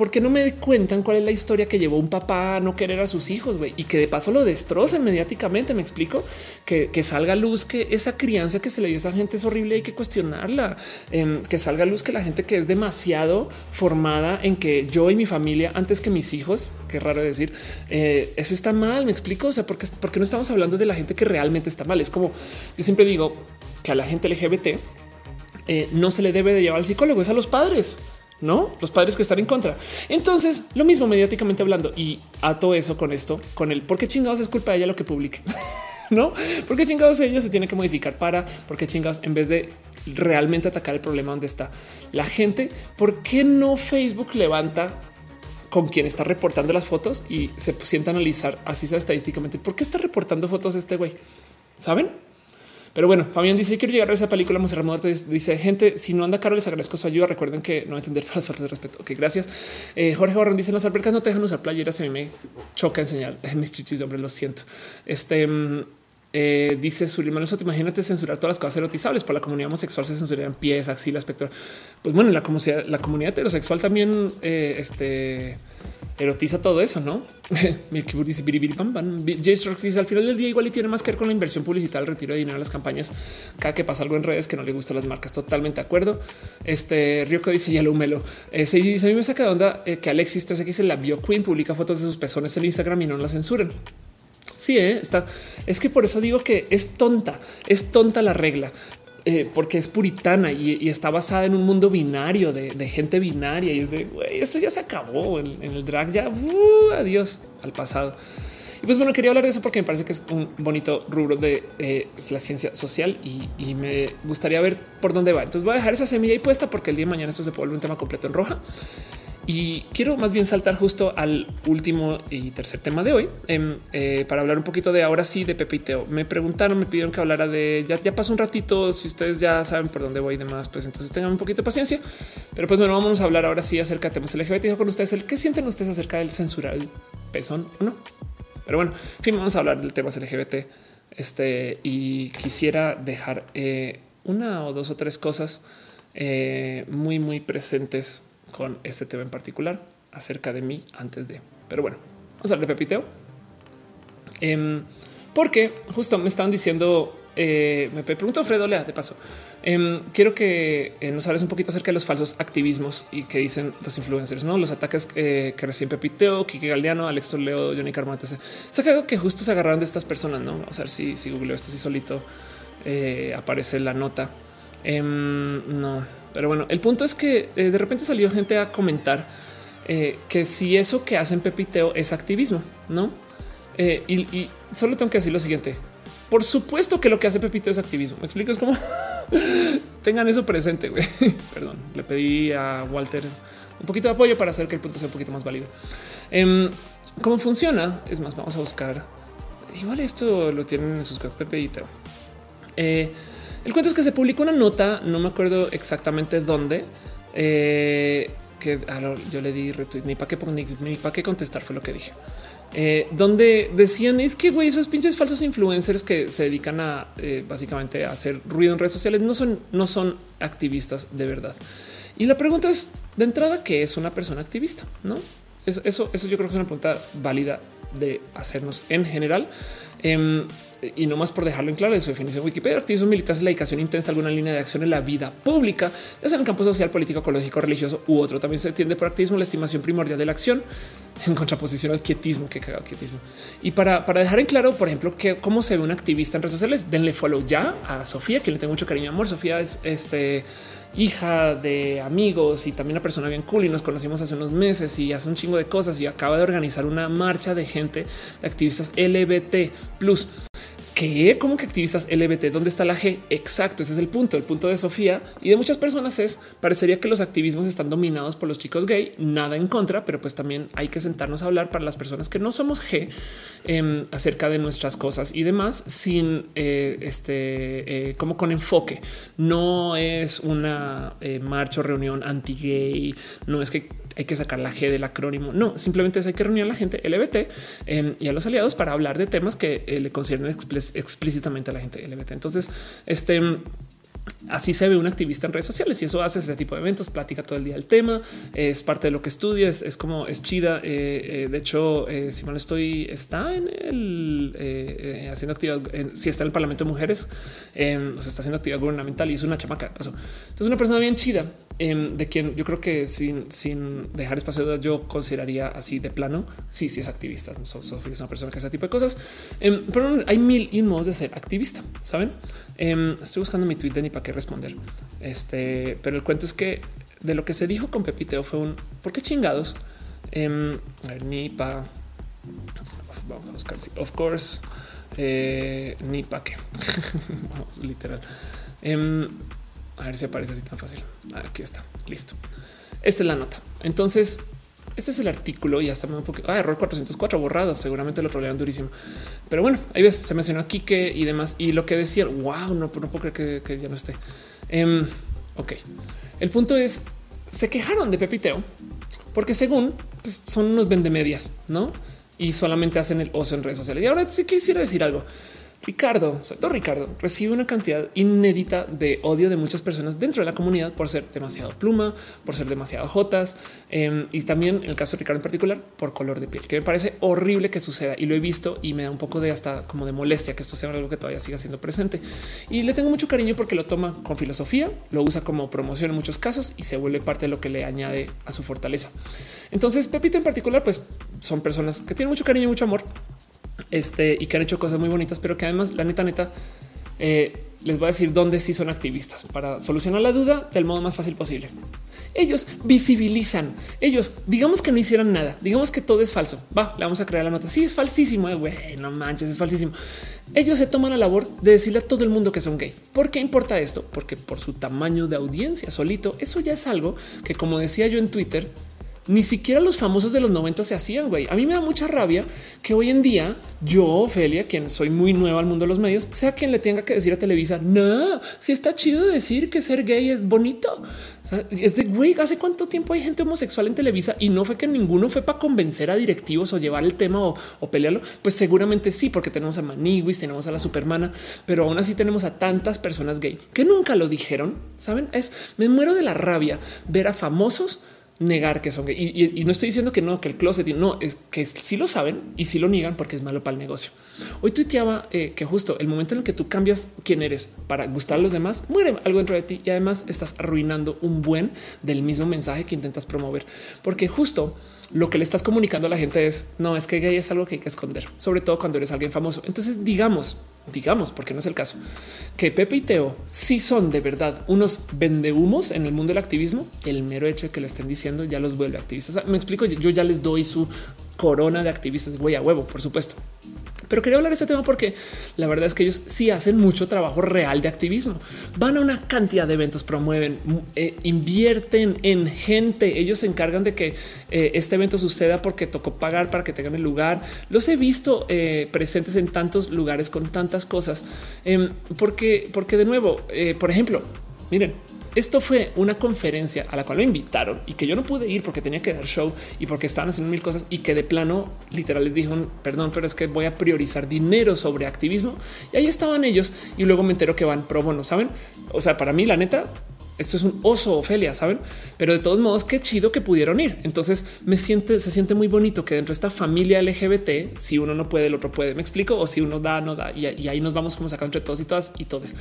porque no me cuentan cuál es la historia que llevó un papá a no querer a sus hijos y que de paso lo destrocen mediáticamente. Me explico que, salga a luz que esa crianza que se le dio a esa gente es horrible. Hay que cuestionarla, em, que salga a luz que la gente que es demasiado formada en que yo y mi familia antes que mis hijos, qué raro decir eh, eso está mal. Me explico. O sea, porque, porque no estamos hablando de la gente que realmente está mal. Es como yo siempre digo que a la gente LGBT eh, no se le debe de llevar al psicólogo, es a los padres no los padres que están en contra. Entonces, lo mismo mediáticamente hablando y ato eso con esto, con el por qué chingados es culpa de ella lo que publique, [laughs] no? Porque chingados ella se tiene que modificar para porque chingados en vez de realmente atacar el problema donde está la gente. ¿Por qué no Facebook levanta con quien está reportando las fotos y se sienta a analizar así sea estadísticamente por qué está reportando fotos este güey? Saben? Pero bueno, Fabián dice: Quiero llegar a esa película. Monserrat dice: Gente, si no anda caro, les agradezco su ayuda. Recuerden que no entender todas las faltas de respeto. Ok, gracias. Eh, Jorge Barrón dice: Las albercas no te dejan usar playeras. A mí me choca enseñar [laughs] mis chichis hombre. Lo siento. Este mm, eh, dice Suleiman, eso te imagínate censurar todas las cosas erotizables para la comunidad homosexual se censurarían pies, axilas, espectro. Pues bueno, la comunidad, la comunidad heterosexual también eh, este, erotiza todo eso, ¿no? [laughs] dice dice al final del día igual y tiene más que ver con la inversión publicitaria, el retiro de dinero en las campañas. Cada que pasa algo en redes que no le gustan las marcas, totalmente de acuerdo. Este Ryoko dice ya lo humelo. Ese dice a mí me saca de onda eh, que Alexis 13 dice la bio queen publica fotos de sus pezones en Instagram y no la censuran. Sí, ¿eh? está. Es que por eso digo que es tonta, es tonta la regla. Eh, porque es puritana y, está basada en un mundo binario de, gente binaria y es de güey, eso ya se acabó en, el drag. Ya uh, adiós al pasado. Y pues bueno, quería hablar de eso porque me parece que es un bonito rubro de eh, la ciencia social y, me gustaría ver por dónde va. Entonces voy a dejar esa semilla ahí puesta porque el día de mañana esto se vuelve un tema completo en roja. Y quiero más bien saltar justo al último y tercer tema de hoy em, eh, para hablar un poquito de ahora sí de Pepe y Teo. Me preguntaron, me pidieron que hablara de ya, ya pasó un ratito. Si ustedes ya saben por dónde voy y demás, pues entonces tengan un poquito de paciencia. Pero pues bueno, vamos a hablar ahora sí acerca de temas LGBT. Con ustedes el qué sienten ustedes acerca del censurar el pezón o no. Pero bueno, en fin, vamos a hablar del tema LGBT. Este y quisiera dejar eh, una o dos o tres cosas eh, muy, muy presentes con este tema en particular acerca de mí antes de. Pero bueno, vamos a hablar de Pepiteo. Em, porque justo me están diciendo, eh, me pregunto Fredo Lea de paso. Em, quiero que eh, nos hables un poquito acerca de los falsos activismos y que dicen los influencers, no los ataques eh, que recién Pepiteo, Kike Galdiano, Alex Toledo, Johnny Carmona. Se ha que justo se agarraron de estas personas. No vamos a ver si, si googleo esto, si solito aparece la nota. Em, no, pero bueno, el punto es que eh, de repente salió gente a comentar eh, que si eso que hacen Pepiteo es activismo, no? Eh, y, solo tengo que decir lo siguiente. Por supuesto que lo que hace Pepiteo es activismo. Me explico, es como [laughs] tengan eso presente. [laughs] Perdón, le pedí a Walter un poquito de apoyo para hacer que el punto sea un poquito más válido. Em, ¿Cómo funciona? Es más, vamos a buscar. Igual esto lo tienen en sus Pepiteo. Eh, el cuento es que se publicó una nota, no me acuerdo exactamente dónde, eh, que ah, yo le di retweet ni para qué ni, ni para qué contestar fue lo que dije. Eh, donde decían es que güey, esos pinches falsos influencers que se dedican a eh, básicamente hacer ruido en redes sociales no son, no son activistas de verdad. Y la pregunta es de entrada qué es una persona activista, no? Eso, eso yo creo que es una pregunta válida de hacernos en general. Em, y no más por dejarlo en claro de su definición Wikipedia, activismo militar es la dedicación intensa a alguna línea de acción en la vida pública, ya sea en el campo social, político, ecológico, religioso u otro. También se entiende por activismo la estimación primordial de la acción [laughs] en contraposición al quietismo, que cagado quietismo. Y para, para dejar en claro, por ejemplo, que cómo se ve un activista en redes sociales, denle follow ya a Sofía, que le tengo mucho cariño, amor. Sofía es este hija de amigos y también una persona bien cool y nos conocimos hace unos meses y hace un chingo de cosas y acaba de organizar una marcha de gente de activistas LBT ¿Qué? ¿Cómo que activistas LBT? ¿Dónde está la G? Exacto, ese es el punto. El punto de Sofía y de muchas personas es, parecería que los activismos están dominados por los chicos gay, nada en contra, pero pues también hay que sentarnos a hablar para las personas que no somos G em, acerca de nuestras cosas y demás sin eh, este, eh, como con enfoque. No es una eh, marcha o reunión anti-gay, no es que hay que sacar la G del acrónimo. No, simplemente hay que reunir a la gente LBT em, y a los aliados para hablar de temas que eh, le consideran explícitamente a la gente LBT. Entonces, este Así se ve un activista en redes sociales y eso hace ese tipo de eventos, plática todo el día el tema, es parte de lo que estudias, es como es chida. Eh, eh, de hecho, eh, si mal estoy, está en el haciendo actividad, si está en el Parlamento de Mujeres, nos está haciendo actividad gubernamental y es una chamaca. Entonces, una persona bien chida de quien yo creo que sin, sin dejar espacio de dudas, yo consideraría así de plano. Sí, sí es activista. Sofía es una persona que hace ese tipo de cosas, pero hay mil y modos de ser activista. Saben? Em, estoy buscando mi tweet de ni para qué responder. Este, pero el cuento es que de lo que se dijo con Pepiteo fue un por qué chingados. Em, a ver, ni para vamos a buscar. Of course, eh, ni para qué. [laughs] vamos, literal. Em, a ver si aparece así tan fácil. Aquí está. Listo. Esta es la nota. Entonces, este es el artículo y hasta un poco. Ah, error 404 borrado. Seguramente lo trolean durísimo. Pero bueno, ahí ves, se mencionó aquí que y demás. Y lo que decía, wow, no, no puedo creer que, ya no esté. Em, ok. El punto es, se quejaron de Pepiteo porque según pues, son unos vendemedias, no? Y solamente hacen el oso en redes sociales. Y ahora sí quisiera decir algo. Ricardo, todo Ricardo, recibe una cantidad inédita de odio de muchas personas dentro de la comunidad por ser demasiado pluma, por ser demasiado jotas em, y también en el caso de Ricardo en particular por color de piel, que me parece horrible que suceda y lo he visto y me da un poco de hasta como de molestia que esto sea algo que todavía siga siendo presente. Y le tengo mucho cariño porque lo toma con filosofía, lo usa como promoción en muchos casos y se vuelve parte de lo que le añade a su fortaleza. Entonces, Pepito en particular, pues son personas que tienen mucho cariño y mucho amor este, y que han hecho cosas muy bonitas, pero que además la neta, neta, eh, les voy a decir dónde sí son activistas para solucionar la duda del modo más fácil posible. Ellos visibilizan, ellos digamos que no hicieran nada, digamos que todo es falso. Va, le vamos a crear la nota. Sí, es falsísimo. Eh, güey, no manches, es falsísimo. Ellos se toman la labor de decirle a todo el mundo que son gay. ¿Por qué importa esto? Porque por su tamaño de audiencia solito, eso ya es algo que, como decía yo en Twitter, ni siquiera los famosos de los 90 se hacían, güey. A mí me da mucha rabia que hoy en día yo, Ofelia, quien soy muy nueva al mundo de los medios, sea quien le tenga que decir a Televisa, no, si está chido decir que ser gay es bonito. es de güey, ¿hace cuánto tiempo hay gente homosexual en Televisa? Y no fue que ninguno fue para convencer a directivos o llevar el tema o, o pelearlo. Pues seguramente sí, porque tenemos a Maniguis, tenemos a la Supermana, pero aún así tenemos a tantas personas gay que nunca lo dijeron. Saben, es me muero de la rabia ver a famosos negar que son gay. Y, no estoy diciendo que no, que el closet no es que sí lo saben y sí lo niegan porque es malo para el negocio. Hoy tuiteaba eh, que justo el momento en el que tú cambias quién eres para gustar a los demás, muere algo dentro de ti y además estás arruinando un buen del mismo mensaje que intentas promover, porque justo lo que le estás comunicando a la gente es no es que gay es algo que hay que esconder, sobre todo cuando eres alguien famoso. Entonces, digamos, digamos, porque no es el caso, que Pepe y Teo sí son de verdad unos vendehumos en el mundo del activismo. El mero hecho de que lo estén diciendo ya los vuelve activistas. me explico. Yo ya les doy su corona de activistas. Voy a huevo, por supuesto. Pero quería hablar de este tema porque la verdad es que ellos sí hacen mucho trabajo real de activismo. Van a una cantidad de eventos, promueven, eh, invierten en gente. Ellos se encargan de que eh, este evento suceda porque tocó pagar para que tengan el lugar. Los he visto eh, presentes en tantos lugares con tantas cosas. Em, porque, porque de nuevo, por ejemplo, miren, esto fue una conferencia a la cual me invitaron y que yo no pude ir porque tenía que dar show y porque estaban haciendo mil cosas y que de plano literal les dijo perdón, pero es que voy a priorizar dinero sobre activismo y ahí estaban ellos y luego me entero que van pro bono, saben? O sea, para mí la neta esto es un oso, Ofelia, saben? Pero de todos modos, qué chido que pudieron ir. Entonces me siente, se siente muy bonito que dentro de esta familia LGBT, si uno no puede, el otro puede. Me explico, o si uno da, no da, y, ahí nos vamos como sacando entre todos y todas y todos.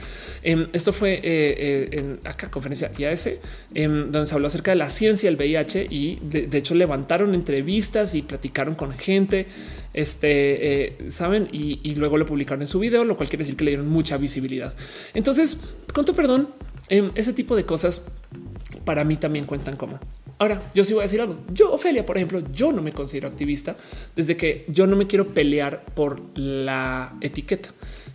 Em, esto fue eh, eh, en acá conferencia IAS, eh, donde se habló acerca de la ciencia, el VIH, y de, hecho levantaron entrevistas y platicaron con gente. Este saben, y, y luego lo publicaron en su video, lo cual quiere decir que le dieron mucha visibilidad. Entonces, con tu perdón, Em, ese tipo de cosas para mí también cuentan como. Ahora, yo sí voy a decir algo. Yo, Ofelia, por ejemplo, yo no me considero activista desde que yo no me quiero pelear por la etiqueta.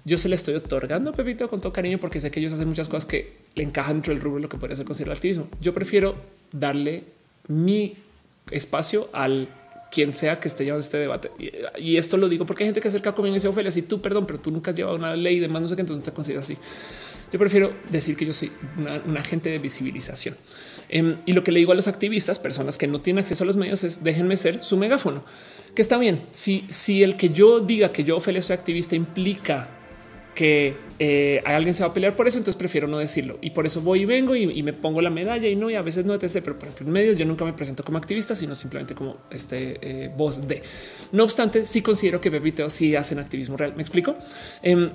Yo se le estoy otorgando a Pepito con todo cariño porque sé que ellos hacen muchas cosas que le encajan dentro del rubro lo que podría ser considerado activismo. Yo prefiero darle mi espacio al quien sea que esté llevando este debate. Y, esto lo digo porque hay gente que acerca conmigo y dice, Ofelia, si tú, perdón, pero tú nunca has llevado una ley y demás, no sé qué, entonces te consideras así. Yo prefiero decir que yo soy un agente de visibilización. Em, y lo que le digo a los activistas, personas que no tienen acceso a los medios, es déjenme ser su megáfono, que está bien. Si, si el que yo diga que yo, Ophelia, soy activista implica que eh, alguien se va a pelear por eso, entonces prefiero no decirlo. Y por eso voy y vengo y, me pongo la medalla y no, y a veces no, etc. Pero por ejemplo, en medios yo nunca me presento como activista, sino simplemente como este eh, voz de. No obstante, sí considero que Pepito sí hacen activismo real. ¿Me explico? Em,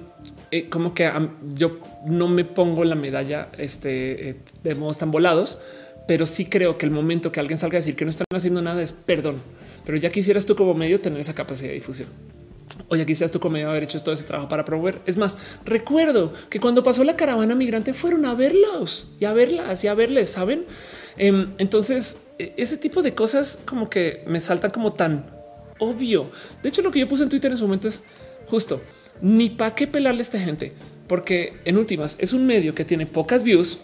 eh, como que yo no me pongo la medalla este, de modos tan volados, pero sí creo que el momento que alguien salga a decir que no están haciendo nada es perdón. Pero ya quisieras tú como medio tener esa capacidad de difusión. Oye, quizás tú como haber hecho todo ese trabajo para promover. Es más, recuerdo que cuando pasó la caravana migrante fueron a verlos y a verlas y a verles, saben? Em, entonces, e, ese tipo de cosas como que me saltan como tan obvio. De hecho, lo que yo puse en Twitter en su momento es justo ni para qué pelarle a esta gente, porque en últimas es un medio que tiene pocas views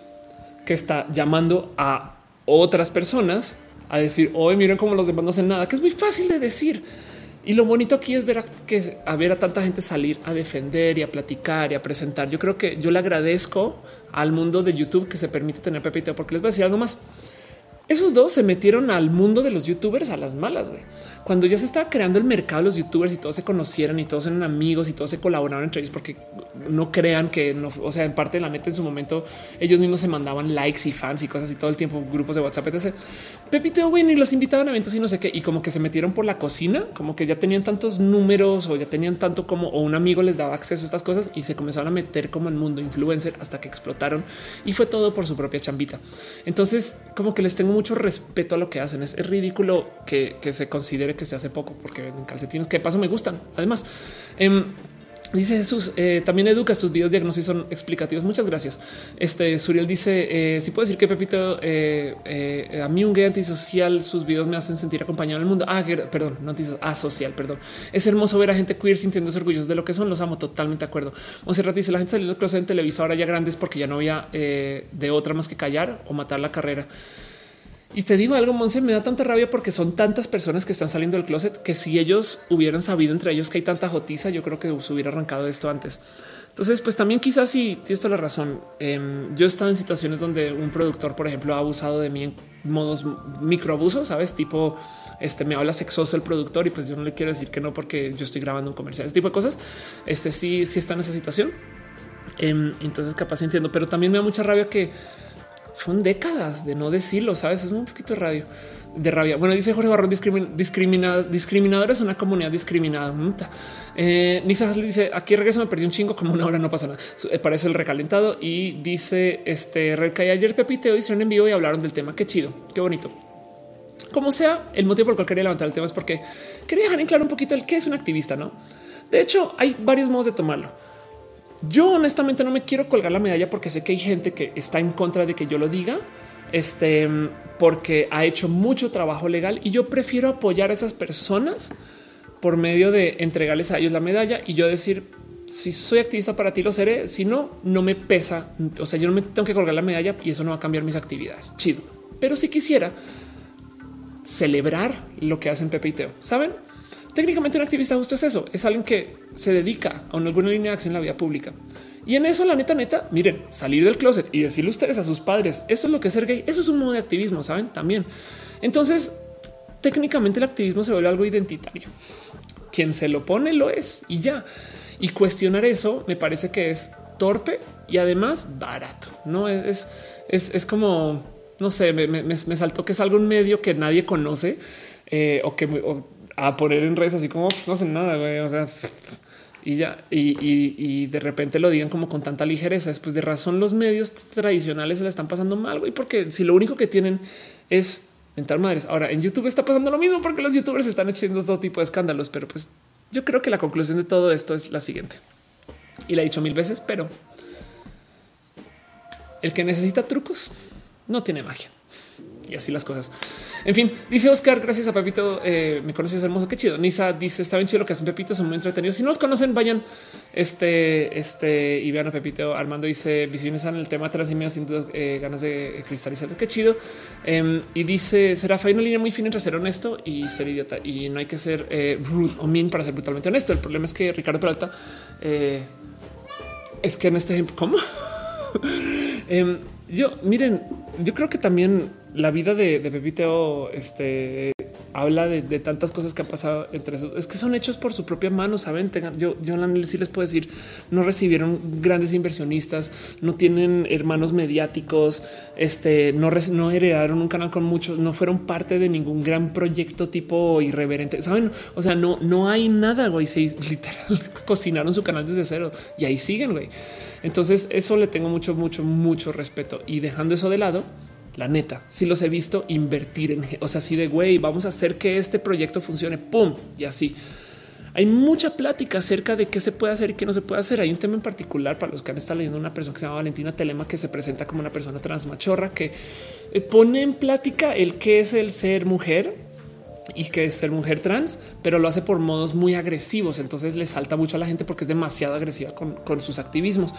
que está llamando a otras personas a decir hoy miren cómo los demás no hacen nada, que es muy fácil de decir. Y lo bonito aquí es ver a, que, a ver a tanta gente salir a defender y a platicar y a presentar. Yo creo que yo le agradezco al mundo de YouTube que se permite tener Pepito, porque les voy a decir algo más. Esos dos se metieron al mundo de los youtubers a las malas. Cuando ya se estaba creando el mercado los youtubers y todos se conocieran y todos eran amigos y todos se colaboraban entre ellos, porque no crean que no, o sea, en parte de la neta en su momento ellos mismos se mandaban likes y fans y cosas y todo el tiempo, grupos de WhatsApp, etc. Pepito, güey, y los invitaban a eventos y no sé qué, y como que se metieron por la cocina, como que ya tenían tantos números o ya tenían tanto como o un amigo les daba acceso a estas cosas y se comenzaron a meter como el mundo influencer hasta que explotaron y fue todo por su propia chambita. Entonces, como que les tengo mucho respeto a lo que hacen. Es, ridículo que se considere que se hace poco porque venden calcetines que de paso me gustan. Además, em, Dice Jesús, eh, también educas tus videos diagnosis son explicativos. Muchas gracias. Este Suriel dice: eh, Si puedo decir que Pepito, eh, a mí un gay antisocial, sus videos me hacen sentir acompañado en el mundo. Ah, perdón, no antisocial, perdón. Es hermoso ver a gente queer sintiéndose orgullosos de lo que son. Los amo totalmente de acuerdo. Monserrat dice: La gente salió del closet en televisa ahora ya grandes porque ya no había de otra más que callar o matar la carrera. Y te digo algo, Monse, me da tanta rabia porque son tantas personas que están saliendo del closet que si ellos hubieran sabido entre ellos que hay tanta jotiza, yo creo que se hubiera arrancado esto antes. Entonces, pues también quizás si tienes toda la razón. Em, yo he estado en situaciones donde un productor, por ejemplo, ha abusado de mí en modos microabusos, sabes, tipo este me habla sexoso el productor y pues yo no le quiero decir que no porque yo estoy grabando un comercial, ese tipo de cosas. Este sí, sí está en esa situación. Em, entonces, capaz entiendo, pero también me da mucha rabia que son décadas de no decirlo, sabes? Es un poquito de radio de rabia. Bueno, dice Jorge Barrón, discriminado, discriminador es una comunidad discriminada. Eh, Nisa dice aquí regreso, me perdí un chingo como una hora, no pasa nada. Eh, para eso el recalentado y dice este recae ayer Pepito hicieron en vivo y hablaron del tema. Qué chido, qué bonito. Como sea, el motivo por el cual quería levantar el tema es porque quería dejar en claro un poquito el que es un activista, no? De hecho, hay varios modos de tomarlo. Yo honestamente no me quiero colgar la medalla porque sé que hay gente que está en contra de que yo lo diga, este, porque ha hecho mucho trabajo legal y yo prefiero apoyar a esas personas por medio de entregarles a ellos la medalla y yo decir si soy activista para ti lo seré, si no, no me pesa. O sea, yo no me tengo que colgar la medalla y eso no va a cambiar mis actividades. Chido. Pero si quisiera celebrar lo que hacen Pepe y Teo, saben? Técnicamente un activista justo es eso, es alguien que se dedica a alguna línea de acción en la vida pública. Y en eso, la neta, neta, miren, salir del closet y decirle ustedes a sus padres, eso es lo que es ser gay, eso es un modo de activismo, saben también. Entonces, técnicamente el activismo se vuelve algo identitario. Quien se lo pone lo es y ya. Y cuestionar eso me parece que es torpe y además barato. No es, es, es como, no sé, me, me, saltó que es algo en medio que nadie conoce eh, o que a poner en redes así como pues, no hacen nada. güey. O sea, y ya, y, de repente lo digan como con tanta ligereza. Después de razón, los medios tradicionales se la están pasando mal, güey, porque si lo único que tienen es mentar madres. Ahora en YouTube está pasando lo mismo porque los youtubers están haciendo todo tipo de escándalos, pero pues yo creo que la conclusión de todo esto es la siguiente. Y la he dicho mil veces, pero el que necesita trucos no tiene magia y así las cosas. En fin, dice Oscar, gracias a Pepito, eh, me conoces hermoso, qué chido. Nisa dice, está bien chido lo que hacen Pepito, son muy entretenidos. Si no los conocen, vayan este, este y vean a Pepito. Armando dice, visiones en el tema medio sin dudas eh, ganas de cristalizar, qué chido. Em, y dice, será hay una línea muy fina entre ser honesto y ser idiota. Y no hay que ser eh, rude o mean para ser brutalmente honesto. El problema es que Ricardo Peralta es que en este ejemplo, ¿cómo? [laughs] Em, yo, miren, yo creo que también la vida de, de Pepito este, habla de, tantas cosas que han pasado entre esos. Es que son hechos por su propia mano. Saben, yo, yo sí les puedo decir, no recibieron grandes inversionistas, no tienen hermanos mediáticos, este, no, no heredaron un canal con muchos, no fueron parte de ningún gran proyecto tipo irreverente. Saben, o sea, no, no hay nada. Güey, se [laughs] literal cocinaron su canal desde cero y ahí siguen. Güey. Entonces, eso le tengo mucho, mucho, mucho respeto y dejando eso de lado la neta, si los he visto invertir en, o sea, así de güey, vamos a hacer que este proyecto funcione, pum, y así. Hay mucha plática acerca de qué se puede hacer y qué no se puede hacer. Hay un tema en particular para los que han estado leyendo una persona que se llama Valentina Telema, que se presenta como una persona transmachorra, que eh, pone en plática el qué es el ser mujer y que es ser mujer trans, pero lo hace por modos muy agresivos. Entonces le salta mucho a la gente porque es demasiado agresiva con, con sus activismos.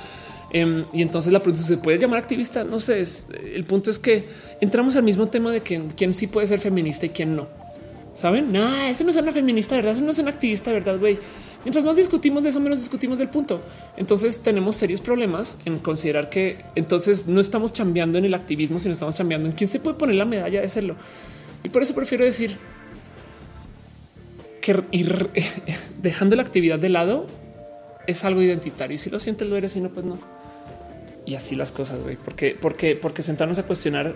Em, y entonces la pregunta se puede llamar activista. No sé, el punto es que entramos al mismo tema de que quién sí puede ser feminista y quién no. Saben? No, eso no es una feminista, verdad? Eso no es un activista, verdad? Güey, mientras más discutimos de eso, menos discutimos del punto. Entonces tenemos serios problemas en considerar que entonces no estamos cambiando en el activismo, sino estamos cambiando en quién se puede poner la medalla de serlo. Y por eso prefiero decir que ir [laughs] dejando la actividad de lado es algo identitario. Y si lo sientes, lo eres y no, pues no y así las cosas, güey. Porque, porque, porque sentarnos a cuestionar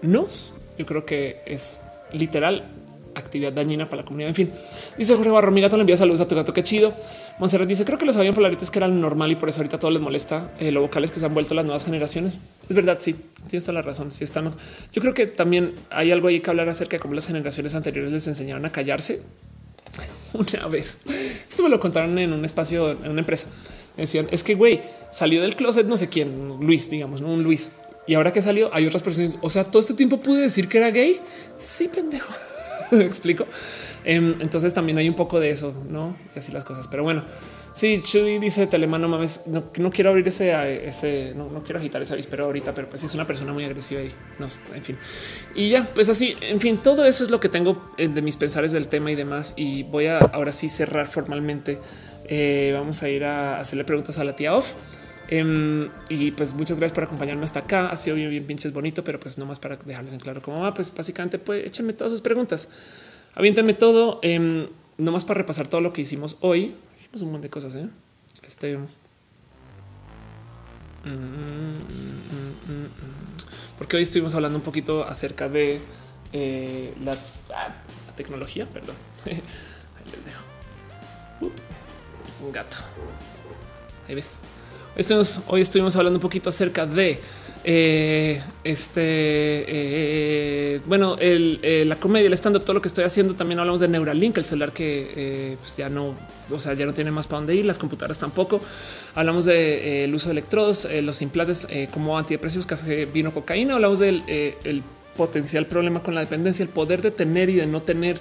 nos, yo creo que es literal actividad dañina para la comunidad. En fin, dice Jorge Barro, mi gato le envía saludos a tu gato, qué chido. Monserrat dice, creo que los sabían polarites que eran normal y por eso ahorita todo les molesta eh, los vocales que se han vuelto las nuevas generaciones. Es verdad, sí, tienes toda la razón. Sí están. Yo creo que también hay algo ahí que hablar acerca de cómo las generaciones anteriores les enseñaron a callarse. [laughs] Una vez, esto me lo contaron en un espacio, en una empresa decían es que güey salió del closet, no sé quién, Luis, digamos, ¿no? un Luis. Y ahora que salió, hay otras personas. O sea, todo este tiempo pude decir que era gay. Sí, pendejo. [laughs] ¿Me explico? Em, entonces también hay un poco de eso, no? Y así las cosas. Pero bueno, sí, Chuy dice Telemano mames, no, no quiero abrir ese, ese, no, no quiero agitar ese avispero ahorita, pero pues es una persona muy agresiva y no, en fin. Y ya, pues así, en fin, todo eso es lo que tengo eh, de mis pensares del tema y demás. Y voy a ahora sí cerrar formalmente eh, vamos a ir a hacerle preguntas a la tía Off. Em, y pues muchas gracias por acompañarme hasta acá. Ha sido bien, bien pinches bonito, pero pues no más para dejarles en claro cómo va. Pues básicamente, pues échenme todas sus preguntas. Aviéntenme todo. Eh, no más para repasar todo lo que hicimos hoy. Hicimos un montón de cosas. ¿eh? Este. Mm, mm, mm, porque hoy estuvimos hablando un poquito acerca de eh, la, ah, la, tecnología. Perdón. [laughs] Ahí les dejo. Uh un gato. Ahí ves. hoy estuvimos hablando un poquito acerca de eh, este, eh, bueno, eh, la comedia, el stand up, todo lo que estoy haciendo. También hablamos de Neuralink, el celular que pues ya no, o sea, ya no tiene más para dónde ir, las computadoras tampoco. Hablamos del uso de electrodos, los implantes como antidepresivos, café, vino, cocaína. Hablamos del el potencial problema con la dependencia, el poder de tener y de no tener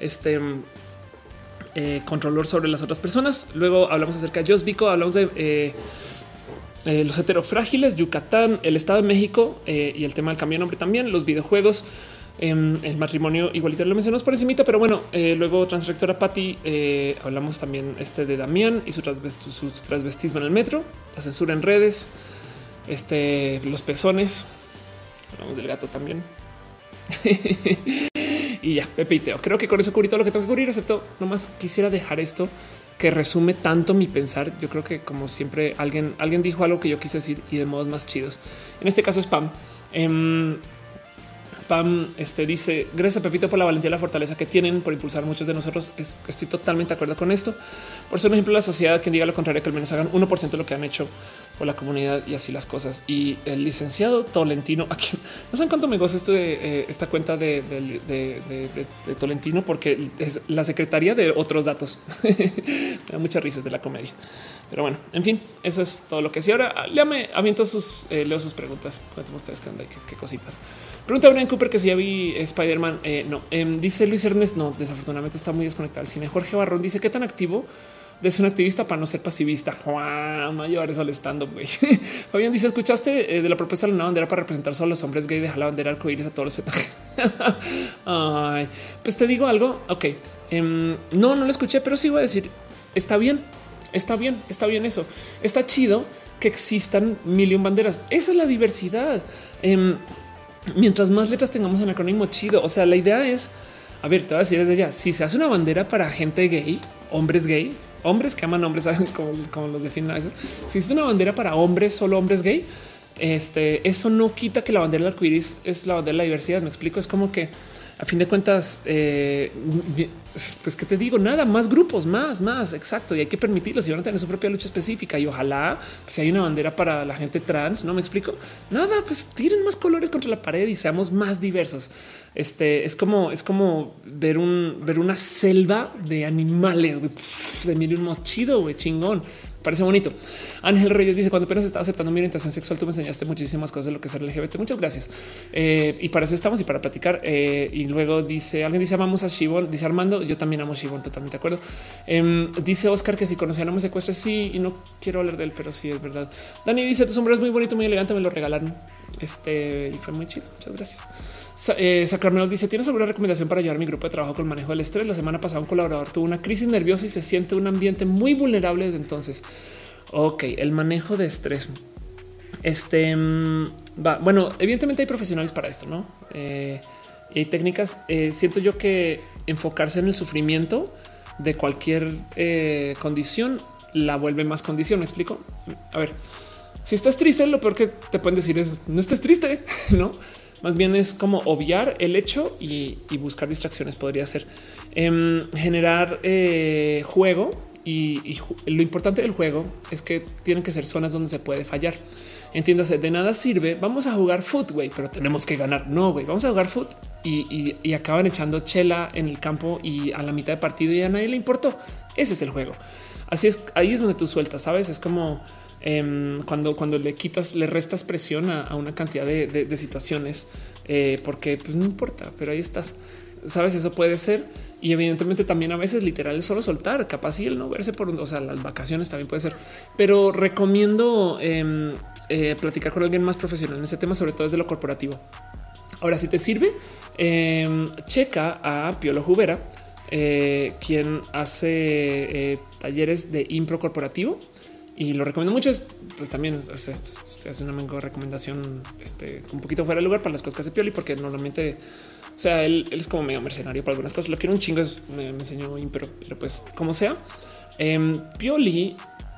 este controlador sobre las otras personas. Luego hablamos acerca de Josbico, hablamos de eh, eh, los heterofrágiles, Yucatán, el Estado de México y el tema del cambio de nombre también, los videojuegos. Em, el matrimonio igualito lo mencionamos por encimita, pero bueno, eh, luego transrectora Patty, eh, hablamos también este de Damián y su, su, transvestismo en el metro, la censura en redes, este, los pezones, hablamos del gato también. [laughs] y ya, Pepe y Teo. Creo que con eso cubrí todo lo que tengo que cubrir, excepto nomás quisiera dejar esto que resume tanto mi pensar. Yo creo que como siempre alguien, alguien dijo algo que yo quise decir y de modos más chidos. En este caso es Pam. Em, Pam este, dice gracias a Pepito por la valentía y la fortaleza que tienen por impulsar a muchos de nosotros. estoy totalmente de acuerdo con esto. Por ser un ejemplo de la sociedad que diga lo contrario, que al menos hagan 1% de lo que han hecho por la comunidad y así las cosas. Y el licenciado Tolentino, aquí no saben cuánto me gozo esto de eh, esta cuenta de, Tolentino, porque es la secretaría de otros datos. [laughs] me da muchas risas de la comedia. Pero bueno, en fin, eso es todo lo que sí. Ahora léame, aviento sus, eh, leo sus preguntas. Cuéntame ustedes qué, qué, cositas. Pregunta Brian Cooper que si ya vi Spider-Man. Eh, no, em, dice Luis Ernest. No, desafortunadamente está muy desconectado al cine. Jorge Barrón dice qué tan activo de ser un activista para no ser pasivista. Juan mayor eso estando. [laughs] Fabián dice: Escuchaste eh, de la propuesta de una bandera para representar solo a los hombres gay, dejar la bandera arcoíris a todos los. [laughs] Ay, pues te digo algo. Ok, em, no, no lo escuché, pero sí voy a decir: está bien, está bien, está bien eso. Está chido que existan mil y banderas. Esa es la diversidad. Em, mientras más letras tengamos en acrónimo chido. O sea, la idea es, a ver, te voy a decir desde ya, si se hace una bandera para gente gay, hombres gay, hombres que aman hombres, [laughs] cómo, los definen a veces. Si es una bandera para hombres, solo hombres gay, este, eso no quita que la bandera del arcoíris es la bandera de la diversidad. Me explico, es como que a fin de cuentas, eh, pues que te digo, nada, más grupos, más, más, exacto. Y hay que permitirlos y van a tener su propia lucha específica. Y ojalá pues, si hay una bandera para la gente trans, no me explico nada, pues tiren más colores contra la pared y seamos más diversos. Este es como, es como ver un, ver una selva de animales de mil un güey, chingón parece bonito. Ángel Reyes dice cuando apenas estaba aceptando mi orientación sexual, tú me enseñaste muchísimas cosas de lo que es LGBT. Muchas gracias. Eh, y para eso estamos y para platicar. Eh, y luego dice alguien dice amamos a Shibon, dice Armando. Yo también amo a Shibon, totalmente de acuerdo. Em, dice Oscar que si conocían a secuestre, sí, y no quiero hablar de él, pero sí es verdad. Dani dice tu sombrero es muy bonito, muy elegante, me lo regalaron. Este y fue muy chido. Muchas gracias. Eh, Sacramento dice: ¿Tienes alguna recomendación para ayudar a mi grupo de trabajo con el manejo del estrés? La semana pasada un colaborador tuvo una crisis nerviosa y se siente un ambiente muy vulnerable desde entonces. Ok, el manejo de estrés. Este mm, va. Bueno, evidentemente hay profesionales para esto, no? Eh, hay técnicas. Eh, siento yo que enfocarse en el sufrimiento de cualquier eh, condición la vuelve más condición. Me explico. A ver, si estás triste, lo peor que te pueden decir es no estés triste, [laughs] no? Más bien es como obviar el hecho y, buscar distracciones. Podría ser em, generar eh, juego y, lo importante del juego es que tienen que ser zonas donde se puede fallar. Entiéndase, de nada sirve. Vamos a jugar foot, güey, pero tenemos que ganar. No, güey, vamos a jugar foot y, y, acaban echando chela en el campo y a la mitad de partido y a nadie le importó. Ese es el juego. Así es, ahí es donde tú sueltas, sabes? Es como Em, cuando, cuando le quitas, le restas presión a, una cantidad de, situaciones, eh, porque pues no importa, pero ahí estás. Sabes, eso puede ser. Y evidentemente también a veces literal es solo soltar, capaz y el no verse por, o sea, las vacaciones también puede ser. Pero recomiendo em, eh, platicar con alguien más profesional en ese tema, sobre todo desde lo corporativo. Ahora, si te sirve, em, checa a Piolo Jubera, eh, quien hace talleres de impro corporativo y lo recomiendo mucho. Es pues también sea, esto, es una recomendación este, un poquito fuera de lugar para las cosas que hace Pioli, porque normalmente, o sea, él, es como medio mercenario para algunas cosas. Lo quiero un chingo, me, enseñó, pero, pero pues como sea, eh, Pioli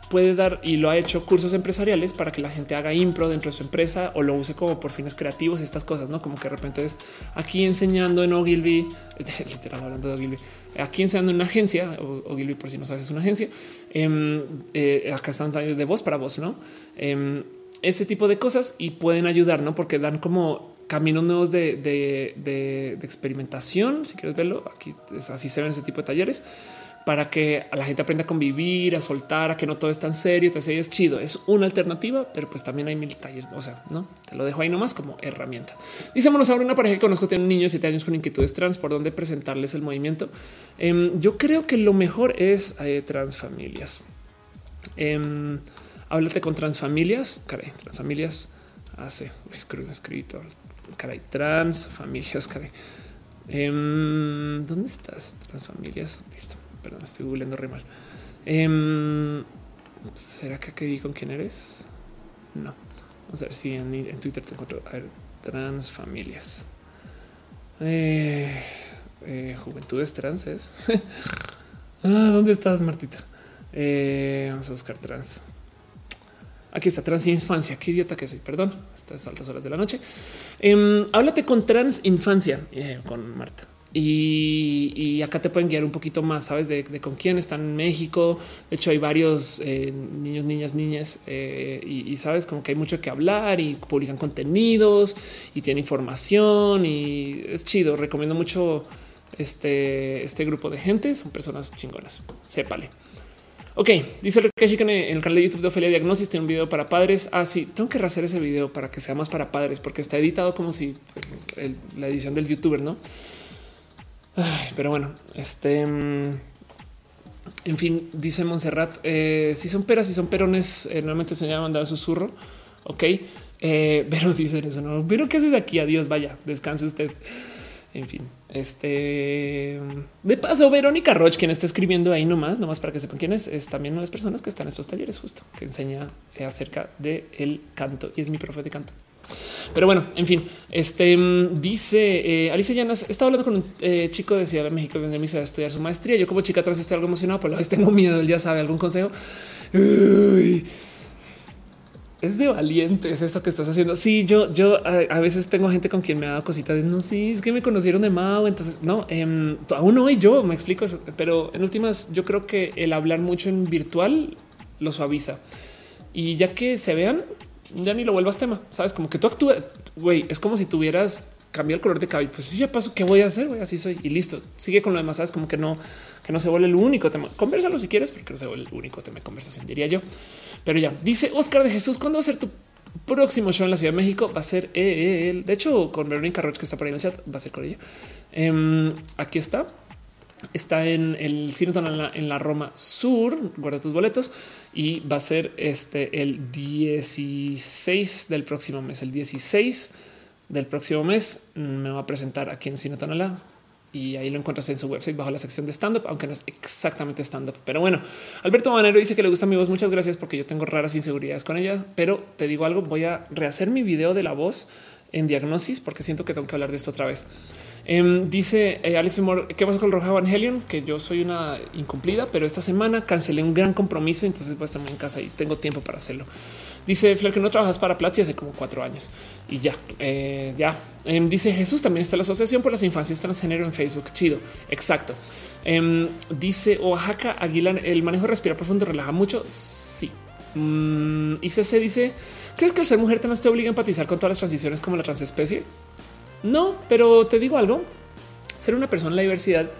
puede dar y lo ha hecho cursos empresariales para que la gente haga impro dentro de su empresa o lo use como por fines creativos, estas cosas, no como que de repente es aquí enseñando en Ogilvy, [laughs] literal hablando de Ogilvy, aquí enseñando en una agencia, Ogilvy por si no sabes es una agencia, em, eh, acá están de voz para voz, no? Em, ese tipo de cosas y pueden ayudar, no? Porque dan como caminos nuevos de, de experimentación. Si quieres verlo, aquí es así se ven ese tipo de talleres para que la gente aprenda a convivir, a soltar, a que no todo es tan serio, te es chido. Es una alternativa, pero pues también hay mil talleres. O sea, no te lo dejo ahí nomás como herramienta. Dice ahora una pareja que conozco tiene un niño de siete años con inquietudes trans, por dónde presentarles el movimiento. Em, yo creo que lo mejor es eh, transfamilias. Eh, háblate con transfamilias, caray, transfamilias hace escrito caray, trans familias, caray. Em, ¿Dónde estás? Transfamilias. Listo. Perdón, estoy googleando re mal. Em, ¿Será que aquí con quién eres? No. Vamos a ver si en, Twitter te encuentro. A ver, transfamilias. Eh, eh, juventudes transes. [laughs] ah, ¿Dónde estás, Martita? Eh, vamos a buscar trans. Aquí está trans infancia. Qué idiota que soy. Perdón, estas altas horas de la noche. Em, háblate con trans infancia eh, con Marta. Y, acá te pueden guiar un poquito más, sabes de, con quién están en México. De hecho, hay varios eh, niños, niñas, niñas, eh, y, sabes como que hay mucho que hablar y publican contenidos y tienen información y es chido. Recomiendo mucho este, este grupo de gente. Son personas chingonas. Sépale. Ok, dice que en el canal de YouTube de Ofelia Diagnosis tiene un video para padres. Ah, sí, tengo que rehacer ese video para que sea más para padres, porque está editado como si pues, la edición del youtuber, no? Pero bueno, este mm, en fin, dice Montserrat: eh, si son peras, y son perones, eh, normalmente se llama mandar susurro. Ok, eh, pero [laughs] dicen eso, no, pero qué haces aquí? Adiós, vaya, descanse usted. En fin, este de paso, Verónica Roch, quien está escribiendo ahí nomás, nomás para que sepan quién es, es también una de las personas que están en estos talleres, justo que enseña acerca del el canto y es mi profe de canto. Pero bueno, en fin, este dice eh, Llanas. Estaba hablando con un eh, chico de Ciudad de México que viene a estudiar su maestría. Yo, como chica trans, estoy algo emocionado, pero a veces tengo miedo. Él ya sabe algún consejo. Es de valientes eso que estás haciendo. Sí, yo, yo a, veces tengo gente con quien me ha dado cositas de no, sí, es que me conocieron de Mao. Entonces, no, eh, aún hoy yo me explico eso, pero en últimas, yo creo que el hablar mucho en virtual lo suaviza y ya que se vean, ya ni lo vuelvas tema. Sabes, como que tú actúas, güey, es como si tuvieras cambiado el color de cabello. Pues sí, ya paso, ¿qué voy a hacer? Güey, así soy y listo. Sigue con lo demás. Sabes, como que no, que no se vuelve el único tema. Conversalo si quieres, porque no se vuelve el único tema de conversación, diría yo. Pero ya dice Oscar de Jesús, ¿cuándo va a ser tu próximo show en la Ciudad de México? Va a ser él. De hecho, con Verónica Roch, que está por ahí en el chat, va a ser con ella. Em, aquí está. Está en el Cine en la, Roma Sur. Guarda tus boletos y va a ser este el 16 del próximo mes. El 16 del próximo mes me va a presentar aquí en Cine Tonalá y ahí lo encuentras en su website bajo la sección de stand up, aunque no es exactamente stand up. Pero bueno, Alberto Manero dice que le gusta mi voz. Muchas gracias porque yo tengo raras inseguridades con ella, pero te digo algo, voy a rehacer mi video de la voz en diagnosis porque siento que tengo que hablar de esto otra vez. Em, dice eh, Alex Moore, ¿qué pasó con Roja Evangelion? Que yo soy una incumplida, pero esta semana cancelé un gran compromiso, entonces voy a estar en casa y tengo tiempo para hacerlo. Dice Flair que no trabajas para Platzi hace como cuatro años y ya, eh, ya. Em, dice Jesús también está la Asociación por las Infancias Transgénero en Facebook. Chido. Exacto. Em, dice Oaxaca Aguilar, el manejo de respirar profundo relaja mucho. Sí. Mm, y CC dice, ¿crees que el ser mujer trans te obliga a empatizar con todas las transiciones como la transespecie? No, pero te digo algo. Ser una persona en la diversidad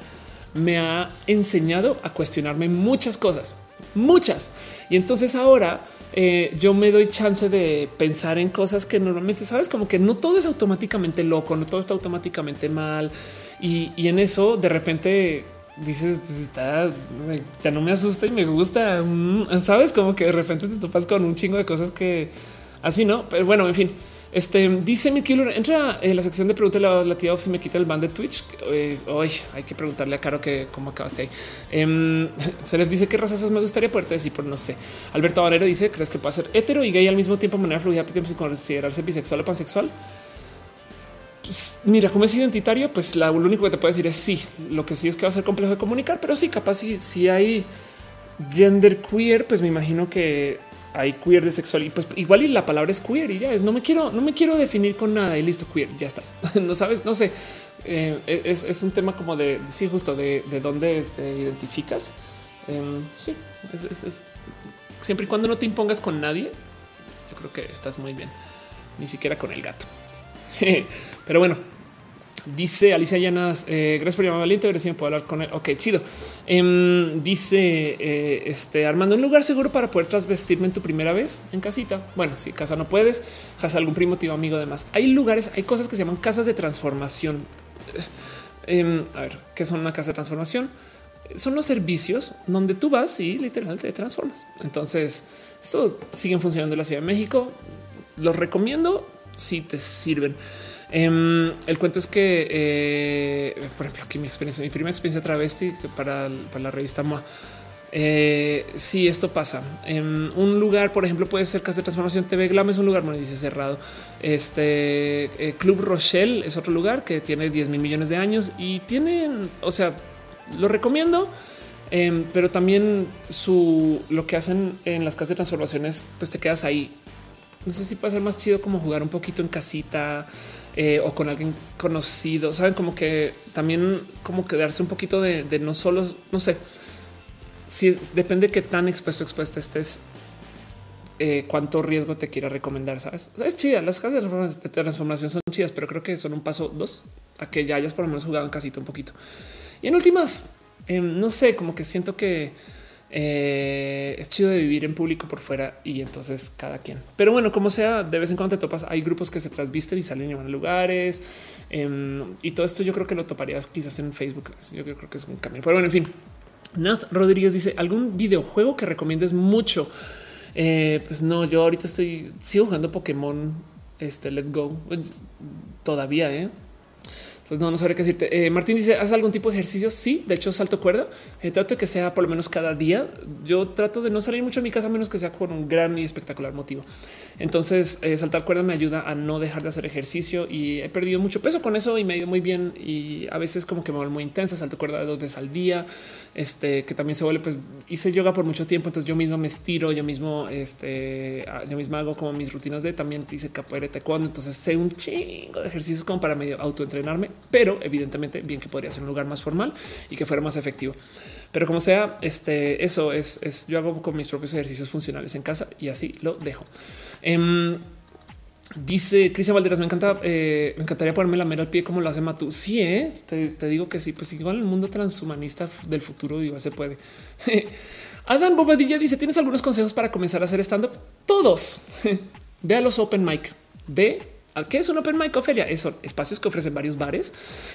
me ha enseñado a cuestionarme muchas cosas, muchas. Y entonces ahora eh, yo me doy chance de pensar en cosas que normalmente sabes, como que no todo es automáticamente loco, no todo está automáticamente mal. Y, en eso de repente dices, está, ya no me asusta y me gusta. Mm, sabes, como que de repente te topas con un chingo de cosas que así no. Pero bueno, en fin. Este dice mi killer entra en la sección de preguntas la, la tía si me quita el ban de Twitch. Eh, hoy hay que preguntarle a Caro que cómo acabaste ahí. Em, [laughs] se les dice qué razas me gustaría poderte decir, por no sé. Alberto Valero dice: ¿Crees que puede ser hetero y gay al mismo tiempo, manera fluida, sin considerarse bisexual o pansexual? Pues, mira, como es identitario, pues la, lo único que te puedo decir es sí. Lo que sí es que va a ser complejo de comunicar, pero sí, capaz si, si hay gender queer, pues me imagino que hay queer de sexual y pues igual y la palabra es queer y ya es no me quiero, no me quiero definir con nada y listo, queer, ya estás. [laughs] no sabes, no sé. Eh, es, un tema como de sí, justo de, dónde te identificas. Em, sí, es, siempre y cuando no te impongas con nadie, yo creo que estás muy bien, ni siquiera con el gato. [laughs] Pero bueno, Dice Alicia Llanas, eh, gracias por llamar valiente, a ver me puedo hablar con él. Ok, chido. Em, dice eh, este Armando, un lugar seguro para poder trasvestirme en tu primera vez en casita. Bueno, si casa no puedes, casa algún primo, tío, amigo, además. Hay lugares, hay cosas que se llaman casas de transformación. Em, a ver, ¿qué son una casa de transformación? Son los servicios donde tú vas y literal te transformas. Entonces, esto siguen funcionando en la Ciudad de México. Los recomiendo si te sirven. Em, el cuento es que, eh, por ejemplo, aquí mi experiencia, mi primera experiencia travesti para, para la revista MOA. Eh, si esto pasa en un lugar, por ejemplo, puede ser Casa de Transformación TV Glam, es un lugar, bueno, dice cerrado. Este eh, Club Rochelle es otro lugar que tiene 10 mil millones de años y tienen, o sea, lo recomiendo. Em, pero también su lo que hacen en las casas de transformaciones, pues te quedas ahí. No sé si puede ser más chido como jugar un poquito en casita eh, o con alguien conocido. Saben como que también como quedarse un poquito de, no solo, no sé si depende de qué tan expuesto expuesta estés. Eh, cuánto riesgo te quiera recomendar, sabes? es chida. Las casas de transformación son chidas, pero creo que son un paso dos a que ya hayas por lo menos jugado en casita un poquito. Y en últimas, Em, no sé, como que siento que eh, es chido de vivir en público por fuera y entonces cada quien. Pero bueno, como sea, de vez en cuando te topas, hay grupos que se transvisten y salen y van a lugares em, y todo esto yo creo que lo toparías quizás en Facebook. Yo creo que es un cambio. Pero bueno, en fin. Nath Rodríguez dice algún videojuego que recomiendes mucho. Eh, pues no, yo ahorita estoy sigo jugando Pokémon. Este Let's Go todavía, ¿eh? Entonces no, no sabré qué decirte. Eh, Martín dice, ¿haz algún tipo de ejercicio? Sí, de hecho salto cuerda. Eh, trato de que sea por lo menos cada día. Yo trato de no salir mucho de mi casa a menos que sea con un gran y espectacular motivo. Entonces eh, saltar cuerda me ayuda a no dejar de hacer ejercicio y he perdido mucho peso con eso y me ha ido muy bien. Y a veces como que me vuelvo muy intensa, salto cuerda dos veces al día. Este que también se vuelve, pues hice yoga por mucho tiempo. Entonces yo mismo me estiro, yo mismo, este, yo mismo hago como mis rutinas de también hice capoeira, taekwondo. Entonces sé un chingo de ejercicios como para medio autoentrenarme pero evidentemente bien que podría ser un lugar más formal y que fuera más efectivo. Pero como sea, este, eso es, yo hago con mis propios ejercicios funcionales en casa y así lo dejo. Em, dice Cristian Valderas, me encanta, eh, me encantaría ponerme la mera al pie como lo hace Matú. Sí, eh, te, digo que sí, pues igual el mundo transhumanista del futuro igual se puede. [laughs] Adán Bobadilla dice: ¿Tienes algunos consejos para comenzar a hacer stand up? Todos. [laughs] Ve a los open mic. Ve ¿Qué es un open mic feria? Son espacios que ofrecen varios bares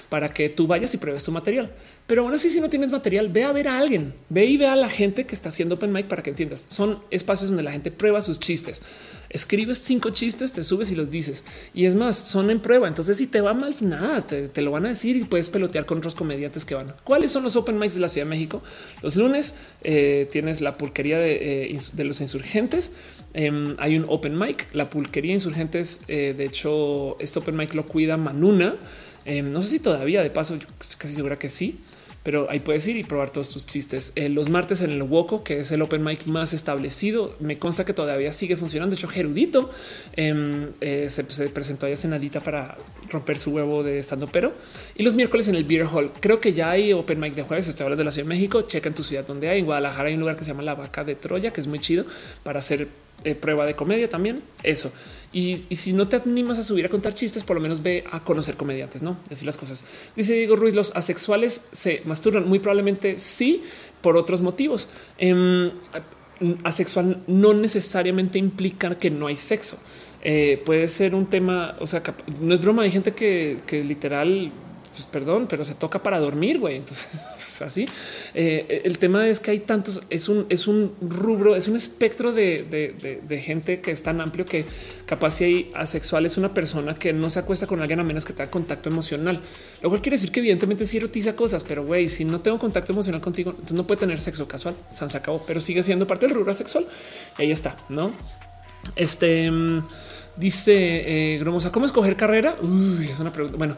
para que tú vayas y pruebes tu material. Pero aún así, si no tienes material, ve a ver a alguien, ve y ve a la gente que está haciendo open mic para que entiendas. Son espacios donde la gente prueba sus chistes. Escribes cinco chistes, te subes y los dices. Y es más, son en prueba. Entonces, si te va mal, nada, te, lo van a decir y puedes pelotear con otros comediantes que van. ¿Cuáles son los open mics de la Ciudad de México? Los lunes eh, tienes la pulquería de, eh, de los insurgentes. Em, hay un open mic, la pulquería insurgentes. Eh, de hecho, este open mic lo cuida Manuna. Em, no sé si todavía de paso, yo estoy casi segura que sí, pero ahí puedes ir y probar todos tus chistes. Eh, los martes en el Woco, que es el open mic más establecido, me consta que todavía sigue funcionando. De hecho, Gerudito em, eh, se, presentó ahí cenadita para romper su huevo de estando pero. Y los miércoles en el Beer Hall, creo que ya hay open mic de jueves. Estoy hablando de la Ciudad de México. Checa en tu ciudad donde hay. En Guadalajara hay un lugar que se llama La Vaca de Troya, que es muy chido para hacer eh, prueba de comedia también. Eso. Y, si no te animas a subir a contar chistes, por lo menos ve a conocer comediantes, no decir las cosas. Dice Diego Ruiz: los asexuales se masturban. Muy probablemente sí, por otros motivos. Em, asexual no necesariamente implica que no hay sexo. Eh, puede ser un tema, o sea, no es broma. Hay gente que, que literal pues perdón, pero se toca para dormir, güey. Entonces, [laughs] así. Eh, el tema es que hay tantos, es un, es un rubro, es un espectro de, gente que es tan amplio que capaz si hay asexual es una persona que no se acuesta con alguien a menos que tenga contacto emocional. Lo cual quiere decir que evidentemente sí erotiza cosas, pero güey, si no tengo contacto emocional contigo, entonces no puede tener sexo casual. Se acabó, pero sigue siendo parte del rubro sexual. Ahí está, no? Este. Dice eh, Gromosa, ¿cómo escoger carrera? Es una pregunta. Bueno,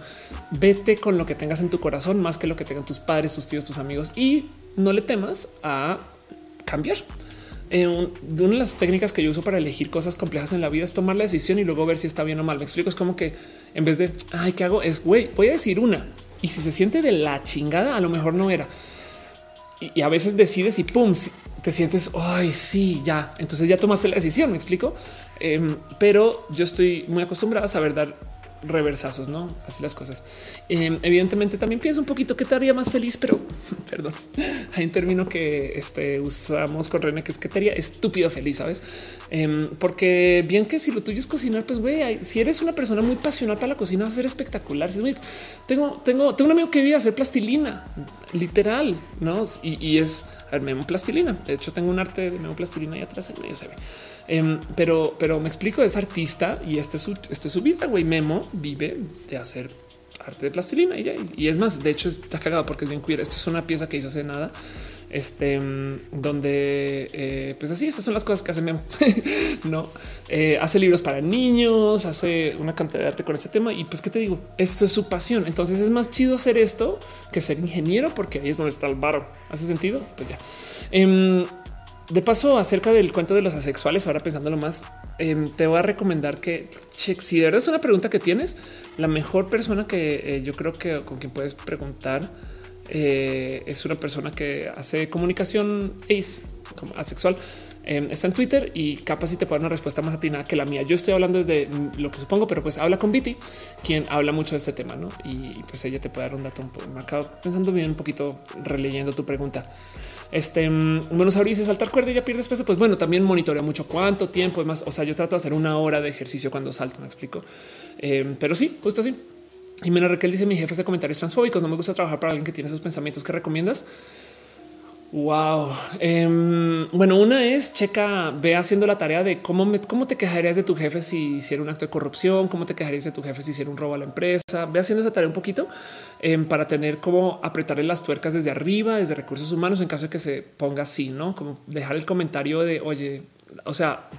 vete con lo que tengas en tu corazón más que lo que tengan tus padres, tus tíos, tus amigos y no le temas a cambiar. Eh, una de las técnicas que yo uso para elegir cosas complejas en la vida es tomar la decisión y luego ver si está bien o mal. Me explico. Es como que en vez de ay, ¿qué hago? Es güey, voy a decir una y si se siente de la chingada, a lo mejor no era. Y, a veces decides y pum, te sientes ay, sí, ya. Entonces ya tomaste la decisión. Me explico. Em, pero yo estoy muy acostumbrada a saber dar reversazos, no así las cosas. Em, evidentemente también pienso un poquito que te haría más feliz, pero [laughs] perdón, hay un término que este, usamos con René que es que te haría estúpido feliz, sabes? Em, porque bien que si lo tuyo es cocinar, pues güey, si eres una persona muy pasional para la cocina, va a ser espectacular. Tengo, tengo, tengo un amigo que vive a hacer plastilina. literal, no? Y, es a memo plastilina. De hecho, tengo un arte de memo plastilina ahí atrás en medio se ve. Em, pero, pero me explico, es artista y este es su, este es su vida. Güey, Memo vive de hacer arte de plastilina y, y es más, de hecho, está cagado porque es bien queer. Esto es una pieza que hizo hace nada este donde eh, pues así estas son las cosas que hace Memo [laughs] no eh, hace libros para niños hace una cantidad de arte con este tema y pues qué te digo esto es su pasión. Entonces es más chido hacer esto que ser ingeniero porque ahí es donde está el barro hace sentido pues ya. Em, de paso acerca del cuento de los asexuales ahora pensándolo más em, te voy a recomendar que si de verdad es una pregunta que tienes la mejor persona que eh, yo creo que con quien puedes preguntar eh, es una persona que hace comunicación ace, como asexual. Em, está en Twitter y capaz si te puede dar una respuesta más atinada que la mía. Yo estoy hablando desde lo que supongo, pero pues habla con Viti, quien habla mucho de este tema, ¿no? Y, pues ella te puede dar un dato un poco. Me acabo pensando bien un poquito releyendo tu pregunta. Este mm, bueno, si saltar cuerda y ya pierdes peso. Pues bueno, también monitorea mucho cuánto tiempo es más. O sea, yo trato de hacer una hora de ejercicio cuando salto, me explico. Em, pero sí, justo así. Y menos Raquel dice mi jefe de comentarios transfóbicos. No me gusta trabajar para alguien que tiene esos pensamientos que recomiendas. Wow. Em, bueno, una es checa, ve haciendo la tarea de cómo, cómo te quejarías de tu jefe si hiciera un acto de corrupción, cómo te quejarías de tu jefe si hiciera un robo a la empresa. Ve haciendo esa tarea un poquito em, para tener cómo apretarle las tuercas desde arriba, desde recursos humanos, en caso de que se ponga así, no como dejar el comentario de oye, o sea,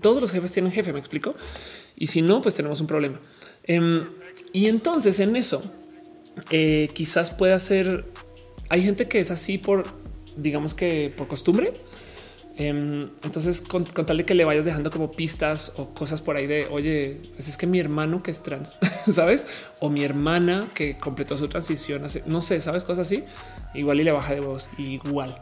todos los jefes tienen jefe. Me explico. Y si no, pues tenemos un problema. Em, y entonces en eso eh, quizás pueda ser. Hay gente que es así por, digamos que por costumbre. Em, entonces, con, tal de que le vayas dejando como pistas o cosas por ahí de oye, pues es que mi hermano que es trans, [laughs] sabes, o mi hermana que completó su transición, no sé, sabes, cosas así, igual y le baja de voz, igual.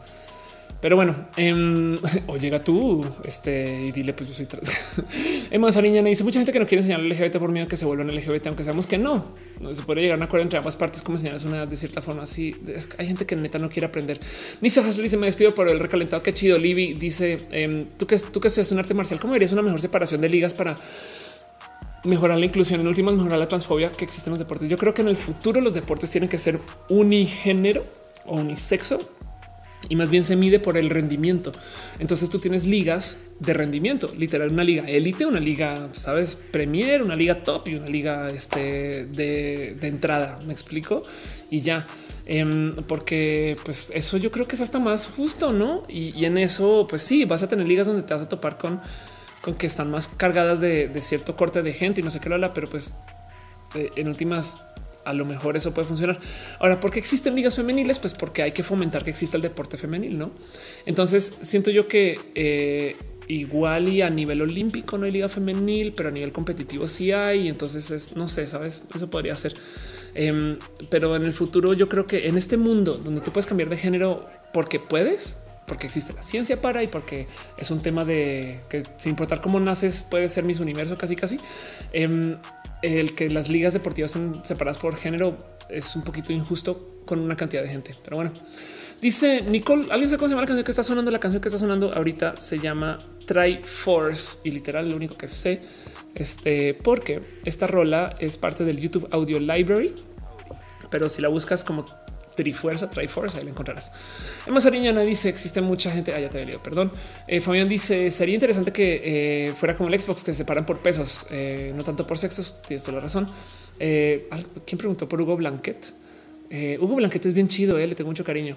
Pero bueno, em, [laughs] o llega tú este, y dile, pues yo soy trans. [laughs] Emma Sariñana dice mucha gente que no quiere enseñar LGBT por miedo que se vuelvan LGBT, aunque sabemos que no. No se puede llegar a un acuerdo entre ambas partes, como enseñarles una de cierta forma. Así hay gente que neta no quiere aprender. Nisa Hassel dice: Me despido por el recalentado. Qué chido. Libby dice: em, Tú que tú que estudias un arte marcial, ¿cómo verías una mejor separación de ligas para mejorar la inclusión? En últimas, mejorar la transfobia que existe en los deportes. Yo creo que en el futuro los deportes tienen que ser unigénero o unisexo y más bien se mide por el rendimiento. Entonces tú tienes ligas de rendimiento, literal, una liga élite, una liga, sabes, premier, una liga top y una liga este, de, entrada. Me explico y ya. Em, porque pues eso yo creo que es hasta más justo, no? Y, en eso, pues sí, vas a tener ligas donde te vas a topar con, con que están más cargadas de, cierto corte de gente y no sé qué lo habla, pero pues eh, en últimas a lo mejor eso puede funcionar. Ahora, ¿por qué existen ligas femeniles? Pues porque hay que fomentar que exista el deporte femenil, ¿no? Entonces, siento yo que eh, igual y a nivel olímpico no hay liga femenil, pero a nivel competitivo sí hay. Entonces, es, no sé, sabes, eso podría ser. Em, pero en el futuro yo creo que en este mundo donde tú puedes cambiar de género porque puedes, porque existe la ciencia para y porque es un tema de que sin importar cómo naces puede ser mis universo casi casi. Em, el que las ligas deportivas sean separadas por género es un poquito injusto con una cantidad de gente. Pero bueno, dice Nicole, alguien sabe cómo se llama la canción que está sonando. La canción que está sonando ahorita se llama Try Force y literal lo único que sé, este, porque esta rola es parte del YouTube Audio Library, pero si la buscas como Trifuerza, Triforce, ahí la encontrarás. Emma Sariñana dice existe mucha gente. Ah, ya te he leído, perdón. Eh, Fabián dice sería interesante que eh, fuera como el Xbox que se separan por pesos, eh, no tanto por sexos. Tienes toda la razón. ¿Quién preguntó por Hugo Blanquet? Hugo Blanquet es bien chido, le tengo mucho cariño.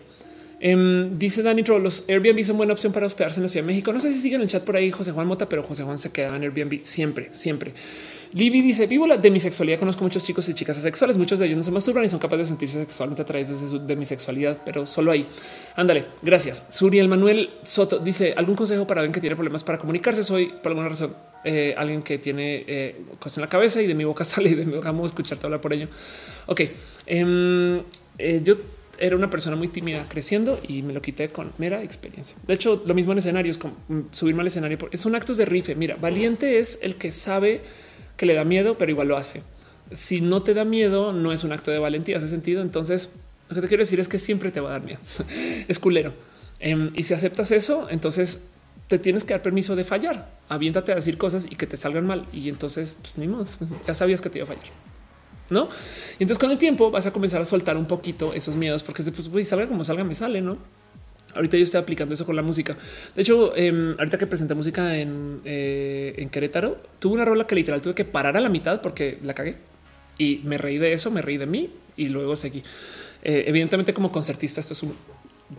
Em, dice Dani Troll, los Airbnb son buena opción para hospedarse en la Ciudad de México. No sé si siguen el chat por ahí José Juan Mota, pero José Juan se queda en Airbnb siempre, siempre. Libby dice vivo la demisexualidad. Conozco muchos chicos y chicas asexuales. Muchos de ellos no se masturban y son capaces de sentirse sexualmente a través de su demisexualidad, pero solo ahí. Ándale, gracias. Suriel Manuel Soto dice algún consejo para alguien que tiene problemas para comunicarse. Soy por alguna razón eh, alguien que tiene eh, cosas en la cabeza y de mi boca [laughs] sale y de mi boca vamos escucharte hablar por ello. Ok, em, eh, yo era una persona muy tímida creciendo y me lo quité con mera experiencia. De hecho, lo mismo en escenarios, con mm, subirme al escenario. Son actos de rife. Mira, valiente es el que sabe que le da miedo, pero igual lo hace. Si no te da miedo, no es un acto de valentía, hace sentido. Entonces, lo que te quiero decir es que siempre te va a dar miedo. [laughs] es culero. Em, y si aceptas eso, entonces te tienes que dar permiso de fallar. Aviéntate a decir cosas y que te salgan mal. Y entonces, pues ni modo, [laughs] ya sabías que te iba a fallar. no? Y entonces con el tiempo vas a comenzar a soltar un poquito esos miedos porque después pues, salga como salga, me sale, no? Ahorita yo estoy aplicando eso con la música. De hecho, em, ahorita que presenté música en, eh, en Querétaro, tuve una rola que literal tuve que parar a la mitad porque la cagué y me reí de eso, me reí de mí y luego seguí. Eh, evidentemente, como concertista, esto es un,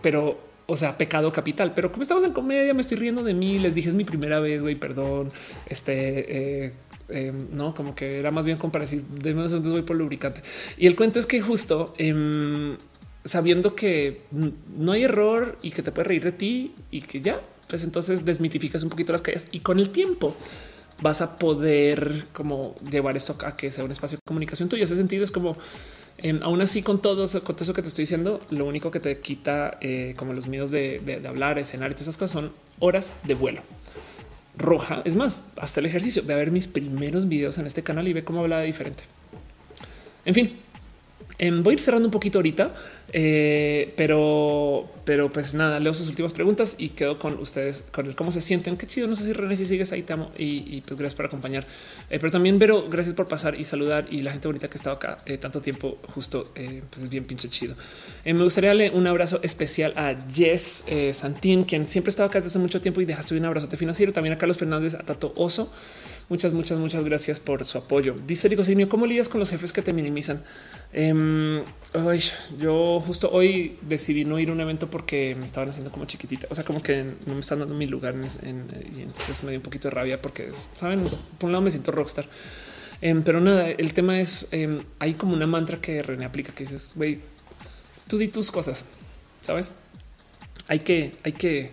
pero o sea, pecado capital. Pero como estamos en comedia, me estoy riendo de mí. Les dije es mi primera vez, güey, perdón. Este, eh, em, no, como que era más bien decir De menos voy por lubricante. Y el cuento es que justo em, sabiendo que no hay error y que te puedes reír de ti y que ya, pues entonces desmitificas un poquito las calles y con el tiempo vas a poder como llevar esto a que sea un espacio de comunicación tuyo. Ese sentido es como aún así con todo, con todo eso que te estoy diciendo, lo único que te quita eh, como los miedos de, hablar, escenario, esas cosas son horas de vuelo roja. Es más, hasta el ejercicio. Ve a ver mis primeros videos en este canal y ve cómo hablaba diferente. En fin, voy a ir cerrando un poquito ahorita, eh, pero, pero pues nada, leo sus últimas preguntas y quedo con ustedes con el cómo se sienten. Qué chido. No sé si René, si sigues ahí, te amo y, pues gracias por acompañar. Eh, pero también, Vero, gracias por pasar y saludar y la gente bonita que ha estado acá eh, tanto tiempo, justo pues es bien pinche chido. me gustaría darle un abrazo especial a Jess Santín, quien siempre estaba acá desde hace mucho tiempo y dejaste un abrazote financiero. También a Carlos Fernández, a Tato Oso. Muchas, muchas, muchas gracias por su apoyo. Dice Rico ¿cómo lidias con los jefes que te minimizan? Em, yo justo hoy decidí no ir a un evento porque me estaban haciendo como chiquitita, o sea, como que no me están dando mi lugar y entonces me dio un poquito de rabia porque saben, por un lado me siento rockstar, em, pero nada, el tema es em, hay como una mantra que René aplica que dices, güey, tú di tus cosas, sabes? Hay que, hay que,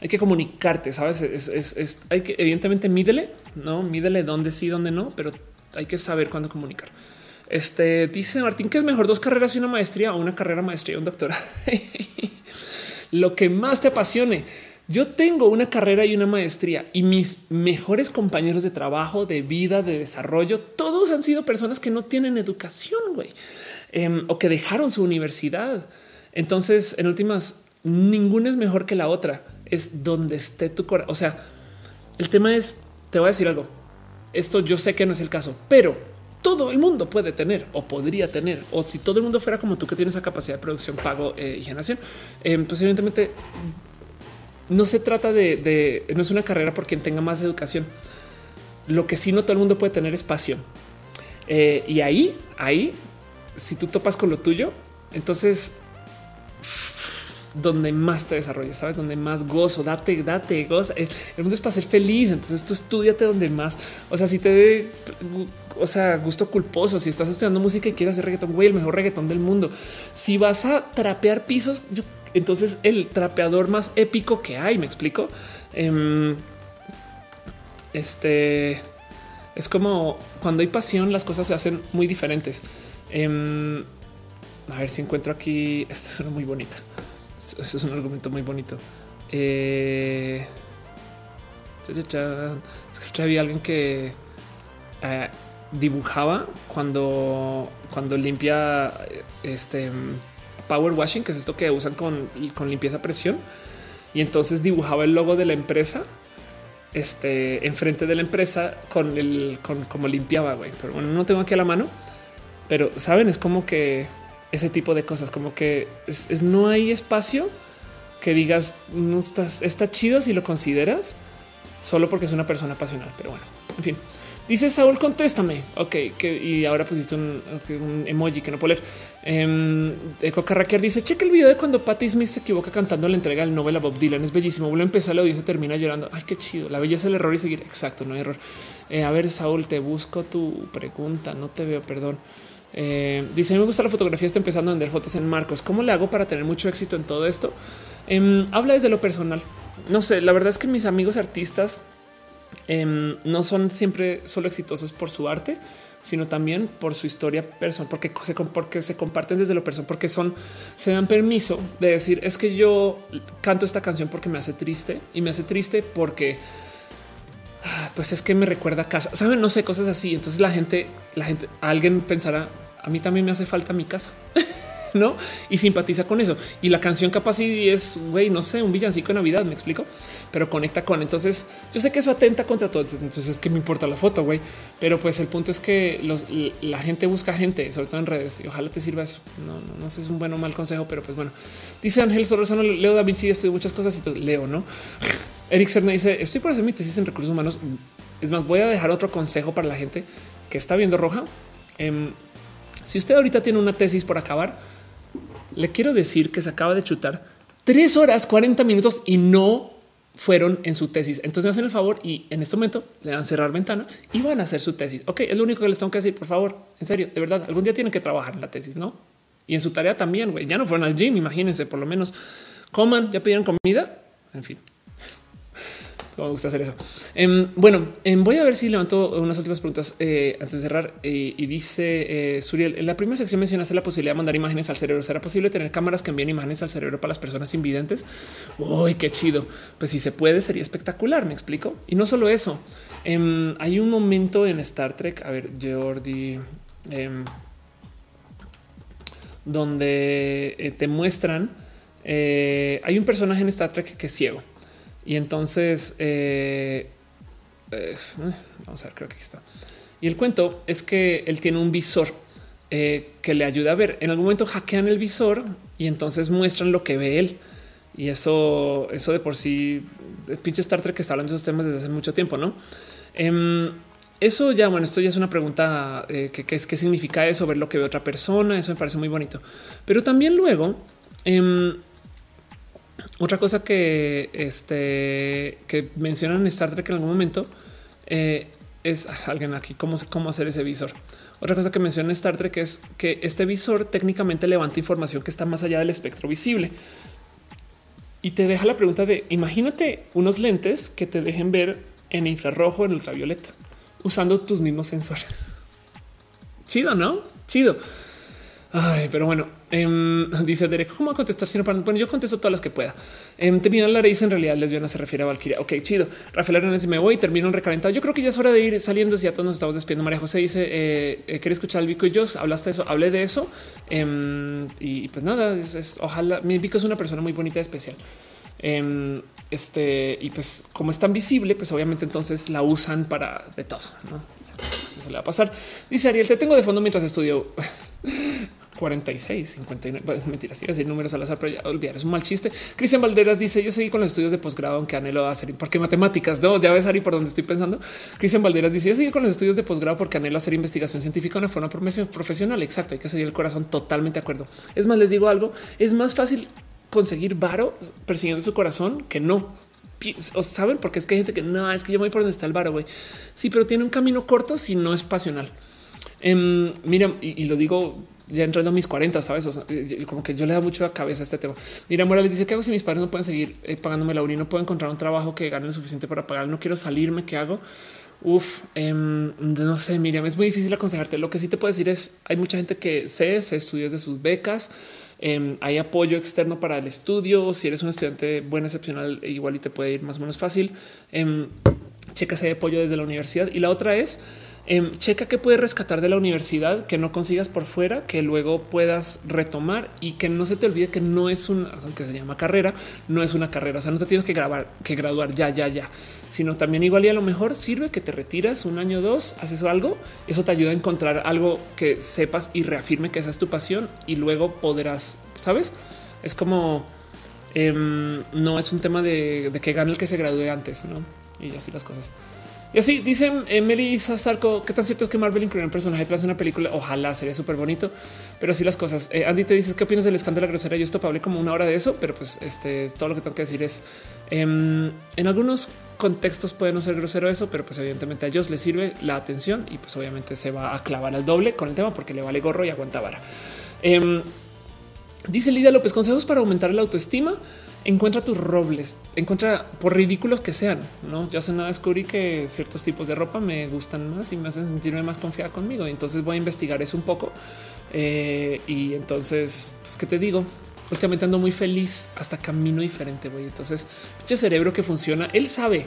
hay que comunicarte, sabes? Es, hay que evidentemente mídele, no mídele dónde sí, dónde no, pero hay que saber cuándo comunicar. Este dice Martín que es mejor dos carreras y una maestría o una carrera, maestría y un doctorado. [laughs] Lo que más te apasione. Yo tengo una carrera y una maestría y mis mejores compañeros de trabajo, de vida, de desarrollo, todos han sido personas que no tienen educación em, o que dejaron su universidad. Entonces, en últimas, ninguna es mejor que la otra. Es donde esté tu corazón. O sea, el tema es, te voy a decir algo. Esto yo sé que no es el caso, pero todo el mundo puede tener o podría tener. O si todo el mundo fuera como tú que tienes esa capacidad de producción, pago eh, y generación, eh, pues evidentemente no se trata de, no es una carrera por quien tenga más educación. Lo que sí no todo el mundo puede tener es pasión. Eh, y ahí, ahí, si tú topas con lo tuyo, entonces donde más te desarrolles, sabes, donde más gozo, date, date, goza. El mundo es para ser feliz. Entonces tú estudiate donde más, o sea, si te dé, o sea, gusto culposo, si estás estudiando música y quieres hacer reggaetón, güey, el mejor reggaetón del mundo. Si vas a trapear pisos, entonces el trapeador más épico que hay, me explico. Em, este es como cuando hay pasión, las cosas se hacen muy diferentes. Em, a ver si encuentro aquí. [laughs] Esto suena muy bonita. Eso es un argumento muy bonito. Eh, había alguien que eh, dibujaba cuando, cuando limpia este power washing, que es esto que usan con, con limpieza a presión. Y entonces dibujaba el logo de la empresa este enfrente de la empresa con el con como limpiaba, güey. Pero bueno, no tengo aquí a la mano, pero saben, es como que ese tipo de cosas, como que no hay espacio que digas no estás, está chido si lo consideras solo porque es una persona apasionada. Pero bueno, en fin, dice Saúl, contéstame. Ok, que y ahora pusiste un, emoji que no puedo leer. Eh, Eco Carraquer dice: Checa el video de cuando Patty Smith se equivoca cantando la entrega del Nobel a Bob Dylan. Es bellísimo. Vuelve a empezar, la se termina llorando. Ay, qué chido. La belleza, el error y seguir. Exacto, no hay error. Eh, a ver, Saúl, te busco tu pregunta. No te veo, perdón. Eh, dice: Me gusta la fotografía, estoy empezando a vender fotos en marcos. ¿Cómo le hago para tener mucho éxito en todo esto? Em, habla desde lo personal. No sé, la verdad es que mis amigos artistas em, no son siempre solo exitosos por su arte, sino también por su historia personal, porque se, porque se comparten desde lo personal, porque son, se dan permiso de decir es que yo canto esta canción porque me hace triste y me hace triste porque ah, pues es que me recuerda a casa, saben, no sé, cosas así. Entonces la gente, la gente, alguien pensará, a mí también me hace falta mi casa. [laughs] no? Y simpatiza con eso. Y la canción capaz y es, güey, no sé, un villancico de Navidad, me explico, pero conecta con. Entonces, yo sé que eso atenta contra todo. Entonces, es que me importa la foto, güey. Pero pues el punto es que la gente busca gente, sobre todo en redes, y ojalá te sirva eso. No, no, no sé, es un buen o mal consejo, pero pues bueno. Dice Ángel Sorosano, Leo Da Vinci, estudio muchas cosas y leo, ¿no? [laughs] Eric Serna dice, estoy por hacer mi tesis en recursos humanos. Es más, voy a dejar otro consejo para la gente que está viendo roja. Em, si usted ahorita tiene una tesis por acabar, le quiero decir que se acaba de chutar tres horas, 40 minutos y no fueron en su tesis. Entonces hacen el favor y en este momento le dan cerrar ventana y van a hacer su tesis. Ok, es lo único que les tengo que decir. Por favor, en serio, de verdad, algún día tienen que trabajar en la tesis, no? Y en su tarea también. güey. Ya no fueron al gym, imagínense, por lo menos coman, ya pidieron comida. En fin, me gusta hacer eso. Em, bueno, em, voy a ver si levanto unas últimas preguntas eh, antes de cerrar. Eh, y dice eh, Suriel, en la primera sección mencionaste la posibilidad de mandar imágenes al cerebro. ¿Será posible tener cámaras que envíen imágenes al cerebro para las personas invidentes? Uy, qué chido. Pues si se puede, sería espectacular, me explico. Y no solo eso, em, hay un momento en Star Trek, a ver, Jordi, donde te muestran, hay un personaje en Star Trek que es ciego y entonces, eh, eh, vamos a ver, creo que aquí está. Y el cuento es que él tiene un visor eh, que le ayuda a ver. En algún momento hackean el visor y entonces muestran lo que ve él. Y eso, eso de por sí, el pinche Star Trek que está hablando de esos temas desde hace mucho tiempo, no? Em, eso ya, bueno, esto ya es una pregunta que, que, qué significa eso, ver lo que ve otra persona. Eso me parece muy bonito, pero también luego em, otra cosa que, este, que mencionan en Star Trek en algún momento eh, es ah, alguien aquí cómo, cómo hacer ese visor. Otra cosa que menciona Star Trek es que este visor técnicamente levanta información que está más allá del espectro visible y te deja la pregunta de imagínate unos lentes que te dejen ver en infrarrojo, en ultravioleta, usando tus mismos sensores. [laughs] Chido, no? Chido. Ay, pero bueno, em, [laughs] dice Derek, ¿cómo contestar? Si no, bueno, yo contesto todas las que pueda. Eh, terminar la raíz en realidad lesbiana se refiere a Valkyria. Ok, chido. Rafael Hernández, me voy, termino un recalentado. Yo creo que ya es hora de ir saliendo. Si a todos nos estamos despidiendo, María José dice, eh, eh quiere escuchar al Vico y yo. Hablaste de eso, hablé de eso. Em, y pues nada, es, ojalá. Mi Vico es una persona muy bonita y especial. Em, este, y pues como es tan visible, pues obviamente entonces la usan para de todo. ¿no? Eso le va a pasar. Dice Ariel, te tengo de fondo mientras estudio. [laughs] 46, 59, mentiras, iba a decir números al azar, pero ya olvidar, es un mal chiste. Cristian Valderas dice: Yo seguí con los estudios de posgrado, aunque anhelo hacer, porque matemáticas, no, ya ves, Ari, por donde estoy pensando. Cristian Valderas dice: Yo seguí con los estudios de posgrado porque anhelo hacer investigación científica de una forma profesional. Exacto, hay que seguir el corazón, totalmente de acuerdo. Es más, les digo algo: es más fácil conseguir varo persiguiendo su corazón que no. Saben, porque es que hay gente que no es que yo voy por donde está el varo. Güey, sí, pero tiene un camino corto si no es pasional. Em, mira, y, lo digo ya entrando a mis 40, sabes? como que yo le da mucho a cabeza este tema. Mira, Morales dice que hago si mis padres no pueden seguir eh, pagándome la uni, no puedo encontrar un trabajo que gane lo suficiente para pagar. No quiero salirme. ¿Qué hago? Uf, em, no sé, Miriam, es muy difícil aconsejarte. Lo que sí te puedo decir es hay mucha gente que sé, se estudia de sus becas. Em, hay apoyo externo para el estudio. Si eres un estudiante bueno, excepcional, igual y te puede ir más o menos fácil. checa si hay apoyo desde la universidad. Y la otra es Em, checa que puedes rescatar de la universidad que no consigas por fuera, que luego puedas retomar y que no se te olvide que no es un, aunque se llama carrera, no es una carrera. O sea, no te tienes que grabar, que graduar ya, ya, ya, sino también igual y a lo mejor sirve que te retiras un año dos, haces algo. Eso te ayuda a encontrar algo que sepas y reafirme que esa es tu pasión y luego podrás, sabes? Es como em, no es un tema de, de que gane el que se gradúe antes, no? Y así las cosas. Y así dicen eh, Melissa Sarco, qué tan cierto es que Marvel incluyó un personaje tras una película. Ojalá sería súper bonito, pero sí las cosas. Eh, Andy te dices qué opinas del escándalo grosera. Yo esto hablé como una hora de eso, pero pues este todo lo que tengo que decir es em, en algunos contextos puede no ser grosero eso, pero pues evidentemente a ellos les sirve la atención y pues obviamente se va a clavar al doble con el tema porque le vale gorro y aguanta vara. Em, dice Lidia López consejos para aumentar la autoestima encuentra tus robles, encuentra por ridículos que sean. No, yo hace nada descubrí que ciertos tipos de ropa me gustan más y me hacen sentirme más confiada conmigo. Entonces voy a investigar eso un poco. Eh, y entonces, pues, ¿qué te digo? Últimamente ando muy feliz, hasta camino diferente. Güey. Entonces, ese cerebro que funciona, él sabe.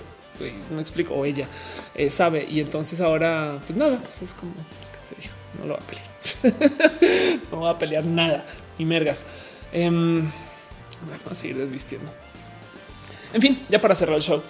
no explico, o ella eh, sabe. Y entonces ahora, pues nada, pues es como, pues, ¿qué te digo? no lo va a pelear. [laughs] no va a pelear nada y mergas. Em, vamos a seguir desvistiendo. En fin, ya para cerrar el show.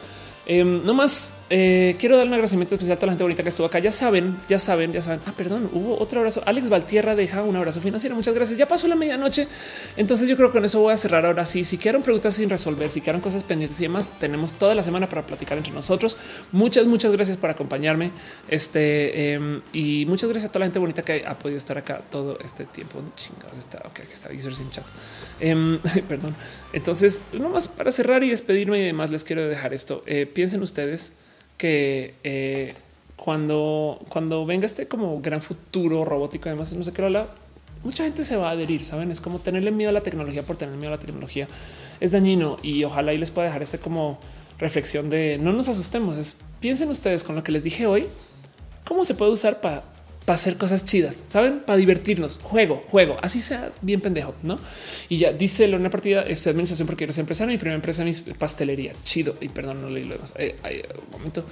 Em, no más eh, quiero dar un agradecimiento especial a toda la gente bonita que estuvo acá. Ya saben, ya saben, ya saben. Ah, perdón, hubo otro abrazo. Alex Valtierra deja un abrazo financiero. Muchas gracias. Ya pasó la medianoche. Entonces yo creo que con eso voy a cerrar ahora sí. Si quieren preguntas sin resolver, si quieren cosas pendientes y demás, tenemos toda la semana para platicar entre nosotros. Muchas, muchas gracias por acompañarme. Este em, y muchas gracias a toda la gente bonita que ha podido estar acá todo este tiempo. ¿Dónde chingados está? Ok, aquí está user sin chat. Em, [laughs] perdón. Entonces, nomás para cerrar y despedirme y demás, les quiero dejar esto. Eh, piensen ustedes que eh, cuando, cuando venga este como gran futuro robótico, además no sé qué habla, mucha gente se va a adherir, saben? Es como tenerle miedo a la tecnología por tener miedo a la tecnología es dañino y ojalá y les pueda dejar este como reflexión de no nos asustemos. Es, piensen ustedes con lo que les dije hoy, cómo se puede usar para para hacer cosas chidas, saben, para divertirnos, juego, juego, así sea bien pendejo, no? Y ya dice una partida, es administración porque quiero ser empresario. Mi primera empresa es pastelería, chido. Y perdón, no leí lo demás. Eh, un momento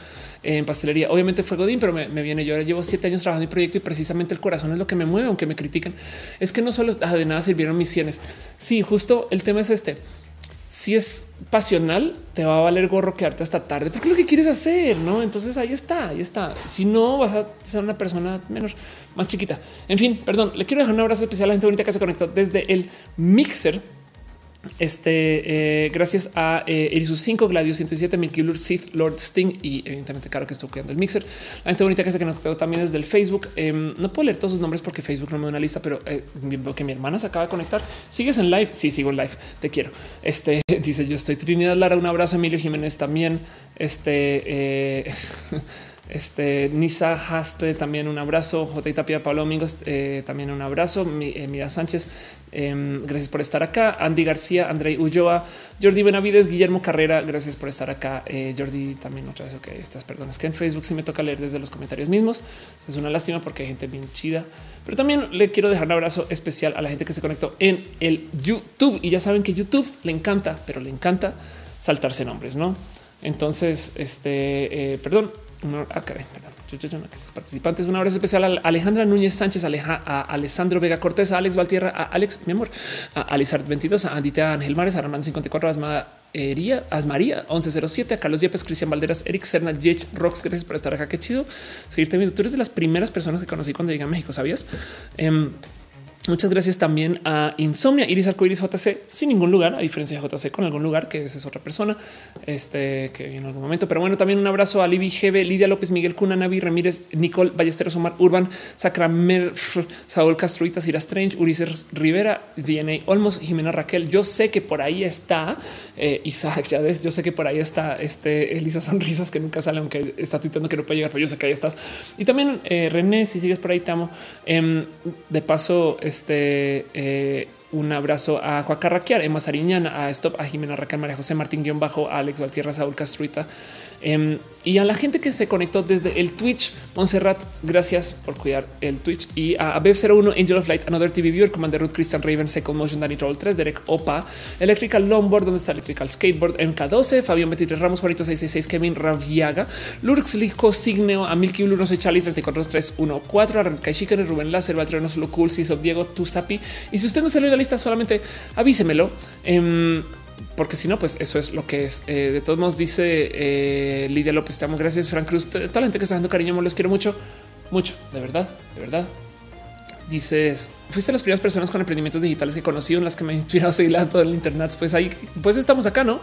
en pastelería. Obviamente fue Godín, pero me, viene. Yo ahora llevo siete años trabajando en mi proyecto y precisamente el corazón es lo que me mueve, aunque me critiquen. Es que no solo de nada sirvieron mis cienes. Sí, justo el tema es este si es pasional, te va a valer gorro quedarte hasta tarde porque es lo que quieres hacer, no? Entonces ahí está, ahí está. Si no, vas a ser una persona menos más chiquita. En fin, perdón, le quiero dejar un abrazo especial a la gente bonita que se conectó desde el mixer este, eh, gracias a eh, Erisus 5, Gladius 107, Milky Sith, Lord Sting y evidentemente claro que estoy cuidando el mixer. La gente bonita que se conectó también desde el Facebook. Em, no puedo leer todos sus nombres porque Facebook no me da una lista, pero eh, veo que mi hermana se acaba de conectar. ¿Sigues en live? Sí, sigo en live. Te quiero. Este [laughs] dice yo estoy Trinidad Lara. Un abrazo. Emilio Jiménez también. Este eh, [laughs] Este Nisa Haste también un abrazo. J. Tapia, Pablo Domingos eh, también un abrazo. Eh, Mira Sánchez, em, gracias por estar acá. Andy García, Andrei Ulloa, Jordi Benavides, Guillermo Carrera, gracias por estar acá. Eh, Jordi también otra vez. Ok, estas personas que en Facebook sí me toca leer desde los comentarios mismos. Es una lástima porque hay gente bien chida, pero también le quiero dejar un abrazo especial a la gente que se conectó en el YouTube. Y ya saben que YouTube le encanta, pero le encanta saltarse nombres, no? Entonces, este, perdón, ah, caray. Un abrazo especial a Alejandra Núñez Sánchez, Aleja, a Alessandro Vega Cortés, a Alex Valtierra, a Alex, mi amor, a Alizard 22, a Andita Ángel Mares, a Armando 54, a Asmaría 1107, a Carlos Yepes, Cristian Valderas, Eric Serna, Jech Rocks. Gracias por estar acá. Qué chido seguirte viendo. Tú eres de las primeras personas que conocí cuando llegué a México. Sabías? Em, Muchas gracias también a Insomnia, Iris Arcoiris JC, sin ningún lugar, a diferencia de JC con algún lugar, que esa es otra persona este, que en algún momento. Pero bueno, también un abrazo a Libby GB, Lidia López, Miguel Cuna, Navi Ramírez, Nicole Ballesteros, Omar Urban, Sacramer, Saúl Castroita, Sira Strange, Ulises Rivera, DNA Olmos, Jimena Raquel. Yo sé que por ahí está eh, Isaac Yades, yo sé que por ahí está este Elisa Sonrisas, que nunca sale, aunque está tuitando que no puede llegar, pero yo sé que ahí estás. Y también eh, René, si sigues por ahí, te amo. Em, de paso, este eh, un abrazo a Juan Carraquiar, Emma Sariñana, a Stop, a Jimena Raquel, María José Martín guion bajo, a Alex Valtierra, Saúl Castruita, Em, y a la gente que se conectó desde el Twitch, Montserrat, gracias por cuidar el Twitch. Y a Bev01, Angel of Light, Another TV Viewer, Commander Ruth, Christian Raven, Second Motion, Danny Troll 3, Derek Opa, Electrical Longboard, donde está Electrical Skateboard, MK12, Fabián 23 Ramos, Juanito 666, Kevin Raviaga, Lurx Lijo, Signeo, a Milky Blue, no soy Charlie 34314, a Renkai Chicken, Rubén Láser, no Solo Cool, Diego, Tusapi. Y si usted no salió en la lista, solamente avísemelo. Eh, porque si no, pues eso es lo que es. Eh, de todos modos, dice eh, Lidia López, te gracias, Frank Cruz, toda la gente que está dando cariño, los quiero mucho, mucho, de verdad, de verdad. Dices, fuiste las primeras personas con emprendimientos digitales que conocí, en las que me he inspirado a seguir todo el internet. Pues ahí, pues estamos acá, no?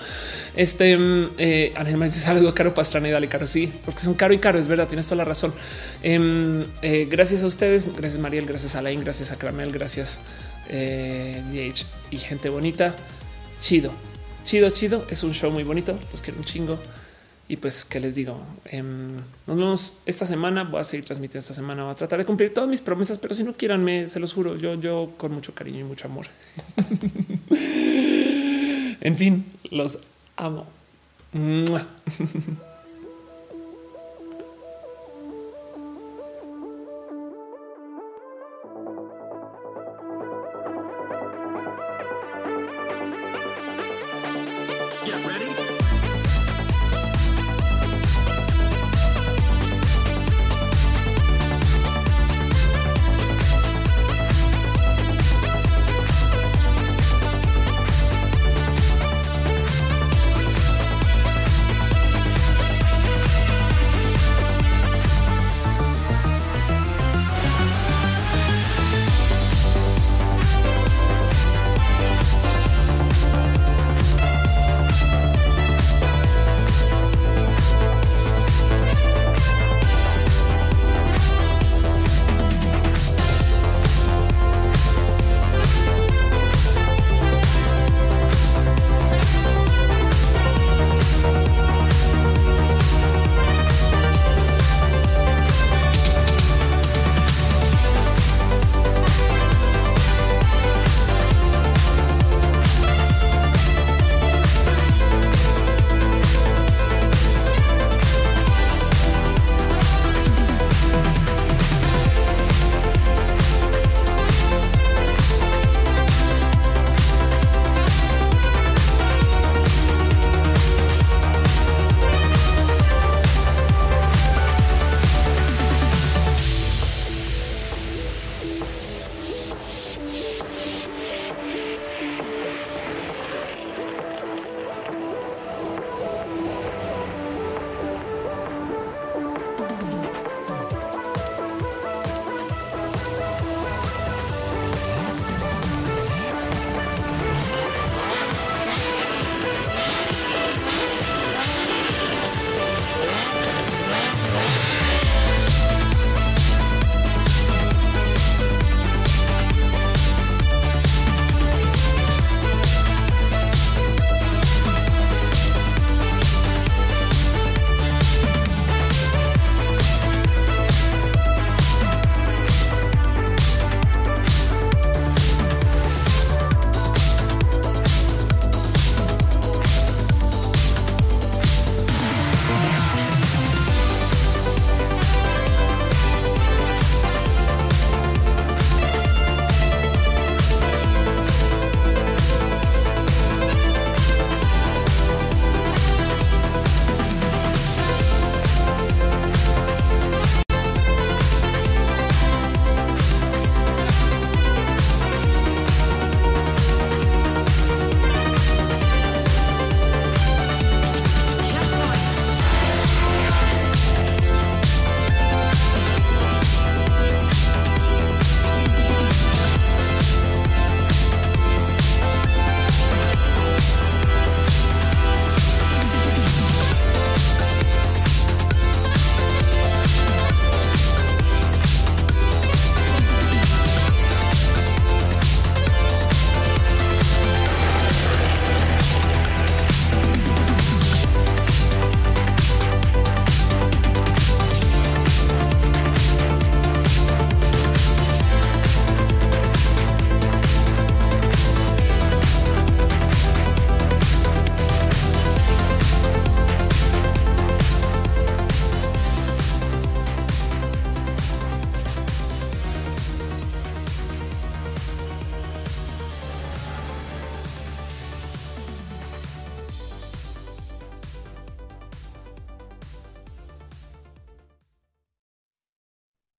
Este eh, Ángel dice saludo caro Pastrana y dale caro. Sí, porque son caro y caro. Es verdad, tienes toda la razón. Em, eh, gracias a ustedes, gracias Mariel, gracias Alain, gracias a Cramel, gracias y gente bonita. Chido chido, chido. Es un show muy bonito. Los quiero un chingo. Y pues, ¿qué les digo? Em, nos vemos esta semana. Voy a seguir transmitiendo esta semana. Voy a tratar de cumplir todas mis promesas, pero si no quieran, me se los juro. Yo, yo con mucho cariño y mucho amor. [laughs] en fin, los amo. [laughs]